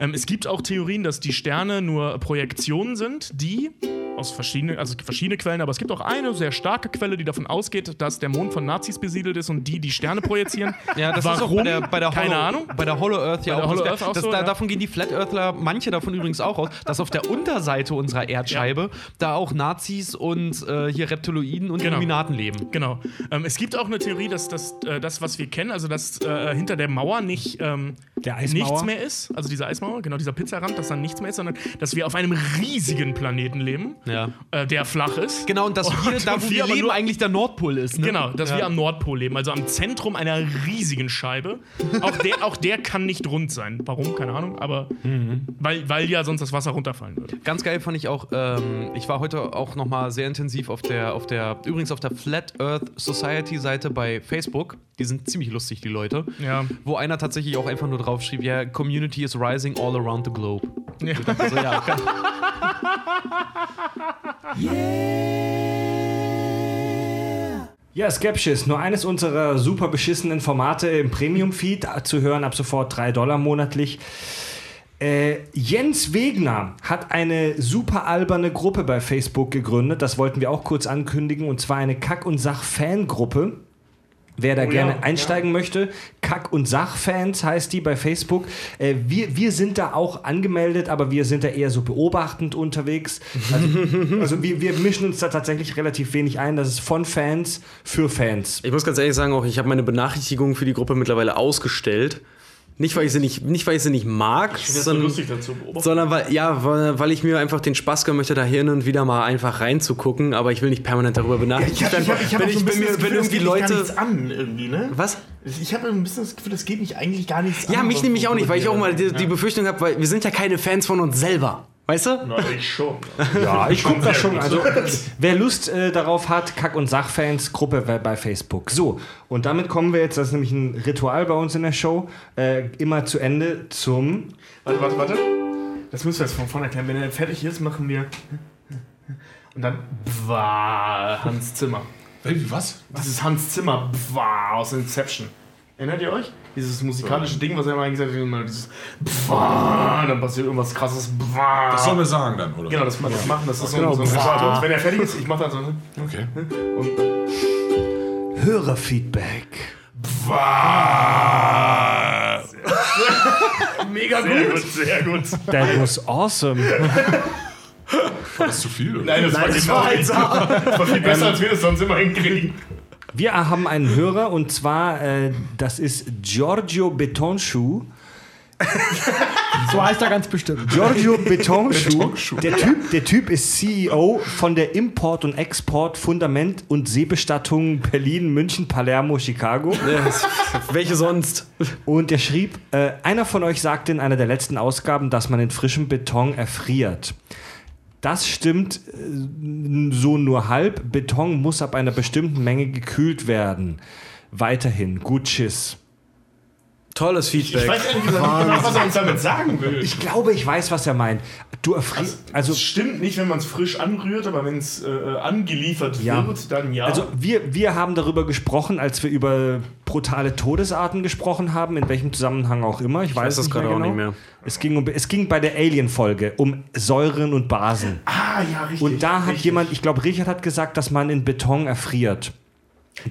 Ähm, es gibt auch Theorien, dass die Sterne nur Projektionen sind, die aus verschiedenen, also es gibt verschiedene Quellen, aber es gibt auch eine sehr starke Quelle, die davon ausgeht, dass der Mond von Nazis besiedelt ist und die die Sterne projizieren. Ja, das Warum? ist auch bei der, bei der Keine Hollow, Ahnung. Bei der Hollow Earth ja Bei der auch. Hollow das, Earth auch das, so, da, ja. Davon gehen die Flat Earthler, manche davon übrigens auch aus, dass auf der Unterseite unserer Erdscheibe da auch Nazis und äh, hier Reptiloiden und Genau. Illuminaten leben. Genau. Ähm, es gibt auch eine Theorie, dass das, äh, das was wir kennen, also dass äh, hinter der Mauer nicht ähm, Der Eismauer? nichts mehr ist, also diese Eismauer, genau dieser Pizzarand, dass dann nichts mehr ist, sondern dass wir auf einem riesigen Planeten leben, Ja. äh, der flach ist. Genau, und dass wir, Und da wo wir wir leben, nur- eigentlich der Nordpol ist. Ne? Genau, dass ja. wir am Nordpol leben, also am Zentrum einer riesigen Scheibe. Auch der, auch der kann nicht rund sein. Warum? Keine Ahnung, aber weil, weil ja sonst das Wasser runterfallen würde. Ganz geil fand ich auch, ähm, ich war heute auch noch mal sehr intensiv auf der, auf der, übrigens auf der Flat Earth Society Seite bei Facebook. Die sind ziemlich lustig, die Leute. Ja. Wo einer tatsächlich auch einfach nur drauf schrieb, ja, Community is rising all around the globe. Ja. Ich dachte so, ja, okay. Ja, Skepsis, nur eines unserer super beschissenen Formate im Premium-Feed zu hören, ab sofort 3 Dollar monatlich. Äh, Jens Wegner hat eine super alberne Gruppe bei Facebook gegründet. Das wollten wir auch kurz ankündigen. Und zwar eine Kack- und Sach-Fangruppe. Wer da gerne einsteigen möchte, Kack- und Sach-Fans heißt die bei Facebook. Äh, wir, wir sind da auch angemeldet, aber wir sind da eher so beobachtend unterwegs. Also, also wir, wir mischen uns da tatsächlich relativ wenig ein. Das ist von Fans für Fans. Ich muss ganz ehrlich sagen, auch ich habe meine Benachrichtigungen für die Gruppe mittlerweile ausgestellt. Nicht, weil ich sie nicht, nicht, weil ich sie nicht mag, sondern, dazu beobachten. sondern weil, ja, weil, weil ich mir einfach den Spaß gönnen möchte, da hin und wieder mal einfach reinzugucken, aber ich will nicht permanent darüber benachrichtigt Ich habe werden. ich hab, ich hab wenn so ich, wenn, bisschen mir, das wenn Gefühl, das irgendwie geht mich gar Leute. nichts an irgendwie, ne? Was? Ich habe ein bisschen das Gefühl, das geht mich eigentlich gar nichts an. Ja, mich nämlich auch nicht, weil ich auch mal die, Ja. die Befürchtung habe, weil wir sind ja keine Fans von uns selber. Weißt du? Na, ich schon. Ja, ich gucke da sehr schon. Also, wer Lust äh, darauf hat, Kack- und Sachfans, Gruppe bei- bei Facebook. So, und damit kommen wir jetzt, das ist nämlich ein Ritual bei uns in der Show, äh, immer zu Ende zum. Warte, warte, warte. Das müssen wir jetzt von vorne erklären. Wenn er fertig ist, machen wir. Und dann. Bwa, Hans Zimmer. Wie was? Das ist Hans Zimmer Bwa, aus Inception. Erinnert ihr euch? Dieses musikalische Ding, was er immer eingesetzt hat, immer dieses Bwa, dann passiert irgendwas krasses Bwa. Das sollen wir sagen dann, oder? Genau, das, das machen, das ist Genau, so, so ein. Und Wenn er fertig ist, ich mach dann so. Okay. Und Hörerfeedback. mega gut. Sehr gut, sehr gut. That was awesome. War das zu viel? Oder? Nein, das, war, genau, das war viel besser, als wir das sonst immer hinkriegen. Wir haben einen Hörer und zwar, äh, das ist Giorgio Betonschuh. So heißt er ganz bestimmt. Giorgio Betonschuh. Der typ, der typ ist CEO von der Import- und Export Fundament- und Seebestattung Berlin, München, Palermo, Chicago. Welche sonst? Und er schrieb, äh, einer von euch sagte in einer der letzten Ausgaben, dass man in frischem Beton erfriert. Das stimmt äh, so nur halb. Beton muss ab einer bestimmten Menge gekühlt werden. Weiterhin, gut Schiss. Tolles Ich Feedback. weiß ehrlich gesagt nicht, was er uns damit sagen will. Ich glaube, ich weiß, was er meint. Du erfrierst. Also, Es stimmt nicht, wenn man es frisch anrührt, aber wenn es äh, angeliefert Ja. wird, dann ja. also wir, wir haben darüber gesprochen, als wir über brutale Todesarten gesprochen haben, in welchem Zusammenhang auch immer. Ich, weiß weiß das nicht gerade mehr auch genau. nicht mehr. Es ging, um, es ging bei der Alien-Folge um Säuren und Basen. ah, ja, richtig. Und da hat richtig. jemand, ich glaube, Richard hat gesagt, dass man in Beton erfriert.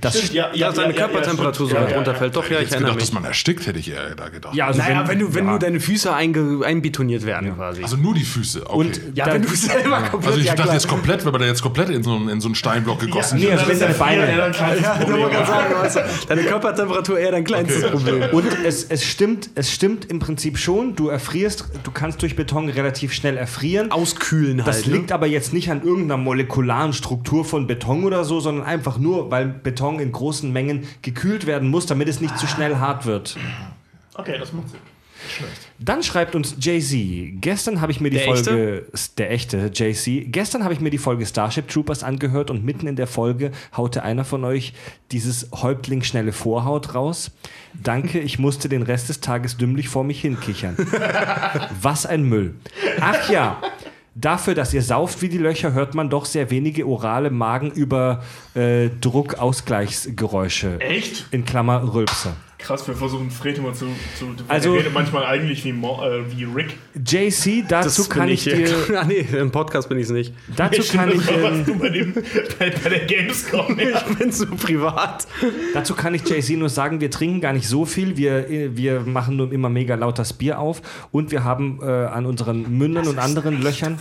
Das Stimmt, ja, Ja, seine Körpertemperatur so weit runterfällt. Doch, ja, ich Jetzt erinnere gedacht, mich. dass man erstickt, hätte ich eher da gedacht. Ja, also Naja, wenn, du, wenn ja. du deine Füße einge, einbetoniert werden quasi. Also nur die Füße. Okay. und ja, wenn du selber komplett. also ich ja, dachte jetzt komplett, wenn man da jetzt komplett in so, einen- in so einen Steinblock gegossen Nee, wird. also wenn deine Beine- Ja, Ja, also, deine Körpertemperatur eher dein kleinstes Problem. Und es, es, stimmt, es stimmt im Prinzip schon, du erfrierst, du kannst durch Beton relativ schnell erfrieren. Auskühlen halt. Das liegt aber jetzt nicht an irgendeiner molekularen Struktur von Beton oder so, sondern einfach nur, weil Beton in großen Mengen gekühlt werden muss, damit es nicht zu schnell hart wird. Okay, das macht Sinn. Dann schreibt uns Jay-Z. Gestern habe ich mir die Der Folge. Der echte Jay-Z. Gestern habe ich mir die Folge Starship Troopers angehört und mitten in der Folge haute einer von euch dieses Häuptling schnelle Vorhaut raus. Danke, ich musste den Rest des Tages dümmlich vor mich hinkichern. Was ein Müll. Ach ja. Dafür, dass ihr sauft wie die Löcher, hört man doch sehr wenige orale Magen über äh, Druckausgleichsgeräusche. Echt? In Klammer Rülpser. Krass, wir versuchen Fred immer zu. zu Also- er redet manchmal eigentlich wie, Mo, äh, wie Rick. JC, dazu Das kann ich dir, Ah, nee, im Podcast bin ich es nicht. dazu kann ich, Was ähm, du bei, dem, bei, bei der Gamescom. Ja. Ich bin zu privat. dazu kann ich JC nur sagen, wir trinken gar nicht so viel, wir, wir machen nur immer mega laut das Bier auf und wir haben äh, an unseren Mündern und anderen Löchern,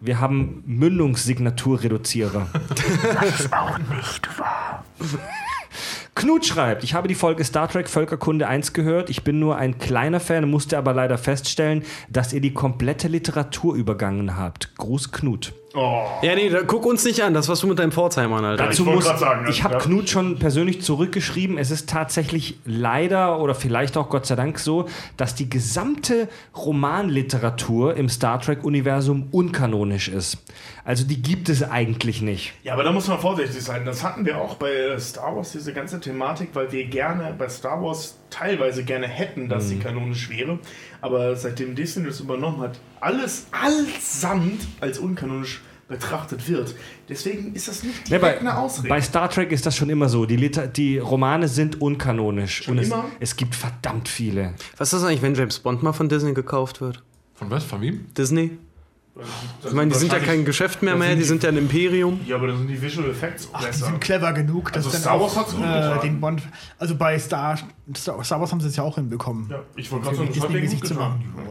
wir haben Mündungssignaturreduzierer. Das ist auch nicht wahr. Knut schreibt, ich habe die Folge Star Trek Völkerkunde 1 gehört. Ich bin nur ein kleiner Fan, musste aber leider feststellen, dass ihr die komplette Literatur übergangen habt. Gruß Knut. Ja, nee, da, guck uns nicht an. Das was du mit deinem Pforzheim an, Alter. Dazu wollte muss, grad sagen, ich habe ja. Knut schon persönlich zurückgeschrieben. Es ist tatsächlich leider oder vielleicht auch Gott sei Dank so, dass die gesamte Romanliteratur im Star Trek-Universum unkanonisch ist. Also die gibt es eigentlich nicht. ja, aber da muss man vorsichtig sein. Das hatten wir auch bei Star Wars, diese ganze Thematik, weil wir gerne bei Star Wars teilweise gerne hätten, dass Mhm. sie kanonisch wäre. Aber seitdem Disney das übernommen hat, alles allesamt als unkanonisch betrachtet wird. Deswegen ist das nicht direkt bei, eine Ausrede. bei Star Trek ist das schon immer so. Die, Liter die Romane sind unkanonisch. Schon und es, immer? es gibt verdammt viele. Was ist das eigentlich, wenn James Bond mal von Disney gekauft wird? Von was? Von wem? Disney? Ich meine, die sind ja kein Geschäft mehr, mehr, die die- sind ja ein Imperium. Ja, aber da sind die Visual Effects Ach, die besser. sind clever genug, dass Also dann Star Wars auch hat's gut äh, den Bond. Also bei Star, Star, Wars haben sie es ja auch hinbekommen. Ja, ich wollte gerade denen Disney-mäßig gut zu machen. Ja.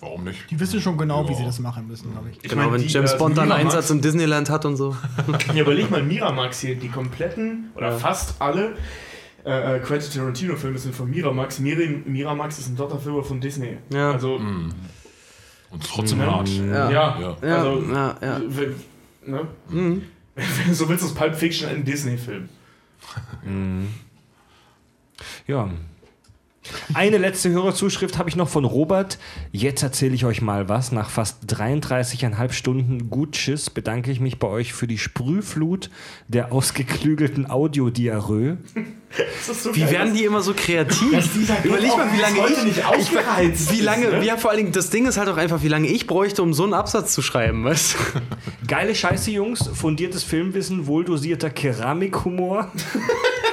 Warum nicht? Die wissen schon genau, wie Ja. sie das machen müssen, glaube ich. Ich Genau, meine, wenn die, James äh, Bond dann Miramax- Einsatz im Disneyland hat und so. Ja, überleg mal, Miramax hier, die kompletten oder fast alle äh, äh, Quentin Tarantino-Filme sind von Miramax. Miri, Miramax ist ein Dotterfilmer von Disney. Ja. Also, Und trotzdem hart. ja, Ja. Ja. Ja, also, ja, ja. Ne? Du so willst, ist Pulp Fiction ein Disney-Film. Ja. Eine letzte Hörerzuschrift habe ich noch von Robert. Jetzt erzähle ich euch mal was. Nach fast 33,5 Stunden gut Tschüss bedanke ich mich bei euch für die Sprühflut der ausgeklügelten Audiodiarrhoe. Ist so Wie geil, werden die immer so kreativ? Überleg mal, wie lange ich, nicht ausgereizt wie lange, ist, ne? ja, vor allen Dingen, das Ding ist halt auch einfach, wie lange ich bräuchte, um so einen Absatz zu schreiben, weißt? Geile Scheiße, Jungs. Fundiertes Filmwissen, wohldosierter Keramikhumor.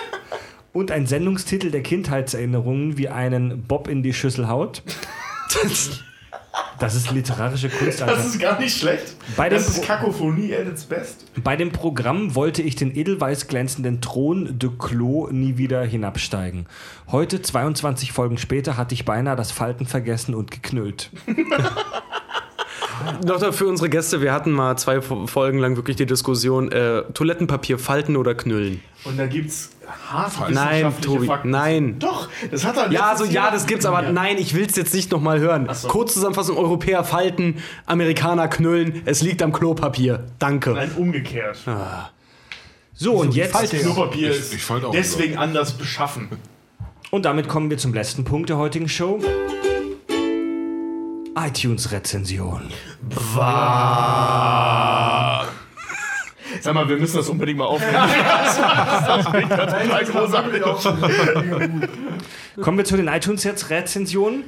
Und ein Sendungstitel der Kindheitserinnerungen wie einen Bob in die Schüssel haut. Das ist literarische Kunst, Alter. Das ist gar nicht schlecht. Bei dem das ist Pro- Kakophonie at its best. Bei dem Programm wollte ich den edelweiß glänzenden Thron de Clos nie wieder hinabsteigen. Heute, 22 Folgen später, hatte ich beinahe das Falten vergessen und geknüllt. Noch für unsere Gäste, wir hatten mal zwei Fo- Folgen lang wirklich die Diskussion, äh, Toilettenpapier falten oder knüllen. Und da gibt's harte Nein, Tobi, Fakten. nein. Doch, das hat er Ja, also ja, das gibt's, aber nein, ich will's jetzt nicht nochmal hören. so. Kurzzusammenfassung, Europäer falten, Amerikaner knüllen, es liegt am Klopapier. Danke. Nein, umgekehrt. So, und jetzt. Falte. Klopapier Ich- ist ich falte auch deswegen anders beschaffen. Und damit kommen wir zum letzten Punkt der heutigen Show. iTunes-Rezension. Sag mal, wir müssen das unbedingt mal aufnehmen. das klingt total großartig. Kommen wir zu den iTunes-Rezensionen.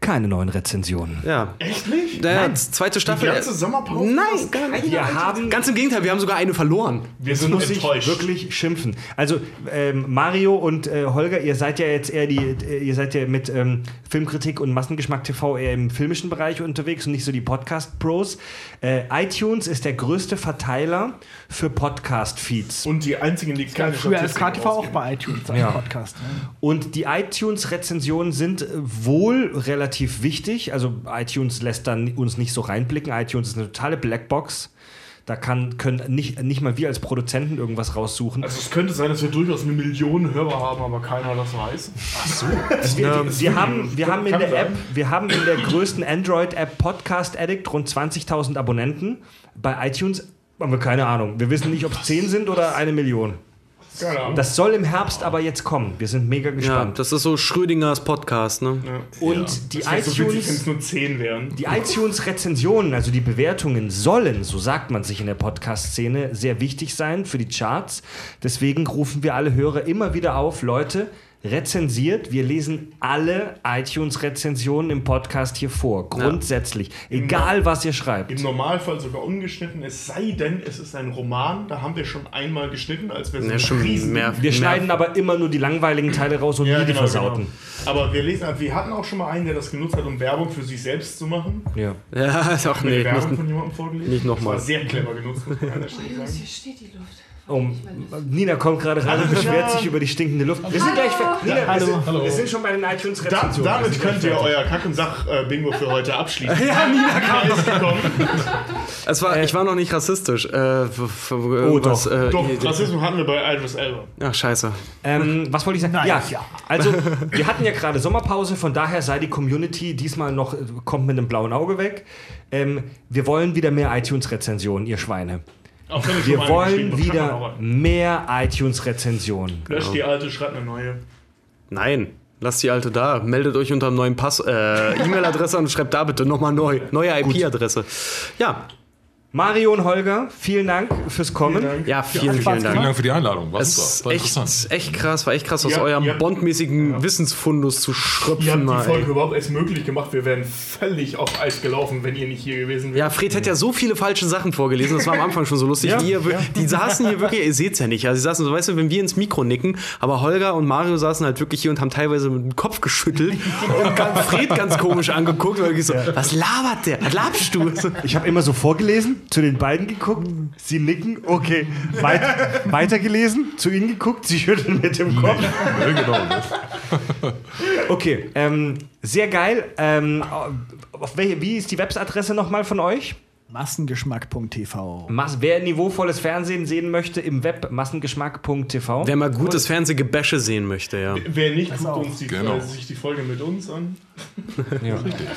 Keine neuen Rezensionen. Ja. Echt nicht? Naja, zweite Die Staffel. ganze Sommerpause? Nein, gar nicht. Wir haben Ganz im Gegenteil, wir haben sogar eine verloren. Wir sind muss ich enttäuscht. wirklich schimpfen. Also ähm, Mario und äh, Holger, ihr seid ja jetzt eher die, äh, ihr seid ja mit ähm, Filmkritik und Massengeschmack TV eher im filmischen Bereich unterwegs und nicht so die Podcast-Pros. Äh, iTunes ist der größte Verteiler für Podcast-Feeds. Und die einzigen, die keine Früher als KTV auch bei iTunes als Ja. Podcast. Ne? Und die iTunes-Rezensionen sind äh, wohl relativ wichtig. Also iTunes lässt dann uns nicht so reinblicken. iTunes ist eine totale Blackbox. Da kann, können nicht, nicht mal wir als Produzenten irgendwas raussuchen. Also es könnte sein, dass wir durchaus eine Million Hörer haben, aber keiner das weiß. Ach so. Wir, wir, haben, wir, Kann haben in der sein. App, wir haben in der größten Android-App Podcast Addict rund 20.000 Abonnenten. Bei iTunes haben wir keine Ahnung. Wir wissen nicht, ob es 10 sind oder eine Million. Ahnung. Das soll im Herbst aber jetzt kommen. Wir sind mega Ja, gespannt. das ist so Schrödingers Podcast, ne? Und die Das so witzig, iTunes. nur 10 wären. Die iTunes-Rezensionen, also die Bewertungen, sollen, so sagt man sich in der Podcast-Szene, sehr wichtig sein für die Charts. Deswegen rufen wir alle Hörer immer wieder auf, Leute, rezensiert. Wir lesen alle iTunes-Rezensionen im Podcast hier vor. Grundsätzlich. Egal, was ihr schreibt. Im Normalfall sogar ungeschnitten, es sei denn, es ist ein Roman. Da haben wir schon einmal geschnitten, als wir so Ja, schon riesen- mehr. Wir mehr, schneiden aber immer nur die langweiligen Teile raus und Ja, nie die genau, versauten. genau. Aber wir lesen, wir hatten auch schon mal einen, der das genutzt hat, um Werbung für sich selbst zu machen. Ja. Ja, ist auch Eine nee, Werbung nicht, von jemandem vorgelesen. nicht noch Das war mal. sehr clever genutzt, muss man an der Stelle sagen. Hier steht die Luft. Oh, Nina kommt gerade rein und beschwert sich über die stinkende Luft. Wir sind gleich fertig. Nina, wir, sind, wir sind schon bei den Da, iTunes-Rezensionen. Wir damit könnt ihr euer Kack- und Sach-Bingo für heute abschließen. ja, Nina kam ist gekommen. Es war, ich war noch nicht rassistisch. Äh, Oh, doch. Äh, Doch, Rassismus hatten wir bei Idris Elba. Ach, scheiße. Ähm, was wollte ich sagen? Nein, ja, ja. also wir hatten ja gerade Sommerpause, von daher sei die Community diesmal noch, äh, kommt mit einem blauen Auge weg. Ähm, wir wollen wieder mehr iTunes-Rezensionen, ihr Schweine. Auch wenn ich Wir wollen wieder mehr iTunes-Rezensionen. Löscht die alte, schreibt eine neue. Nein, lasst die alte da. Meldet euch unter einem neuen Pass, äh, E-Mail-Adresse und schreibt da bitte nochmal neu. Neue IP-Adresse. Ja, Mario und Holger, vielen Dank fürs Kommen. ja, vielen, Spaß vielen Vielen Dank. Dank für die Einladung. War Es super. ist War echt, interessant. echt krass, war echt krass, aus Ja, eurem ja. bondmäßigen Wissensfundus zu Ihr schröpfen. habt die Folge ey. überhaupt erst möglich gemacht. Wir wären völlig auf Eis gelaufen, wenn ihr nicht hier gewesen wärt. Ja, Fred hat ja so viele falsche Sachen vorgelesen, das war am Anfang schon so lustig. Ja, die, ihr, wir- die saßen hier wirklich, ihr seht's ja nicht, also sie saßen so, weißt du, wenn wir ins Mikro nicken, aber Holger und Mario saßen halt wirklich hier und haben teilweise mit dem Kopf geschüttelt und ganz Fred ganz komisch angeguckt, weil ich so, was labert der? Was labst du? Ich habe immer so vorgelesen, zu den beiden geguckt, sie nicken, okay. Weit, weitergelesen, zu ihnen geguckt, sie schütteln mit dem Kopf. Ja, genau. Ne? Okay, ähm, sehr geil. Ähm, welche, wie ist die Websadresse nochmal von euch? Massengeschmack.tv. Mas wer niveauvolles Fernsehen sehen möchte, im Web massengeschmack.tv. Wer mal gutes Fernsehgebäsche sehen möchte, ja. Wer nicht, guckt uns die, Genau. sich die Folge mit uns an.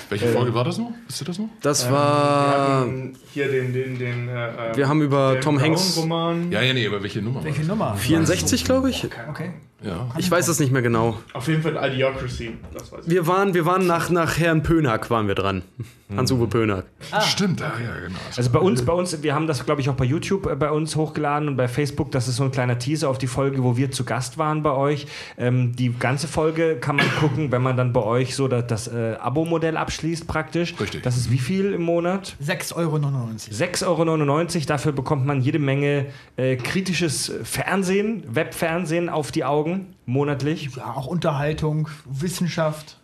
Welche Folge war das noch? Wisst ihr das noch? Das Wir war. hier den, den, den. Äh, Wir haben über den Tom Hanks. Roman. Ja, ja, nee, aber welche Nummer? Welche Nummer? 64, glaube ich. Okay. Ja. Ich weiß es nicht mehr genau. Auf jeden Fall Idiocracy. Das weiß ich. Wir waren, wir waren nach, nach Herrn Pönack waren wir dran. Hans-Uwe Pönack. Stimmt, ah, ja, genau. Also bei uns, bei uns, wir haben das, glaube ich, auch bei YouTube äh, bei uns hochgeladen und bei Facebook. Das ist so ein kleiner Teaser auf die Folge, wo wir zu Gast waren bei euch. Ähm, die ganze Folge kann man gucken, wenn man dann bei euch so das, das äh, Abo-Modell abschließt praktisch. Richtig. Das ist wie viel im Monat? 6,99 Euro. 6,99 Euro. Dafür bekommt man jede Menge äh, kritisches Fernsehen, Webfernsehen auf die Augen, monatlich. Ja, auch Unterhaltung, Wissenschaft,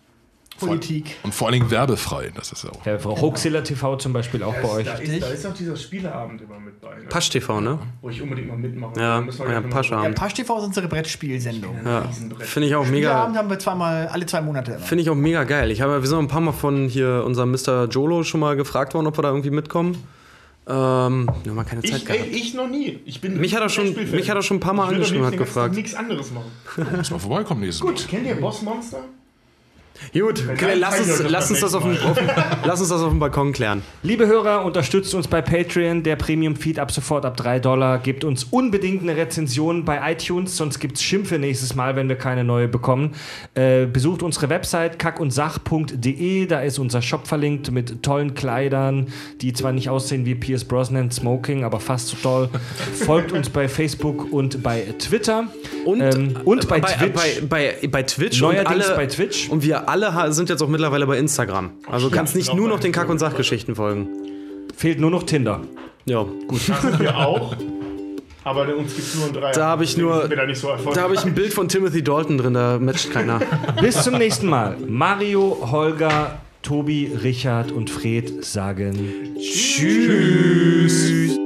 Politik. Und vor allen Dingen werbefrei, das ist ja auch. Der Hoaxilla TV zum Beispiel auch bei euch. Da ist, da ist auch dieser Spieleabend immer mit bei. Ne? Pasch TV, ne? Wo ich unbedingt mal mitmache. Ja, ja, Pasch Ja, Abend. Pasch TV ist unsere Brettspielsendung. Ja, finde ich auch mega. Spieleabend haben wir zweimal, alle zwei Monate. Finde ich auch mega geil. Ich habe, wir sind auch ein paar Mal von hier unserem Mr. Jolo schon mal gefragt worden, ob wir da irgendwie mitkommen. Ähm, wir haben mal keine Zeit Ich, ey, gehabt. ich noch nie. Ich bin Mich hat er schon- mich hat er schon ein paar Mal Ich angeschrieben, hat liebsten gefragt. Nichts anderes machen. Muss mal vorbeikommen nächstes Mal. Gut, kennt ihr Boss Monster? Gut, okay, lass, uns, lass, uns das auf dem, auf lass uns das auf dem Balkon klären. Liebe Hörer, unterstützt uns bei Patreon, der Premium-Feed ab sofort ab 3 Dollar. Gebt uns unbedingt eine Rezension bei iTunes, sonst gibt es Schimpfe nächstes Mal, wenn wir keine neue bekommen. Äh, besucht unsere Website kackundsach.de, da ist unser Shop verlinkt mit tollen Kleidern, die zwar nicht aussehen wie Pierce Brosnan Smoking, aber fast so toll. Folgt uns bei Facebook und bei Twitter. Und, Ähm, und bei bei, Twitch. Bei, bei, bei Twitch. Neuerdings und alle, bei Twitch. Und wir alle sind jetzt auch mittlerweile bei Instagram. Also kannst nicht genau nur noch den Kack- und. Sachgeschichten folgen. Fehlt nur noch Tinder. Ja, gut. Das sind wir auch. Aber uns gibt es nur ein Dreier. Da habe ich nur- da so. Da habe ich ein Bild von Timothy Dalton drin, da matcht keiner. Bis zum nächsten Mal. Mario, Holger, Tobi, Richard und Fred sagen Tschüss. Dieser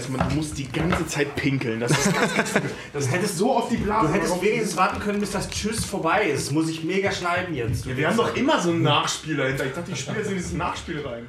ist, man muss die ganze Zeit pinkeln. Das ist ganz, ganz Das hättest so auf die Blase. Du hättest wenigstens warten können, bis das Tschüss vorbei ist. Muss ich mega schneiden jetzt. Wir haben doch immer so einen Nachspiel dahinter. Ich dachte, die Spieler sind dieses Nachspiel rein.